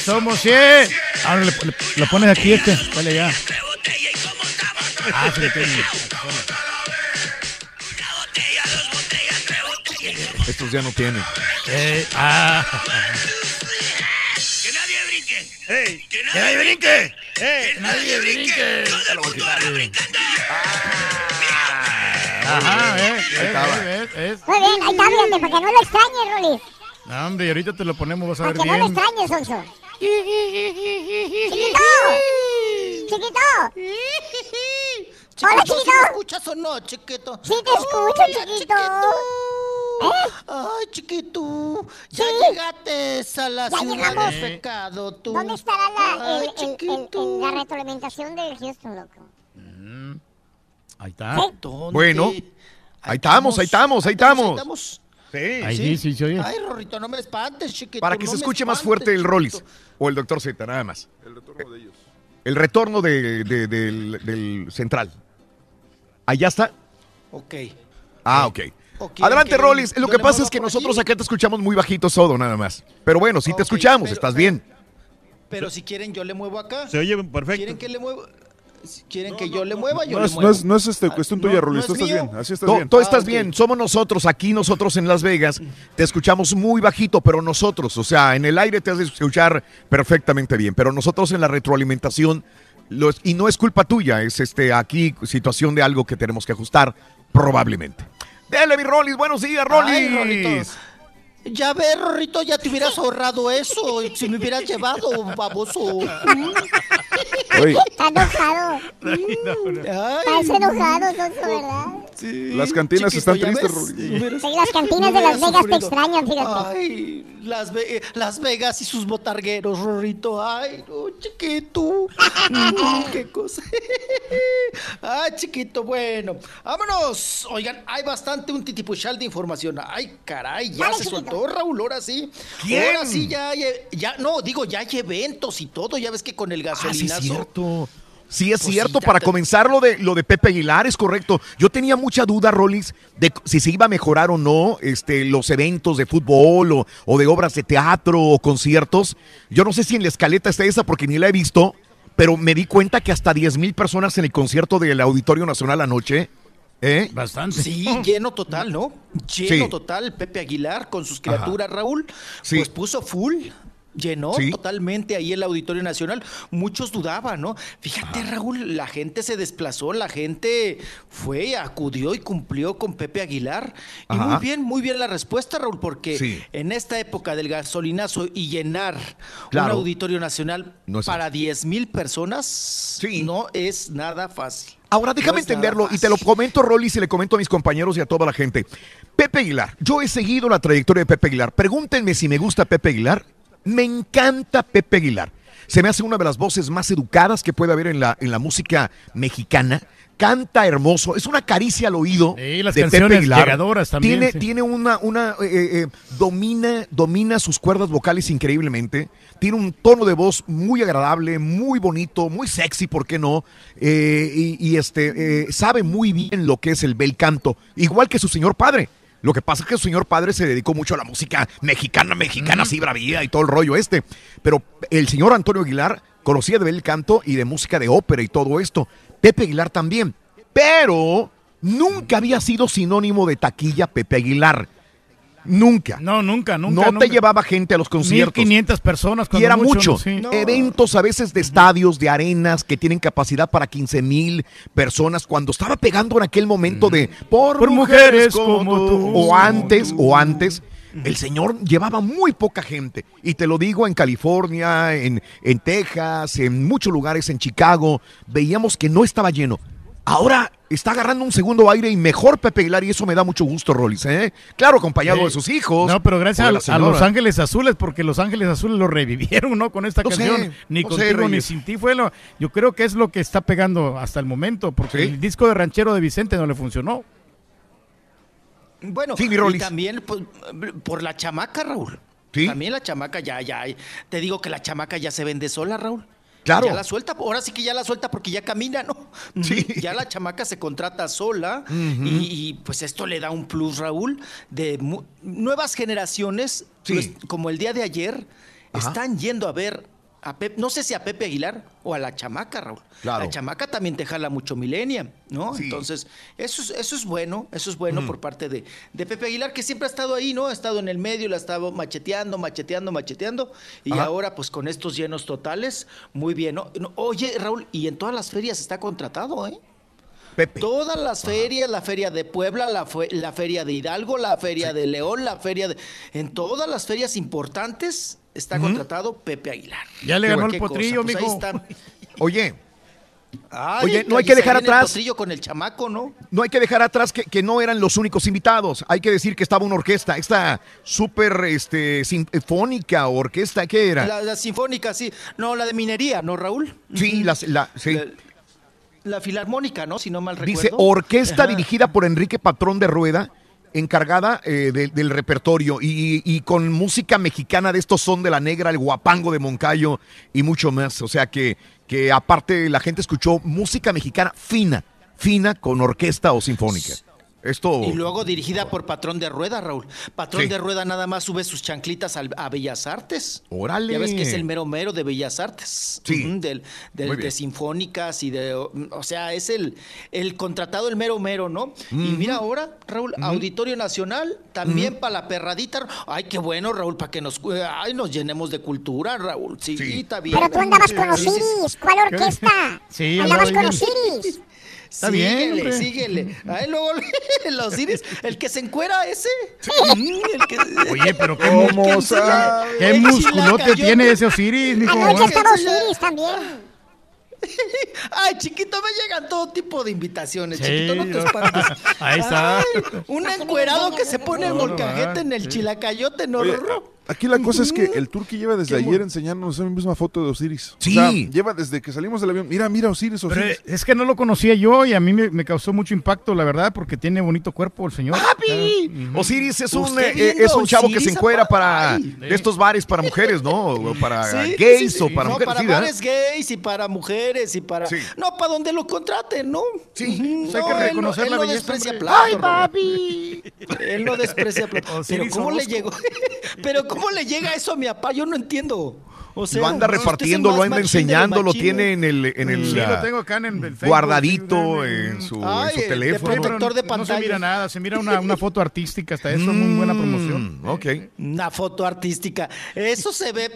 Somos 100. Ahora le, le- lo pones aquí este. Dale ya. Ah, sí. Estos ya no tienen. Eh, ah. ¡Ey! ¡Que nadie brinque! ¡Ey! ¡Nadie brinque! Ajá, eh, eh, eh, eh, Muy bien, ahí está, fíjate, para que no lo extrañes, Ruli. No, hombre, y ahorita te lo ponemos, vas a Para ver que no lo bien. extrañes, Sonso. ¡Chiquito! ¡Chiquito! (laughs) ¡Hola, ¿sí chiquito! me escuchas o no, chiquito? Sí te escucho, chiquito. ¿Eh? Ay, chiquito, ya Sí. llegaste a la Ya ciudad llegamos. del pecado, tú. ¿Dónde estará la, Ay, el, el- el- el- la retroalimentación del Houston, loco? Ahí está. ¿Dónde? Bueno, ahí estamos, ahí estamos, ahí estamos. Sí, Ahí sí, sí, oye. Ay, Rorrito, no me espantes, chiquito. Para que no se escuche más fuerte el Rollis chiquito. o el Doctor Z, nada más. El retorno de ellos. El retorno de- de- del, del central. Allá está. Ok. Ah, ok. ¿O quieren Adelante, Rollis. Lo que pasa es que nosotros aquí? acá te escuchamos muy bajito todo, nada más. Pero bueno, sí te escuchamos, pero- estás bien. Pero si quieren, yo le muevo acá. Se oye perfecto. ¿Quieren que le mueva? Si quieren que yo le mueva, yo No le es, muevo. no es, no es este, cuestión tuya, no, no es estás mío. bien. Así estás No, bien. tú estás Ah, ok. bien, somos nosotros, aquí nosotros en Las Vegas, te escuchamos muy bajito, pero nosotros, o sea, en el aire te has de escuchar perfectamente bien, pero nosotros en la retroalimentación, los- y no es culpa tuya, es este aquí situación de algo que tenemos que ajustar, probablemente. Dale, mi Rollis, buenos días, Rollis. Ya ve, Rorrito, ya te hubieras ahorrado eso si me hubieras llevado, baboso. Oye, Está enojado. Ay. Está enojado, Sonso, ¿verdad? las cantinas Chiquito, están ¿ya tristes. Hubieras- Sí, las cantinas no de Las Vegas te sufrido. extrañan, fíjate. Ay, Las, Ve- Las Vegas y sus botargueros, Rorrito. Ay, no, chiquito. Mm, (laughs) Qué cosa. Ay, chiquito, bueno. Vámonos. Oigan, hay bastante un titipuchal de información. Ay, caray, ya Dale, se chiquito. soltó Raúl, ahora sí. ¿Quién? Ahora sí, ya, hay- ya, no, digo, ya hay eventos y todo. Ya ves que con el Ah, sí, gasolinazo. es cierto. Sí, es Pues cierto. sí, Para comenzar, lo de, lo de Pepe Aguilar es correcto. Yo tenía mucha duda, Rollis, de si se iba a mejorar o no este, los eventos de fútbol o, o de obras de teatro o conciertos. Yo no sé si en la escaleta está esa porque ni la he visto, pero me di cuenta que hasta 10 mil personas en el concierto del Auditorio Nacional anoche. ¿Eh? Bastante. Sí, lleno total, ¿no? Lleno Sí. total. Pepe Aguilar con sus criaturas, Raúl. Sí. Pues puso full. Llenó Sí. totalmente ahí el Auditorio Nacional. Muchos dudaban, ¿no? Fíjate, Raúl, la gente se desplazó, la gente fue, acudió y cumplió con Pepe Aguilar. Y Ajá. muy bien, muy bien la respuesta, Raúl, porque Sí. en esta época del gasolinazo y llenar Claro. un Auditorio Nacional No para 10 mil personas no es nada fácil. Ahora déjame No entenderlo y te lo comento, Rolis, y le comento a mis compañeros y a toda la gente. Pepe Aguilar, yo he seguido la trayectoria de Pepe Aguilar. Pregúntenme si me gusta Pepe Aguilar. Me encanta Pepe Aguilar. Se me hace una de las voces más educadas que puede haber en la, en la música mexicana. Canta hermoso, es una caricia al oído Sí, las de canciones Pepe Aguilar. llegadoras también, Tiene, sí. tiene una, una eh, eh, domina, domina sus cuerdas vocales increíblemente. Tiene un tono de voz muy agradable, muy bonito, muy sexy, ¿por qué no? Eh, y, y, este eh, sabe muy bien lo que es el bel canto, igual que su señor padre. Lo que pasa es que su señor padre se dedicó mucho a la música mexicana, mexicana, así bravía y todo el rollo este. Pero el señor Antonio Aguilar conocía de bel canto y de música de ópera y todo esto. Pepe Aguilar también. Pero nunca había sido sinónimo de taquilla Pepe Aguilar. Nunca. No, nunca, nunca. No nunca. te llevaba gente a los conciertos. 1500 personas. Y era mucho. sí. Eventos a veces de estadios, de arenas que tienen capacidad para 15 mil personas. Cuando estaba pegando en aquel momento de por, Por mujeres como tú. O antes, o antes. El señor llevaba muy poca gente. Y te lo digo, en California, en, en Texas, en muchos lugares, en Chicago, veíamos que no estaba lleno. Ahora está agarrando un segundo aire y mejor Pepe Aguilar y eso me da mucho gusto, Rolis. ¿eh? Claro, acompañado Sí. de sus hijos. No, pero gracias a. Los Ángeles Azules, porque Los Ángeles Azules lo revivieron, ¿no? Con esta No sé, canción. ni no sé, contigo ni sin ti fue lo. Yo creo que es lo que está pegando hasta el momento, porque el disco de ranchero de Vicente no le funcionó. Bueno, Sí, y también pues, por la chamaca, Raúl. También la chamaca ya, ya, te digo que la chamaca ya se vende sola, Raúl. Claro. Ya la suelta, ahora sí que ya la suelta porque ya camina, ¿no? (laughs) Sí. (laughs) Ya la chamaca se contrata sola y, y, pues esto le da un plus, Raúl, de nuevas generaciones, pues, como el día de ayer, Ajá. están yendo a ver a Pepe, no sé si a Pepe Aguilar o a la chamaca, Raúl. Claro. La chamaca también te jala mucho millennium, ¿no? Entonces, eso es, eso es bueno, eso es bueno Mm. por parte de, de Pepe Aguilar, que siempre ha estado ahí, ¿no? Ha estado en el medio, la ha estado macheteando, macheteando, macheteando. Y Ajá. ahora, pues con estos llenos totales, muy bien, Oye, Raúl, y en todas las ferias está contratado, ¿eh? Pepe. Todas las ferias, la feria de Puebla, la, fue- la feria de Hidalgo, la feria de León, la feria de... En todas las ferias importantes está contratado Pepe Aguilar. Ya le ganó el cosa, potrillo, pues ahí mijo. está. (laughs) Oye, Ay, Oye, no hay que dejar el atrás- potrillo con el chamaco, ¿no? no hay que dejar atrás que, que no eran los únicos invitados. Hay que decir que estaba una orquesta, esta súper este, sinfónica orquesta, ¿qué era? La, la sinfónica, sí. No, la de minería, ¿no, Raúl? sí, la, la- sí. La filarmónica, ¿no? Si no mal recuerdo. Dice orquesta Ajá. dirigida por Enrique Patrón de Rueda, encargada eh, de- del repertorio y, y con música mexicana de estos son de la negra, el guapango de Moncayo y mucho más. O sea que, que aparte la gente escuchó música mexicana fina, fina con orquesta o sinfónica. Esto Y luego dirigida por Patrón de Rueda, Raúl. Patrón Sí. de Rueda nada más sube sus chanclitas al- a Bellas Artes. Órale. Ya ves que es el mero mero de Bellas Artes. Sí. Del, de sinfónicas y de. O sea, es el, el contratado, el mero mero, ¿no? Y mira ahora, Raúl. Auditorio Nacional, también para la perradita. Ay, qué bueno, Raúl, para que nos, ay, nos llenemos de cultura, Raúl. Sí, está bien. Pero tú andabas con Sí, sí, sí. Osiris. ¿Cuál orquesta? (laughs) Sí, andabas andaba con. Osiris. Está bien, síguele, hombre. síguele. Ay, luego (laughs) los iris, el que se encuera ese. El que- Oye, pero qué, ¿Cómo mu- sabe? qué El musculote tiene ese Osiris, mijo. Anoche estaba Osiris también. (laughs) Ay, chiquito, me llegan todo tipo de invitaciones. Sí, chiquito, no te espantes. (laughs) Ahí está. Ay, un encuerado que se pone el molcajete en el chilacayote, no. Oye, Aquí la cosa es que el Turqui lleva desde ayer enseñándonos esa misma foto de Osiris. Sí. O sea, lleva desde que salimos del avión. Mira, mira Osiris, Pero Osiris. es que no lo conocía yo y a mí me, me causó mucho impacto, la verdad, porque tiene bonito cuerpo el señor. ¡Papi! Osiris es un, eh, es un chavo que se encuera para estos bares para mujeres, ¿no? Para Sí, gays sí, sí. o para no, mujeres. para bares gays y para mujeres y para. No, para donde lo contraten, ¿no? Sí, hay que reconocer él la no, belleza, desprecia plato. ¡Ay, papi! Él no desprecia plato. (laughs) (laughs) Pero ¿cómo le llegó? Pero ¿cómo le llega eso a mi papá? Yo no entiendo. O sea, lo anda repartiendo, lo anda enseñando, lo tiene en el, en el Sí, lo tengo acá en el Facebook. guardadito en su, en Ay, su el teléfono. protector de No se pantalla. mira nada, se mira una, una foto artística, hasta eso, muy buena promoción. Mm, ok. Una foto artística. Eso se ve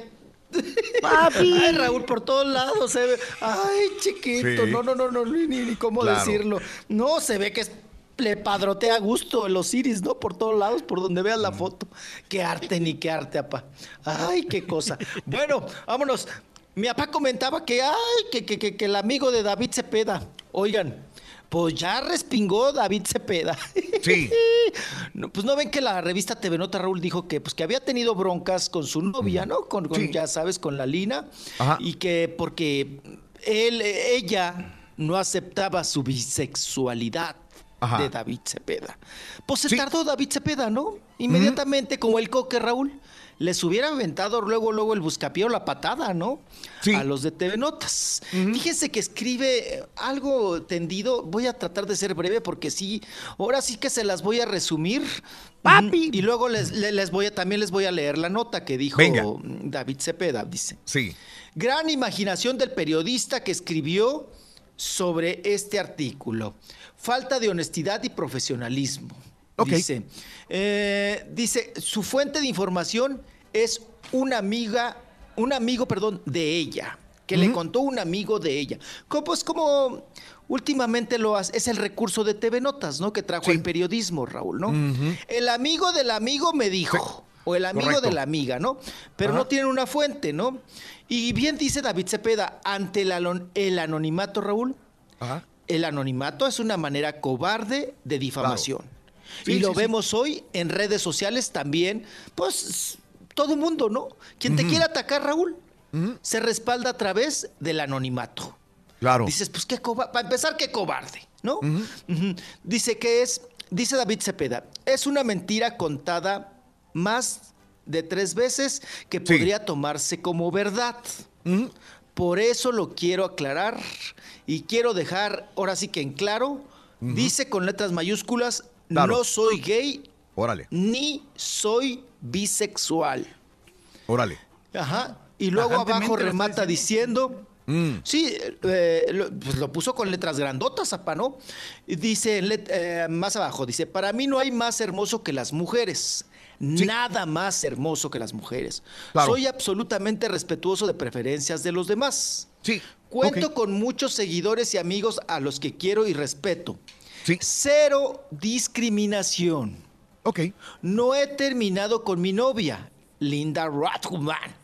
(laughs) Papi. Ay, Raúl, por todos lados se ve. Ay, chiquito. Sí. No, no, no, no, ni, ni cómo Claro. decirlo. No, se ve que es- le padrotea a gusto en los iris, ¿no? Por todos lados, por donde veas la foto. Qué arte, ni qué arte, apá. Ay, qué cosa. (laughs) Bueno, vámonos. Mi papá comentaba que, ay, que, que, que, que el amigo de David Cepeda. Oigan, pues ya respingó David Cepeda. (laughs) Sí. No, pues no ven que la revista TV Nota Raúl dijo que pues que había tenido broncas con su novia, ¿no? Con, con, ya sabes, con la Lina Ajá. y que porque él ella no aceptaba su bisexualidad Ajá. de David Cepeda. Pues se tardó David Cepeda, ¿no? Inmediatamente como el coque Raúl les hubiera aventado luego luego el buscapié o la patada, ¿no? A los de TV Notas. Fíjense que escribe eh, algo tendido. Voy a tratar de ser breve porque sí, ahora sí que se las voy a resumir. Papi. Y luego les, le- les voy a, también les voy a leer la nota que dijo Venga. David Cepeda, dice. Sí. Gran imaginación del periodista que escribió sobre este artículo. Falta de honestidad y profesionalismo. Dice, eh, dice, su fuente de información es una amiga, un amigo, perdón, de ella, que le contó un amigo de ella. Como, pues como últimamente lo hace, es el recurso de TV Notas, ¿no? Que trajo el periodismo, Raúl, ¿no? El amigo del amigo me dijo. O el amigo Correcto. de la amiga, ¿no? Pero Ajá. no tienen una fuente, ¿no? Y bien dice David Cepeda, ante el, el anonimato, Raúl, Ajá. El anonimato es una manera cobarde de difamación. Sí, y lo sí, sí. vemos hoy en redes sociales también, pues todo mundo, ¿no? Quien te Ujú. quiera atacar, Raúl, se respalda a través del anonimato. Claro. Dices, pues qué cobarde, para empezar, qué cobarde, ¿no? Dice que es, dice David Cepeda, es una mentira contada más de tres veces que podría tomarse como verdad. Por eso lo quiero aclarar y quiero dejar ahora sí que en claro, dice con letras mayúsculas, Claro. no soy gay Órale, ni soy bisexual. órale. Ajá. Y luego abajo remata diciendo, Mm. sí, eh, lo, pues lo puso con letras grandotas, apa, ¿no? Dice, let- eh, más abajo, dice, para mí no hay más hermoso que las mujeres. Nada más hermoso que las mujeres. Claro. Soy absolutamente respetuoso de preferencias de los demás. Sí. Cuento con muchos seguidores y amigos a los que quiero y respeto. Cero discriminación. Ok. No he terminado con mi novia, Linda Rothman.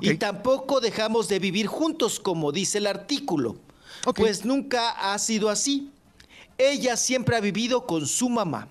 Y tampoco dejamos de vivir juntos, como dice el artículo. Pues nunca ha sido así. Ella siempre ha vivido con su mamá.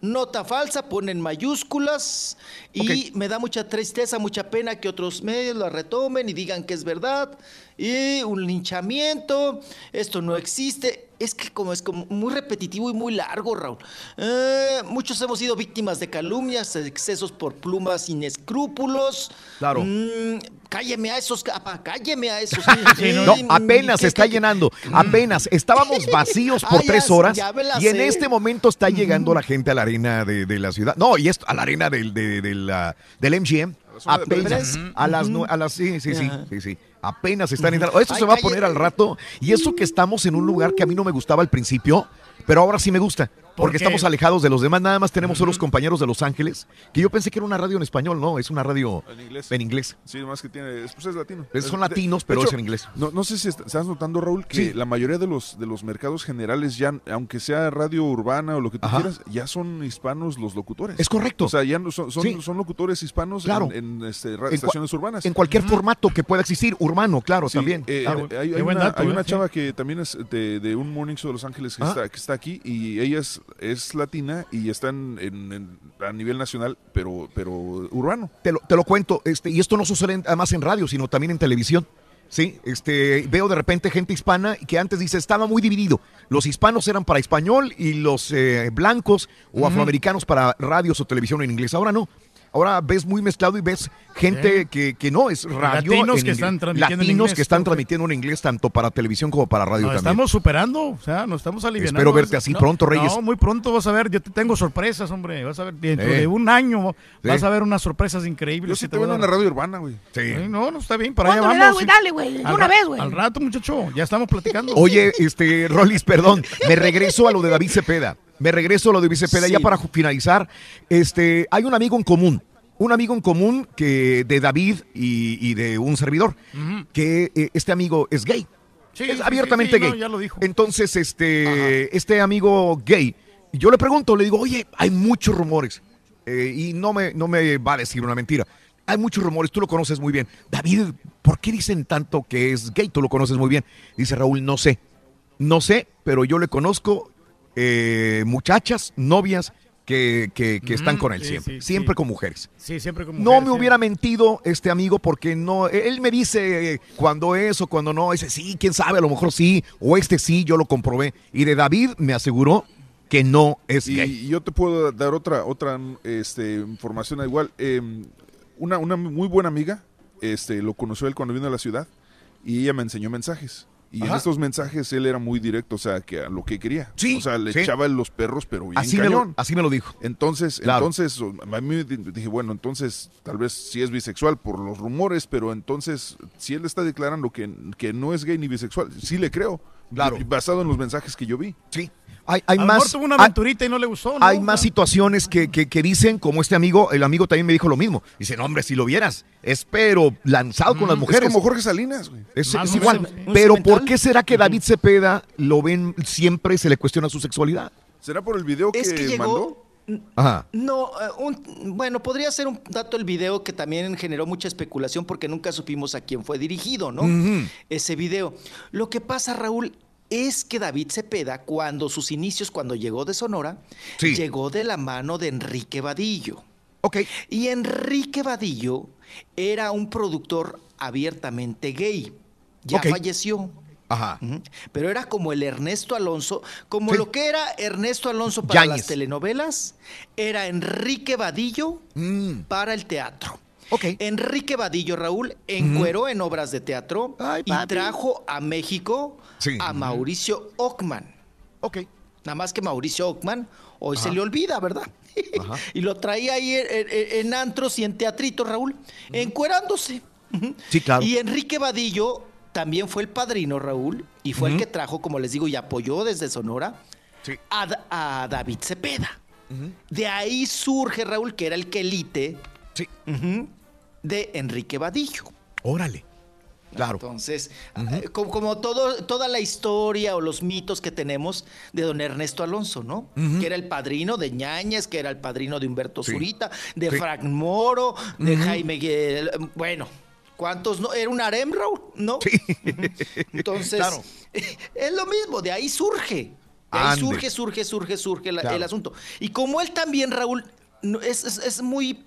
Nota falsa, ponen mayúsculas y me da mucha tristeza, mucha pena que otros medios la retomen y digan que es verdad. Y un linchamiento, esto no existe. Es que como es como muy repetitivo y muy largo, Raúl. Eh, muchos hemos sido víctimas de calumnias, excesos por plumas sin escrúpulos. Claro. Mm, cálleme a esos, apa, cálleme a esos. (laughs) No, Eh, apenas ¿qué- se está qué- llenando. Apenas. Estábamos (laughs) vacíos por Ah, tres horas. ya Y en este momento está llegando la gente a la arena de, de la ciudad. No, y esto, a la arena del, de- de la- del MGM. de Apenas. A las, a las. Sí, sí, sí. sí, sí. Apenas están entrando. Esto se va a poner al rato. Y eso que estamos en un lugar que a mí no me gustaba al principio. Pero ahora sí me gusta. Porque estamos alejados de los demás. Nada más tenemos solo los compañeros de Los Ángeles. Que yo pensé que era una radio en español. No, es una radio En inglés. en inglés. Sí, más que tiene, es- pues es latino. Es- son latinos, de pero hecho, es en inglés. No, no sé si est- estás notando, Raúl, que Sí. la mayoría de los de los mercados generales ya, aunque sea radio urbana o lo que tú Ajá. quieras, ya son hispanos los locutores. Es correcto. O sea, ya no son, son, Sí. son locutores hispanos Claro. en, en, este, estaciones urbanas. En cualquier formato que pueda existir, urbano, claro, Sí, también. eh, Claro. eh, hay, hay una, hay una chava que también es de, de un morning show de Los Ángeles que, Ah. está, que está aquí y ella es, es latina y está en, en- en- a nivel nacional, pero, pero urbano. Te lo, te lo cuento, este, y esto no sucede además en radio, sino también en televisión. Sí, este, veo de repente gente hispana que antes dice estaba muy dividido. Los hispanos eran para español y los eh, blancos o afroamericanos para radios o televisión en inglés. Ahora no. Ahora ves muy mezclado y ves gente Sí. que, que no es radio. Latinos en que están transmitiendo en Latinos inglés, que están transmitiendo en inglés tanto para televisión como para radio Nos también. estamos superando, o sea, nos estamos aliviando. Espero verte así pronto, Reyes. No, muy pronto vas a ver, yo te tengo sorpresas, hombre. Vas a ver, dentro Eh. de un año Sí. vas a ver unas sorpresas increíbles. Yo sí te voy veo a en la radio urbana, güey. Sí. Sí, No, no está bien, para allá ¿Cuándo vamos. sí. Dale, güey, de una vez, güey. Al rato, muchacho, ya estamos platicando. Oye, este, Rolis, perdón, me regreso a lo de David Cepeda. Me regreso a lo de David Cepeda Sí. ya para finalizar. Este, hay un amigo en común. un amigo en común que de David y, y de un servidor, que eh, este amigo es gay. Sí, es abiertamente sí, sí, no, gay. ya lo dijo. Entonces, este, este amigo gay, yo le pregunto, le digo, oye, hay muchos rumores. eh, y no me, no me va a decir una mentira. Hay muchos rumores, tú lo conoces muy bien. David, ¿por qué dicen tanto que es gay? Tú lo conoces muy bien. Dice Raúl, no sé. No sé, pero yo le conozco eh, muchachas, novias que, que- que están Mm, con él sí, siempre. sí, siempre sí. con mujeres. Sí, siempre como No me hubiera mentido este amigo porque no, él me dice eh, cuando es o cuando no, dice sí, quién sabe, a lo mejor sí, o este sí, yo lo comprobé. Y de David me aseguró que no es Y, gay. y yo te puedo dar otra otra este, información igual. Eh, una, una muy buena amiga este, lo conoció él cuando vino a la ciudad y ella me enseñó mensajes. Y en estos mensajes él era muy directo, o sea, que a lo que quería. Sí, o sea, le sí. echaba los perros, pero bien Así me, lo, así me lo dijo. Entonces, Claro. entonces, a mí di- dije, bueno, entonces tal vez sí es bisexual por los rumores, pero entonces, si él está declarando que, que no es gay ni bisexual, sí le creo. Claro. Y- Basado en los mensajes que yo vi. Sí. Hay, hay A lo mejor más. tuvo una hay- aventurita y no le gustó, ¿no? Hay más situaciones que, que- que dicen, como este amigo, el amigo también me dijo lo mismo. Dice, no, hombre, si lo vieras, espero lanzado con las Es mujeres. como Jorge Salinas, güey. Es, Más es igual. Pero ¿Un ¿por qué será que David Cepeda lo ven siempre se le cuestiona su sexualidad? ¿Será por el video que, Es que llegó. mandó? Ajá. No, eh, un- bueno, podría ser un dato el video que también generó mucha especulación porque nunca supimos a quién fue dirigido, ¿no? Ese video. Lo que pasa, Raúl, es que David Cepeda, cuando sus inicios, cuando llegó de Sonora, Sí. llegó de la mano de Enrique Vadillo. Ok. Y Enrique Vadillo era un productor abiertamente gay. Ya falleció. Ajá. Pero era como el Ernesto Alonso, como Sí. lo que era Ernesto Alonso para las telenovelas, era Enrique Vadillo Mm. para el teatro. Ok. Enrique Vadillo, Raúl, encueró en obras de teatro Ay, y trajo a México Sí. a Mauricio Ockman. Ok. Nada más que Mauricio Ockman hoy se le olvida, ¿verdad? Ajá. (laughs) y lo traía ahí en, en- en antros y en teatritos, Raúl, encuerándose. Sí, claro. Y Enrique Vadillo también fue el padrino, Raúl, y fue el que trajo, como les digo, y apoyó desde Sonora Sí. a, a David Cepeda. De ahí surge, Raúl, que era el quelite Sí. de Enrique Vadillo. Órale. Claro. Entonces, eh, como, como todo, toda la historia o los mitos que tenemos de don Ernesto Alonso, ¿no? Que era el padrino de Ñañez, que era el padrino de Humberto Sí. Zurita, de Sí. Frank Moro, de Ujú. Jaime... Guel- Bueno, ¿cuántos no? Era un harem, Raúl, ¿no? Sí. Entonces, Claro. (laughs) es lo mismo, de ahí surge. De ahí Ande. surge, surge, surge, surge la- Claro. el asunto. Y como él también, Raúl, no- es, es- es muy,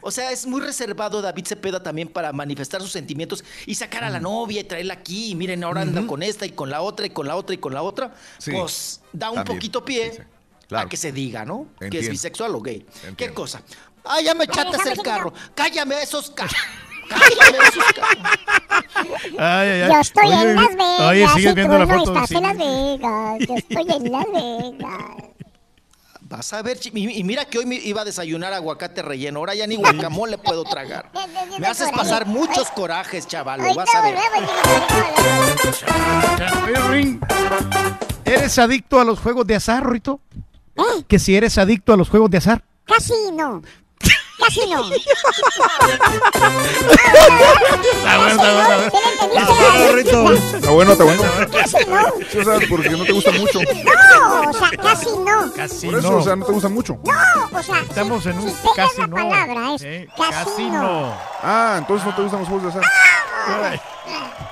o sea, es muy reservado David Cepeda también para manifestar sus sentimientos y sacar a la novia y traerla aquí. Y miren, ahora anda con esta y con la otra y con la otra y con la otra. Sí. Pues da un También. poquito pie Sí, sí. Claro. a que se diga, ¿no? Que es bisexual o gay. ¿Qué cosa? Ah, ya me echaste déjame el carro. Cállame esos carros. Ay, ay, ay. Yo estoy Oye, en Las Vegas. Oye, sigues viendo tú la no foto. estás sí. en Las Vegas. Yo estoy en Las Vegas. Vas a ver, y, mira que hoy me iba a desayunar aguacate relleno, ahora ya ni guacamole puedo tragar. Me haces pasar muchos corajes, chavalo, Ahorita vas a ver. ¿Eres adicto a los juegos de azar, Rito? ¿Eh? Que si eres adicto a los juegos de azar. Casi no. Casi no. (laughs) Está bueno, está bueno, está bueno, está bueno. Casi no. (laughs) Sí, o sea, porque no te gusta mucho. No, o sea, casi no. Casi Por eso, no. o sea, no te gusta mucho. No, o sea, Estamos en un si casi la no. palabra, es Eh, casi, casi no. no. Ah, entonces no te gustan los juegos de azar. Y (laughs)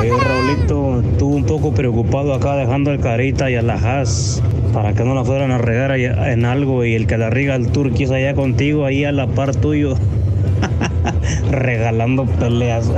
Oye, Raulito, estuvo un poco preocupado acá dejando el carita y a la para que no la fueran a regar en algo y el que la riga el turquís allá contigo, ahí a la par tuyo, (laughs) regalando peleas.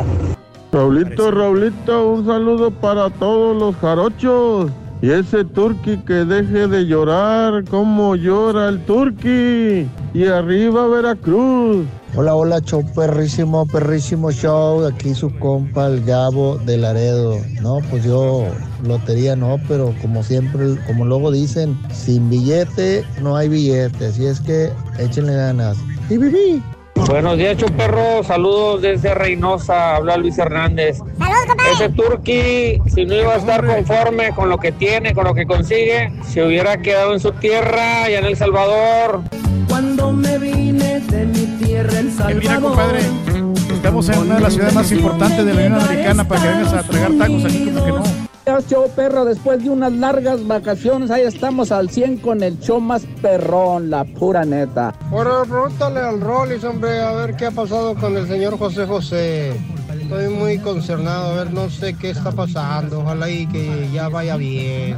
Raulito, Raulito, un saludo para todos los jarochos. Y ese turqui que deje de llorar, como llora el turqui. Y arriba Veracruz. Hola, hola, show perrísimo, perrísimo show. Aquí su compa, el Gabo de Laredo. No, pues yo, lotería no, pero como siempre, como luego dicen, sin billete no hay billete. Así es que échenle ganas. Y viví. Buenos días, Chuperro. Saludos desde Reynosa. Habla Luis Hernández. Ese Turqui, si no iba a estar conforme con lo que tiene, con lo que consigue, se hubiera quedado en su tierra, allá en El Salvador. Cuando me vine de mi tierra, El Salvador. Mira, compadre, estamos en una de las ciudades más importantes de la Unión Americana para que vengas a tragar tacos aquí, como que no. Show perro, después de unas largas vacaciones, ahí estamos al 100 con el show más perrón, la pura neta. Ahora pregúntale al Rollis, hombre, a ver qué ha pasado con el señor José José. Estoy muy concernado, a ver, no sé qué está pasando. Ojalá y que ya vaya bien.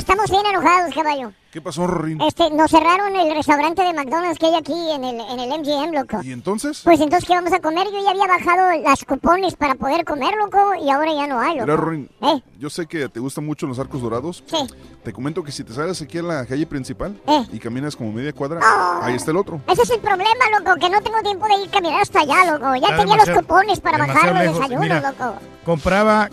Estamos bien enojados, caballo. ¿Qué pasó, Rorín? Este, nos cerraron el restaurante de McDonald's que hay aquí en el, en el MGM, loco. ¿Y entonces? Pues entonces, ¿qué vamos a comer? Yo ya había bajado las cupones para poder comer, loco, y ahora ya no hay, loco. Mira, Rorín, ¿Eh? yo sé que te gustan mucho los arcos dorados. Sí. Te comento que si te sales aquí a la calle principal ¿Eh? y caminas como media cuadra, Oh. ahí está el otro. Ese es el problema, loco, que no tengo tiempo de ir a caminar hasta allá, loco. Ya Está tenía los cupones para bajar los desayunos, Mira, loco. Compraba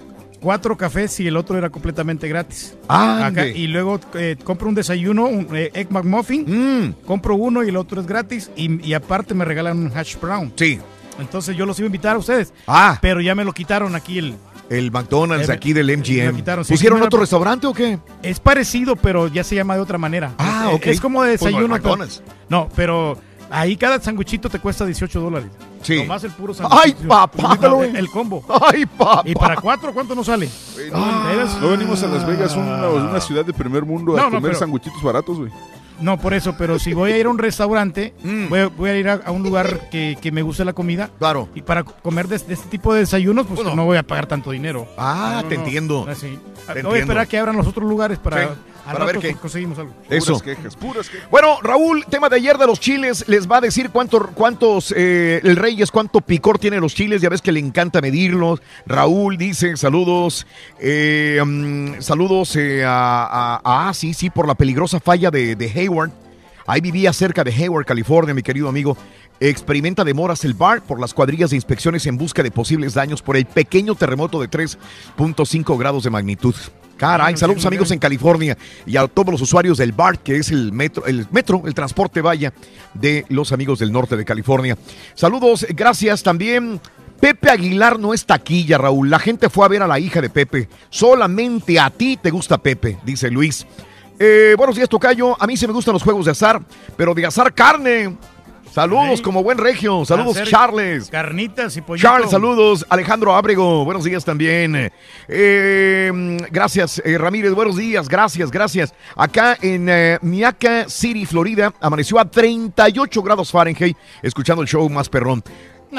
cuatro cafés y el otro era completamente gratis. Acá, y luego eh, compro un desayuno, un eh, Egg McMuffin, compro uno y el otro es gratis y, y aparte me regalan un hash brown. Sí. Entonces yo los iba a invitar a ustedes. Ah. Pero ya me lo quitaron aquí el... El McDonald's aquí del MGM. quitaron, sí. ¿Pusieron otro restaurante o qué? Es parecido, pero ya se llama de otra manera. Ah, ok. Es como de Pues no, desayuno. pero- McDonald's. no, pero ahí cada sanguichito te cuesta 18 dólares. Sí. Nomás el puro sándwich. ¡Ay, papá! No, el, el combo. ¡Ay, papá! ¿Y para cuatro cuánto nos sale? No venimos a Las Vegas, una, una ciudad de primer mundo, a No, no, comer pero- sanguchitos baratos, güey. No, por eso, pero si voy a ir a un restaurante, Mm. voy, a, voy a ir a, a un lugar que, que me guste la comida. Claro. Y para comer de, de este tipo de desayunos, pues no voy a pagar tanto dinero. Ah, No, te no, entiendo. no, sí. Te Voy a esperar a que abran los otros lugares para, Sí, para ver qué. conseguimos algo. Eso. Puras quejas, puras quejas. Bueno, Raúl, tema de ayer de los chiles, les va a decir cuánto, cuántos, eh, el Reyes, cuánto picor tiene los chiles, ya ves que le encanta medirlos. Raúl dice, saludos, eh, mm, saludos eh, a, a- a- ah, sí, sí, por la peligrosa falla de, de Hayward. Ahí vivía cerca de Hayward, California, mi querido amigo. Experimenta demoras el bar por las cuadrillas de inspecciones en busca de posibles daños por el pequeño terremoto de 3.5 grados de magnitud. Caray, saludos amigos en California y a todos los usuarios del BART, que es el metro, el metro, el transporte vaya de los amigos del norte de California. Saludos, gracias también. Pepe Aguilar no es taquilla, Raúl. La gente fue a ver a la hija de Pepe. Solamente a ti te gusta Pepe, dice Luis. Eh, buenos días, Tocayo. A mí sí me gustan los juegos de azar, pero de azar carne. Saludos como buen regio. Saludos, Charles. Carnitas y pollito. Charles, saludos. Alejandro Ábrego, buenos días también. Eh, gracias, eh, Ramírez, buenos días. Gracias, gracias. Acá en eh, Miaka City, Florida, amaneció a 38 grados Fahrenheit, escuchando el show más perrón.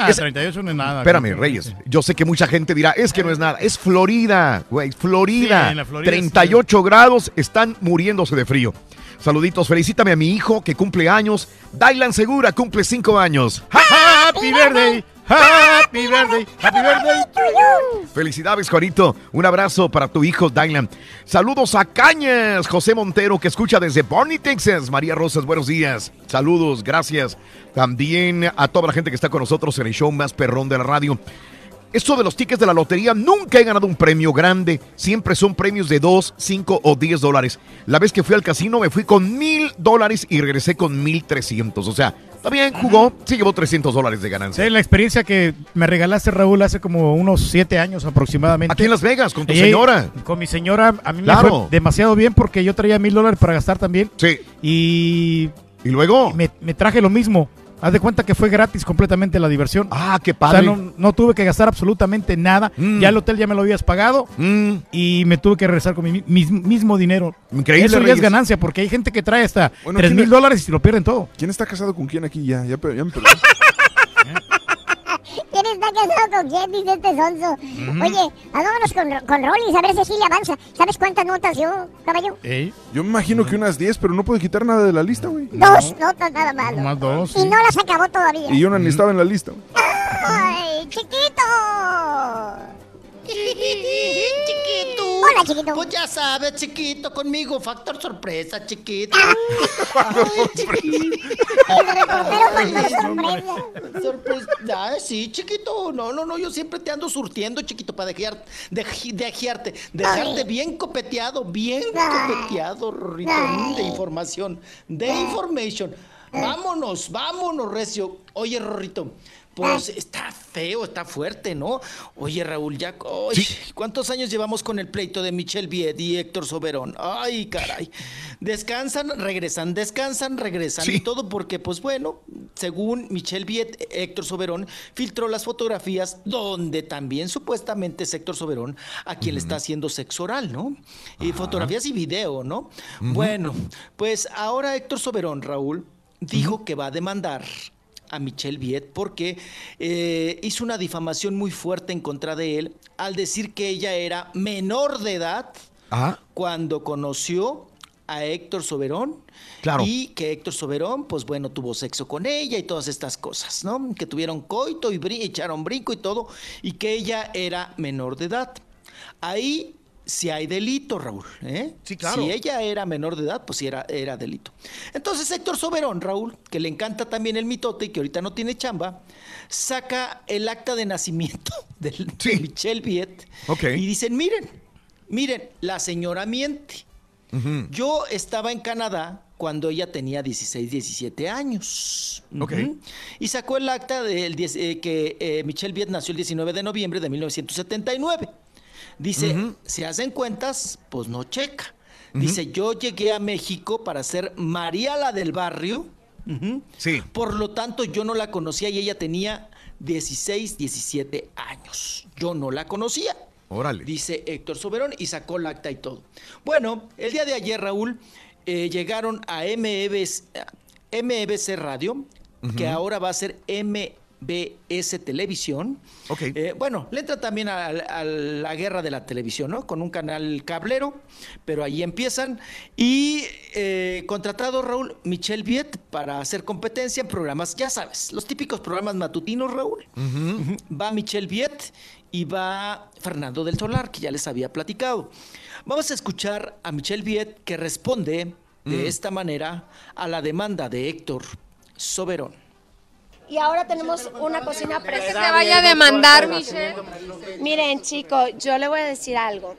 Es- 38 no es nada. Espérame, Reyes. Yo sé que mucha gente dirá, es que no es nada. Es Florida, güey, Florida. Sí, en la Florida 38 grados, están muriéndose de frío. Saluditos, felicítame a mi hijo que cumple años. Dylan Segura cumple 5 años. Happy birthday, happy birthday, happy birthday to you. Felicidades, Juanito. Un abrazo para tu hijo, Dylan. Saludos a Cañas, José Montero, que escucha desde Barney, Texas. María Rosas, buenos días. Saludos, gracias. También a toda la gente que está con nosotros en el show más perrón de la radio. Esto de los tickets de la lotería, nunca he ganado un premio grande. Siempre son premios de 2, 5 o 10 dólares. La vez que fui al casino me fui con mil dólares y regresé con mil trescientos. O sea, bien, jugó, sí llevó 300 dólares de ganancia. Sí, la experiencia que me regalaste, Raúl, hace como unos siete años aproximadamente. Aquí en Las Vegas, con tu señora. Con mi señora, a mí me Claro. fue demasiado bien porque yo traía mil dólares para gastar también. Sí. Y... ¿Y luego? Me, me traje lo mismo. Haz de cuenta que fue gratis completamente la diversión. Ah, qué O padre. sea, no, no tuve que gastar absolutamente nada. Mm. Ya el hotel ya me lo habías pagado. Y me tuve que regresar con mi mi- mis- mismo dinero. Increíble, Eso ya es ganancia porque hay gente que trae hasta tres ¿quién mil es- dólares y lo pierden todo. ¿Quién está casado con quién aquí? Ya, ya, ya me perdí. (laughs) (laughs) ¿Quién está casado con quién? Dice este sonso. Oye, hagámonos con, con Rollins a ver si así le avanza. ¿Sabes cuántas notas yo, caballo? Yo me imagino que unas 10, pero no puede quitar nada de la lista, güey. Dos notas nada más. Más dos, Y sí. no las acabó todavía. Y yo no ni estaba en la lista. güey. ¡Ay, chiquito! Chiquito. Hola, chiquito. Pues ya sabes, chiquito, conmigo, factor sorpresa, chiquito. sorpresa. Ay, sí, chiquito. No, no, no, yo siempre te ando surtiendo, chiquito, para dejar, dej- dejarte, dejarte bien copeteado, bien copeteado, Rorrito, mm, de información, de information. Vámonos, vámonos, Recio. Oye, Rorrito, pues está feo, está fuerte, ¿no? Oye, Raúl, ya. ¿Cuántos años llevamos con el pleito de Michelle Viet y Héctor Soberón? Ay, caray. Descansan, regresan, descansan, regresan. Y todo porque, pues bueno, según Michelle Viet, Héctor Soberón filtró las fotografías donde también supuestamente es Héctor Soberón a quien le está haciendo sexo oral, ¿no? Y fotografías y video, ¿no? Bueno, pues ahora Héctor Soberón, Raúl, dijo que va a demandar a Michelle Viet porque eh, hizo una difamación muy fuerte en contra de él al decir que ella era menor de edad Ajá. cuando conoció a Héctor Soberón Claro. y que Héctor Soberón, pues bueno, tuvo sexo con ella y todas estas cosas, ¿no? Que tuvieron coito y brin- echaron brinco y todo, y que ella era menor de edad. Ahí sí hay delito, Raúl. ¿eh? Sí, claro. Si ella era menor de edad, pues sí era, era delito. Entonces Héctor Soberón, Raúl, que le encanta también el mitote y que ahorita no tiene chamba, saca el acta de nacimiento (laughs) de, de Michelle Viet Ok. y dicen, miren, miren, la señora miente. Yo estaba en Canadá cuando ella tenía 16, 17 años. Y sacó el acta del 10, eh, que eh, Michelle Viet nació el 19 de noviembre de 1979. Dice, si hacen cuentas, pues no checa. Dice, yo llegué a México para ser María la del barrio. Sí. Por lo tanto, yo no la conocía y ella tenía 16, 17 años. Yo no la conocía. Órale. Dice Héctor Soberón y sacó el acta y todo. Bueno, el día de ayer, Raúl, eh, llegaron a MBS, MBC Radio, que ahora va a ser MBS Televisión. Ok. Eh, bueno, le entra también a, a la guerra de la televisión, ¿no? Con un canal cablero, pero ahí empiezan. Y eh, contratado Raúl Michelle Viet para hacer competencia en programas, ya sabes, los típicos programas matutinos, Raúl. Va Michelle Viet y va Fernando del Solar, que ya les había platicado. Vamos a escuchar a Michelle Viet que responde de Mm. esta manera a la demanda de Héctor Soberón. Y ahora tenemos una cocina Que preciosa. te vaya a demandar, Michelle. Miren, chicos, yo le voy a decir algo.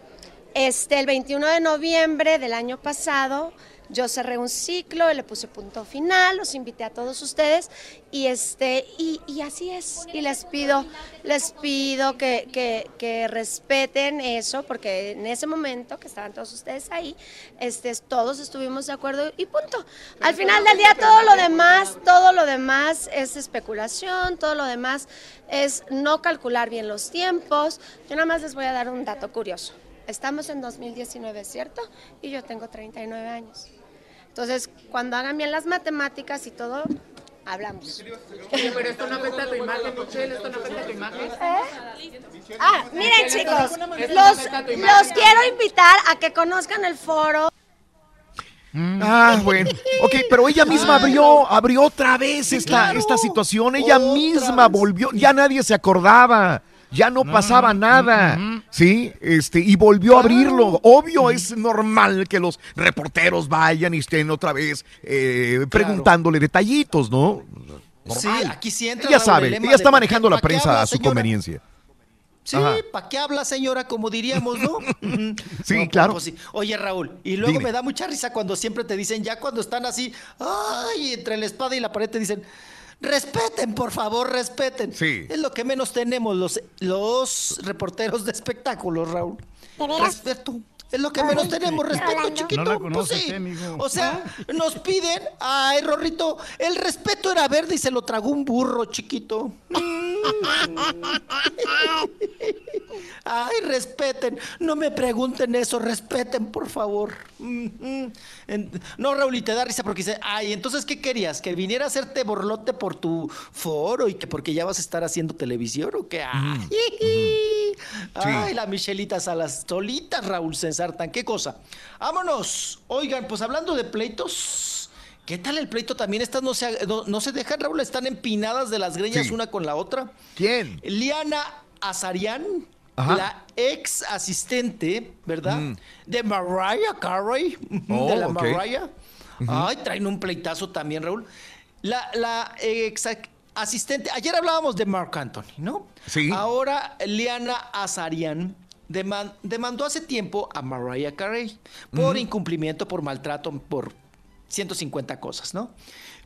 Este, el 21 de noviembre del año pasado, yo cerré un ciclo, le puse punto final, los invité a todos ustedes y este y, así es. Y les pido, les pido que, que- que respeten eso, porque en ese momento que estaban todos ustedes ahí, este, todos estuvimos de acuerdo y punto. Al final del día todo lo demás, todo lo demás es especulación, todo lo demás es no calcular bien los tiempos. Yo nada más les voy a dar un dato curioso. Estamos en 2019, ¿cierto? Y yo tengo 39 años. Entonces, cuando hagan bien las matemáticas y todo, hablamos. Oye, pero esto no afecta a tu imagen, Michelle, esto no afecta a tu imagen. Ah, miren chicos, los, los quiero invitar a que conozcan el foro. Ah, bueno. Ok, pero ella misma abrió, abrió otra vez esta, esta situación. Ella misma volvió, ya nadie se acordaba. Ya no pasaba nada, ¿sí? Este, y volvió a abrirlo. Obvio, es normal que los reporteros vayan y estén otra vez eh, preguntándole detallitos, ¿no? Sí, aquí sí entra Ella Raúl, sabe, ella está manejando ¿pa' la prensa habla, a su señora? conveniencia. Sí. ¿para qué habla, señora? Como diríamos, ¿no? (laughs) Sí, No, claro. pues sí. Oye, Raúl, y luego Dime. me da mucha risa cuando siempre te dicen, ya cuando están así, ay, entre la espada y la pared te dicen, respeten, por favor, respeten. Sí. Es lo que menos tenemos los, los reporteros de espectáculos, Raúl. ¿De veras? Respeto. Es lo que menos tenemos, respeto, chiquito. No la Pues sí. eh. O sea, nos piden, ay, Rorrito, el respeto era verde y se lo tragó un burro, chiquito. (laughs) Ay, respeten. No me pregunten eso, respeten, por favor. Mm, mm. No, Raúl, y te da risa porque dice, ay, entonces, ¿qué querías? ¿Que viniera a hacerte borlote por tu foro y que porque ya vas a estar haciendo televisión o qué? Ay, (laughs) ay la Michelita Salas, solitas, Raúl Censartan, qué cosa. Vámonos. Oigan, pues hablando de pleitos, ¿Qué tal el pleito también? Estas no se, no, no se dejan, Raúl, están empinadas de las greñas Sí. una con la otra. ¿Quién? Liana Azarian, Ajá. la ex asistente, ¿verdad? Mm. De Mariah Carey, Oh, (laughs) de la ok. Mariah. Ay, traen un pleitazo también, Raúl. La, la ex asistente, ayer hablábamos de Mark Anthony, ¿no? Sí. Ahora Liana Azarian deman- demandó hace tiempo a Mariah Carey por incumplimiento, por maltrato, por 150 cosas, ¿no?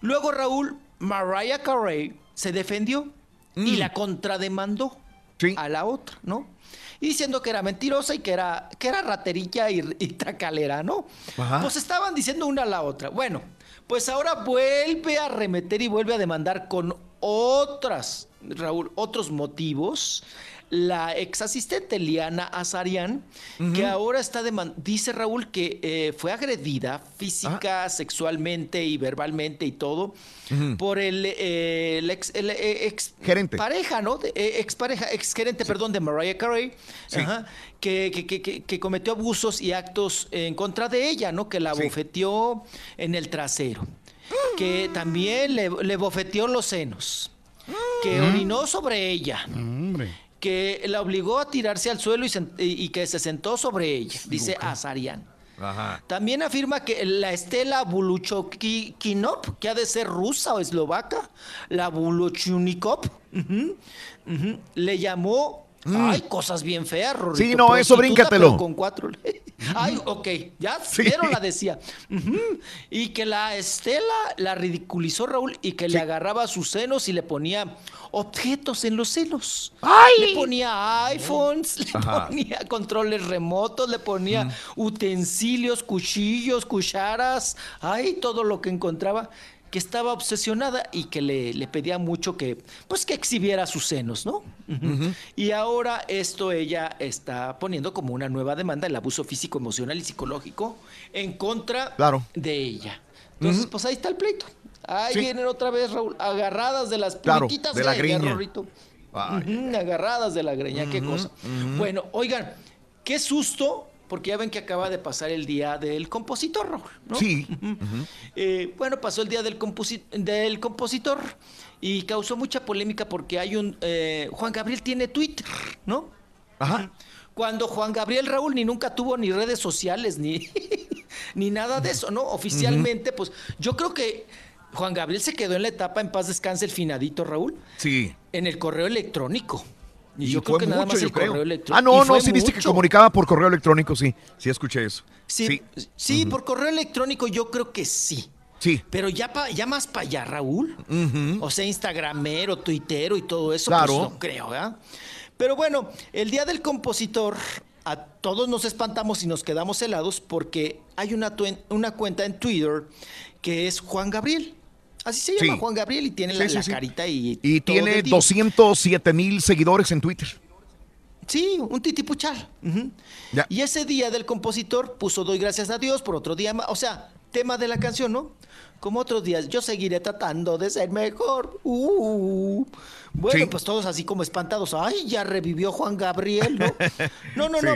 Luego Raúl, Mariah Carey se defendió y la contrademandó a la otra, ¿no? Diciendo que era mentirosa y que era, que era raterilla y, y tracalera, ¿no? Ajá. Pues estaban diciendo una a la otra. Bueno, pues ahora vuelve a remeter y vuelve a demandar con otras, Raúl, otros motivos. La ex asistente Liana Azarian, que ahora está demandando, dice Raúl que eh, fue agredida física, sexualmente y verbalmente y todo por el, eh, el ex, el, eh, ex Gerente. pareja, ¿no? De- ex pareja, ex gerente, perdón, de Mariah Carey, Sí. ajá, que, que- que- que- que cometió abusos y actos en contra de ella, ¿no? Que la Sí. bofeteó en el trasero, que también le, le bofeteó los senos, que Mm. orinó sobre ella. Hombre. Que la obligó a tirarse al suelo y, que se sentó sobre ella, dice Azarian. Ajá. También afirma que la Estela Buluchokinop, que ha de ser rusa o eslovaca, la Buluchunikop, ujú, le llamó. Ay, cosas bien feas, Rorrito. Mm. Sí, no, eso bríncatelo. Con cuatro. (laughs) (laughs) Ay, ok, ya, pero la decía. Y que la Estela la ridiculizó, Raúl, y que le agarraba sus senos y le ponía objetos en los senos. Le ponía iPhones, le ponía controles remotos, le ponía utensilios, cuchillos, cucharas, ay, todo lo que encontraba que estaba obsesionada y que le, le pedía mucho que, pues, que exhibiera sus senos, ¿no? Y ahora esto ella está poniendo como una nueva demanda, el abuso físico, emocional y psicológico en contra Claro. de ella. Entonces, pues ahí está el pleito. Ahí Sí. vienen otra vez, Raúl, agarradas de las Claro, puntitas de la greña. Agarradas de la greña, qué cosa. Bueno, oigan, qué susto, porque ya ven que acaba de pasar el día del compositor, ¿no? Sí. Eh, bueno, pasó el día del, composi- del compositor y causó mucha polémica porque hay un... eh, Juan Gabriel tiene Twitter, ¿no? Ajá. Cuando Juan Gabriel Raúl ni nunca tuvo ni redes sociales ni, (laughs) ni nada de eso, ¿no? Oficialmente, pues yo creo que Juan Gabriel se quedó en la etapa en paz descanse el finadito Raúl Sí. en el correo electrónico. Y, Y yo creo que nada más yo el creo. correo electrónico. Ah, no, no, sí viste que comunicaba por correo electrónico, sí. Sí, escuché eso. Sí, sí, por correo electrónico yo creo que sí. Sí. Pero ya, pa- ya más para allá, Raúl. O sea, Instagramero, Tuitero y todo eso, Claro. pues no creo, ¿verdad? Pero bueno, el día del compositor, a todos nos espantamos y nos quedamos helados porque hay una, una cuenta en Twitter que es Juan Gabriel. Así se llama Sí. Juan Gabriel y tiene Sí, la, sí, la sí. carita y. Y tiene del divo. 207 mil seguidores en Twitter. Sí, un titipuchal. Ya. Y ese día del compositor puso Doy gracias a Dios por otro día más. O sea, tema de la canción, ¿no? Como otros días, yo seguiré tratando de ser mejor. Uh. Bueno, pues todos así como espantados. Ay, ya revivió Juan Gabriel, ¿no? (laughs) No, no, no.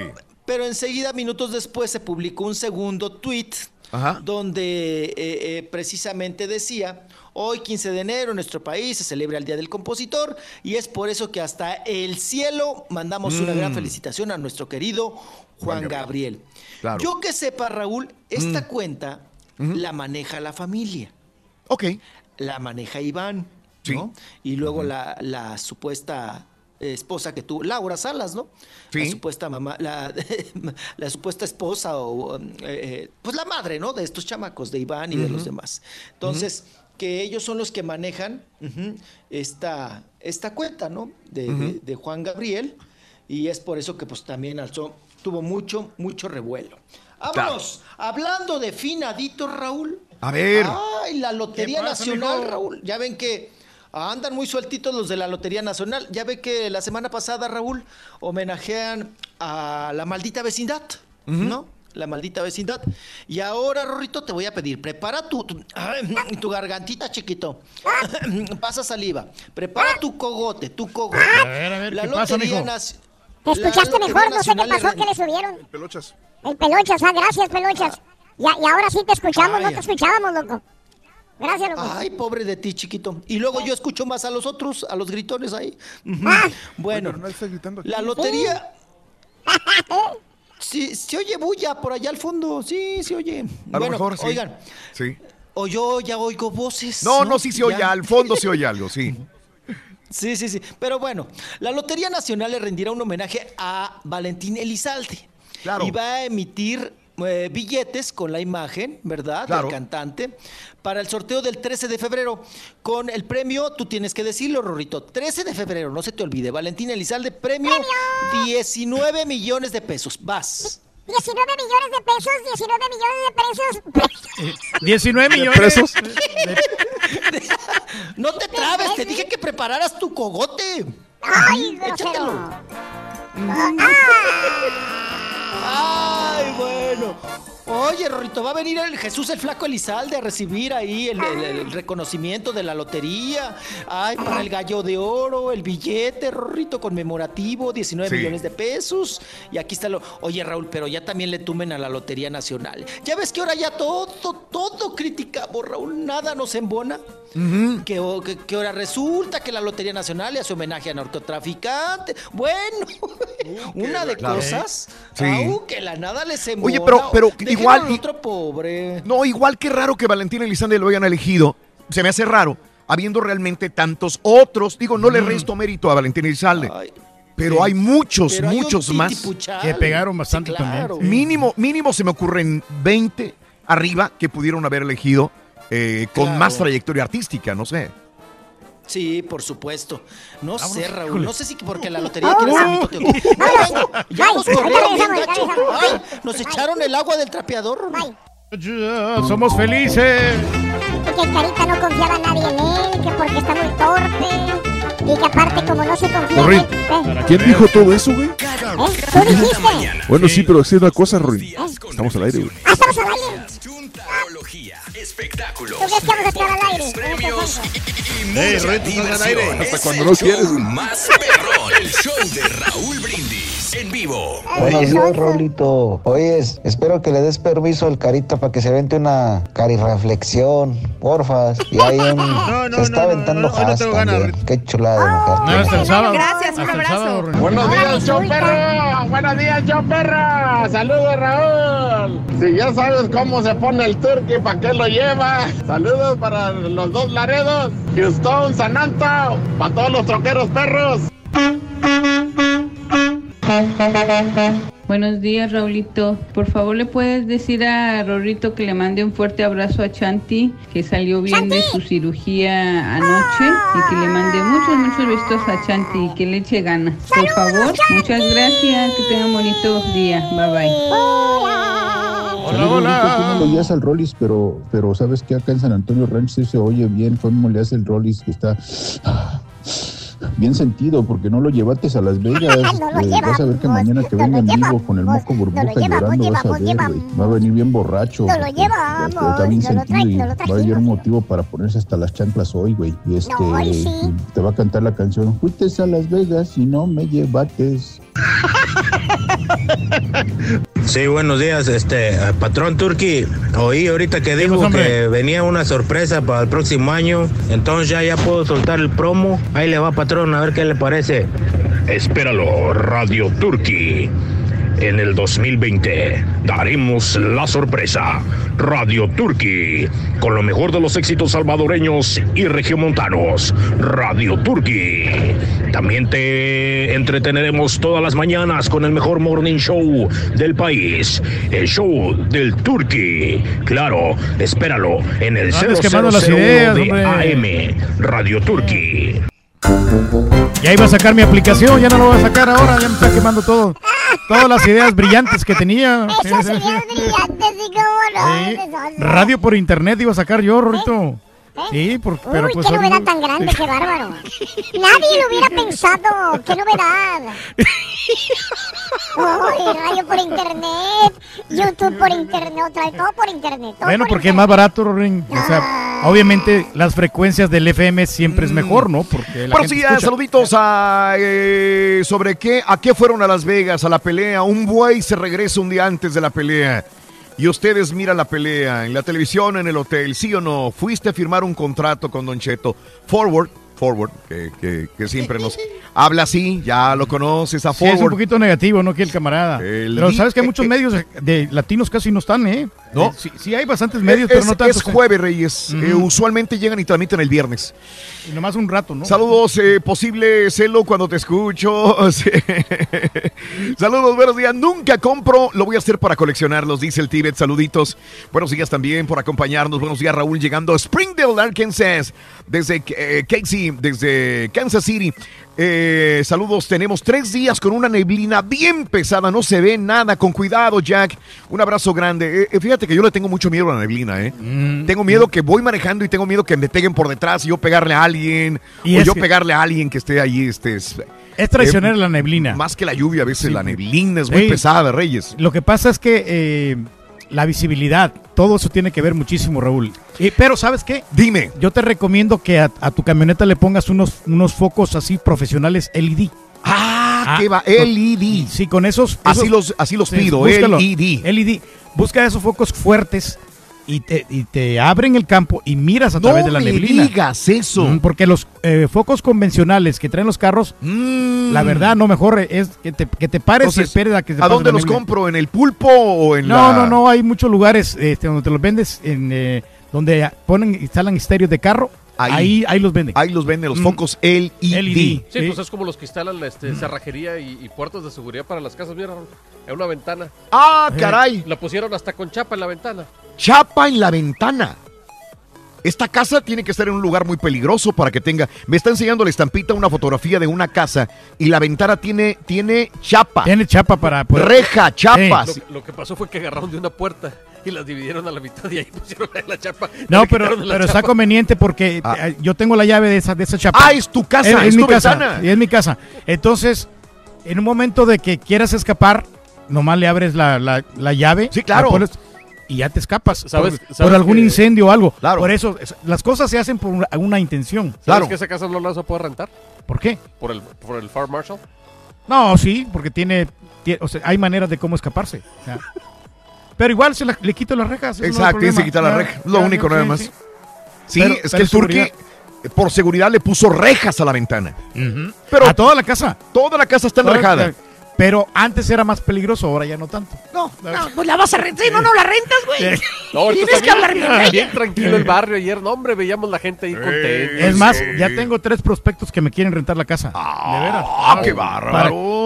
Pero enseguida, minutos después, se publicó un segundo tweet Ajá. donde eh, eh, precisamente decía, hoy 15 de enero en nuestro país se celebra el Día del Compositor y es por eso que hasta el cielo mandamos una Mm. gran felicitación a nuestro querido Juan Juan Gabriel. Claro. Yo que sepa, Raúl, esta Mm. cuenta la maneja la familia, Ok. la maneja Iván, Sí. ¿no? Y luego la, la supuesta esposa que tuvo, Laura Salas, ¿no? La supuesta mamá, la, (laughs) la supuesta esposa o, eh, eh, pues la madre, ¿no? De estos chamacos, de Iván y de los demás. Entonces, que ellos son los que manejan esta, esta cuenta, ¿no? De, de- Juan Gabriel. Y es por eso que pues también alzó, tuvo mucho, mucho revuelo. Vámonos, hablando de finadito, Raúl. A ver. Ay, la Lotería ¿Qué pasa, Nacional? Raúl. Ya ven que andan muy sueltitos los de la Lotería Nacional. Ya ve que la semana pasada, Raúl, homenajean a la maldita vecindad, ¿no? La maldita vecindad. Y ahora, Rorrito, te voy a pedir, prepara tu, tu, gargantita, chiquito. (laughs) Pasa saliva. Prepara tu cogote, tu cogote. A ver, a ver, La ¿qué pasa, Lotería mijo? Naci- ¿Te escuchaste la mejor? No sé qué Nacional pasó, que le subieron. Pelochas. El peluchas, ah, gracias, peluchas. Ya, y ahora sí te escuchamos, no te escuchábamos, loco. Gracias, loco. Ay, pobre de ti, chiquito. Y luego yo escucho más a los otros, a los gritones ahí. Ah. Bueno, no gritando aquí. la lotería. Sí, se oye bulla por allá al fondo. Sí, se oye. A lo bueno, mejor sí. oigan, Sí. o yo ya oigo voces. No, no, sí se oye, Ya. al fondo se oye algo, sí. (laughs) Sí, sí, sí. Pero bueno, la Lotería Nacional le rendirá un homenaje a Valentín Elizalde. Claro. Y va a emitir eh, billetes con la imagen, ¿verdad? Claro. Del cantante para el sorteo del 13 de febrero. Con el premio, tú tienes que decirlo, Rorrito. 13 de febrero, no se te olvide. Valentín Elizalde, premio, 19 millones de pesos. Vas. 19 millones de pesos, 19 millones de pesos. 19 ¿De millones. presos? (laughs) No te trabes, te dije que prepararas tu cogote. Ay, Échatelo. grosero. Ay, bueno. Oye, Rorrito, va a venir el Jesús el Flaco Elizalde a recibir ahí el, el- el reconocimiento de la lotería. Ay, para el gallo de oro, el billete, Rorrito, conmemorativo, 19 Sí. millones de pesos. Y aquí está lo. Oye, Raúl, pero ya también le tumen a la Lotería Nacional. Ya ves que ahora ya todo, todo criticamos, Raúl. Nada nos embona. Que, o- que- que ahora resulta que la Lotería Nacional le hace homenaje a narcotraficantes. Bueno, (laughs) una de cosas. Sí. Au, que la nada les embona. Oye, pero, pero igual. al otro pobre. No, igual que raro que Valentín Elizalde lo hayan elegido. Se me hace raro, habiendo realmente tantos otros. Digo, no le resto mérito a Valentín Elizalde. Pero sí. hay muchos, Pero hay un muchos más. Que pegaron bastante Sí, claro. también. Mínimo, mínimo se me ocurren 20 arriba que pudieron haber elegido eh, con Claro. más trayectoria artística, no sé. Sí, por supuesto. No sé, Raúl. híjole. No sé si porque la lotería quiere ser mi Ay, (laughs) Ya Bye. nos corrieron bien gacho. Ay, nos echaron el agua del trapeador. Ya, Somos felices. Porque Carita no confiaba a nadie en él, que porque está muy torpe. Y que aparte, como no se confía él. ¿eh? ¿quién dijo todo eso, güey? ¿Eh? ¿Tú dijiste? Bueno, sí, pero sí una cosa, Rory. Estamos al aire, güey. Ah, estamos al aire. espectáculos, ¿Tú crees que vamos a estar al aire? este premios y al aire. diversión. Hasta Es cuando no quieres. Más perrón, el show de Raúl Brindis en vivo. Buenos días, Rolito. Oyes, espero que le des permiso al Carita para que se vente una carireflexión, porfas. Y ahí (laughs) se está aventando Haas también. Qué chulada de mujer. No, el sábado. Gracias, un abrazo. Buenos días, show perro. Buenos días, show perro. Saludos, Raúl. Si ya sabes cómo se pone el turkey, ¿para qué lo lleva? Saludos para los dos Laredos, Houston, San Anto, para todos los troqueros perros. Buenos días, Raulito. Por favor, ¿le puedes decir a Rorrito que le mande un fuerte abrazo a Chanti, que salió bien de su cirugía anoche, y que le mande muchos, muchos besitos a Chanti y que le eche ganas. Por favor, muchas gracias. Que tenga un bonito día. Bye bye. Hola, Tú no lo al Rollis, pero, pero sabes que acá en San Antonio Ranch se oye bien cómo le hace el Rollis, que está bien sentido, porque no lo llevaste a Las Vegas. (laughs) No lo Eh, vas a ver que mañana que venga en vivo llevamos, con el moco burbuja no lo llevamos, llorando, vas a llevamos, ver, llevamos. Va a venir bien borracho. No lo llevamos, este, Está bien sentido trae- y va a haber un motivo para ponerse hasta las chanclas hoy, güey. Y este, hoy sí. y te va a cantar la canción, fuiste a Las Vegas y no me llevates. (laughs) Sí, buenos días, este patrón Turki. Oí ahorita que dijo que venía una sorpresa para el próximo año, entonces ya ya puedo soltar el promo. Ahí le va patrón, a ver qué le parece. Espéralo, Radio Turkey. En el 2020 daremos la sorpresa. Radio Turkey, con lo mejor de los éxitos salvadoreños y regiomontanos. Radio Turkey. También te entreteneremos todas las mañanas con el mejor morning show del país. El show del Turkey. Claro, espéralo en el No andes quemando 0001 las ideas, de hombre. AM. Radio Turkey. Ya iba a sacar mi aplicación, ya no lo voy a sacar ahora, ya me está quemando todo. Todas las ideas brillantes que tenía. Esas ideas brillantes, y cómo no. Sí. Radio por internet iba a sacar yo, Rorito. Sí, por- pero Uy, pues qué novedad tan grande, qué bárbaro. Nadie lo hubiera pensado, qué novedad. Uy, radio por internet, YouTube por internet, otra vez, todo por internet. todo Bueno, por porque es más barato, Rorín. O sea, obviamente las frecuencias del FM siempre es mejor, ¿no? Porque la Bueno, gente sí, escucha. saluditos a eh, sobre qué, a qué fueron a Las Vegas, a la pelea. Un buey se regresa un día antes de la pelea. Y ustedes miran la pelea en la televisión, en el hotel, ¿sí o no? Fuiste a firmar un contrato con Don Cheto. Forward, Forward, que, que- que siempre nos habla así, ya lo conoces a Sí, es un poquito negativo, ¿no? Que el camarada. El pero sabes que eh, muchos eh, medios de, latinos casi no están, ¿eh? ¿No? Eh, sí, sí hay bastantes medios, es, pero no tantos. es ¿eh? jueves, Reyes. Eh, usualmente llegan y transmiten el viernes. Y nomás un rato, ¿no? Saludos, eh, posible celo cuando te escucho. (laughs) Saludos, buenos días. Nunca compro, lo voy a hacer para coleccionarlos, dice el Tibet. Saluditos. Buenos días también por acompañarnos. Buenos días, Raúl, llegando a Springdale, Arkansas, desde eh, Casey, desde Kansas City. Eh, saludos, tenemos tres días con una neblina bien pesada, no se ve nada. Con cuidado, Jack. Un abrazo grande. Eh, eh, fíjate que yo le tengo mucho miedo a la neblina, ¿eh? Mm. Tengo miedo que voy manejando y tengo miedo que me peguen por detrás y yo pegarle a alguien. Y o yo que- pegarle a alguien que esté ahí. Este, es, Es traicionera eh, la neblina. Más que la lluvia, a veces la neblina es muy Sí. pesada, Reyes. Lo que pasa es que eh, la visibilidad, todo eso tiene que ver muchísimo, Raúl. Y- pero, ¿sabes qué? Dime. Yo te recomiendo que a, a tu camioneta le pongas unos, unos focos así profesionales LED. Ah, ¿qué va? LED. Sí, con esos. Así los- así los sí, pido, búscalo. LED. LED. Busca esos focos fuertes y te, y te abren el campo y miras a No través de la me neblina. digas eso. Mm, Porque los eh, focos convencionales que traen los carros, la verdad, no mejor es que te, que te pares Entonces, y esperes a que se ¿A dónde la los neblina. compro? ¿En el pulpo o en No, la...? no, no, hay muchos lugares este, donde te los vendes, en, eh, donde ponen, instalan estéreos de carro, ahí, ahí, los venden. Ahí los venden los Mm. focos LED. LED. Sí, Sí. pues es como los que instalan este, cerrajería y, y puertas de seguridad para las casas, mira, en una ventana. Ah, caray. La pusieron hasta con chapa en la ventana. Chapa en la ventana. Esta casa tiene que estar en un lugar muy peligroso para que tenga. Me está enseñando la estampita una fotografía de una casa y la ventana tiene, tiene chapa. Tiene chapa para poder- Reja, chapas. Lo, lo que pasó fue que agarraron de una puerta y las dividieron a la mitad y ahí pusieron la chapa. No, pero, pero está conveniente porque eh, yo tengo la llave de esa, de esa chapa. Ah, es tu casa, es mi tu casa, ventana. y es mi casa. Entonces, en un momento de que quieras escapar, nomás le abres la, la- la llave. Sí, claro. Y ya te escapas. ¿Sabes- por, algún que- incendio o algo. Por eso, es- las cosas se hacen por una, una intención. ¿Sabes que esa casa no la vas a poder rentar? ¿Por qué? Por el, por el Fire Marshal. No, sí, porque tiene, tie- o sea, hay maneras de cómo escaparse. o sea. (laughs) Pero igual se la- le quito las rejas. no Exacto, que problema. quitar la reja. Lo ya, único, nada más. sí. Sí, Pero- es que el turqui, seguridad. eh, por seguridad, le puso rejas a la ventana. Pero a toda la casa. Toda la casa está Toda- enrejada. Pero antes era más peligroso, ahora ya no tanto. No, no, pues la vas a rentar. Sí, no, no la rentas, güey. (laughs) No, Tienes está que hablar (laughs) bien ella. Tranquilo el barrio ayer. No, hombre, veíamos la gente ahí contenta. Es más, ya tengo tres prospectos que me quieren rentar la casa. de veras. ¡Ah, qué bárbaro!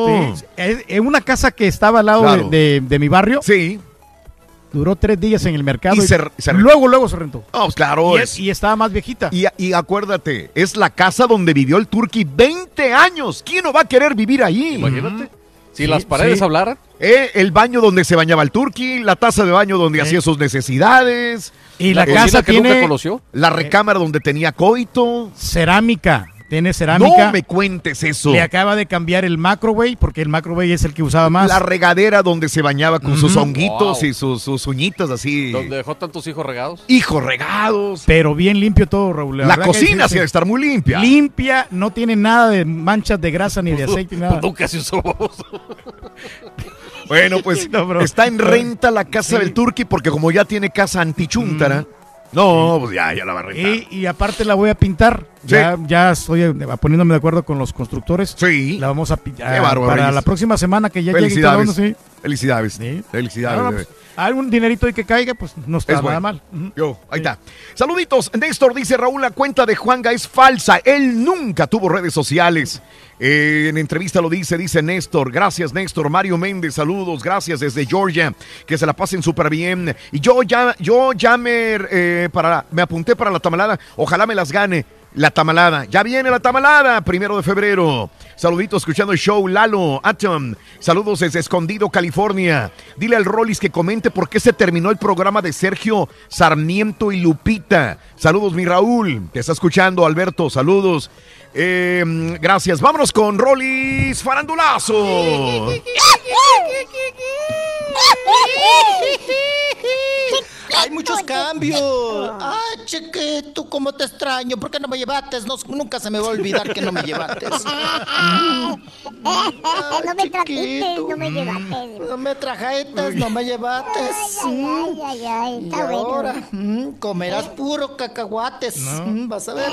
Para- sí, es, es una casa que estaba al lado Claro. de, de- de mi barrio. Sí. Duró tres días en el mercado. Y Y, se- se- luego, luego se rentó. Pues claro. Y, es- es- y estaba más viejita. Y, y acuérdate, es la casa donde vivió el Turqui 20 años. ¿Quién no va a querer vivir ahí? Imagínate. Si las paredes hablaran. Eh, el baño donde se bañaba el Turqui, la taza de baño donde hacía sus necesidades. Y la casa que nunca tiene- conoció. La recámara donde tenía coito. Cerámica. Tiene cerámica. No me cuentes eso. Le acaba de cambiar el macrowave porque el macrowave es el que usaba más. La regadera donde se bañaba con sus honguitos Wow. y sus, sus uñitas así. Donde dejó tantos hijos regados. Hijos regados. Pero bien limpio todo, Raúl. La, cocina sí, debe estar muy limpia. Limpia, no tiene nada de manchas de grasa ni de aceite ni nada. Pues nunca se usó. Bueno, pues (laughs) No, está en renta la casa del Turqui porque como ya tiene casa antichuntara. No, pues ya, ya la va a rentar. Y, y aparte la voy a pintar. Sí. Ya, ya estoy eh, poniéndome de acuerdo con los constructores. Sí. La vamos a pintar Qué bárbaro, para Reyes. la próxima semana que ya llegue y todo, Felicidades. Sí. Felicidades. Ah, pues, algún dinerito ahí que caiga, pues no está Es nada bueno. mal. Yo, ahí está. Saluditos. Néstor dice Raúl, la cuenta de Juanga es falsa. Él nunca tuvo redes sociales. Eh, en entrevista lo dice, dice Néstor. Gracias, Néstor. Mario Méndez, saludos. Gracias desde Georgia. Que se la pasen súper bien. Y yo ya, yo ya me, eh, para, me apunté para la tamalada. Ojalá me las gane. La tamalada. Ya viene la tamalada, primero de febrero. Saluditos escuchando el show Lalo Atom. Saludos desde Escondido, California. Dile al Rollis que comente por qué se terminó el programa de Sergio Sarmiento y Lupita. Saludos, mi Raúl. Te está escuchando, Alberto. Saludos. Eh, gracias. Vámonos con Rollis Farandulazo. (laughs) (laughs) (laughs) Hay muchos cambios. Ay, chiquito, cómo te extraño. ¿Por qué no me llevaste? No, nunca se me va a olvidar que no me llevaste. (laughs) no me trajiste, no me llevaste. No me trajetes, no me llevaste. Ay, ay, ay, ay, Y está bueno. ahora mm, comerás puro cacahuates. No. Mm, vas a ver.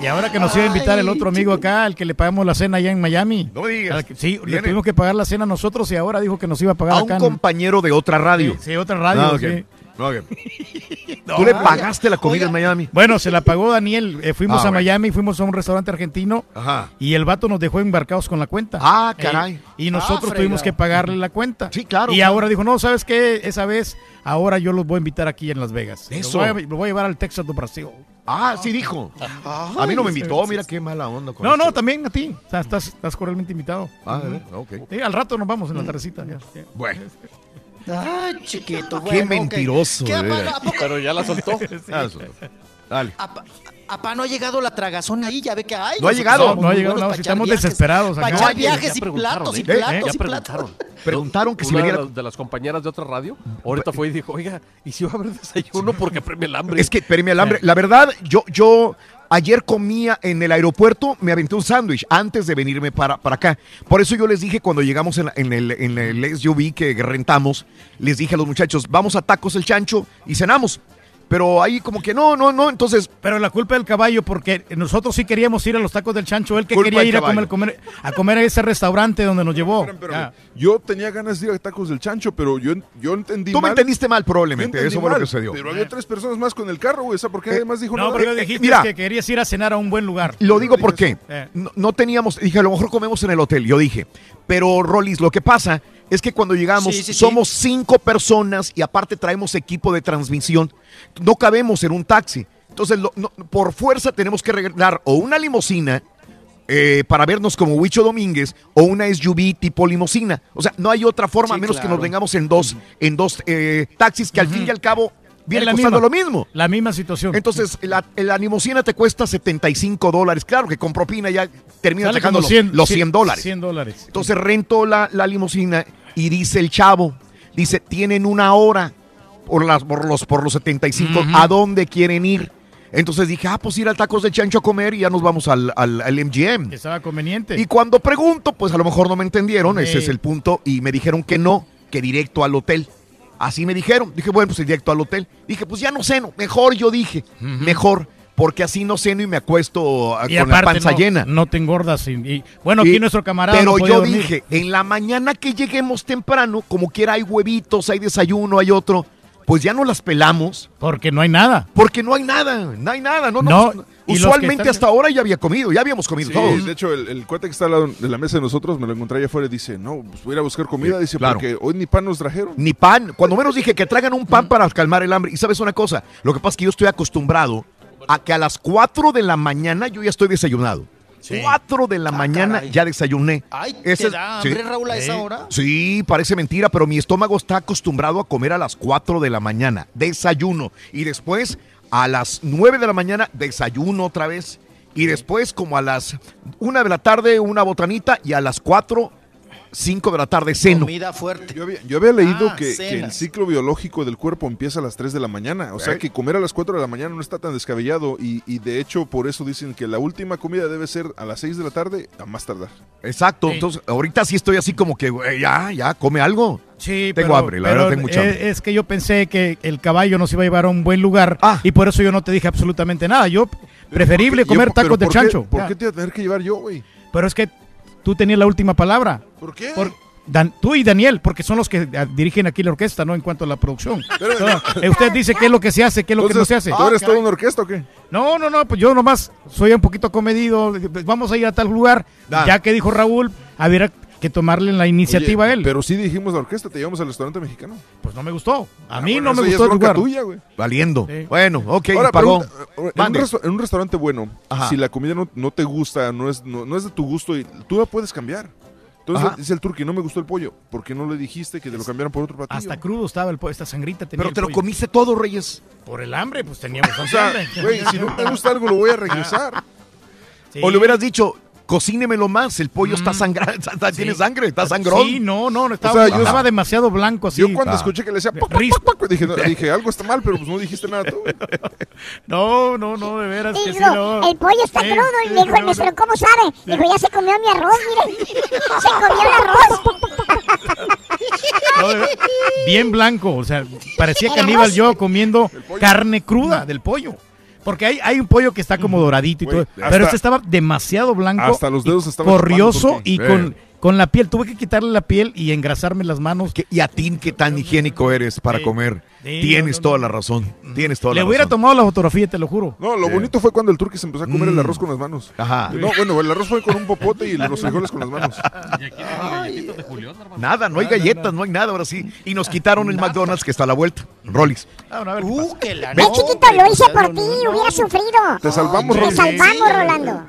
Y ahora que nos iba a invitar el otro amigo acá, al que le pagamos la cena allá en Miami. No me digas. Sí, le tuvimos que pagar la cena nosotros y ahora dijo que nos iba a pagar A acá. un compañero de otra radio. Sí, sí, otra radio, Ah, sí. Ok. (laughs) ¿Tú le pagaste la comida Oiga. en Miami? Bueno, se la pagó Daniel. Eh, fuimos Ah, a bueno. Miami, fuimos a un restaurante argentino Ajá. y el vato nos dejó embarcados con la cuenta. Ah, Eh, caray. y nosotros Ah, tuvimos fregado. que pagarle la cuenta. Sí, claro. Y claro. ahora dijo, no, ¿sabes qué? Esa vez, ahora yo los voy a invitar aquí en Las Vegas. Eso. Lo voy a, lo voy a llevar al Texas do Brasil. Ah, sí dijo. A mí no me invitó, mira qué mala onda. Con No, esto. no, también a ti. O sea, estás, estás cordialmente invitado. Ah. ¿eh? ok. Sí, al rato nos vamos en la tardecita. ya. Bueno. Ay, chiquito. Qué bueno, mentiroso, ¿Qué, de apá, veras. ¿a poco- Pero ya la soltó. (laughs) Ah, eso. Dale. Apá, apá, no ha llegado la tragazón ahí, ya ve que hay. No ha llegado. No ha llegado, no, si estamos desesperados Para acá. echar Oye, viajes ya y preguntaron, platos y ¿eh? platos y platos. (laughs) preguntaron. Que si Una venía. de las- de las compañeras de otra radio, ahorita fue y dijo, oiga, ¿y si va a haber desayuno porque premia el hambre? Es que premia el hambre. La verdad, yo, yo ayer comía en el aeropuerto, me aventé un sándwich antes de venirme para, para acá. Por eso yo les dije cuando llegamos en, el, en el SUV que rentamos, les dije a los muchachos, vamos a Tacos el Chancho y cenamos. Pero ahí como que no, no, no, entonces... Pero la culpa del caballo, porque nosotros sí queríamos ir a los tacos del chancho, él que Culpa quería ir a comer, comer- a comer a ese restaurante donde nos llevó. Espérame. Yo tenía ganas de ir a tacos del chancho, pero yo, yo entendí Tú me entendiste mal probablemente, entendí eso fue lo mal, que sucedió. Pero había tres personas más con el carro, güey. ¿Sabes por qué además dijo No, nada? pero dijiste mira. que querías ir a cenar a un buen lugar. Lo digo porque Eh. no, no teníamos, dije, a lo mejor comemos en el hotel, yo dije, pero Rolis, lo que pasa es que cuando llegamos Sí, sí, sí. somos cinco personas y aparte traemos equipo de transmisión, no cabemos en un taxi. Entonces, lo- no- por fuerza tenemos que regalar o una limusina eh, para vernos como Huicho Domínguez o una SUV tipo limusina. O sea, no hay otra forma, a menos que nos vengamos en dos, en dos eh, taxis que al fin y al cabo viene costando misma. lo mismo. La misma situación. Entonces, la, la limusina te cuesta 75 dólares. Claro que con propina ya termina como los- 100, los 100 dólares. 100 dólares. Entonces rento la, la limusina y dice el chavo, dice, tienen una hora por, las, por, los, por los 75, Ujú. ¿a dónde quieren ir? Entonces dije, ah, pues ir al Tacos del Chancho a comer y ya nos vamos al, al, al MGM. Estaba conveniente. Y cuando pregunto, pues a lo mejor no me entendieron, ese es el punto, y me dijeron que no, que directo al hotel. Así me dijeron. Dije, bueno, pues directo al hotel. Dije, pues ya no ceno. Mejor yo dije, mejor, porque así no ceno y me acuesto ah, Y con la panza no, llena. No te engordas. y- y- bueno, Y- aquí nuestro camarada. Pero no yo dormir. dije, en la mañana que lleguemos temprano, como quiera hay huevitos, hay desayuno, hay otro, pues ya no las pelamos. Porque no hay nada. Porque no hay nada, no hay nada. No, No, que usualmente están- hasta ahora ya había comido, ya habíamos comido Sí, todos. de hecho, el, el cuate que está al lado de la mesa de nosotros, me lo encontré allá afuera y dice, no, pues voy a ir a buscar comida, Sí, dice, claro. porque hoy ni pan nos trajeron. Ni pan. Cuando menos dije que traigan un pan para calmar el hambre. Y sabes una cosa, lo que pasa es que yo estoy acostumbrado a que a las 4 de la mañana yo ya estoy desayunado. 4 de la mañana caray. ya desayuné. Ay, Ese ¿te es- da sí. Raúl, a esa Sí. hora? Sí, parece mentira, pero mi estómago está acostumbrado a comer a las 4 de la mañana, desayuno. Y después a las 9 de la mañana, desayuno otra vez. Y después como a las 1 de la tarde, una botanita. Y a las 4, 5 de la tarde, ceno. Comida fuerte. Yo había, yo había leído Ah, que, que el ciclo biológico del cuerpo empieza a las 3 de la mañana. O sea que comer a las 4 de la mañana no está tan descabellado. Y, y de hecho, por eso dicen que la última comida debe ser a las 6 de la tarde, a más tardar. Exacto. Sí. Entonces, ahorita sí estoy así como que, güey, ya, ya, come algo. Sí, Tengo pero- hambre, la pero verdad tengo mucha es- hambre. Es que yo pensé que el caballo nos iba a llevar a un buen lugar Ah. y por eso yo no te dije absolutamente nada. Yo preferible ¿Por qué- comer tacos de ¿por qué- chancho. ¿Por qué te iba a tener que llevar yo, güey? Pero es que tú tenías la última palabra. ¿Por qué? Por- Dan- tú y Daniel, porque son los que ah, dirigen aquí la orquesta, ¿no? En cuanto a la producción. No, eh, usted dice qué es lo que se hace, qué es lo que no se hace. ¿Tú eres toda una orquesta o qué? No, no, no, pues yo nomás soy un poquito comedido. Vamos a ir a tal lugar. Ya que dijo Raúl, había que tomarle la iniciativa Oye, a él. Pero sí dijimos la orquesta, te llevamos al restaurante mexicano. pues no me gustó. A Ah, mí bueno, no me eso ya gustó es el bronca lugar. tuya, güey. Valiendo. Sí. Bueno, ok, Ahora, pagó. pregunta, en, un en restaurante bueno, Ajá. si la comida no, no te gusta, no es, no, no es de tu gusto, y tú la puedes cambiar. Entonces Ajá. dice el turqui, no me gustó el pollo. ¿Por qué no le dijiste que te lo cambiaran por otro platillo? Hasta crudo estaba el po- esta sangrita. tenía Pero el te lo pollo. comiste todo, Reyes. Por el hambre, pues teníamos (laughs) O sea, hambre. güey, si no te gusta algo, lo voy a regresar. (laughs) Sí. O le hubieras dicho, cocínemelo más, el pollo está sangrado, (laughs) está- tiene sangre, está sangrón. Sí, no, no, estaba, O sea, yo- estaba demasiado blanco así. Yo cuando Ah. escuché que le decía "Pac, pac, pac, pac", dije, no, (laughs) dije, algo está mal, pero pues no dijiste nada tú. (laughs) No, no, no, de veras que sí, no. el pollo está Sí, crudo y sí, le dijo no, el mesero, ¿cómo sabe? Dijo, ya se comió mi arroz, mire. Se comió el arroz. no, bien blanco, o sea, parecía caníbal yo comiendo carne cruda del pollo. Porque hay, hay un pollo que está como doradito y Güey, todo, hasta- pero este estaba demasiado blanco, hasta los dedos y estaban corrioso chupando, y con, Eh. Con la piel. Tuve que quitarle la piel y engrasarme las manos. Y a ti, qué tan higiénico eres para Sí. comer. Sí, Tienes no, no, toda la razón. Tienes toda Le la hubiera razón. tomado la fotografía, te lo juro. No, lo Sí. bonito fue cuando el turqui se empezó a comer el Mm. arroz con las manos. Ajá. No, bueno, el arroz fue con un popote y los frijoles con las manos. (laughs) Nada, no hay galletas, no hay nada ahora sí. Y nos quitaron el McDonald's que está a la vuelta. Rollis. Uh, que la Ve, chiquito, lo hice por ti, hubiera sufrido. Te salvamos, Te salvamos, Rolando.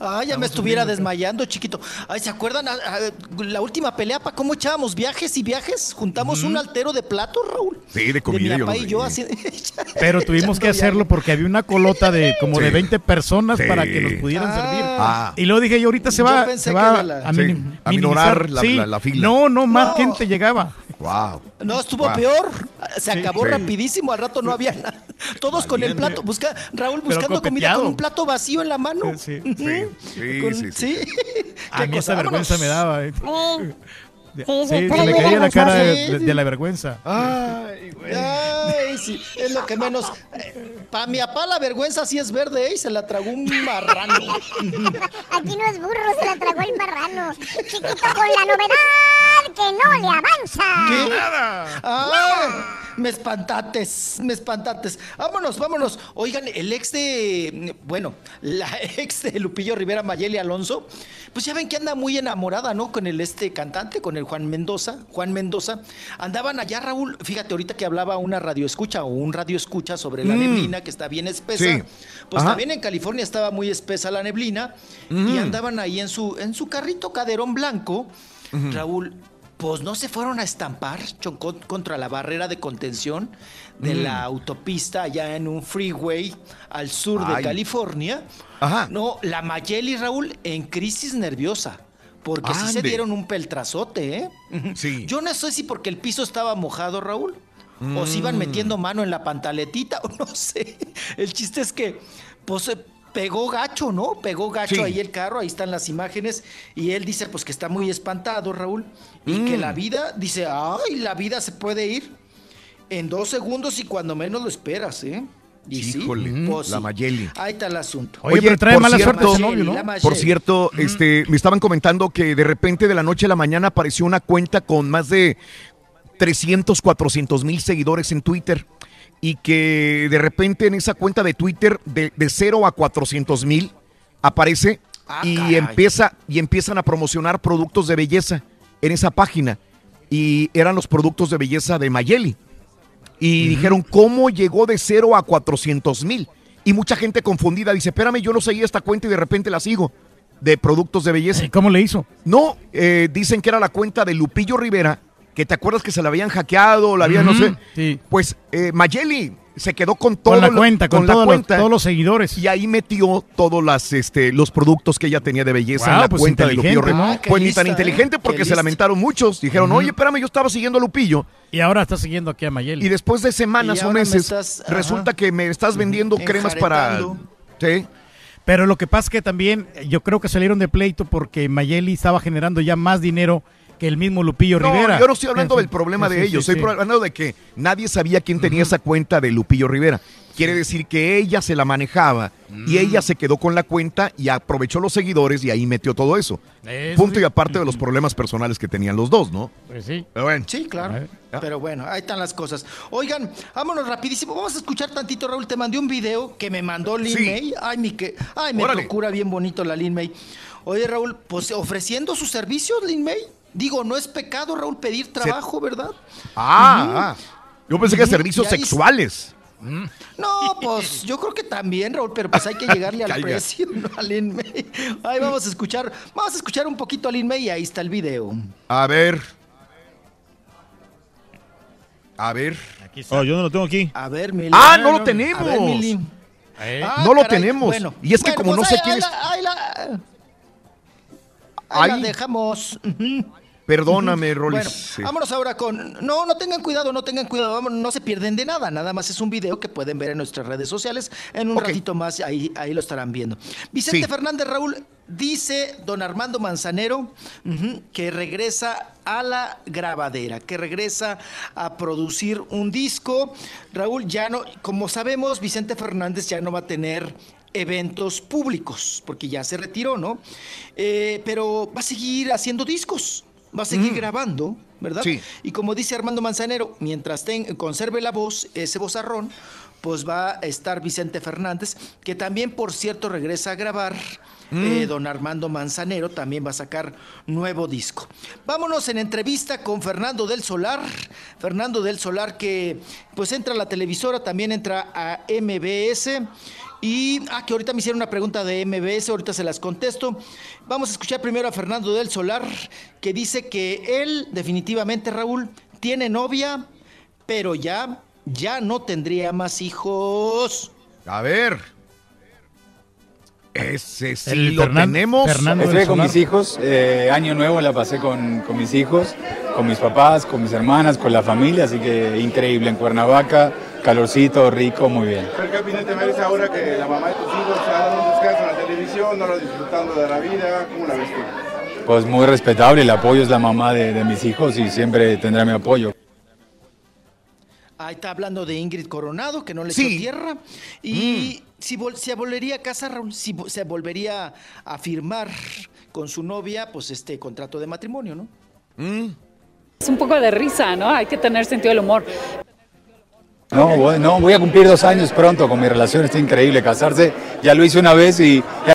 Ay, ya me estuviera desmayando, chiquito. Ay, ¿se acuerdan ah, la última pelea para cómo echábamos viajes y viajes? Juntamos un altero de platos, Raúl. Sí, de comida. de mi yo papá y yo así. (laughs) Pero tuvimos que hacerlo porque había una colota de como de Sí. 20 personas Sí. para que nos pudieran Ah. servir. Ah. Y luego dije, yo ahorita se va, se la- a, a minimizar. la- Sí. la- la fila. No, no, más No. gente llegaba. Wow. No, estuvo Wow. peor. Se acabó Sí. rapidísimo. Al rato no había nada. Todos con el plato. Busca, Raúl buscando comida con un plato vacío en la mano. Sí. Sí, sí, Con- sí, sí. A Qué mí cosa, esa vergüenza vámonos. me daba. eh. Sí. Sí, Sí, sí, se le caía la cara de, vergonzoso. de- de la vergüenza. Ay, güey. Ay, sí, es lo que menos. Para mi papá la vergüenza sí es verde, ¿eh? Y se la tragó un marrano. Aquí no es burro, se la tragó el marrano. Chiquito con la novedad que no le avanza. ¿Qué? Ah, me espantates, me espantates. Vámonos, vámonos. Oigan, el ex de, bueno, la (laughs) ex de Lupillo Rivera Mayeli Alonso, pues ya ven que anda muy enamorada, ¿no? Con el este cantante, con el Juan Mendoza, Juan Mendoza. Andaban allá, Raúl, fíjate, ahorita que hablaba una radio escucha o un radio escucha sobre la Mm. neblina que está bien espesa. Sí. Pues Ajá. también en California estaba muy espesa la neblina y Mm. andaban ahí en su, en su carrito caderón blanco. Raúl, pues no se fueron a estampar contra la barrera de contención de Mm. la autopista allá en un freeway al sur de. California. Ajá. No, la Mayeli Raúl en crisis nerviosa. Porque sí se Ande. dieron un peltrazote, ¿eh? (laughs) Sí. Yo no sé si porque el piso estaba mojado, Raúl, o si iban Mm. metiendo mano en la pantaletita, (laughs) o no sé. El chiste es que, pues, eh, pegó gacho, ¿no? Pegó gacho Sí. ahí el carro, ahí están las imágenes, y él dice, pues, que está muy espantado, Raúl, y que Mm. la vida, dice, ay, la vida se puede ir en dos segundos y cuando menos lo esperas, ¿eh? Y sí, Híjole, pues la sí. Mayeli. Ahí está el asunto. Oye, pero trae mala cierto- suerte ese novio, ¿no? Por cierto, este, me estaban comentando que de repente de la noche a la mañana apareció una cuenta con más de 300, 400 mil seguidores en Twitter y que de repente en esa cuenta de Twitter de, de 0 a 400 mil aparece Ah, y caray. empieza y empiezan a promocionar productos de belleza en esa página y eran los productos de belleza de Mayeli y dijeron cómo llegó de 0 a 400 mil y mucha gente confundida dice espérame yo no seguía esta cuenta y de repente la sigo de productos de belleza ¿Cómo le hizo? no, eh, dicen que era la cuenta de Lupillo Rivera, que te acuerdas que se la habían hackeado, la habían, no sé. sí. Pues eh, Mayeli se quedó con todo Con la cuenta, con, la todos, los, cuenta, todos los seguidores. y ahí metió todos las, este, los productos que ella tenía de belleza Wow, en la pues cuenta de Lupillo. ¿no? Qué Pues ni lista, tan ¿eh? inteligente porque se lamentaron muchos. Dijeron, oye, espérame, yo estaba siguiendo a Lupillo. Y ahora está siguiendo aquí a Mayeli. Y después de semanas o me meses, estás- ajá. resulta que me estás vendiendo cremas para... Sí. Pero lo que pasa es que también yo creo que salieron de pleito porque Mayeli estaba generando ya más dinero que el mismo Lupillo No, Rivera. yo no estoy hablando del problema sí, de sí, ellos, sí, estoy sí. hablando de que nadie sabía quién tenía esa cuenta de Lupillo Rivera. Quiere decir que ella se la manejaba y ella se quedó con la cuenta y aprovechó los seguidores y ahí metió todo eso. Eso Punto sí. y aparte de los problemas personales que tenían los dos, ¿no? Pues sí. Pero bueno. Sí, claro. Pero bueno, ahí están las cosas. Oigan, vámonos rapidísimo. Vamos a escuchar tantito, Raúl. Te mandé un video que me mandó Lin Sí. May. Ay, mi que. Ay, me Órale. procura bien bonito la Lin May. Oye, Raúl, pues ofreciendo sus servicios, Lin May. Digo, no es pecado, Raúl, pedir trabajo, ¿verdad? Ah, ah. yo pensé que Ujú. servicios sexuales. No, pues yo creo que también, Raúl, pero pues hay que llegarle (laughs) al precio, ¿no? A Lin May. Ahí vamos a escuchar, vamos a escuchar un poquito a Lin May y ahí está el video. A ver. A ver. Oh, yo no lo tengo aquí. A ver, Mili. Ah, no lo tenemos. A ver, Mili. Eh, Ah, no lo tenemos. bueno. y es que Bueno, como pues no sé ahí- quién ahí es... la- ahí la- Ahí la dejamos. Perdóname. Rolis. Bueno, Sí. vámonos ahora con. No, no tengan cuidado, no tengan cuidado. vamos, no se pierden de nada. Nada más es un video que pueden ver en nuestras redes sociales. En un ratito más, ahí, ahí lo estarán viendo. Vicente Sí. Fernández Raúl dice don Armando Manzanero que regresa a la grabadera, que regresa a producir un disco. Raúl, ya no, como sabemos, Vicente Fernández ya no va a tener eventos públicos, porque ya se retiró, ¿no? Eh, pero va a seguir haciendo discos, va a seguir Mm. grabando, ¿verdad? Sí. Y como dice Armando Manzanero, mientras ten- conserve la voz, ese vozarrón, pues va a estar Vicente Fernández, que también, por cierto, regresa a grabar. Eh, don Armando Manzanero también va a sacar nuevo disco. Vámonos en entrevista con Fernando del Solar. Fernando del Solar que pues entra a la televisora, también entra a MBS. Y, ah, que ahorita me hicieron una pregunta de MBS, ahorita se las contesto. Vamos a escuchar primero a Fernando del Solar, que dice que él, definitivamente, Raúl, tiene novia, pero ya, ya no tendría más hijos. A ver. Ese sí El lo Fernan- tenemos. Fernando Estoy con mis hijos, eh, año nuevo la pasé con, con mis hijos, con mis papás, con mis hermanas, con la familia, así que increíble en Cuernavaca, calorcito, rico, muy bien. ¿Qué opinión te merece ahora que la mamá de tus hijos se ha dado un descanso en la televisión, no lo disfrutando de la vida? ¿Cómo la ves tú? Pues muy respetable, el apoyo es la mamá de, de mis hijos y siempre tendrá mi apoyo. Ahí está hablando de Ingrid Coronado, que no le Sí. echó tierra. Y si vol- se volvería a casar, Raúl, si se volvería a firmar con su novia, pues este contrato de matrimonio, ¿no? Es un poco de risa, ¿no? Hay que tener sentido del humor. No, voy, no, voy a cumplir dos años pronto con mi relación, está increíble casarse, ya lo hice una vez y ya-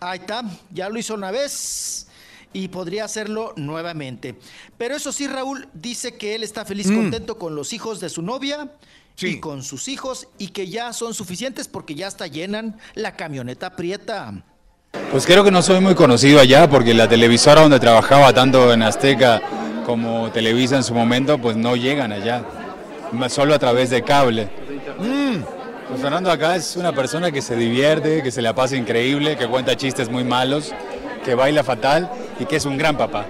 Ahí está, ya lo hizo una vez y podría hacerlo nuevamente. Pero eso sí, Raúl dice que él está feliz, Mm. contento con los hijos de su novia y con sus hijos y que ya son suficientes porque ya hasta llenan la camioneta prieta. Pues creo que no soy muy conocido allá porque la televisora donde trabajaba tanto en Azteca como Televisa en su momento pues no llegan allá, solo a través de cable. Pues Fernando acá es una persona que se divierte, que se la pasa increíble, que cuenta chistes muy malos, que baila fatal y que es un gran papá.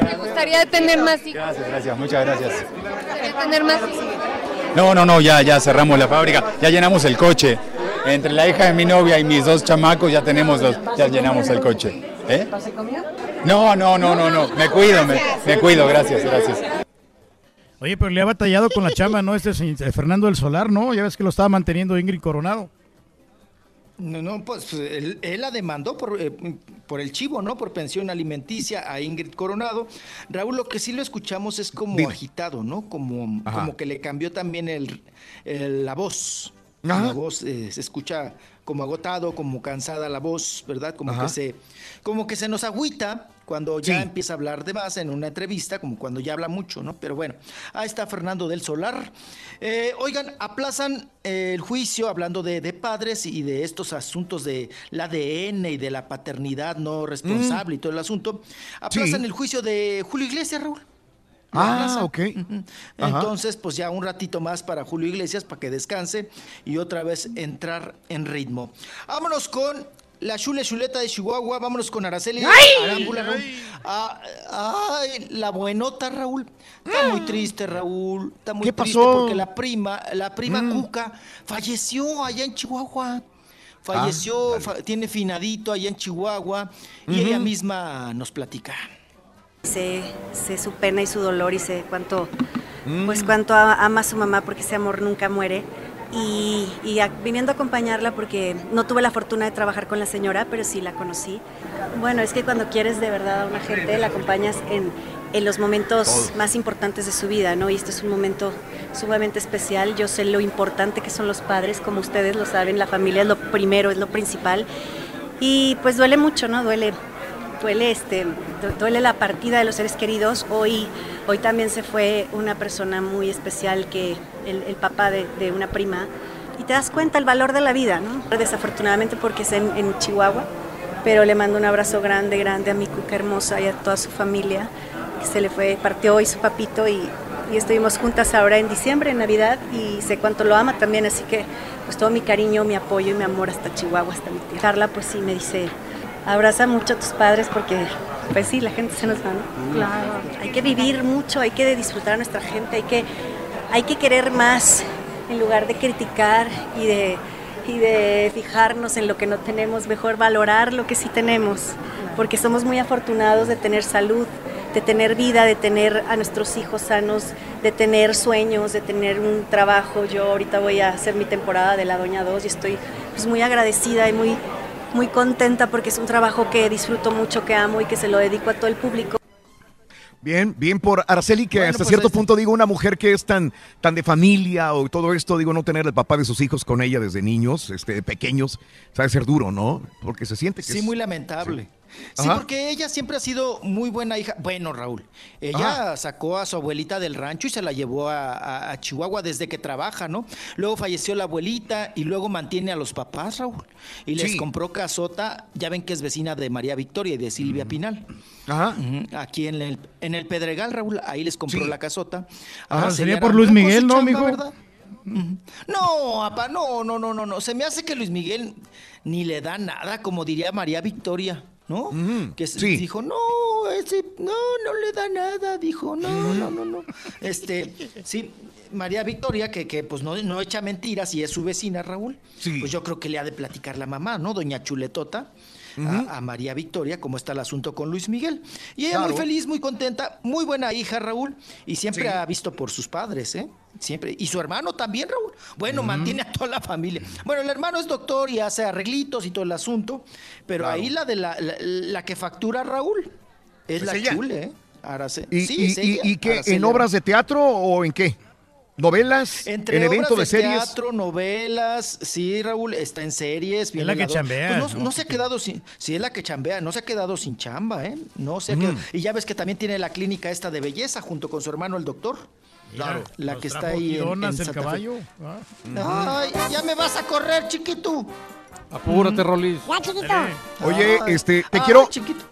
Me gustaría tener más hijos. Gracias, gracias, muchas gracias. Me gustaría tener más hijos. No, no, no, ya, ya cerramos la fábrica, ya llenamos el coche. Entre la hija de mi novia y mis dos chamacos ya tenemos los, ya llenamos el coche. ¿Eh? No, no, no, no, no, me cuido, me, me cuido, gracias, gracias. Oye, pero le ha batallado con la chamba, ¿no? Este señor- eh, Fernando del Solar, ¿no? Ya ves que lo estaba manteniendo Ingrid Coronado. No, no, pues él, él la demandó por, eh, por el chivo, ¿no? Por pensión alimenticia a Ingrid Coronado. Raúl, lo que sí lo escuchamos es como Dime. agitado, ¿no? Como, Ajá. como que le cambió también el, el- la voz. Ajá. La voz eh, se escucha como agotado, como cansada la voz, ¿verdad? Como Ajá. que se, como que se nos agüita cuando ya Sí. empieza a hablar de más en una entrevista, como cuando ya habla mucho, ¿no? Pero bueno, ahí está Fernando del Solar. Eh, oigan, aplazan el juicio hablando de, de padres y de estos asuntos de la ADN y de la paternidad no responsable y todo el asunto. Aplazan Sí. el juicio de Julio Iglesias, Raúl. Ah, aplazan. ok. Ajá. Entonces, pues ya un ratito más para Julio Iglesias para que descanse y otra vez entrar en ritmo. Vámonos con la chule chuleta de Chihuahua, vámonos con Araceli Arámbula, Raúl. Ah, ay, la buenota, Raúl. Está muy triste, Raúl. Está muy ¿Qué triste pasó? porque la prima, la prima Mm. Cuca falleció allá en Chihuahua. Falleció, fa- tiene finadito allá en Chihuahua y ella misma nos platica. Sé, sé su pena y su dolor y sé cuánto, pues cuánto ama a su mamá porque ese amor nunca muere. Y, y a- viniendo a acompañarla porque no tuve la fortuna de trabajar con la señora, pero sí la conocí. Bueno, es que cuando quieres de verdad a una gente, la acompañas en, en los momentos más importantes de su vida, ¿no? Y este es un momento sumamente especial. Yo sé lo importante que son los padres, como ustedes lo saben, la familia es lo primero, es lo principal. Y pues duele mucho, ¿no? Duele duele este du- duele la partida de los seres queridos. Hoy hoy también se fue una persona muy especial que el, papá de, una prima. Y te das cuenta el valor de la vida no desafortunadamente porque es en, Chihuahua pero le mando un abrazo grande grande a mi cuca hermosa y a toda su familia que se le fue partió hoy su papito y, y estuvimos juntas ahora en diciembre en Navidad y sé cuánto lo ama también así que pues todo mi cariño mi apoyo y mi amor hasta Chihuahua hasta mi tía Carla pues sí me dice abraza mucho a tus padres porque, pues sí, la gente se nos va. ¿no? Claro. Hay que vivir mucho, hay que disfrutar a nuestra gente, hay que, hay que querer más en lugar de criticar y de, y de fijarnos en lo que no tenemos, mejor valorar lo que sí tenemos, porque somos muy afortunados de tener salud, de tener vida, de tener a nuestros hijos sanos, de tener sueños, de tener un trabajo. Yo ahorita voy a hacer mi temporada de la Doña 2 y estoy pues, muy agradecida y muy, muy contenta porque es un trabajo que disfruto mucho, que amo y que se lo dedico a todo el público. Bien, bien por Araceli, que hasta cierto punto digo, una mujer que es tan, tan de familia o todo esto, digo, no tener el papá de sus hijos con ella desde niños, este, pequeños, sabe ser duro, ¿no? Porque se siente que Sí, es- muy lamentable. Sí, Ajá. porque ella siempre ha sido muy buena hija. Bueno, Raúl, ella sacó a su abuelita del rancho y se la llevó a, a- a Chihuahua desde que trabaja, ¿no? Luego falleció la abuelita y luego mantiene a los papás, Raúl. Y les Sí. compró casota, ya ven que es vecina de María Victoria y de Silvia Pinal. Ajá. Aquí en el, en el Pedregal, Raúl, ahí les compró la casota. Ah, sería por Luis Miguel, ¿no, mijo? ¿verdad? No, papá, no, no, no, no, no. Se me hace que Luis Miguel ni le da nada, como diría María Victoria, ¿no? Que sí. dijo, no, ese, no, no le da nada, dijo, no, no, no, no. Este, sí, María Victoria, que, que pues no, no echa mentiras y es su vecina, Raúl. Pues yo creo que le ha de platicar la mamá, ¿no? Doña Chuletota. A- A, María Victoria, cómo está el asunto con Luis Miguel. Y ella Claro. muy feliz, muy contenta, muy buena hija, Raúl, y siempre Sí. ha visto por sus padres, ¿eh? Siempre. Y su hermano también, Raúl. Bueno, mantiene a toda la familia. Bueno, el hermano es doctor y hace arreglitos y todo el asunto, pero Claro. ahí la de la, la, la que factura Raúl es la ella. chule, ¿eh? ¿Y, sí, y- qué? ¿En obras de teatro o en qué? ¿Novelas? Entre ¿En eventos de obras series? teatro, novelas, sí, Raúl, está en series. Es la que chambea, Pues no, ¿no? no se ha quedado sin, sí es la que chambea, no se ha quedado sin chamba, ¿eh? No se ha Mm. quedado- Y ya ves que también tiene la clínica esta de belleza junto con su hermano el doctor. Claro. La que está ahí en, en el Santa Fe. caballo. Ah. Ay, ya me vas a correr, chiquito. Apúrate, Rolis. Ya, chiquito. Oye, Ay. este, te Ay, quiero... chiquito.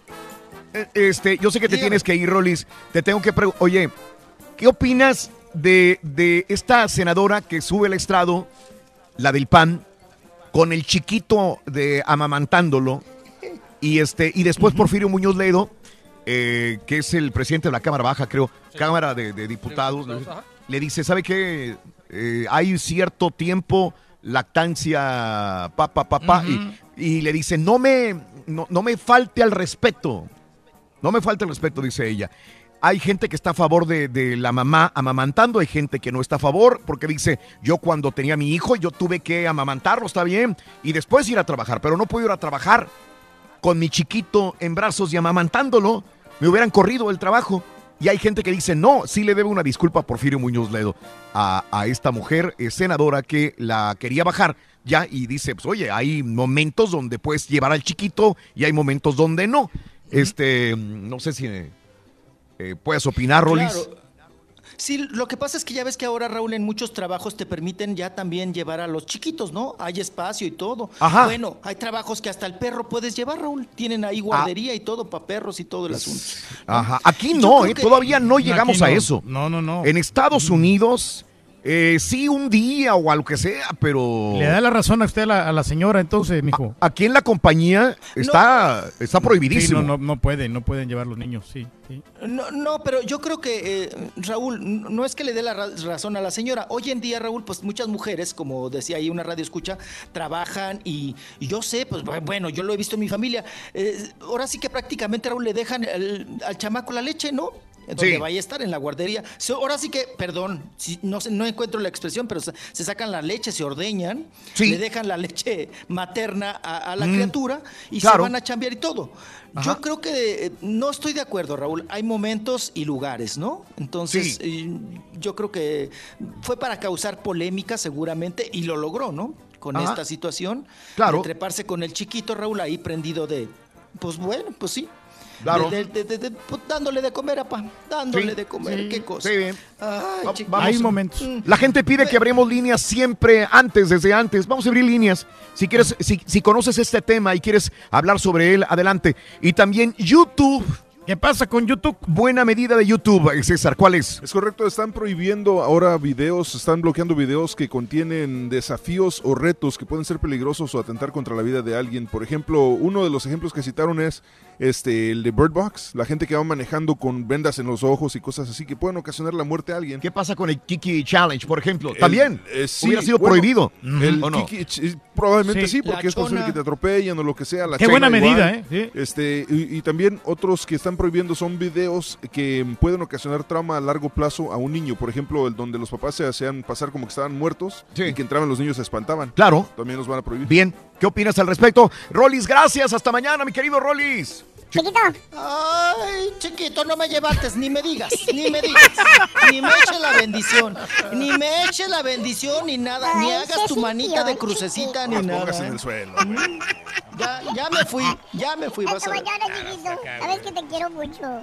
eh, Este, yo sé que te Dígame. tienes que ir, Rolis. Te tengo que preguntar... Oye, ¿qué opinas de, de esta senadora que sube el estrado, la del PAN, con el chiquito de amamantándolo? Y, este, y después Porfirio Muñoz Ledo, eh, que es el presidente de la Cámara Baja, creo, Cámara de, de Diputados, le, le dice, ¿sabe qué? Eh, hay cierto tiempo, lactancia, papá, papá, y, y le dice, no me, no, no me falte al respeto, no me falta el respeto, dice ella. Hay gente que está a favor de, de la mamá amamantando, hay gente que no está a favor porque dice, yo cuando tenía a mi hijo, yo tuve que amamantarlo, está bien, y después ir a trabajar, pero no puedo ir a trabajar con mi chiquito en brazos y amamantándolo, me hubieran corrido el trabajo. Y hay gente que dice, no, sí le debe una disculpa a Porfirio Muñoz Ledo a, a esta mujer eh, senadora que la quería bajar ya y dice, pues oye, hay momentos donde puedes llevar al chiquito y hay momentos donde no. Este, no sé si eh, puedes opinar, Rolis. Claro. Sí, lo que pasa es que ya ves que ahora, Raúl, en muchos trabajos te permiten ya también llevar a los chiquitos, ¿no? Hay espacio y todo. Ajá. Bueno, hay trabajos que hasta el perro puedes llevar, Raúl. Tienen ahí guardería y todo para perros y todo el asunto. Ajá. Aquí no, eh, que- todavía no llegamos a no. eso. No, no, no. En Estados Unidos, eh, sí un día o a lo que sea, pero... Le da la razón a usted a la, a la señora entonces, mijo. Aquí en la compañía está, está prohibidísimo. Sí, no, no, no pueden, no pueden llevar los niños, sí. sí. No, no, pero yo creo que, eh, Raúl, no es que le dé la ra- razón a la señora. Hoy en día, Raúl, pues muchas mujeres, como decía ahí una radio escucha, trabajan y, y yo sé, pues bu- bueno, yo lo he visto en mi familia. eh, ahora sí que prácticamente, Raúl, le dejan el- al chamaco la leche, ¿no? Donde Sí. vaya a estar en la guardería. Ahora sí que, perdón, no, sé, no encuentro la expresión, pero se, se sacan la leche, se ordeñan, Sí. le dejan la leche materna a, a la Mm, criatura y claro. se van a chambear y todo. Ajá. Yo creo que eh, no estoy de acuerdo, Raúl. Hay momentos y lugares, ¿no? Entonces, Sí. eh, yo creo que fue para causar polémica seguramente y lo logró, ¿no? Con Ajá. esta situación. Claro. De treparse con el chiquito, Raúl, ahí prendido de... Pues bueno, pues sí. Claro. De- de- de- de- pues, dándole de comer, apá. Dándole Sí, de comer. sí, Qué cosa. sí, bien. Ay, Va- chiquito. vamos. Hay momentos. Mm. La gente pide que abremos líneas siempre antes, desde antes. Vamos a abrir líneas. Si quieres, si, si conoces este tema y quieres hablar sobre él, adelante. Y también YouTube, ¿Qué pasa con YouTube? Buena medida de YouTube, César, ¿cuál es? Es correcto, están prohibiendo ahora videos, están bloqueando videos que contienen desafíos o retos que pueden ser peligrosos o atentar contra la vida de alguien. Por ejemplo, uno de los ejemplos que citaron es este el de Bird Box, la gente que va manejando con vendas en los ojos y cosas así que pueden ocasionar la muerte a alguien. ¿Qué pasa con el Kiki Challenge, por ejemplo? El- También eh, sí, hubiera sido bueno, prohibido. El ¿o no? Kiki probablemente Sí. sí, porque es posible que te atropellen o lo que sea. La Qué buena igual. medida, ¿eh? Sí. Este, y, y también otros que están prohibiendo son videos que pueden ocasionar trauma a largo plazo a un niño. Por ejemplo, el donde los papás se hacían pasar como que estaban muertos y que entraban los niños se espantaban. Claro. También los van a prohibir. Bien, ¿qué opinas al respecto? Rolis, gracias. Hasta mañana, mi querido Rolis. Chiquito. Ay, chiquito, no me llevates, ni me digas, ni me digas, ni me eches la bendición, ni me eches la bendición, ni nada, ni Ay, hagas se tu manita de crucecita, ni Las nada. pongas en ¿eh? el suelo. Ya, ya me fui, ya me fui, vas Hasta a ver. chiquito. Sabes que te quiero mucho.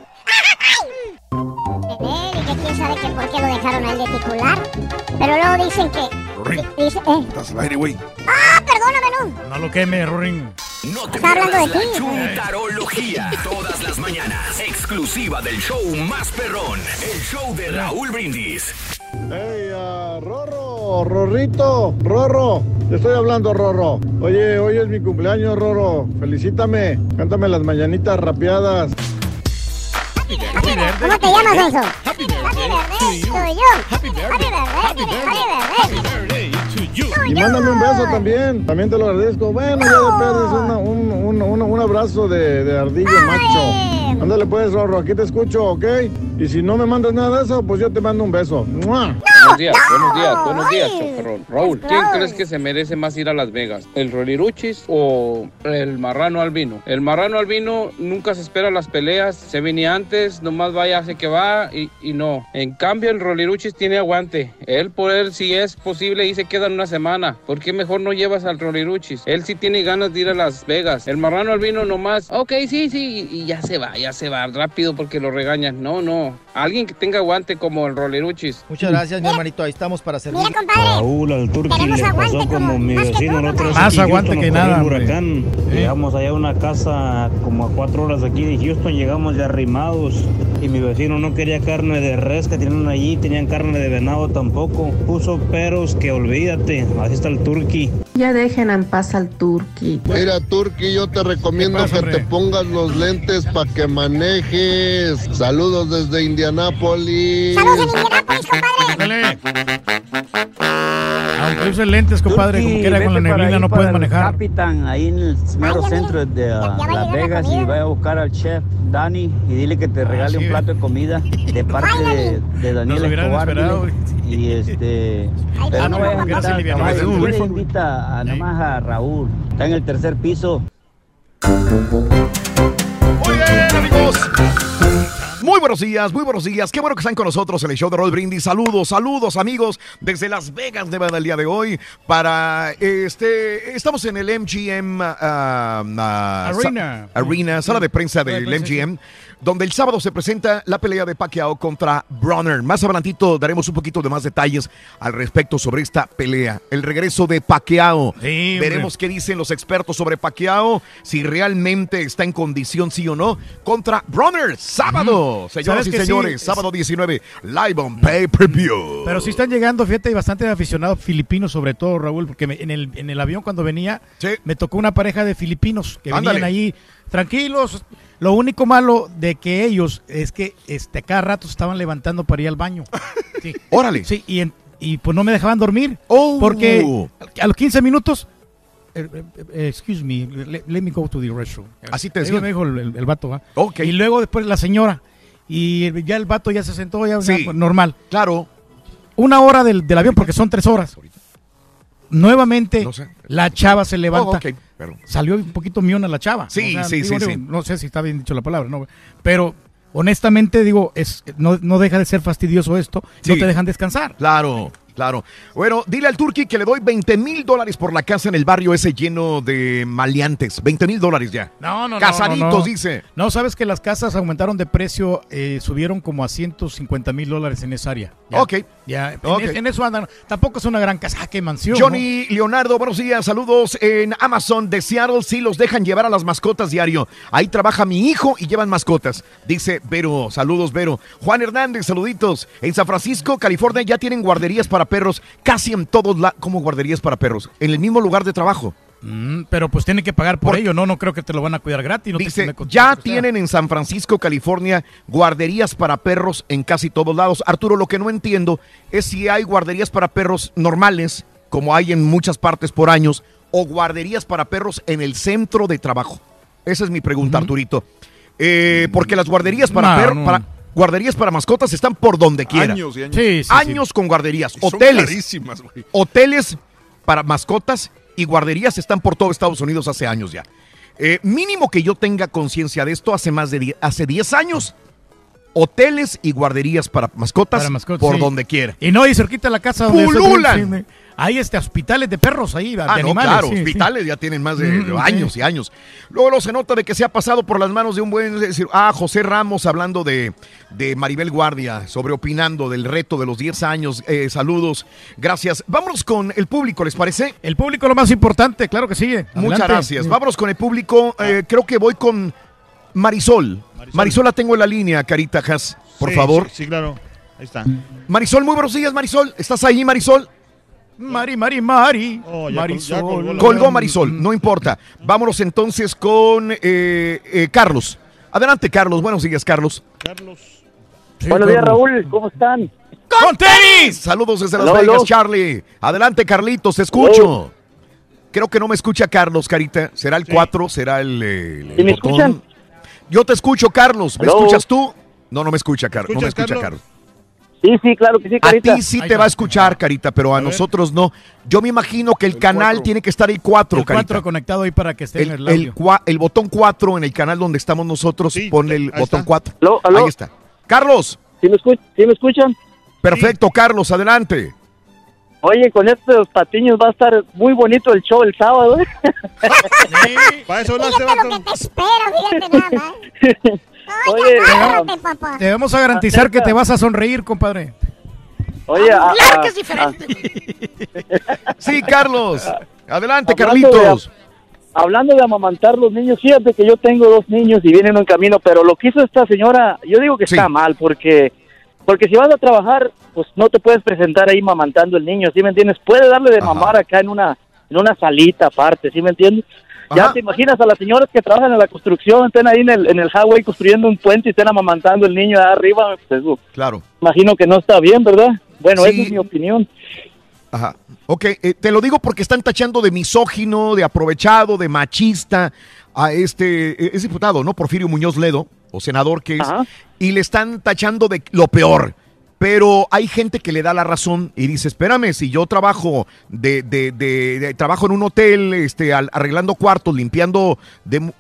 Él, y que quién sabe que por qué lo dejaron a él de titular. Pero luego dicen que... Rorín, Dice, eh. estás al aire, güey. ¡Ah, perdóname, no! No lo queme, Rorín. No te Está hablando de la ti. chuntarología todas las mañanas. Exclusiva del show más perrón. El show de Raúl Brindis. Hey, ah, Rorro, Rorrito, Rorro, te estoy hablando, Rorro. Oye, hoy es mi cumpleaños, Rorro. Felicítame, cántame las mañanitas rapeadas. ¿Cómo te llamas, eso? Happy birthday to you. Happy birthday, happy birthday, Y mándame un beso también, también te lo agradezco. Bueno, ya de perdes una- un, un- un- un abrazo de, de ardillo macho. Ándale pues, Rorro, aquí te escucho, ¿ok? Y si no me mandas nada de eso, pues yo te mando un beso. ¡Mua! Buenos días, buenos días, buenos días, choferrón. Raúl, ¿quién crees que se merece más ir a Las Vegas? ¿El Roliruchis o el Marrano Albino? El Marrano Albino nunca se espera las peleas, se venía antes, nomás vaya, hace que va y, y no. En cambio, el Roliruchis tiene aguante. Él por él, si es posible, y se queda una semana. ¿Por qué mejor no llevas al Roliruchis? Él sí tiene ganas de ir a Las Vegas. El Marrano Albino nomás, ok, sí, sí, y ya se va, ya se va rápido porque lo regañan. No, no. Alguien que tenga aguante como el Roliruchis. Muchas gracias, mi hermanito, ahí estamos para servir. Raúl, al Turqui le pasó como mi vecino otra vez Más aguante que nada, el huracán. Llegamos allá a una casa como a cuatro horas de aquí de Houston, llegamos ya arrimados y mi vecino no quería carne de res que tienen allí, tenían carne de venado tampoco. Puso peros que olvídate, así está el Turqui. Ya dejen en paz al Turqui. Mira, Turki, yo te recomiendo pasa, que te pongas los lentes para que manejes. Saludos desde Indianápolis. Saludos en Indianápolis, compadre. Aunque uses lentes, compadre, como quiera con la neblina no puedes manejar. Capitán, ahí en el mero centro de uh, Las Vegas y vaya a buscar al chef Dani y dile que te regale un plato de comida de (laughs) parte de, de Daniel Escobar. esperado. Y este, (laughs) pero no vayas a invitar rifle. invita a, nomás a Raúl, está en el tercer piso. Muy bien, amigos. Muy buenos días, muy buenos días. Qué bueno que están con nosotros en el show de Roll Brindis. Saludos, saludos, amigos, desde Las Vegas, Nevada, el día de hoy. Para este, estamos en el MGM ah, ah, Arena. sa- Arena, sala de prensa del MGM, donde el sábado se presenta la pelea de Pacquiao contra Bronner. Más adelantito daremos un poquito de más detalles al respecto sobre esta pelea. El regreso de Pacquiao. Sí. Veremos qué dicen los expertos sobre Pacquiao, si realmente está en condición, sí o no, contra Bronner. Sábado, señoras ¿Sabes y sí? señores, sábado 19, live on pay-per-view. Pero sí están llegando, fíjate, y bastante aficionados filipinos, sobre todo, Raúl, porque me- en, el, en el avión cuando venía, me tocó una pareja de filipinos que Ándale. venían ahí tranquilos. Lo único malo de que ellos es que este, cada rato se estaban levantando para ir al baño. (laughs) Sí. Órale. Sí, y, en- y pues no me dejaban dormir. Oh. Porque a los 15 minutos... eh, eh, eh, excuse me, le- let, me go to the restroom. Así te Eso decían. me dijo el, el- el vato, ¿va? Y luego después la señora. Y ya el vato ya se sentó, ya, ya, Sí. normal. Claro. Una hora del, del avión, porque son tres horas. Nuevamente, No sé. la chava se levanta. Oh, perdón. Salió un poquito miona la chava. Sí, sí, digo, sí, digo, sí. No sé si está bien dicho la palabra, ¿no? Pero honestamente, digo, es no, no deja de ser fastidioso esto. No te dejan descansar. Claro. Claro. Bueno, dile al Turqui que le doy 20 mil dólares por la casa en el barrio ese lleno de maleantes. 20 mil dólares ya. No, no, no, Casaditos, no, no. dice. No, sabes que las casas aumentaron de precio, eh, subieron como a 150 mil dólares en esa área. Ya, Ok. Ya, en eso andan. Tampoco es una gran casa. Ah, qué mansión. Johnny Leonardo, buenos días, saludos en Amazon de Seattle, sí los dejan llevar a las mascotas diario. Ahí trabaja mi hijo y llevan mascotas. Dice Vero, saludos Vero. Juan Hernández, saluditos. En San Francisco, California, ya tienen guarderías para perros, casi en todos lados, como guarderías para perros, en el mismo lugar de trabajo. Mm, pero pues tiene que pagar por, ello, ¿no? No creo que te lo van a cuidar gratis. No Dice, ya tienen en San Francisco, California, guarderías para perros en casi todos lados. Arturo, lo que no entiendo es si hay guarderías para perros normales, como hay en muchas partes por años, o guarderías para perros en el centro de trabajo. Esa es mi pregunta, Arturito. Eh, porque las guarderías para No, perros, no. para guarderías para mascotas están por donde quiera. Años y años. Sí, sí, años con guarderías, Y son hoteles, hoteles para mascotas y guarderías están por todo Estados Unidos hace años ya. Eh, mínimo que yo tenga conciencia de esto hace más de die- hace 10 años. Hoteles y guarderías para mascotas, Para mascotas, por sí. donde quiera. Y no, y cerquita de la casa donde ¡Pululan! Sí, sí. Hay este hospitales de perros ahí, de Ah, no, animales. claro, sí, sí. hospitales ya tienen más de Mm, años sí. y años. Luego lo se nota de que se ha pasado por las manos de un buen... ah, José Ramos hablando de, de Maribel Guardia, sobre opinando del reto de los 10 años. Eh, saludos, gracias. Vámonos con el público, ¿les parece? El público lo más importante, claro que sigue. Muchas Adelante. gracias. Vámonos con el público. Eh, creo que voy con Marisol. Marisol. la tengo en la línea, Carita Has, por Sí, favor. Sí, sí, claro. Ahí está. Marisol, muy buenos días, Marisol. ¿Estás ahí, Marisol? Mari, Mari, Mari. Oh, Marisol. colgó Colgó Marisol, no importa. Vámonos entonces con eh, eh, Carlos. Adelante, Carlos. Buenos días, Carlos. Carlos. Buenos días, Raúl. ¿Cómo están? ¡Con tenis! Saludos desde Las Vegas. Charlie. Adelante, Carlitos, te escucho. Creo que no me escucha Carlos, Carita. ¿Será el 4? ¿Será el, eh, el ¿Sí me botón? escuchan? Yo te escucho, Carlos. ¿Me escuchas tú? No, no me escucha, Carlos. No me escucha, Carlos? Carlos. Sí, sí, claro que sí, A Carita. ti sí te va a escuchar, Carita, pero a, nosotros no. Yo me imagino que el, canal tiene que estar el 4, El Carita. 4 conectado ahí para que esté en El, el el, cua- el botón 4 en el canal donde estamos nosotros, ponle el botón 4. Aló, aló. Ahí está. Carlos. ¿Sí me, escu- sí me escuchan? Perfecto, Carlos, adelante. Oye, con estos patiños va a estar muy bonito el show el sábado. ¿eh? (laughs) Para eso Fíjate lo que te espera, fíjate nada más. (laughs) Oye, Agárrate, papá. Te vamos a garantizar que te vas a sonreír, compadre. Oye, a- Claro a- que es diferente. Sí, Carlos. Adelante, (laughs) Hablando Carlitos. hablando de amamantar los niños, fíjate que yo tengo dos niños y vienen en camino, pero lo que hizo esta señora, yo digo que está mal porque porque si vas a trabajar, pues no te puedes presentar ahí mamantando el niño, ¿sí me entiendes? Puede darle de mamar acá en una en una salita aparte, ¿sí me entiendes? Ya te imaginas a las señoras que trabajan en la construcción, estén ahí en el, en el highway construyendo un puente y estén amamantando el niño de arriba, pues Claro. imagino que no está bien, ¿verdad? Bueno, Sí. esa es mi opinión. Ajá. Ok, eh, te lo digo porque están tachando de misógino, de aprovechado, de machista a este, eh, es diputado, ¿no? Porfirio Muñoz Ledo, o senador que es, y le están tachando de lo peor. Pero hay gente que le da la razón y dice, espérame, si yo trabajo de, de- de- de- trabajo en un hotel, este, arreglando cuartos, limpiando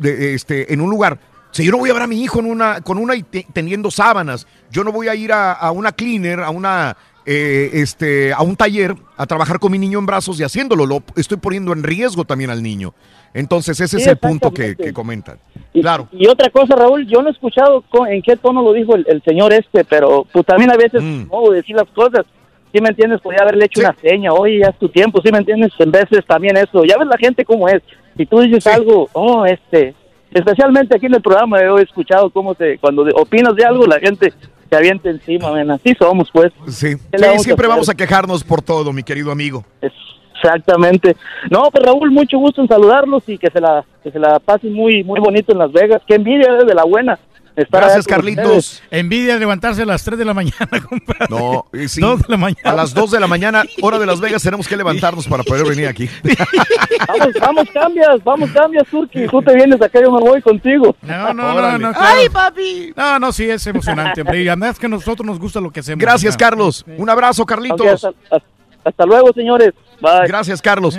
este, en un lugar, si yo no voy a ver a mi hijo en una, con una y te- teniendo sábanas, yo no voy a ir a, a una cleaner, a una eh, este, a un taller a trabajar con mi niño en brazos y haciéndolo, lo estoy poniendo en riesgo también al niño. Entonces ese Sí, es el punto que, que comentan. Y, Claro. y otra cosa, Raúl, yo no he escuchado co- en qué tono lo dijo el, el señor este, pero pues también a veces Mm. no decir las cosas. ¿Sí me entiendes? Podría haberle hecho una seña, oye, ya es tu tiempo, ¿sí me entiendes? En veces también eso. Ya ves la gente cómo es. Si tú dices algo, oh, este, especialmente aquí en el programa he escuchado cómo te, cuando opinas de algo, la gente se avienta encima, ven, así somos, pues. Sí, ¿Qué le Sí, vamos siempre vamos a quejarnos por todo, mi querido amigo. Exactamente. No, pues Raúl, mucho gusto en saludarlos y que se la, que se la pasen muy, muy bonito en Las Vegas. Qué envidia de la buena. Estar con ustedes. Envidia de levantarse a las 3 de la mañana, (laughs) compadre. No, eh, sí. Dos de la mañana. A las 2 de la mañana, hora de Las Vegas, tenemos que levantarnos para poder venir aquí. (laughs) Vamos, vamos, cambias, vamos, cambias, Turki. Tú te vienes acá, yo me voy contigo. No, no, no, no. Ay, papi! No, no, sí, es emocionante, hombre. Y además que a nosotros nos gusta lo que hacemos. Gracias. Carlos. Un abrazo, Carlitos. Ok, hasta, hasta- hasta luego, señores. Bye. Gracias, Carlos.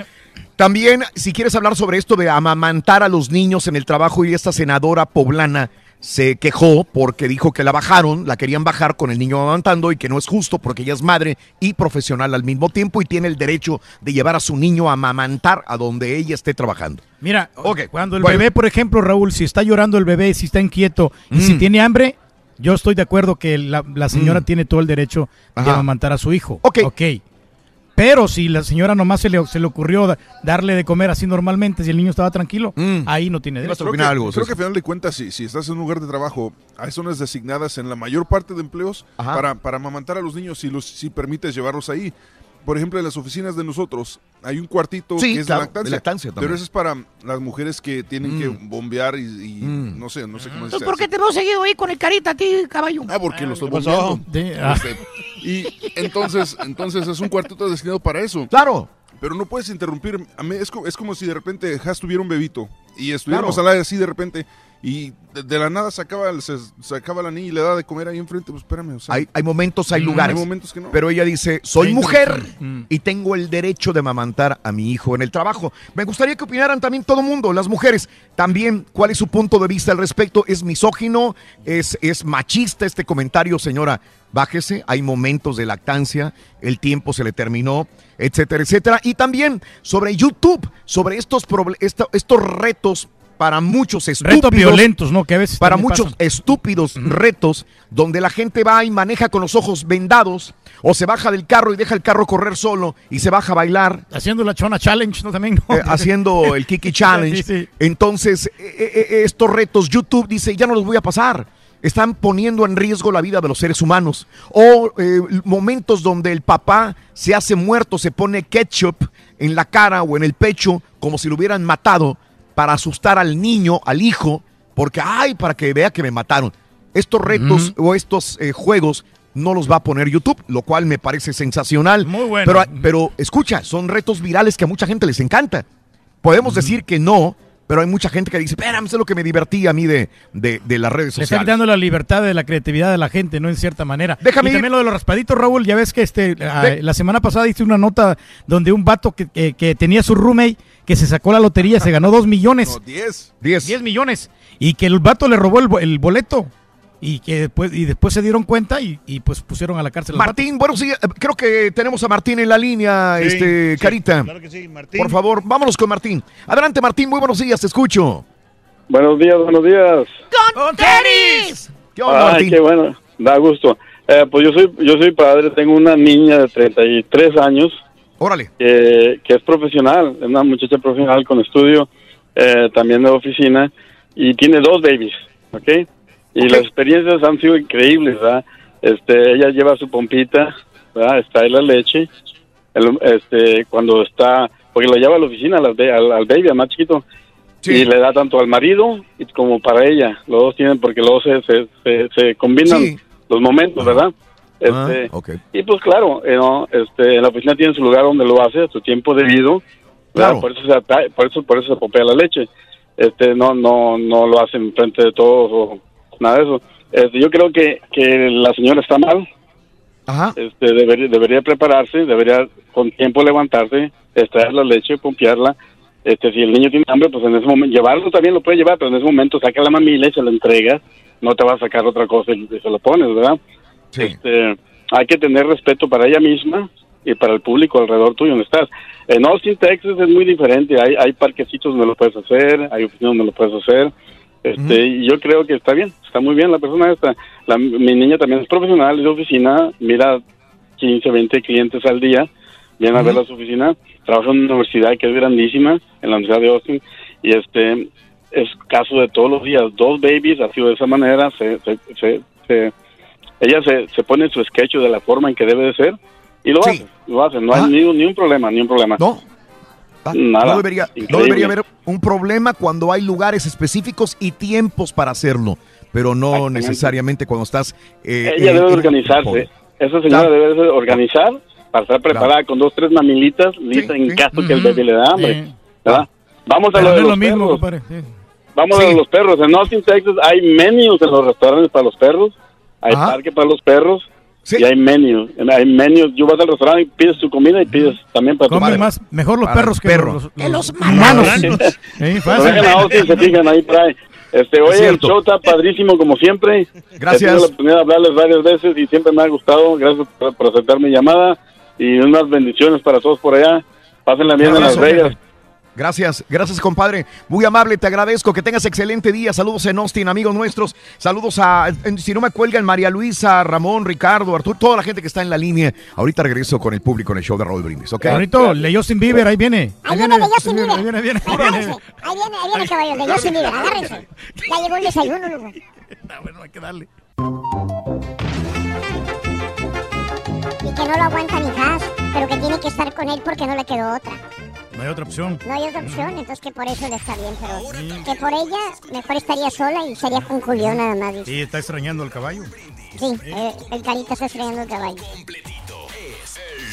También, si quieres hablar sobre esto de amamantar a los niños en el trabajo y esta senadora poblana se quejó porque dijo que la bajaron, la querían bajar con el niño amamantando y que no es justo porque ella es madre y profesional al mismo tiempo y tiene el derecho de llevar a su niño a amamantar a donde ella esté trabajando. Mira, cuando el bueno. bebé, por ejemplo, Raúl, si está llorando el bebé, si está inquieto y si Mm. tiene hambre, yo estoy de acuerdo que la, la señora Mm. tiene todo el derecho de amamantar a su hijo. Ok. Pero si la señora nomás se le, se le ocurrió da- darle de comer así normalmente, si el niño estaba tranquilo, ahí no tiene derecho. Creo que, creo que al final de cuentas, si, si estás en un lugar de trabajo, hay zonas designadas en la mayor parte de empleos para, para amamantar a los niños si, los, si permites llevarlos ahí. Por ejemplo, en las oficinas de nosotros hay un cuartito Sí, que es claro, de de lactancia. lactancia también. pero eso es para las mujeres que tienen que Mm. bombear y, y no sé, no sé cómo Entonces, se ¿por qué te veo seguido ahí con el carita a ti, caballo? Ah, porque lo estoy bombeando. Sí, ah. Y entonces, entonces es un cuartito destinado para eso. Claro. Pero no puedes interrumpir. A mí es, co- es como si de repente Has tuviera un bebito y estuviéramos Claro. al aire así de repente y de, de la nada sacaba, el- se sacaba la niña y le daba de comer ahí enfrente. Pues espérame. o sea, Hay, hay momentos, hay Mm, lugares. hay momentos que no. Pero ella dice, soy mujer interrupción. y tengo el derecho de amamantar a mi hijo en el trabajo. Me gustaría que opinaran también todo mundo, las mujeres. También, ¿cuál es su punto de vista al respecto? ¿Es misógino? ¿Es, es machista este comentario, señora? Bájese, hay momentos de lactancia, el tiempo se le terminó, etcétera, etcétera. Y también sobre YouTube, sobre estos, estos retos para muchos estúpidos. Retos violentos, ¿no? Que a veces Para muchos pasan. estúpidos retos donde la gente va y maneja con los ojos vendados o se baja del carro y deja el carro correr solo y se baja a bailar. Haciendo la Chona Challenge, ¿no? También, ¿no? eh, haciendo el Kiki (laughs) Challenge. Sí, sí. Entonces, eh, eh, eh, estos retos, YouTube dice, ya no los voy a pasar. Están poniendo en riesgo la vida de los seres humanos. O eh, momentos donde el papá se hace muerto, se pone ketchup en la cara o en el pecho, como si lo hubieran matado, para asustar al niño, al hijo, porque, ay, para que vea que me mataron. Estos retos o estos eh, juegos no los va a poner YouTube, lo cual me parece sensacional. Muy bueno. Pero, pero escucha, son retos virales que a mucha gente les encanta. Podemos decir que no, pero hay mucha gente que dice, espérame, es lo que me divertía a mí de, de, de las redes Le está sociales. quitando la libertad de la creatividad de la gente, ¿no? En cierta manera. Déjame y ir. también lo de los raspaditos, Raúl, ya ves que este ah, la semana pasada hice una nota donde un vato que, que- que tenía su roommate que se sacó la lotería, se ganó dos millones. 10. 10. millones. Y que el vato le robó el, bo- el boleto. Y que después, y después se dieron cuenta y, y, pues pusieron a la cárcel. Martín, bueno, sí, eh, creo que tenemos a Martín en la línea, Sí, este, sí, Carita. claro que sí, Martín. Por favor, vámonos con Martín. Adelante, Martín, muy buenos días, te escucho. Buenos días, buenos días. ¡Con tenis! ¿Qué onda, Ay, Martín? qué bueno, da gusto. Eh, pues yo soy, yo soy padre, tengo una niña de 33 años. Órale. Que, que es profesional, es una muchacha profesional con estudio, eh, también de oficina, y tiene dos babies, ¿ok? Y las experiencias han sido increíbles, ¿verdad? Este, ella lleva su pompita, ¿verdad? Extrae la leche, el- este, cuando está, porque lo lleva a la oficina, al, al baby, al más chiquito, y le da tanto al marido como para ella. Los dos tienen, porque luego se, se, se, se combinan Sí. los momentos, ¿verdad? Este, Ah, ok. Y pues claro, eh, ¿no? este, en la oficina tiene su lugar donde lo hace, a su tiempo debido. Claro. Por eso se ata- por eso, por eso se popea la leche. Este, no, no, no lo hacen frente de todos o nada de eso. Este, yo creo que, que la señora está mal. Este, debería, debería prepararse, debería con tiempo levantarse, extraer la leche, pompearla. Este, si el niño tiene hambre, pues en ese momento, llevarlo también lo puede llevar, pero en ese momento saca la mamila y se lo entrega. No te va a sacar otra cosa y se lo pones, ¿verdad? Este, hay que tener respeto para ella misma y para el público alrededor tuyo donde estás. En Austin, Texas es muy diferente. Hay, hay parquecitos donde lo puedes hacer, hay oficinas donde lo puedes hacer. Este, y yo creo que está bien, está muy bien la persona esta. La, mi niña también es profesional, es de oficina, mira 15, 20 clientes al día, viene a ver Ujú. su oficina, trabaja en una universidad que es grandísima, en la Universidad de Austin, y este es caso de todos los días, dos babies, ha sido de esa manera, se, se, se- se- ella se, se pone su sketch de la forma en que debe de ser, y lo hace, lo hace, no hay ni, un- ni un problema, ni un problema. No. Nada. No debería, no debería haber un problema cuando hay lugares específicos y tiempos para hacerlo, pero no necesariamente cuando estás... eh, Ella eh, debe organizarse. Esa señora debe de organizar para estar preparada con dos, tres mamilitas listas en caso que el bebé le da hambre. ¿verdad? Vamos a lo de los lo mismo, perros. compadre. sí. Vamos a los perros. En Austin, Texas hay menús en los restaurantes para los perros. Hay Ajá. parque para los perros. Y hay menús. Hay menús. Yo vas al restaurante y pides tu comida y pides también para tu perro. más, mejor los Para perros el que perro. los, los los humanos. malandros. Sí, (laughs) Lo fácil. dejan a Austin, se fijan ahí ahí. Este, Es oye, el cierto. show está padrísimo como siempre. Gracias. He tenido la oportunidad de hablarles varias veces y siempre me ha gustado. Gracias por, por aceptar mi llamada y unas bendiciones para todos por allá. Pásenla bien en Las Vegas. Gracias, gracias compadre. Muy amable, te agradezco. Que tengas excelente día. Saludos en Austin, amigos nuestros. Saludos a, en- si no me cuelgan, María Luisa, Ramón, Ricardo, Arturo, toda la gente que está en la línea. Ahorita regreso con el público en el show de Raúl Brindis, ¿ok? Ahorita, le Justin Bieber, ahí viene. Ahí viene de Justin Bieber. Ahí viene, ahí viene. ahí Agárrense. viene. Ahí viene, ahí viene, caballo, de Justin Bieber. Agárrense. Ya llegó el desayuno, loco. bueno, hay que darle. Y que no lo aguanta ni Haas, pero que tiene que estar con él porque no le quedó otra. No hay otra opción. No hay otra opción, entonces que por eso le está bien, pero que por ella mejor estaría sola y sería con Julio nada más. Sí, está extrañando el caballo. Sí, eh, el carita está estrenando el caballo.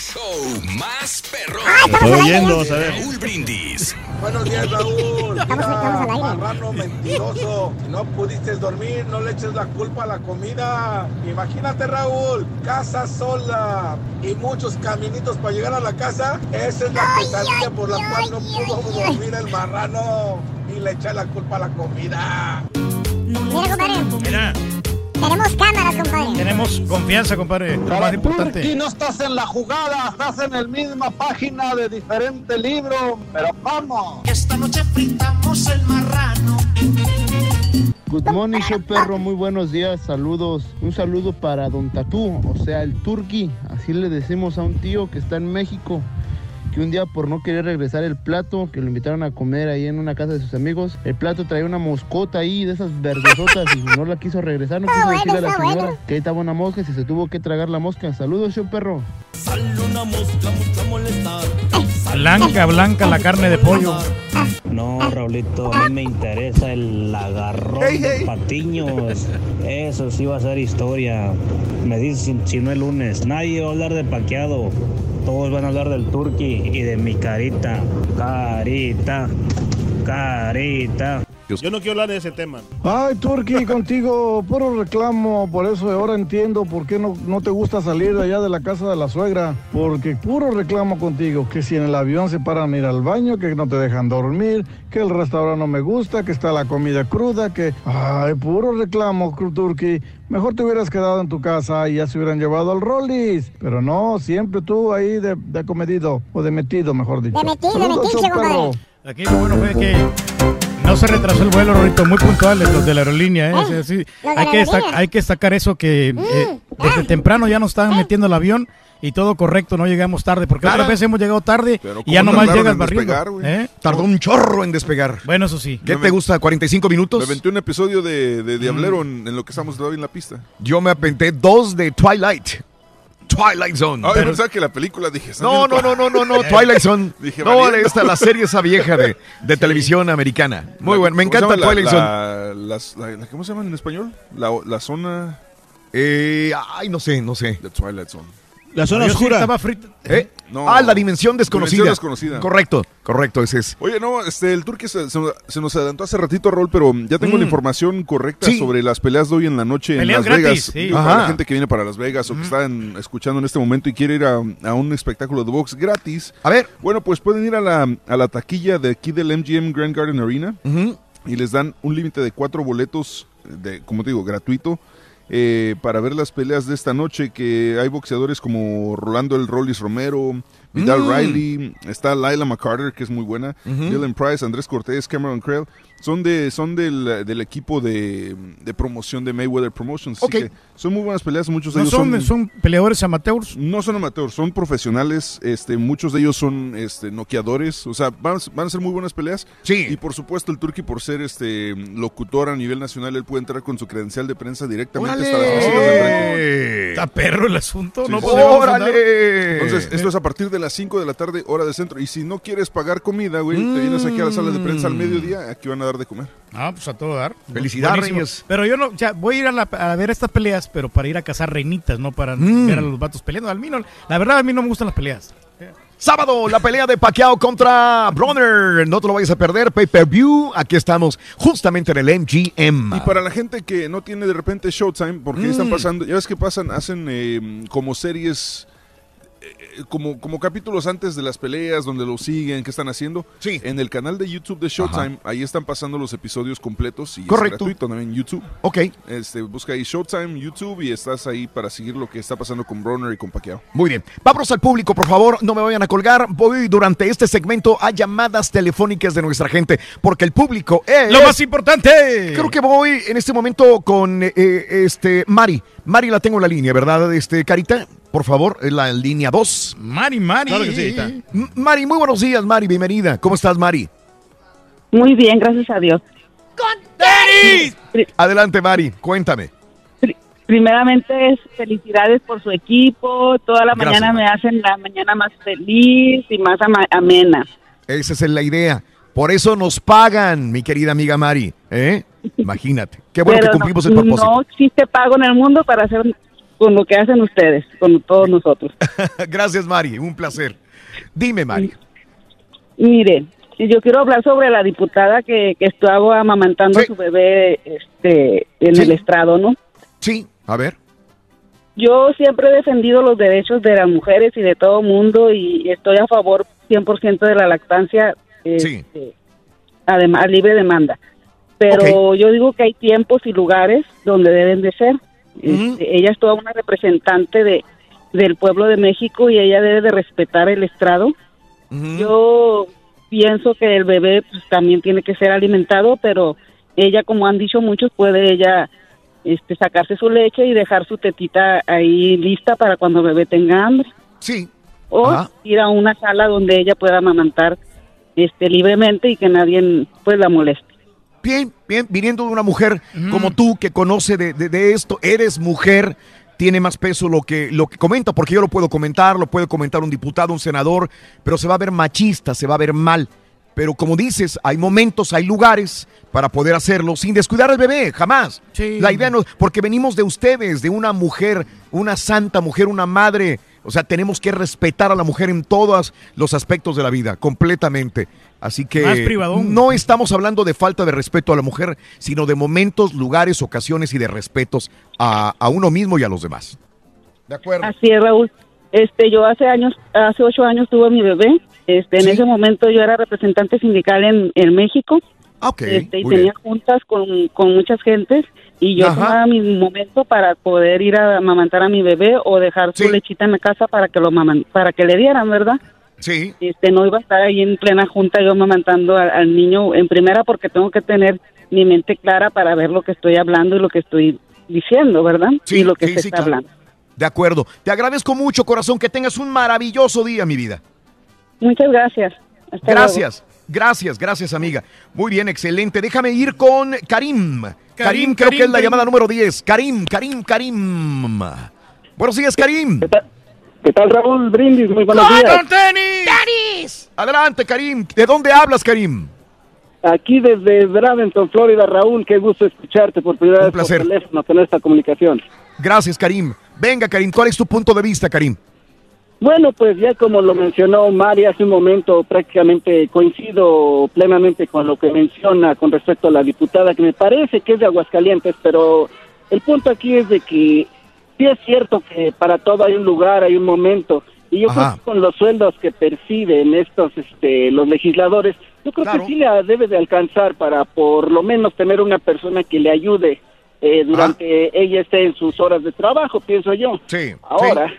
Show más perrón. Estoy oyendo, Con a ver. Raúl Brindis. Buenos días, Raúl. Estamos- estamos al aire. Marrano mentiroso. No pudiste dormir, no le eches la culpa a la comida. Imagínate, Raúl, casa sola y muchos caminitos para llegar a la casa. Esa es la pesadilla por la cual no pudo dormir el marrano y le echa la culpa a la comida. Mira, compadre, Mira, tenemos cámaras, compadre. tenemos confianza, compadre. Lo más importante. Turki, no estás en la jugada, estás en la misma página de diferente libro, pero vamos. Esta noche fritamos el marrano. Good morning, show perro, muy buenos días, saludos. Un saludo para Don Tatú, o sea, el Turqui, así le decimos a un tío que está en México, que un día por no querer regresar el plato, que lo invitaron a comer ahí en una casa de sus amigos, el plato traía una moscota ahí de esas verdesotas y no la quiso regresar, no quiso decirle a la señora que ahí estaba una mosca y se tuvo que tragar la mosca. Saludos, show perro. una mosca, molestar. Blanca, blanca la carne de pollo. No, Raulito, a mí me interesa el agarrón de patiños. Eso sí va a ser historia. Me dicen si no el lunes. Nadie va a hablar de paqueado. Todos van a hablar del turqui y de mi carita. Carita. Carita. Yo no quiero hablar de ese tema. Ay, Turki, (laughs) contigo, puro reclamo, por eso ahora entiendo por qué no, no te gusta salir de allá de la casa de la suegra, porque puro reclamo contigo, que si en el avión se paran a ir al baño, que no te dejan dormir, que el restaurante no me gusta, que está la comida cruda, que... Ay, puro reclamo, Turki. Mejor te hubieras quedado en tu casa y ya se hubieran llevado al Rollis, pero no, siempre tú ahí de, de acomedido, o de metido, mejor dicho. De metido, de show compadre. Aquí lo bueno fue que no se retrasó el vuelo, Rorito, muy puntuales los de la aerolínea. ¿eh? Sí, sí. los de Hay, que aerolínea. hay que destacar eso que eh, desde temprano ya nos estaban metiendo el avión y todo correcto, no llegamos tarde, porque Claro. otras veces hemos llegado tarde Pero y ya ¿cómo nomás llegas en barriendo. ¿eh? Tardó un chorro en despegar. Bueno, eso sí. ¿Qué te gusta? ¿45 minutos? Me aventé un episodio de, de Diablero en, en lo que estamos todavía en la pista. Yo me aventé dos de Twilight. Twilight Zone. Ah, yo pensaba que la película dije. "Están No, no, no, no, no, no, cua-". (laughs) Twilight Zone. (laughs) Dije, no, valiendo. esta la serie esa vieja de, (laughs) de televisión americana. Muy bueno, me ¿cómo se encanta? Twilight la, Zone. la- ¿Cómo se llama en español? La, la zona. Eh, ay, no sé, no sé. The Twilight Zone. La zona sí oscura. estaba frito. ¿Eh? No. ah, la dimensión desconocida. Dimensión desconocida. Correcto, correcto, ese es. Oye, no, este, el Turque se, se- se nos adelantó hace ratito, Rol, pero ya tengo Mm. la información correcta Sí. sobre las peleas de hoy en la noche en Las gratis, Vegas. sí. Para Ajá. la gente que viene para Las Vegas o que está en- escuchando en este momento y quiere ir a, a un espectáculo de box gratis. A ver. Bueno, pues pueden ir a la, a la taquilla de aquí del MGM Grand Garden Arena y les dan un límite de cuatro boletos, de, como te digo, gratuito. Eh, para ver las peleas de esta noche, que hay boxeadores como Rolando El Rollis Romero, Vidal Mm. Riley, está Laila McCarter, que es muy buena. Dylan Price, Andrés Cortés, Cameron Creel, son de son del, del equipo de, de promoción de Mayweather Promotions. así Ok. que son muy buenas peleas, muchos de No ellos son, son, son peleadores amateurs. no son amateurs, son profesionales, este, muchos de ellos son este, noqueadores, o sea, van, van a ser muy buenas peleas. Sí. Y por supuesto el Turqui, por ser este locutor a nivel nacional, él puede entrar con su credencial de prensa directamente hasta las oficinas Bull. Está perro el asunto, no Sí. ¡Órale! Entonces, esto es a partir de las 5 de la tarde, hora de centro. Y si no quieres pagar comida, güey, te vienes aquí a la sala de prensa al mediodía, aquí van a dar de comer. Ah, pues a todo dar. Felicidades. Reyes. Pero yo no, ya voy a ir a, la- a ver estas peleas, pero para ir a cazar reinitas, no para Mm. ver a los vatos peleando. A mí no, la verdad a mí no me gustan las peleas. Sábado, la pelea de Pacquiao contra Bronner. No te lo vayas a perder. Pay per view. Aquí estamos, justamente en el MGM. Y para la gente que no tiene de repente Showtime, porque Mm. están pasando, ya ves que pasan, hacen eh, como series como, como capítulos antes de las peleas, donde lo siguen, qué están haciendo. Sí. En el canal de YouTube de Showtime, ahí están pasando los episodios completos y Correcto. es gratuito también en YouTube. Ok. Este, busca ahí Showtime, YouTube y estás ahí para seguir lo que está pasando con Bronner y con Pacquiao. Muy bien. Vámonos al público, por favor. No me vayan a colgar. Voy durante este segmento a llamadas telefónicas de nuestra gente, porque el público es... Lo más importante. Creo que voy en este momento con eh, este Mari. Mari la tengo en la línea, ¿verdad? Este, Carita, por favor, en la línea 2. Mari, Mari. Claro que sí, Mari, muy buenos días, Mari, bienvenida. ¿Cómo estás, Mari? Muy bien, gracias a Dios. Adelante, Mari, cuéntame. Primeramente, es felicidades por su equipo. Toda la Gracias, mañana me hacen la mañana más feliz y más ama- amena. Esa es la idea. Por eso nos pagan, mi querida amiga Mari. ¿eh? (laughs) Imagínate. Qué bueno Pero que cumplimos no, el propósito. No existe pago en el mundo para hacer con lo que hacen ustedes, con todos nosotros. (laughs) Gracias, Mari. Un placer. Dime, Mari. Mire, yo quiero hablar sobre la diputada que, que estaba amamantando a su bebé este, en el estrado, ¿no? Sí, a ver. Yo siempre he defendido los derechos de las mujeres y de todo mundo y estoy a favor 100% de la lactancia, este, además libre demanda. Pero yo digo que hay tiempos y lugares donde deben de ser. Este, ella es toda una representante de del pueblo de México y ella debe de respetar el estrado. Yo pienso que el bebé pues, también tiene que ser alimentado, pero ella, como han dicho muchos, puede ella este, sacarse su leche y dejar su tetita ahí lista para cuando el bebé tenga hambre. Sí. O ir a una sala donde ella pueda amamantar este, libremente y que nadie pues la moleste. Bien, bien, viniendo de una mujer como tú que conoce de, de- de esto, eres mujer, tiene más peso lo que, lo que comenta, porque yo lo puedo comentar, lo puede comentar un diputado, un senador, pero se va a ver machista, se va a ver mal. Pero como dices, hay momentos, hay lugares para poder hacerlo sin descuidar al bebé, jamás. La idea no, porque venimos de ustedes, de una mujer, una santa mujer, una madre. O sea, tenemos que respetar a la mujer en todos los aspectos de la vida, completamente. Así que Más no estamos hablando de falta de respeto a la mujer, sino de momentos, lugares, ocasiones y de respetos a, a uno mismo y a los demás. De acuerdo. Así es, Raúl. Este, yo hace años, hace ocho años tuve mi bebé. Este, en ese momento yo era representante sindical en, en México. Este, y tenía juntas con, con muchas gentes y yo Ajá. tomaba mi momento para poder ir a amamantar a mi bebé o dejar su lechita en la casa para que lo maman, para que le dieran, ¿verdad? Sí. Este, no iba a estar ahí en plena junta yo amamantando al, al niño en primera porque tengo que tener mi mente clara para ver lo que estoy hablando y lo que estoy diciendo, ¿verdad? y lo que sí, se sí, está claro. hablando. De acuerdo. Te agradezco mucho, corazón, que tengas un maravilloso día, mi vida. Muchas gracias. Hasta Gracias. Gracias, gracias, amiga. Muy bien, excelente. Déjame ir con Karim. Karim, creo Karim, que es la Karim. llamada número 10. Karim, Karim, Karim. Buenos días, Karim. ¿Qué tal, Raúl Brindis? Muy buenos días. tenis! Adelante, Karim. ¿De dónde hablas, Karim? Aquí desde Bradenton, Florida, Raúl, qué gusto escucharte por primera vez placer. por teléfono, tener esta comunicación. Gracias, Karim. Venga, Karim, ¿cuál es tu punto de vista, Karim? Bueno, pues ya como lo mencionó Mari hace un momento, prácticamente coincido plenamente con lo que menciona con respecto a la diputada, que me parece que es de Aguascalientes, pero el punto aquí es de que sí es cierto que para todo hay un lugar, hay un momento, y yo creo que con los sueldos que perciben estos, este, los legisladores, yo creo que sí la debe de alcanzar para por lo menos tener una persona que le ayude eh, durante ella esté en sus horas de trabajo, pienso yo. Sí. Ahora,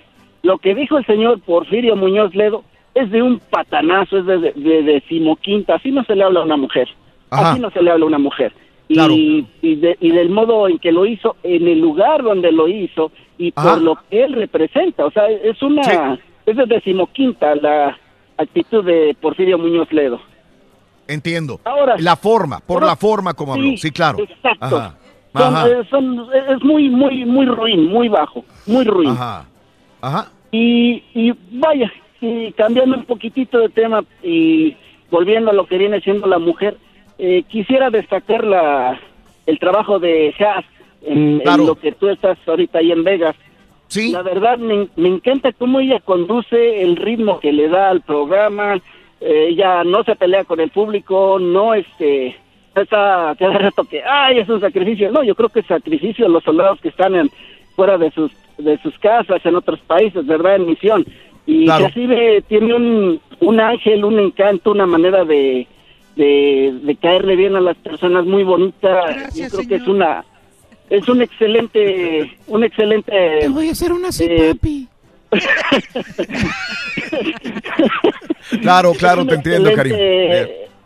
lo que dijo el señor Porfirio Muñoz Ledo es de un patanazo, es de, de, de decimoquinta, así no se le habla a una mujer, Ajá. así no se le habla a una mujer. Y, y, de- y del modo en que lo hizo, en el lugar donde lo hizo y por lo que él representa, o sea, es una, es de decimoquinta la actitud de Porfirio Muñoz Ledo. Entiendo. Ahora- la forma, por la forma como habló. Sí, Sí, claro. exacto. Ajá. Son, Ajá. eh, son- es muy, muy, muy ruin, muy bajo, muy ruin. Ajá. Ajá. Y, y vaya, y cambiando un poquitito de tema y volviendo a lo que viene siendo la mujer, eh, quisiera destacar la, el trabajo de Haas en, en lo que tú estás ahorita ahí en Vegas. Sí. La verdad, me, me encanta cómo ella conduce el ritmo que le da al programa. Eh, ella no se pelea con el público, no este está cada rato que ay es un sacrificio no yo creo que es sacrificio a los soldados que están en, fuera de sus de sus casas en otros países verdad en misión Y Claro. tiene un, un ángel, un encanto, una manera de, de, de caerle bien a las personas muy bonita. Yo creo que es una es un excelente un excelente Te voy a hacer una papi. (laughs) Claro, claro, te entiendo, Karim.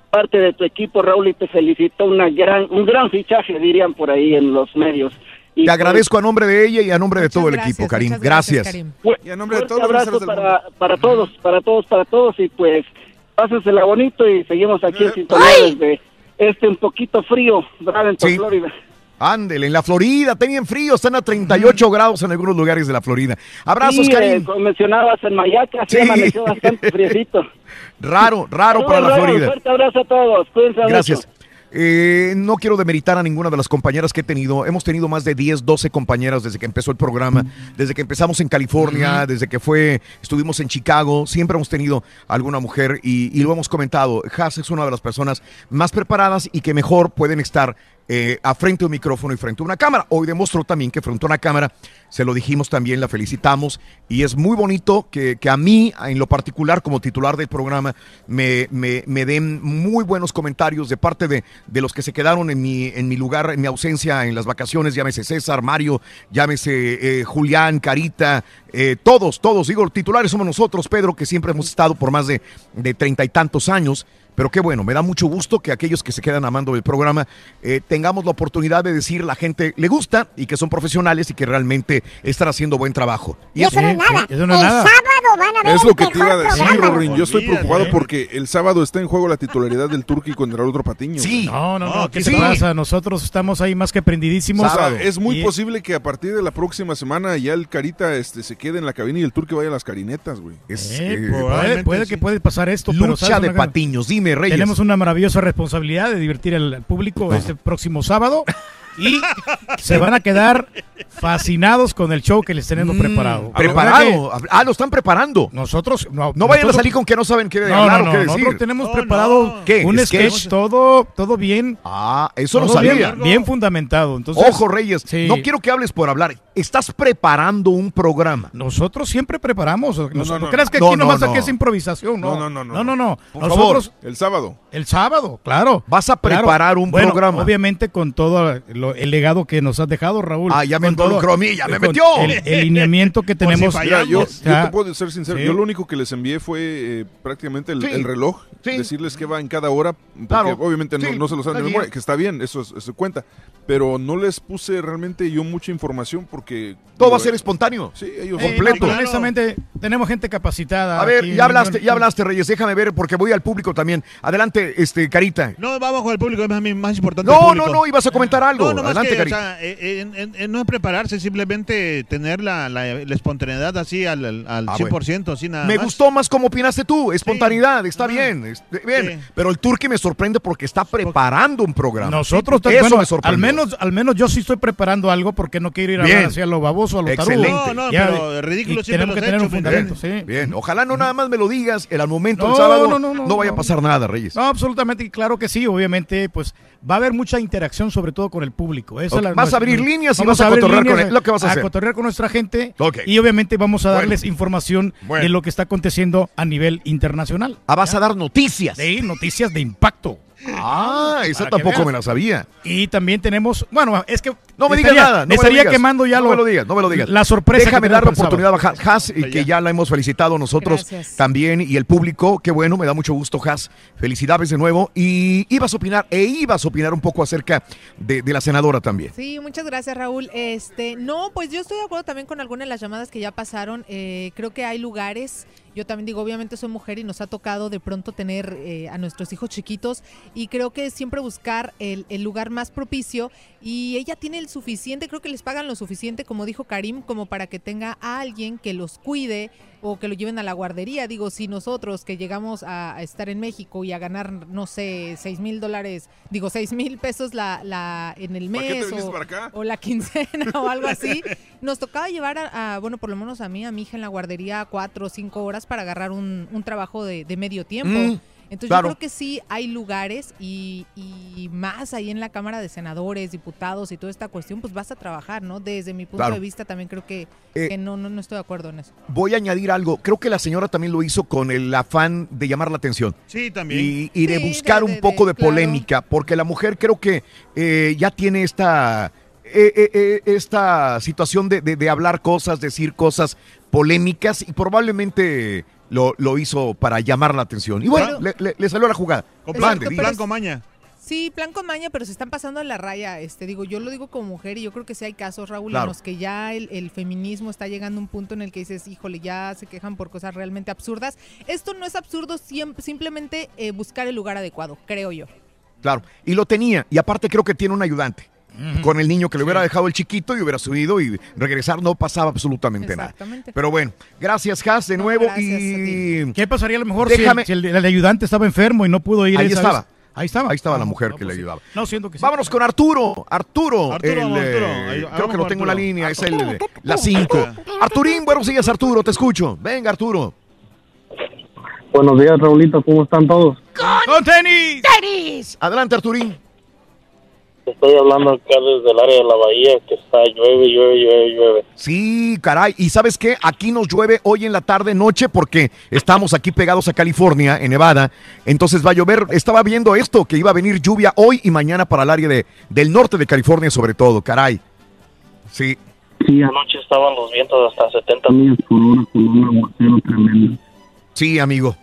parte de tu equipo, Raúl, y te felicito. Una gran, un gran fichaje, dirían por ahí en los medios. Y Te agradezco a nombre de ella y a nombre de todo el equipo, Karim. Gracias. Fu- Y a nombre de todos los abrazo para, para todos, para todos, para todos. Y pues, pásensela bonito y seguimos aquí en sintonía desde este un poquito frío, Bradenton, Sí. Florida. Ándele, en la Florida, tenían frío, están a 38 grados en algunos lugares de la Florida. Abrazos, Sí, Karim. eh, como mencionabas en Mayaca, sí, amaneció bastante friecito. (laughs) Raro, raro para la Saludos, Raúl, Florida. Fuerte abrazo a todos, cuídense mucho. Eh, no quiero demeritar a ninguna de las compañeras que he tenido. Hemos tenido más de 10, 12 compañeras desde que empezó el programa, desde que empezamos en California, desde que fue, estuvimos en Chicago. Siempre hemos tenido alguna mujer y, y lo hemos comentado. Haas es una de las personas más preparadas y que mejor pueden estar eh, a frente de un micrófono y frente a una cámara. Hoy demostró también que frente a una cámara, se lo dijimos también, la felicitamos y es muy bonito que, que a mí, en lo particular, como titular del programa, me, me- me den muy buenos comentarios de parte de, de los que se quedaron en mi, en mi lugar, en mi ausencia en las vacaciones, llámese César, Mario, llámese eh, Julián, Carita, eh, todos, todos, digo, titulares somos nosotros, Pedro, que siempre hemos estado por más de treinta y tantos años. Pero qué bueno, me da mucho gusto que aquellos que se quedan amando el programa eh, tengamos la oportunidad de decir la gente le gusta y que son profesionales y que realmente están haciendo buen trabajo. Y eso no es nada. eso no es el nada. Sábado van a ver Es el lo que te iba a decir, programa. Rorín. Yo estoy preocupado porque el sábado está en juego la titularidad del Turqui contra el otro patiño. Sí. No, no, no, No, ¿qué sí. te pasa? Nosotros estamos ahí más que prendidísimos. O sea, es muy Y- posible que a partir de la próxima semana ya el Carita este, se quede en la cabina y el Turqui vaya a las carinetas, güey. Es, Eh, eh, puede, puede que puede pasar esto, pero lucha ¿sabes de patiños. Dime, Reyes. Tenemos una maravillosa responsabilidad de divertir al, al público este próximo sábado (laughs) y se van a quedar fascinados con el show que les tenemos Mm, preparado. Preparado. Ah, lo están preparando. Nosotros no, No vayan a nosotros- salir con que no saben qué No, hablar no, o qué decir. nosotros tenemos preparado ¿Qué? un ¿Sketch? sketch todo, todo bien. Ah, eso bien- sabía. Bien, fundamentado. Entonces, Ojo, Reyes, sí. no quiero que hables por hablar. Estás preparando un programa. Nosotros siempre preparamos. No, no, no. creas que aquí no, nomás no. aquí es improvisación. No, No, no, no, no. no, no. Por Nosotros, favor, el sábado. el sábado, claro. Vas a Claro. preparar un Bueno, programa. Obviamente con todo lo- el legado que nos has dejado, Raúl. Ah, ya me involucró a mí, ya me metió. El, el lineamiento que (laughs) tenemos. Mira, yo, O sea, yo te puedo ser sincero. sí. Yo lo único que les envié fue eh, prácticamente el, Sí. el reloj. Sí. Decirles que va en cada hora. Porque Claro. obviamente no, Sí, no se lo saben de memoria. Que está bien, eso, es- eso cuenta. Pero no les puse realmente yo mucha información porque. Todo va a ser eh, espontáeo. Sí, ellos Eh, completo. no, honestamente, tenemos gente capacitada. A ver, aquí. ya hablaste, ya hablaste, Reyes. Déjame ver porque voy al público también. Adelante, este, Carita. No, vamos con el público, es más, más importante. No, el no, no, ibas a comentar algo. No, no más Adelante, que, o sea, eh, en- en- en no es prepararse, simplemente tener la, la, la espontaneidad así al, al, Ah, 100%, así nada Me más. gustó más como opinaste tú, espontaneidad, está bien, es- bien. Sí. Pero el Turqui me sorprende porque está preparando un programa. Nosotros, eso bueno, me sorprendió. al menos, al menos yo sí estoy preparando algo porque no quiero ir a Bien. hablar hacia lo baboso, a lo tarugo. Excelente. No, no, Ya, pero ridículo siempre tenemos los que he tener un hecho, ¿me fundamento, sí. Bien, ojalá no nada más me lo digas el al momento No, el sábado. no, no, no, vaya a no. pasar nada, Reyes. No, absolutamente, claro que sí, obviamente, pues va a haber mucha interacción, sobre todo con el público. Esa la- vas a abrir líneas y vas a abrir cotorrear con líneas él, lo que vas a hacer. cotorrear con nuestra gente y obviamente vamos a Bueno. darles información Bueno. de lo que está aconteciendo a nivel internacional. Ah, vas a dar noticias. Sí, noticias de impacto. Ah, esa tampoco me la sabía. Y también tenemos, bueno, es que No me digas nada. No estaría digas. quemando ya no lo, me lo digas, no me lo digas. La sorpresa. Déjame que dar la oportunidad a Has, y que ya la hemos felicitado nosotros Gracias. también y el público. Qué bueno, me da mucho gusto, Has. Felicidades de nuevo. Y ibas a opinar, e ibas a opinar un poco acerca de, de la senadora también. Sí, muchas gracias, Raúl. Este, no, pues yo estoy de acuerdo también con algunas de las llamadas que ya pasaron. Eh, creo que hay lugares. Yo también digo, obviamente soy mujer y nos ha tocado de pronto tener eh, a nuestros hijos chiquitos y creo que siempre buscar el, el lugar más propicio y ella tiene el suficiente, creo que les pagan lo suficiente, como dijo Karim, como para que tenga a alguien que los cuide o que lo lleven a la guardería. Digo, si nosotros que llegamos a, estar en México y a ganar, no sé, seis mil dólares, digo, seis mil pesos la, la, en el ¿Para qué te mes o, para acá? o la quincena o algo (laughs) así, nos tocaba llevar a, a, bueno, por lo menos a mí, a mi hija en la guardería cuatro o cinco horas para agarrar un, un trabajo de, de medio tiempo. Mm. Entonces Claro. yo creo que sí hay lugares y, y más ahí en la Cámara de Senadores, diputados y toda esta cuestión, pues vas a trabajar, ¿no? Desde mi punto Claro. de vista también creo que, Eh, que no, no, no estoy de acuerdo en eso. Voy a añadir algo. Creo que la señora también lo hizo con el afán de llamar la atención. Sí, también. Y, y de Sí, buscar de- un poco de, de- claro. polémica, porque la mujer creo que eh, ya tiene esta, eh, eh, eh, esta situación de, de- de hablar cosas, decir cosas polémicas y probablemente lo, lo hizo para llamar la atención. Y bueno, le, le- le salió la jugada. Con Exacto, plan, es- con maña. Sí, plan con maña, pero se están pasando en la raya. Este, digo, yo lo digo como mujer y yo creo que sí hay casos, Raúl, Claro. en los que ya el, el feminismo está llegando a un punto en el que dices, híjole, ya se quejan por cosas realmente absurdas. Esto no es absurdo, simplemente eh, buscar el lugar adecuado, creo yo. Claro, y lo tenía. Y aparte creo que tiene un ayudante. Con el niño que le hubiera dejado el chiquito y hubiera subido y regresar no pasaba absolutamente nada. Pero bueno, gracias Has de nuevo y ¿Qué pasaría a lo mejor si Déjame- el, si el- el ayudante estaba enfermo y no pudo ir? Ahí esa estaba. vez? Ahí estaba. Ahí estaba la mujer no, que le pues ayudaba. No, siento que sí. Vámonos con Arturo. Arturo. Arturo, el, Arturo. eh, Ahí- creo que lo con tengo en la Arturo. línea. Es el la 5. Arturín, buenos días, Arturo. Te escucho. Venga, Arturo. Buenos días, Raulito, ¿cómo están todos? ¡Con tenis! Adelante, Arturín. Estoy hablando acá desde el área de la bahía, que está llueve, llueve, llueve, llueve. Sí, caray. Y sabes qué? Aquí nos llueve hoy en la tarde, noche, porque estamos aquí pegados a California, en Nevada. Entonces va a llover. Estaba viendo esto, que iba a venir lluvia hoy y mañana para el área de, del norte de California, sobre todo. Caray. Sí. Sí, anoche estaban los vientos hasta 70 millas por hora con un aguacero tremendo. Sí, amigo.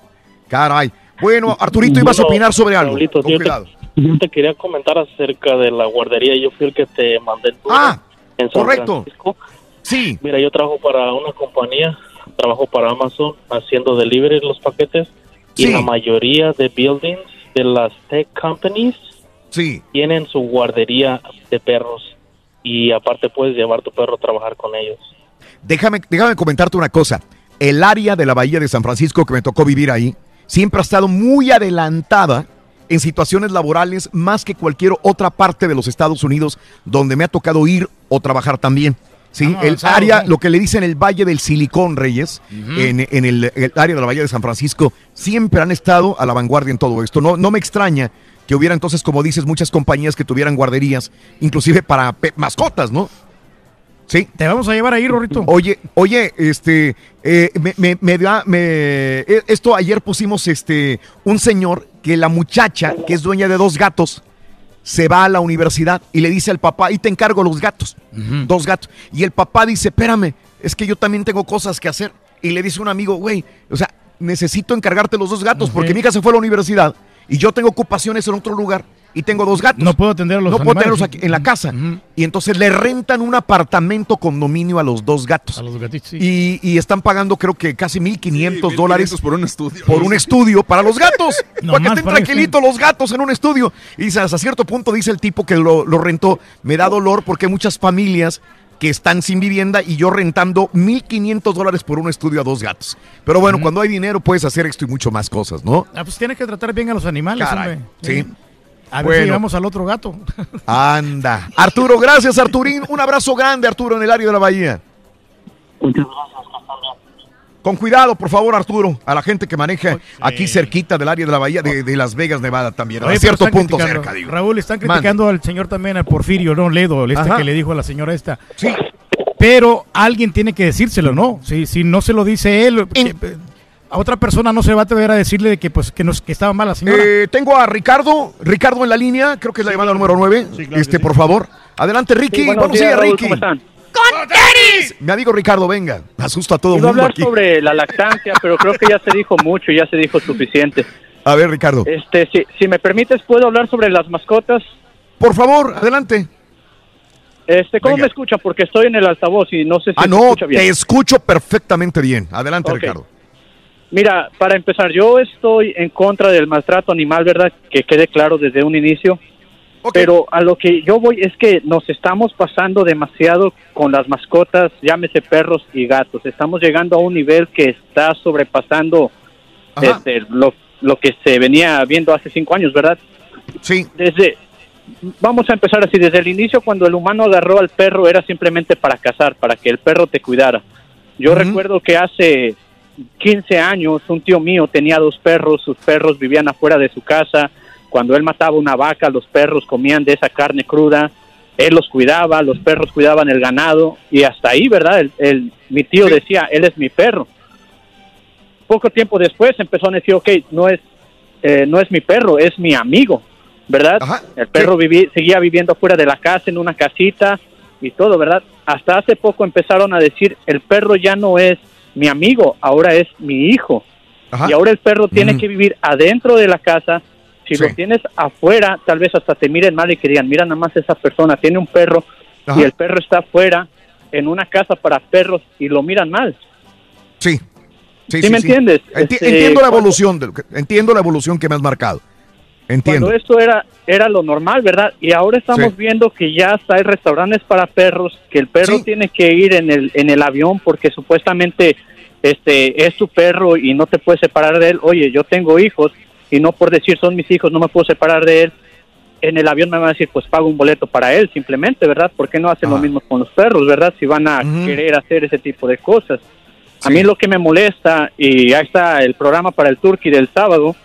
Caray. Bueno, Arturito, ibas a opinar sobre algo. Raulito, Con te-. Yo te quería comentar acerca de la guardería. Yo fui el que te mandé el Ah, en San correcto. Francisco. Sí. Mira, yo trabajo para una compañía, trabajo para Amazon haciendo delivery de los paquetes y Sí. la mayoría de buildings de las tech companies Sí. tienen su guardería de perros y aparte puedes llevar tu perro a trabajar con ellos. Déjame, déjame comentarte una cosa. El área de la Bahía de San Francisco que me tocó vivir ahí siempre ha estado muy adelantada en situaciones laborales más que cualquier otra parte de los Estados Unidos donde me ha tocado ir o trabajar también. Sí, Vamos el avanzado, área, lo que le dicen el Valle del Silicón, Reyes, en, en el, el área de la Bahía de San Francisco, siempre han estado a la vanguardia en todo esto. No, no me extraña que hubiera entonces, como dices, muchas compañías que tuvieran guarderías, inclusive para mascotas, ¿no? Sí. Te vamos a llevar ahí, Rorrito. Oye, oye, este, eh, me, me- me da, me, eh, esto ayer pusimos, este, un señor que la muchacha, que es dueña de dos gatos, se va a la universidad y le dice al papá, y te encargo los gatos, dos gatos. Y el papá dice, espérame, es que yo también tengo cosas que hacer. Y le dice un amigo, güey, o sea, necesito encargarte los dos gatos porque mi hija se fue a la universidad y yo tengo ocupaciones en otro lugar y tengo dos gatos. No puedo atender a los No puedo tenerlos aquí en la casa. Y entonces le rentan un apartamento condominio a los dos gatos. A los gatitos, sí. Y, y están pagando creo que casi 1.500 Sí, dólares 1,500 por un estudio. por un estudio para los gatos. (laughs) No para que estén para que tranquilitos los gatos en un estudio. Y dice, hasta cierto punto dice el tipo que lo, lo rentó, me da dolor porque hay muchas familias que están sin vivienda y yo rentando 1.500 dólares por un estudio a dos gatos. Pero bueno, cuando hay dinero puedes hacer esto y mucho más cosas, ¿no? Ah, pues tienes que tratar bien a los animales, Caray, hombre. sí. Eh, A ver Bueno. si llevamos al otro gato. (laughs) Anda. Arturo, gracias Arturín. Un abrazo grande Arturo en el área de la bahía. Muchas gracias, Con cuidado, por favor, Arturo, a la gente que maneja aquí cerquita del área de la bahía de, de Las Vegas, Nevada también. Oye, a cierto punto cerca, digo. Raúl, están Mande. criticando al señor también, al Porfirio, no Ledo, el este Ajá. que le dijo a la señora esta. Sí. Pero alguien tiene que decírselo, ¿no? Si, si no se lo dice él, que- a otra persona no se va a atrever a decirle de que, pues, que, nos, que estaba mal la señora. Eh, tengo a Ricardo, Ricardo en la línea, creo que es la llamada número 9. este, por favor. Adelante, Ricky. Sí, buenos buenos días, Ricky. ¿cómo están? ¡Con tenis! Mi amigo Ricardo, venga. Asusta a todo el mundo hablar aquí. sobre la lactancia, pero creo que ya se dijo mucho, ya se dijo suficiente. A ver, Ricardo. Este, si, si me permites, ¿puedo hablar sobre las mascotas? Por favor, adelante. Este, ¿Cómo Venga. me escuchan? Porque estoy en el altavoz y no sé si Ah, no, escucha bien. te escucho perfectamente bien. Adelante. Ricardo. Mira, para empezar, yo estoy en contra del maltrato animal, ¿verdad? Que quede claro desde un inicio. Pero a lo que yo voy es que nos estamos pasando demasiado con las mascotas, llámese perros y gatos. Estamos llegando a un nivel que está sobrepasando este, lo, lo que se venía viendo hace cinco años, ¿verdad? Sí. Desde, vamos a empezar así, desde el inicio cuando el humano agarró al perro era simplemente para cazar, para que el perro te cuidara. Yo recuerdo que hace 15 años, un tío mío tenía dos perros, sus perros vivían afuera de su casa. Cuando él mataba una vaca, los perros comían de esa carne cruda. Él los cuidaba, los perros cuidaban el ganado y hasta ahí, ¿verdad? El, el- mi tío decía, él es mi perro. Poco tiempo después empezó a decir, ok, no es, eh, no es mi perro, es mi amigo, ¿verdad? El perro viví- seguía viviendo fuera de la casa, en una casita y todo, ¿verdad? Hasta hace poco empezaron a decir, el perro ya no es mi amigo, ahora es mi hijo. Y ahora el perro tiene Mm. que vivir adentro de la casa. Si lo tienes afuera, tal vez hasta te miren mal y que digan, mira nada más esa persona, tiene un perro Ajá. y el perro está afuera en una casa para perros y lo miran mal. Sí. Sí, ¿Sí me entiendes? Enti- Este, entiendo la evolución, de entiendo la evolución que me has marcado. Entiendo. Cuando esto era era lo normal, ¿verdad? Y ahora estamos Sí. viendo que ya hasta hay restaurantes para perros, que el perro tiene que ir en el en el avión porque supuestamente este es tu perro y no te puedes separar de él. Oye, yo tengo hijos y no por decir son mis hijos no me puedo separar de él. En el avión me van a decir, pues pago un boleto para él simplemente, ¿verdad? ¿Por qué no hacen lo mismo con los perros, verdad? Si van a querer hacer ese tipo de cosas. A mí lo que me molesta, y ahí está el programa para el Turkey del sábado,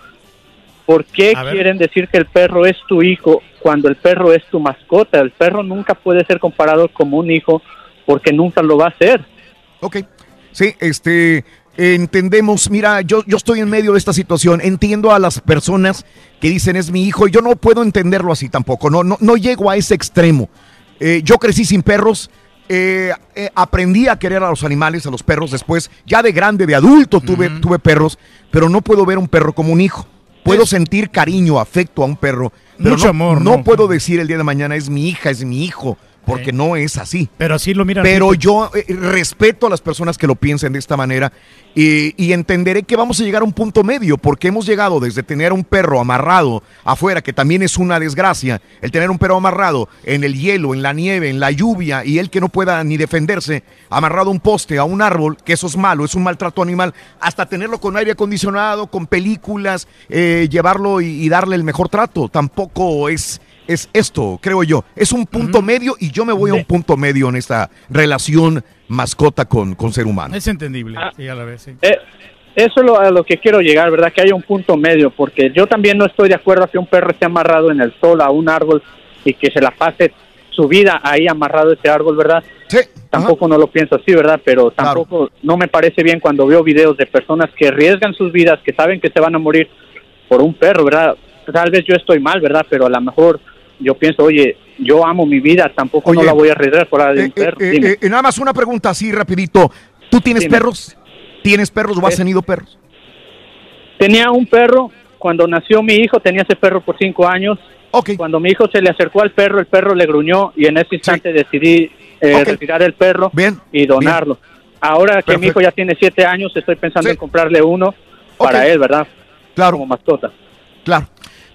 ¿por qué A ver. quieren decir que el perro es tu hijo cuando el perro es tu mascota? El perro nunca puede ser comparado como un hijo porque nunca lo va a ser. Ok. Sí, este, entendemos, mira, yo, yo estoy en medio de esta situación, entiendo a las personas que dicen es mi hijo, y yo no puedo entenderlo así tampoco, no, no, no llego a ese extremo. Eh, yo crecí sin perros, eh, eh, aprendí a querer a los animales, a los perros después, ya de grande, de adulto tuve, tuve perros, pero no puedo ver un perro como un hijo. Puedo sentir cariño, afecto a un perro, pero Mucho no, amor, no ¿no? puedo decir el día de mañana es mi hija, es mi hijo, porque no es así. Pero así lo miran. Pero yo eh, respeto a las personas que lo piensen de esta manera y, y entenderé que vamos a llegar a un punto medio, porque hemos llegado desde tener un perro amarrado afuera, que también es una desgracia, el tener un perro amarrado en el hielo, en la nieve, en la lluvia, y él que no pueda ni defenderse, amarrado a un poste, a un árbol, que eso es malo, es un maltrato animal, hasta tenerlo con aire acondicionado, con películas, eh, llevarlo y, y darle el mejor trato, tampoco es es esto, creo yo. Es un punto medio y yo me voy a un punto medio en esta relación mascota con, con ser humano. Es entendible. sí, a la vez, sí. Eh, eso es lo, a lo que quiero llegar, ¿verdad? Que haya un punto medio, porque yo también no estoy de acuerdo a que un perro esté amarrado en el sol a un árbol y que se la pase su vida ahí amarrado a ese árbol, ¿verdad? Sí. Tampoco no lo pienso así, ¿verdad? Pero tampoco no me parece bien cuando veo videos de personas que arriesgan sus vidas, que saben que se van a morir por un perro, ¿verdad? Tal vez yo estoy mal, ¿verdad? Pero a lo mejor yo pienso, oye, yo amo mi vida, tampoco no la voy a arriesgar por la de un Eh, perro. eh, eh, nada más una pregunta así rapidito. ¿Tú tienes Dime. perros? ¿Tienes perros o has Eh, tenido perros? Tenía un perro, cuando nació mi hijo tenía ese perro por cinco años. Cuando mi hijo se le acercó al perro, el perro le gruñó y en ese instante decidí eh, retirar el perro y donarlo. Ahora que mi hijo ya tiene siete años, estoy pensando en comprarle uno para él, ¿verdad? Claro. Como mascota. Claro.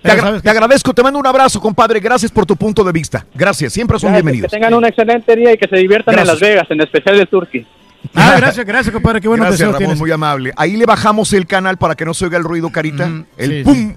Te, agra- te agradezco, te mando un abrazo, compadre. Gracias por tu punto de vista. Gracias, siempre son Gracias, bienvenidos. Que tengan un excelente día y que se diviertan Gracias. en Las Vegas, en especial el Turkey. Ah, gracias, gracias, compadre. Qué buenos Gracias, Ramón, tienes. muy amable. Ahí le bajamos el canal para que no se oiga el ruido, carita. el sí, pum.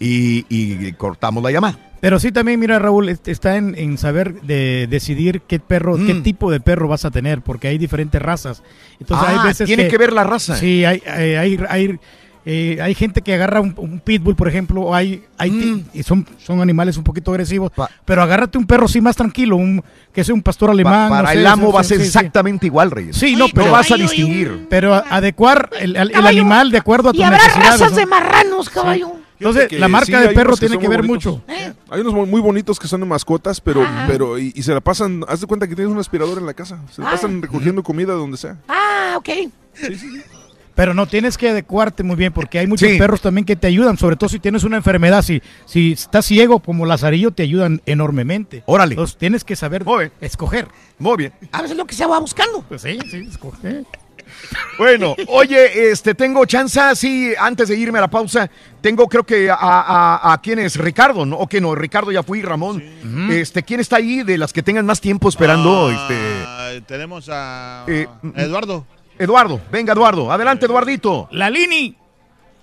Y, y cortamos la llamada. Pero sí también, mira, Raúl, est- está en, en saber de decidir qué perro, qué Mm. tipo de perro vas a tener, porque hay diferentes razas. Entonces Ah, hay veces tiene que ver la raza. Sí, hay, hay, hay, hay, eh, hay gente que agarra un, un pitbull, por ejemplo, o hay, hay Mm. y son, son animales un poquito agresivos, pero agárrate un perro sí más tranquilo, un que sea un pastor alemán. para no el sé, amo sí, va a sí, ser sí, sí. exactamente igual, Reyes. Sí, no, pero no vas a distinguir. Pero adecuar el, el- el animal de acuerdo a tus Y habrá necesidades. razas ¿no? de marranos, caballo. Entonces, Que la marca sí, de perro que tiene son que ver bonitos. mucho. Hay unos muy bonitos que son de mascotas, pero, pero y, y se la pasan, haz de cuenta que tienes un aspirador en la casa, se la Ah. pasan recogiendo comida donde sea. Ah, ok. Pero no tienes que adecuarte muy bien porque hay muchos Sí. perros también que te ayudan, sobre todo si tienes una enfermedad. Si, si estás ciego como Lazarillo, te ayudan enormemente. Órale. Entonces tienes que saber escoger. Muy bien. A veces lo que se va buscando. Pues sí, sí, escoger. Bueno, oye, este, tengo chance, sí, antes de irme a la pausa, tengo creo que a, a, a quién es, Ricardo, ¿no? O que no, Ricardo ya fui, Ramón. Este, ¿quién está ahí de las que tengan más tiempo esperando? este, Ah, tenemos a eh, Eduardo. Eduardo, venga Eduardo, adelante Eduardito. La Lini.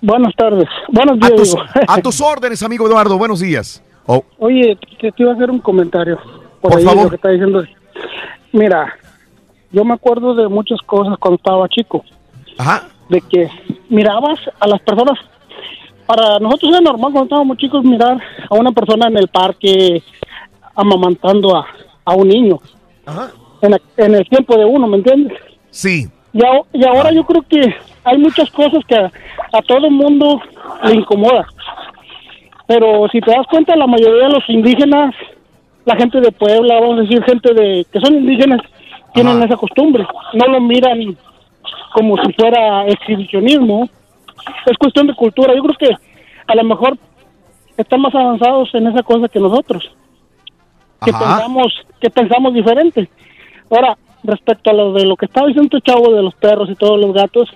Buenas tardes. Buenos A días. tus, a tus órdenes, amigo Eduardo, buenos días. Oh, Oye, te, te iba a hacer un comentario. Por, Por ahí favor. Lo que está diciendo. Mira, yo me acuerdo de muchas cosas cuando estaba chico. Ajá. de que mirabas a las personas. Para nosotros era normal cuando estábamos chicos mirar a una persona en el parque amamantando a, a un niño. En, el- en el tiempo de uno, ¿me entiendes? Sí. Y, a- y ahora yo creo que hay muchas cosas que a, a todo el mundo le incomoda. Pero si te das cuenta, la mayoría de los indígenas, la gente de Puebla, vamos a decir, gente de que son indígenas, tienen esa costumbre. No lo miran como si fuera exhibicionismo. Es cuestión de cultura. Yo creo que a lo mejor están más avanzados en esa cosa que nosotros. Que Ajá. pensamos, que pensamos diferente. Ahora, respecto a lo de lo que estaba diciendo este chavo de los perros y todos los gatos,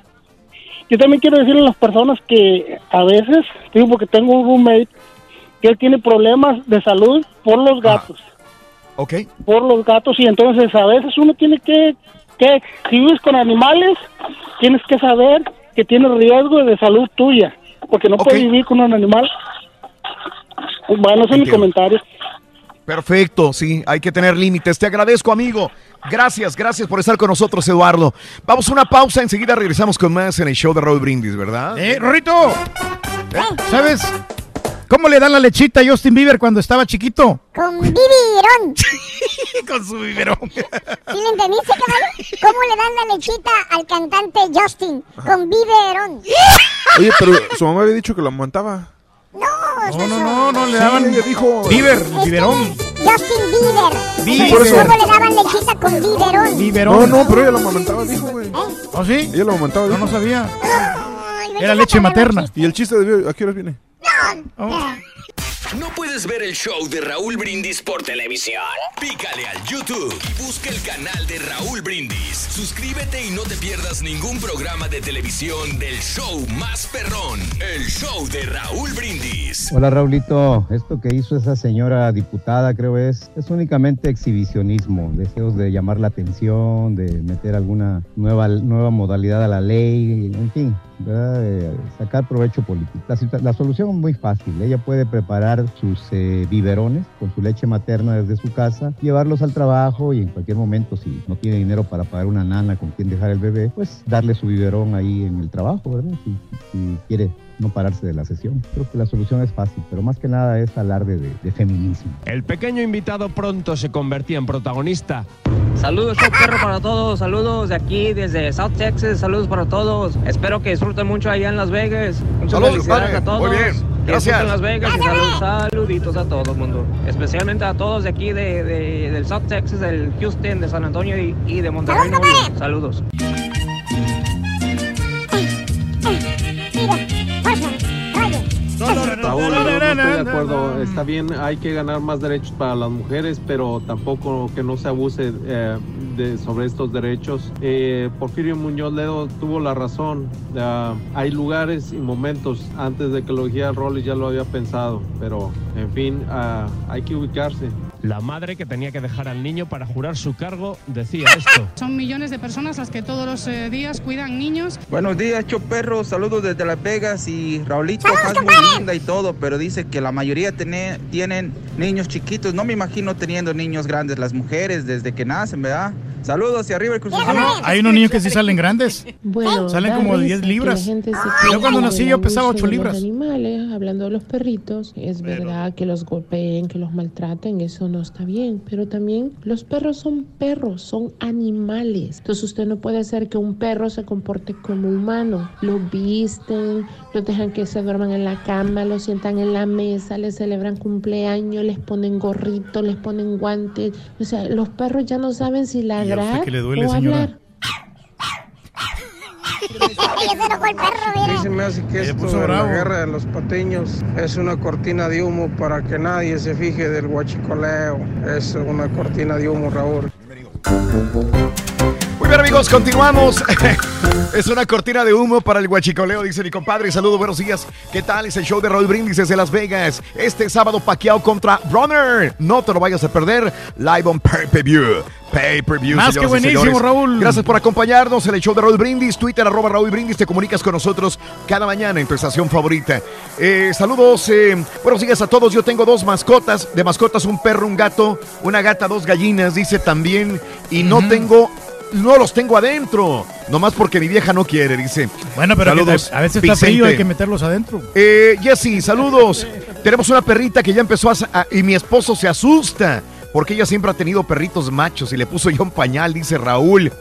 yo también quiero decirle a las personas que a veces, digo porque tengo un roommate, que él tiene problemas de salud por los gatos. Ok. Por los gatos y entonces a veces uno tiene que, que, si vives con animales, tienes que saber que tienes riesgo de salud tuya, porque no puedes vivir con un animal. Bueno, ese es mi comentario. Perfecto, sí, hay que tener límites. Te agradezco, amigo. Gracias, gracias por estar con nosotros, Eduardo. Vamos a una pausa, enseguida regresamos con más en el show de Raúl Brindis, ¿verdad? Eh, Rorrito, ¿sabes cómo le dan la lechita a Justin Bieber cuando estaba chiquito? Con biberón. (laughs) Con su biberón. ¿Sí le entendiste, caballo? ¿Cómo le dan la lechita al cantante Justin? Con biberón. Oye, pero su mamá había dicho que lo aguantaba. No, no, no, no, le Sí, daban ella dijo. Bieber, biberón. Justin Bieber. Bieber. Por eso. ¿Cómo le daban lechita con biberón? Biberón. No, no, pero ella lo amamantaba, dijo, güey. ¿Oh, sí? Ella lo amamantaba. No, dijo. no sabía. (laughs) Era leche materna. ¿Y el chiste de a qué hora viene? ¿No puedes ver el show de Raúl Brindis por televisión? Pícale al YouTube y busca el canal de Raúl Brindis. Suscríbete y no te pierdas ningún programa de televisión del show más perrón, el show de Raúl Brindis. Hola Raulito, esto que hizo esa señora diputada creo es, es únicamente exhibicionismo, deseos de llamar la atención, de meter alguna nueva, nueva modalidad a la ley, en fin. Eh, sacar provecho político. La, la solución es muy fácil, ella puede preparar sus eh, biberones con su leche materna desde su casa, llevarlos al trabajo y en cualquier momento si no tiene dinero para pagar una nana con quien dejar el bebé, pues darle su biberón ahí en el trabajo, ¿verdad? Si, si quiere no pararse de la sesión. Creo que la solución es fácil, pero más que nada es alarde de, de feminismo. El pequeño invitado pronto se convertía en protagonista. Saludos, show perro para todos. Saludos de aquí, desde South Texas. Saludos para todos. Espero que disfruten mucho allá en Las Vegas. Muchas Saludos, felicidades padre. a todos. Muy bien. Gracias. Las Vegas y salud- saluditos a todo el mundo. Especialmente a todos de aquí, de, de- del South Texas, del Houston, de San Antonio y, y de Monterrey. León. Saludos. Raúl, no, no estoy de acuerdo. Está bien, hay que ganar más derechos para las mujeres, pero tampoco que no se abuse eh, de, sobre estos derechos. Eh, Porfirio Muñoz Ledo tuvo la razón. Hay lugares y momentos antes de que lo dijera Rolly ya lo había pensado, pero en fin, ah, hay que ubicarse. La madre que tenía que dejar al niño para jurar su cargo decía esto. (laughs) Son millones de personas las que todos los eh, días cuidan niños. Buenos días, Choperro. Saludos desde Las Vegas. Y Raulito es muy linda y todo, pero dice que la mayoría tiene- tienen niños chiquitos. No me imagino teniendo niños grandes las mujeres desde que nacen, ¿verdad? Saludos y arriba el Cruz Azul. Hay unos niños que sí salen grandes. Bueno, salen como risa 10 que libras. la Yo cuando nací yo pesaba abuso 8 de libras. Los animales, hablando de los perritos, es verdad que los golpeen, que los maltraten, eso no está bien. Pero también los perros son perros, son animales. Entonces usted no puede hacer que un perro se comporte como humano. Lo visten, lo dejan que se duerman en la cama, lo sientan en la mesa, les celebran cumpleaños, les ponen gorritos, les ponen guantes. O sea, los perros ya no saben si ladrar que le duele, o señora? hablar. Sí, se me hace que esto de la guerra de los patiños es una cortina de humo para que nadie se fije del huachicoleo. Es una cortina de humo, Raúl. Bien, amigos, continuamos. (laughs) es una cortina de humo para el guachicoleo, dice mi compadre. Saludos, buenos días. ¿Qué tal? Es el show de Raúl Brindis desde Las Vegas. Este sábado, Pacquiao contra Bronner. No te lo vayas a perder. Live on Pay-Per-View. Pay-Per-View, Más que señoras y buenísimo, señores. Raúl. Gracias por acompañarnos en el show de Raúl Brindis. Twitter, arroba Raúl Brindis. Te comunicas con nosotros cada mañana en tu estación favorita. Eh, saludos, eh, buenos días a todos. Yo tengo dos mascotas. De mascotas, un perro, un gato, una gata, dos gallinas, dice también. Y no tengo no los tengo adentro. Nomás porque mi vieja no quiere, dice. Bueno, pero saludos. que- a veces está frío, hay que meterlos adentro. Eh, Jessy, saludos. Tenemos una perrita que ya empezó a, a- y mi esposo se asusta porque ella siempre ha tenido perritos machos y le puso yo un pañal, dice Raúl.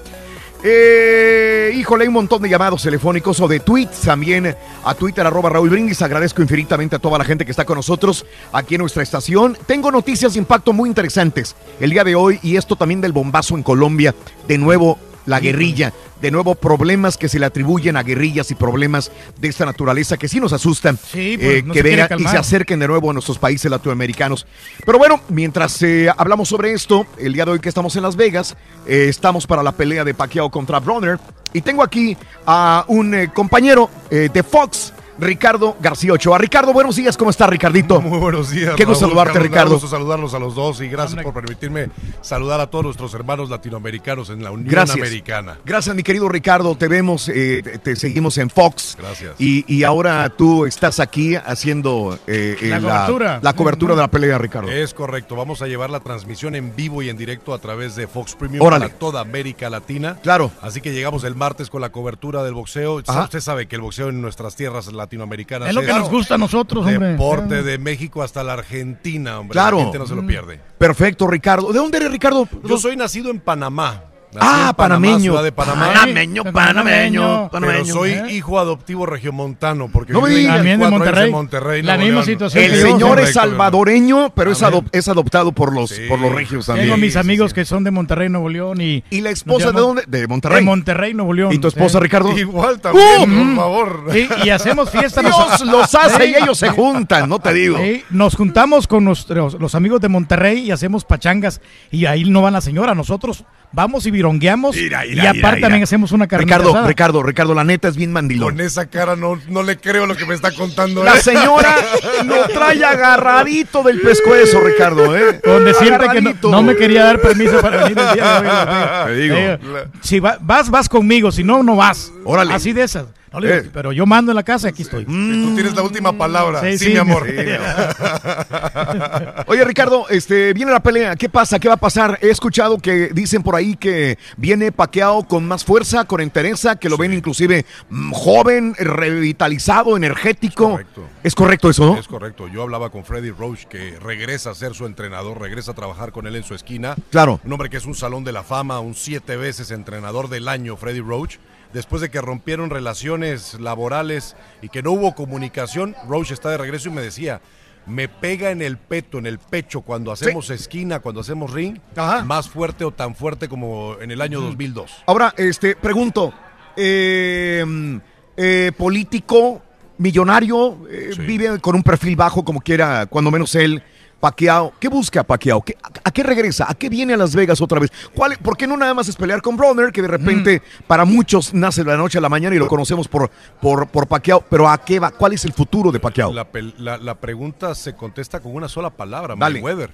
Eh, híjole, hay un montón de llamados telefónicos o de tweets también a Twitter, arroba Raúl Brindis. Agradezco infinitamente a toda la gente que está con nosotros aquí en nuestra estación. Tengo noticias de impacto muy interesantes el día de hoy y esto también del bombazo en Colombia. De nuevo, la guerrilla. De nuevo, problemas que se le atribuyen a guerrillas y problemas de esta naturaleza que sí nos asustan. Sí, pues, eh, no que vengan y se acerquen de nuevo a nuestros países latinoamericanos. Pero bueno, mientras eh, hablamos sobre esto, el día de hoy que estamos en Las Vegas, eh, estamos para la pelea de Pacquiao contra Bronner. Y tengo aquí a un compañero de Fox, Ricardo García Ochoa. Ricardo, buenos días, ¿cómo está Ricardo? Muy buenos días. Qué gusto Raúl, saludarte, Carlos, Ricardo. Gusto saludarlos a los dos y gracias por permitirme saludar a todos nuestros hermanos latinoamericanos en la Unión Gracias. Americana. Gracias, mi querido Ricardo. Te vemos, eh, te- te seguimos en Fox. Gracias. Y, y ahora tú estás aquí haciendo eh, eh, La cobertura. la cobertura de la pelea, Ricardo. Es correcto, vamos a llevar la transmisión en vivo y en directo a través de Fox Premium Órale. para toda América Latina. Claro. Así que llegamos el martes con la cobertura del boxeo. Ajá. Usted sabe que el boxeo en nuestras tierras latinoamericanas Es lo que nos gusta a nosotros, hombre. Deporte de México hasta la Argentina, hombre. Claro. La gente no se lo pierde. Perfecto, Ricardo. ¿De dónde eres, Ricardo? Yo soy nacido en Panamá. Nací Ah, en Panamá, panameño. ciudad de Panamá. Panameño, panameño, panameño. Pero soy ¿Eh? hijo adoptivo regiomontano porque No viví También de Monterrey. en Monterrey, La misma situación El señor es salvadoreño, pero es, Amén. adop- es adoptado por los, por los regios también. Tengo mis amigos que son de Monterrey, Nuevo León y... ¿Y la esposa de dónde? De Monterrey. De Monterrey, Nuevo León. ¿Y tu esposa, Sí. Ricardo? Igual también, ¡Uh! por favor. Sí, y hacemos fiesta. Dios los hace y ellos se juntan, no te digo. Sí, nos juntamos con nuestros, los amigos de Monterrey y hacemos pachangas y ahí no va la señora, nosotros vamos y virongueamos y aparte también hacemos una carne Ricardo, asada. Ricardo, Ricardo, la neta es bien mandilón. Con esa cara no, no le creo lo que me está contando. La ¿eh? señora (laughs) lo trae agarradito del pescuezo, Ricardo, ¿eh? Con decirte que no, no me quería dar permiso para venir el día de hoy. (laughs) Te digo. Eh, si va- vas, vas conmigo, si no, no vas. Órale. Así de esas. No le digo, Eh. Pero yo mando en la casa y aquí estoy. Tú tienes la última palabra. Sí, Sí, sí, mi amor. sí, (laughs) Oye, Ricardo, este, viene la pelea. ¿Qué pasa? ¿Qué va a pasar? He escuchado que dicen por ahí que viene Paqueado con más fuerza, con entereza, que lo ven inclusive mm, joven, revitalizado, energético. correcto. ¿Es correcto eso, no? Es correcto. Yo hablaba con Freddy Roach, que regresa a ser su entrenador, regresa a trabajar con él en su esquina. Claro. Un hombre que es un salón de la fama, un siete veces entrenador del año, Freddy Roach. Después de que rompieron relaciones laborales y que no hubo comunicación, Roach está de regreso y me decía, me pega en el peto, en el pecho, cuando hacemos esquina, cuando hacemos ring, más fuerte o tan fuerte como en el año 2002. Ahora, este, pregunto, eh, mm, eh, político, millonario, eh, vive con un perfil bajo como quiera, cuando menos él, Paquiao. ¿Qué busca Paquiao? ¿Qué- a, a qué regresa? ¿A qué viene a Las Vegas otra vez? ¿Cuál, ¿Por qué no nada más es pelear con Bronner, que de repente para muchos nace de la noche a la mañana y lo conocemos por, por, por Paquiao? Pero ¿a qué va? ¿Cuál es el futuro de Paquiao? La, pel- la- la pregunta se contesta con una sola palabra, Dale. Mayweather.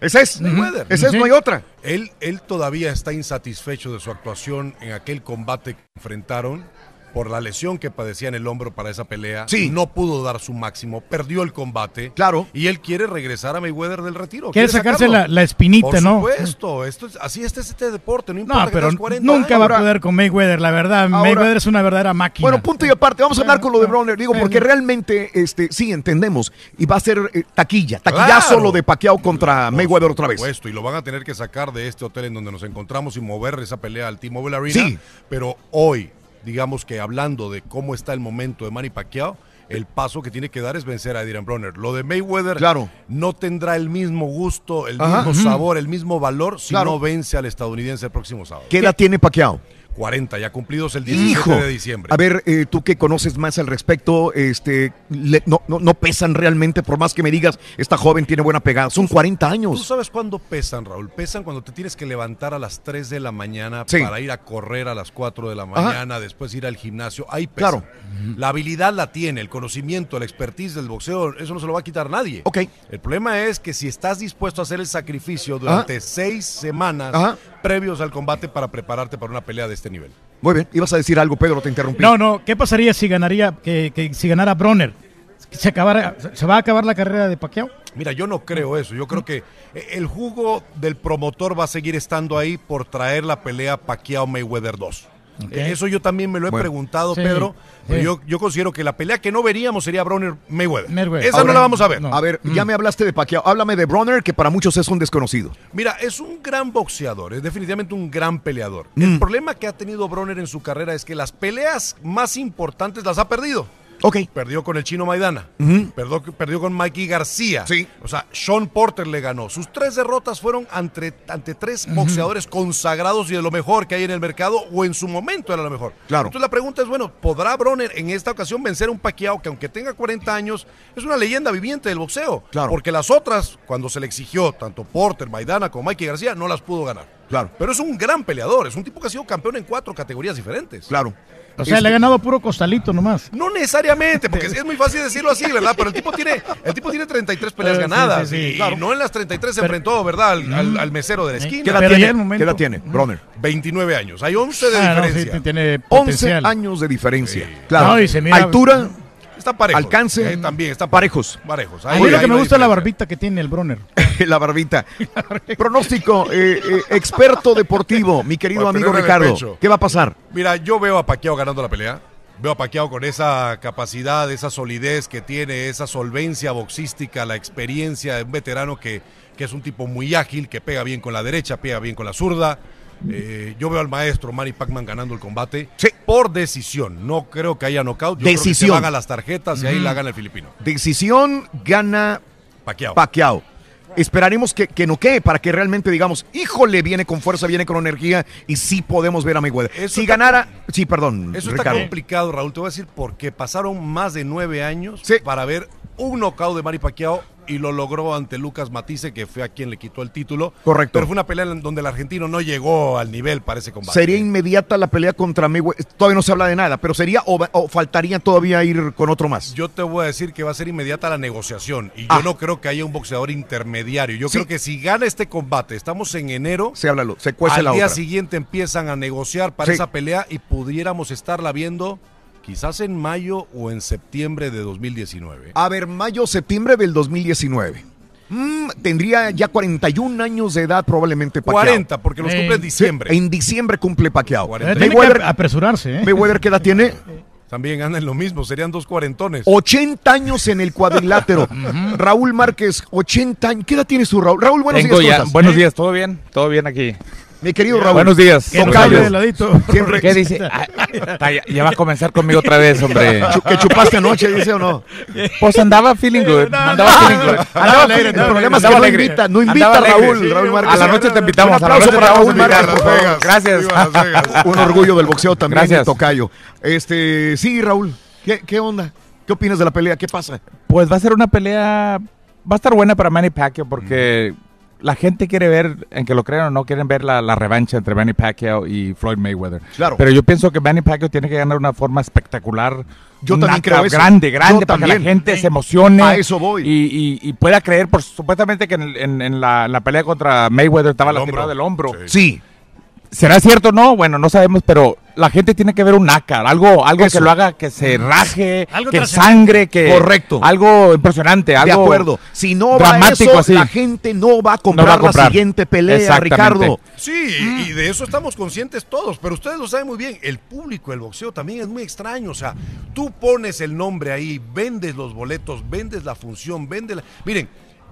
Esa es. Mayweather. Esa es, no hay otra. Él, él todavía está insatisfecho de su actuación en aquel combate que enfrentaron por la lesión que padecía en el hombro para esa pelea. Sí. No pudo dar su máximo, perdió el combate. Claro. Y él quiere regresar a Mayweather del retiro. Quiere sacarse la- la espinita, Por ¿no? supuesto, esto es, así es este deporte, no importa No, pero tengas 40 nunca años. va a poder con Mayweather, la verdad. Ahora- Mayweather es una verdadera máquina. Bueno, punto y aparte, vamos a hablar con lo de Bronner, digo, porque realmente, este, sí, entendemos, y va a ser eh, taquilla, taquillazo Claro. lo de Pacquiao contra Mayweather otra vez. Por supuesto, y lo van a tener que sacar de este hotel en donde nos encontramos y mover esa pelea al T-Mobile Arena. Sí. Pero hoy, digamos que hablando de cómo está el momento de Manny Pacquiao, el paso que tiene que dar es vencer a Adrian Bronner. Lo de Mayweather Claro. no tendrá el mismo gusto, el Ajá. mismo sabor, el mismo valor si Claro. no vence al estadounidense el próximo sábado. ¿Qué edad tiene Pacquiao? 40, ya cumplidos el 17 Hijo, de diciembre. a ver, eh, tú que conoces más al respecto, este, le- no, no, no pesan realmente, por más que me digas, esta joven tiene buena pegada, son 40 ¿Tú años. sabes cuándo pesan, Raúl? Pesan cuando te tienes que levantar a las 3 de la mañana Sí. para ir a correr a las 4 de la Ajá. mañana, después ir al gimnasio. Ahí pesa. Claro. La habilidad la tiene, el conocimiento, la expertise del boxeo, eso no se lo va a quitar nadie. Ok. El problema es que si estás dispuesto a hacer el sacrificio durante seis semanas Ajá. previos al combate para prepararte para una pelea de este nivel. Muy bien, ibas a decir algo, Pedro, te interrumpí. No, no, ¿qué pasaría si ganaría, que, que si ganara Bronner? ¿Se, acabara, ¿Se va a acabar la carrera de Pacquiao? Mira, yo no creo eso. Yo creo que el jugo del promotor va a seguir estando ahí por traer la pelea Pacquiao Mayweather 2. Eso yo también me lo he Bueno. preguntado, Sí, Pedro. sí. yo, yo considero que la pelea que no veríamos sería Bronner Mayweather. Mayweather. Esa Ahora, no la vamos a ver. A ver, ya me hablaste de Pacquiao. Háblame de Bronner, que para muchos es un desconocido. Mira, es un gran boxeador, es definitivamente un gran peleador. Mm. El problema que ha tenido Bronner en su carrera es que las peleas más importantes las ha perdido. Ok. Perdió con el chino Maidana. Perdió, perdió con Mikey García. Sí. O sea, Sean Porter le ganó. Sus tres derrotas fueron ante, ante tres boxeadores consagrados y de lo mejor que hay en el mercado o en su momento era lo mejor. Claro. Entonces la pregunta es, bueno, ¿podrá Bronner en esta ocasión vencer a un Pacquiao que aunque tenga 40 años es una leyenda viviente del boxeo? Claro. Porque las otras, cuando se le exigió, tanto Porter, Maidana como Mikey García, no las pudo ganar. Claro. Pero es un gran peleador, es un tipo que ha sido campeón en cuatro categorías diferentes. Claro. O sea, le ha ganado puro costalito nomás. No necesariamente, porque es muy fácil decirlo así, ¿verdad? Pero el tipo tiene, el tipo tiene 33 peleas Eh, sí, ganadas sí, sí, y, claro. y no en las 33 se Pero- enfrentó, ¿verdad? Al, al- al mesero de la esquina. ¿Qué edad tiene? ¿Qué edad tiene, Bronner? 29 años. Hay 11 de Ah, no, sí, diferencia. tiene 11 potencial. años de diferencia. Claro. No, y se mira- Altura, Está parejo. alcance, Eh, también está parejos. Parejos. A Ahí- mí lo ahí que me gusta es la barbita que tiene el Bronner. (laughs) (laughs) la barbita. Pronóstico, eh, eh, experto deportivo, mi querido amigo Ricardo. ¿Qué va a pasar? Mira, yo veo a Pacquiao ganando la pelea. Veo a Pacquiao con esa capacidad, esa solidez que tiene, esa solvencia boxística, la experiencia de un veterano que, que es un tipo muy ágil, que pega bien con la derecha, pega bien con la zurda. Eh, yo veo al maestro Manny Pacman ganando el combate por decisión. No creo que haya knockout. Yo creo que se Decisión. van a las tarjetas y ahí la gana el filipino. Decisión gana Pacquiao. Pacquiao. Esperaremos que, que no quede para que realmente digamos, híjole, viene con fuerza, viene con energía y sí podemos ver a Mayweather. Eso si ganara, sí, perdón, Eso está complicado, Raúl. Te voy a decir porque pasaron más de nueve años para ver un knockout de Manny Pacquiao y lo logró ante Lucas Matisse, que fue a quien le quitó el título. Correcto. Pero fue una pelea en donde el argentino no llegó al nivel para ese combate. Sería inmediata la pelea contra Mayweather. Todavía no se habla de nada, pero sería o, o faltaría todavía ir con otro más. Yo te voy a decir que va a ser inmediata la negociación y yo Ah. no creo que haya un boxeador intermediario. Yo Sí. creo que si gana este combate, estamos en enero, Se habla, se cuece al la día otra. siguiente empiezan a negociar para Sí. esa pelea y pudiéramos estarla viendo quizás en mayo o en septiembre de 2019. A ver, mayo, septiembre del 2019. Mm, tendría ya 41 años de edad probablemente Pacquiao. 40, porque los Eh, cumple en diciembre. En diciembre cumple Pacquiao. Eh, Tiene que Mayweather, apresurarse, ¿eh? Mayweather, ¿qué edad tiene? (laughs) También andan lo mismo, serían dos cuarentones. 80 años en el cuadrilátero. (laughs) Raúl Márquez, 80 años. ¿Qué edad tienes tú, Raúl? Raúl, buenos Tengo días. ya. ¿cómo estás? Buenos días, ¿todo bien? ¿Todo bien aquí? Mi querido Raúl. Buenos días. Ladito. Siempre- ¿Qué dice? Ah, ya, ya va a comenzar conmigo otra vez, hombre. (laughs) ¿Que chupaste anoche, dice o no? Pues andaba feeling good. Andaba feeling good. Andaba alegre. El problema es que no invita, no invita a Raúl. Raúl Márquez. A la noche te invitamos. Un aplauso para Raúl Márquez, por favor. Gracias. (laughs) Un orgullo del boxeo también, Gracias. Tocayo. Este, sí, Raúl. ¿Qué, ¿Qué onda? ¿Qué opinas de la pelea? ¿Qué pasa? Pues va a ser una pelea, va a estar buena para Manny Pacquiao porque la gente quiere ver, en que lo crean o no, quieren ver la, la revancha entre Manny Pacquiao y Floyd Mayweather. Claro. Pero yo pienso que Manny Pacquiao tiene que ganar de una forma espectacular. Yo Un también creo eso. Grande, Yo grande, para que la gente se emocione. A eso voy. Y, y- y pueda creer, por supuestamente que en, el- en- en la, en la pelea contra Mayweather estaba El lastimado hombro. del hombro. Sí. ¿Será cierto o no? Bueno, no sabemos, pero la gente tiene que ver un nácar, algo, algo Eso. que lo haga que se raje, Algo que sangre, que Correcto. algo impresionante, algo de acuerdo. Si no va dramático eso, así. la gente no va a comprar, va a comprar. la siguiente pelea. Ricardo. Sí, y de eso estamos conscientes todos, pero ustedes lo saben muy bien, el público del boxeo también es muy extraño, o sea, tú pones el nombre ahí, vendes los boletos, vendes la función, vendes la... Miren,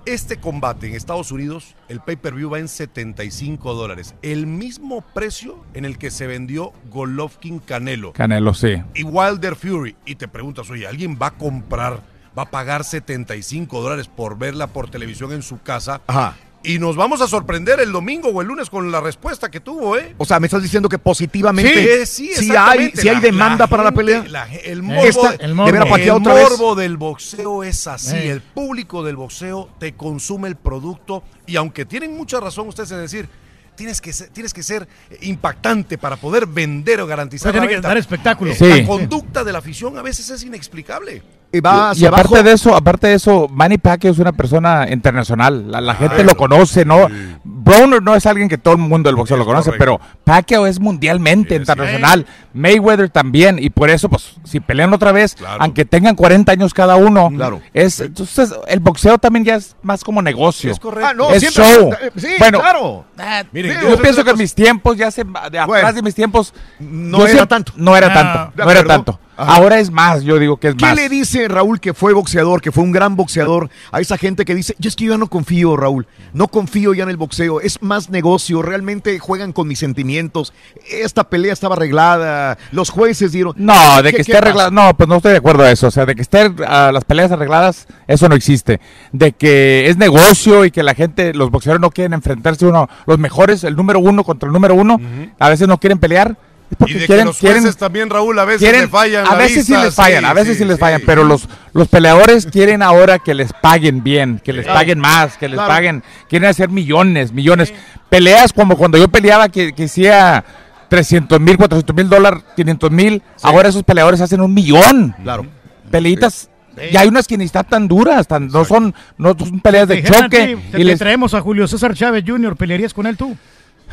este combate en Estados Unidos, el pay-per-view va en 75 dólares, el mismo precio en el que se vendió Golovkin Canelo Canelo, sí. y Wilder Fury, y te preguntas, oye, ¿alguien va a comprar, va a pagar 75 dólares por verla por televisión en su casa? Ajá. Y nos vamos a sorprender el domingo o el lunes con la respuesta que tuvo, ¿eh? O sea, me estás diciendo que positivamente Sí, sí, si hay, hay demanda la para la pelea. la el morbo, Esta- el morbo. de ver a Pacquiao el otra vez. morbo del boxeo es así. Eh. El público del boxeo te consume el producto y aunque tienen mucha razón ustedes en decir, tienes que ser, tienes que ser impactante para poder vender o garantizar Tiene la que venta. dar espectáculo. Eh, Sí. La conducta de la afición a veces es inexplicable. Y va y aparte abajo. de eso, aparte de eso, Manny Pacquiao es una persona internacional. La, la gente lo conoce, ¿no? Broner no es alguien que todo el mundo del boxeo lo conoce, pero Pacquiao es mundialmente internacional. Mayweather también. Y por eso, pues, si pelean otra vez, aunque tengan 40 años cada uno, es, entonces el boxeo también ya es más como negocio. Es correcto. Ah, no, es siempre- show. eh, sí, bueno, claro. ah, Miren, yo yo- pienso que en mis tiempos, ya se, de atrás de mis tiempos, no era siempre- tanto. No era Ah, tanto. de No era tanto. Ajá. Ahora es más, yo digo que es ¿Qué más. le dice Raúl que fue boxeador, que fue un gran boxeador, a esa gente que dice, yo es que yo ya no confío, Raúl, no confío ya en el boxeo, es más negocio, realmente juegan con mis sentimientos, esta pelea estaba arreglada, los jueces dieron... No, de ¿Qué- que qué esté arreglado. pasa? No, pues no estoy de acuerdo a eso. O sea, de que estén ah, las peleas arregladas, eso no existe. De que es negocio y que la gente, los boxeadores no quieren enfrentarse uno, los mejores, el número uno contra el número uno, a veces no quieren pelear. Porque Y de que quieren, los quieren, también, Raúl, a veces quieren- le fallan A veces vista, sí les fallan, sí, a veces sí, sí, les fallan, sí. pero los, los peleadores quieren ahora que les paguen bien, que les Claro. paguen más, que les Claro. paguen, quieren hacer millones, millones. Peleas como cuando yo peleaba que, que hacía 300 mil, 400 mil dólares, 500 mil, ahora esos peleadores hacen un millón. Claro. Peleitas. Y hay unas que ni están tan duras, tan, no son no son peleas de choque. ti, te, y te les- traemos a Julio César Chávez Jr., ¿pelearías con él tú?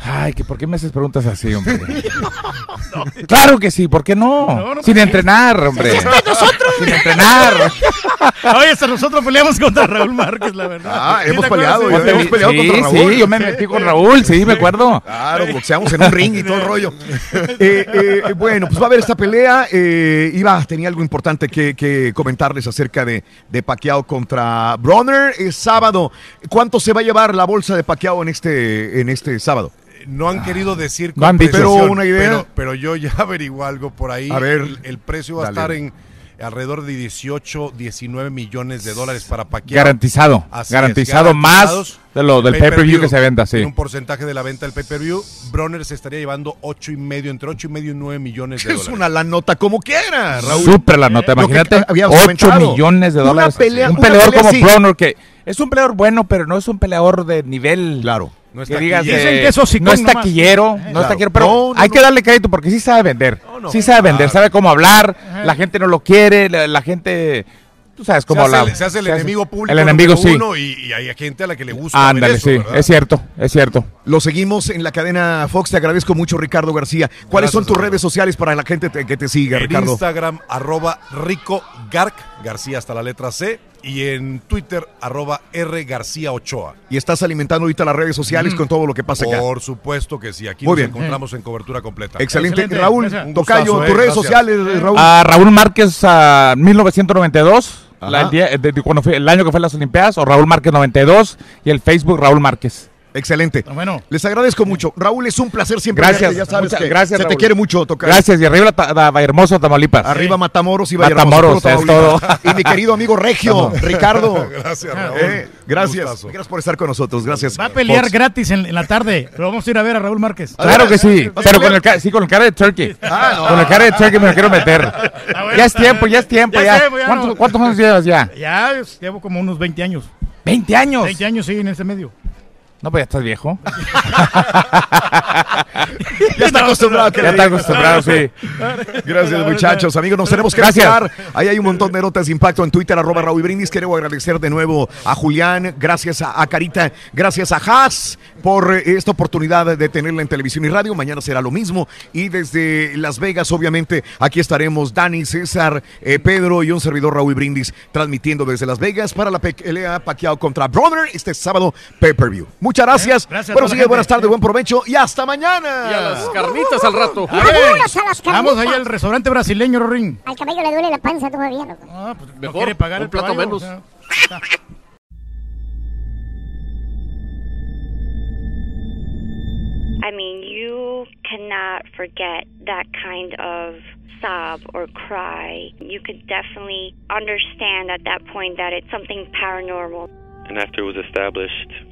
Ay, que ¿por qué me haces preguntas así, hombre? (laughs) claro que sí, ¿por qué no? No, no, Sin entrenar, hombre. Sin entrenar. (laughs) Oye, hasta nosotros peleamos contra Raúl Márquez, la verdad. Ah, ¿Sí te hemos peleado, Sí. hemos peleado sí, contra Raúl. Sí, yo me metí con Raúl, sí, me acuerdo. Claro, boxeamos en un ring y todo el rollo. (laughs) Eh, eh, bueno, pues va a haber esta pelea. Eh, Iba, tenía algo importante que, que comentarles acerca de, de Pacquiao contra Bronner. Es sábado. ¿Cuánto se va a llevar la bolsa de Pacquiao en este, en este sábado? No han querido decir No han. Pero una idea. Pero, pero yo ya (laughs) averigué algo por ahí. A ver. El, el precio va Dale. a estar en alrededor de 18, 19 millones de dólares para Pacquiao. Garantizado, Así es, garantizado más de lo del pay-per-view que se venda, sí. Un porcentaje de la venta del pay-per-view. Bronner se estaría llevando 8 y medio, entre 8 y medio y 9 millones de Es dólares. una la nota como quiera, Raúl. Súper la nota, imagínate. habíamos 8 comentado. millones de Una dólares. pelea- un una peleador pelea como. Bronner, que es un peleador bueno, pero no es un peleador de nivel. Claro. No es que digas Dicen que es hocicón no es nomás. taquillero, Eh, no es claro. taquillero, pero No, no, hay no. que darle crédito porque sí sabe vender. no. Sí sabe vender, Claro. sabe cómo hablar, la gente no lo quiere, la, la gente, tú sabes Se cómo hace, la- el, se hace el enemigo público. El enemigo sí. uno y, y hay gente a la que le gusta. Ándale, eso, sí, ¿verdad? es cierto, es cierto. Lo seguimos en la cadena Fox. Te agradezco mucho, Ricardo García. ¿Cuáles Gracias, son tus redes sociales para la gente te- que te siga, En Ricardo? Instagram, arroba Rico Garc, García hasta la letra C. Y en Twitter, arroba R García Ochoa. Y estás alimentando ahorita las redes sociales con todo lo que pasa acá. Por supuesto que sí. Aquí Muy nos bien. encontramos en cobertura completa. Excelente. Excelente. Raúl, Gracias. Tocayo, tus eh, redes gracias. sociales, Raúl. A Raúl Márquez a 1992, Ajá. la- el, día- de- de cuando fue, el año que fue las Olimpiadas, o Raúl Márquez 92 y el Facebook Raúl Márquez. Excelente. Ah, Bueno, Les agradezco mucho. Raúl, es un placer siempre Gracias. verte, Ya sabes Muchas que gracias, se te Raúl. quiere mucho, Tocayo. Gracias, y arriba la Vallehermoso, Tamaulipas. Arriba Matamoros y Vallehermoso, Matamoros, es Tamaulipas. (laughs) Y mi querido amigo Regio, Ricardo. (laughs) Gracias, Raúl. Eh, gracias. Gustazo. Gracias por estar con nosotros. Gracias. va a pelear Fox. gratis en, en la tarde. Lo vamos a ir a ver a Raúl Márquez. Claro que sí, ¿Vas a pero con el, sí, con el cara de turkey. (laughs) Ah, no. Con el cara de turkey me lo quiero meter. Ya es tiempo, ya es tiempo. Ya Ya sé, ya ¿Cuántos, no. cuántos años llevas ya? Ya es- llevo como unos 20 años. ¿20 años? 20 años, sí, en ese medio. No, pues ya estás viejo. (laughs) Ya está acostumbrado. a que Ya está acostumbrado, sí. Gracias, muchachos. Amigos, nos tenemos que Gracias. retirar. Ahí hay un montón de notas de impacto en Twitter, arroba Raúl Brindis. Quiero agradecer de nuevo a Julián, gracias a, a Carita, gracias a Haas por eh, esta oportunidad de tenerla en televisión y radio. Mañana será lo mismo. Y desde Las Vegas, obviamente, aquí estaremos Dani, César, eh, Pedro y un servidor Raúl Brindis transmitiendo desde Las Vegas para la pelea Pacquiao contra Bronner este sábado pay-per-view. Muchas gracias. Eh, gracias a Buenos días, buenas tardes, buen provecho y hasta mañana. Y a las carnitas al rato. A ver, Vámonos a las vamos allá al restaurante brasileño, Rorín. Al caballo le duele la panza todavía, loco. Ah, pues no Mejor, quiere pagar un el plato caballo, menos. I mean, you cannot forget that kind of sob or cry. You could definitely understand at that point that it's something paranormal. And after it was established,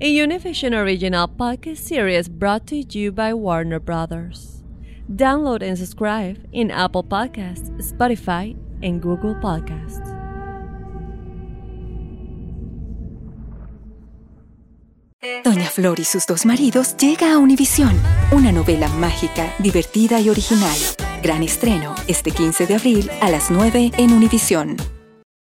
a Univision original podcast series brought to you by Warner Brothers. Download and subscribe in Apple Podcasts, Spotify, and Google Podcasts. Doña Flor y sus dos maridos llega a Univisión, una novela mágica, divertida y original. Gran estreno este 15 de abril a las 9 en Univisión.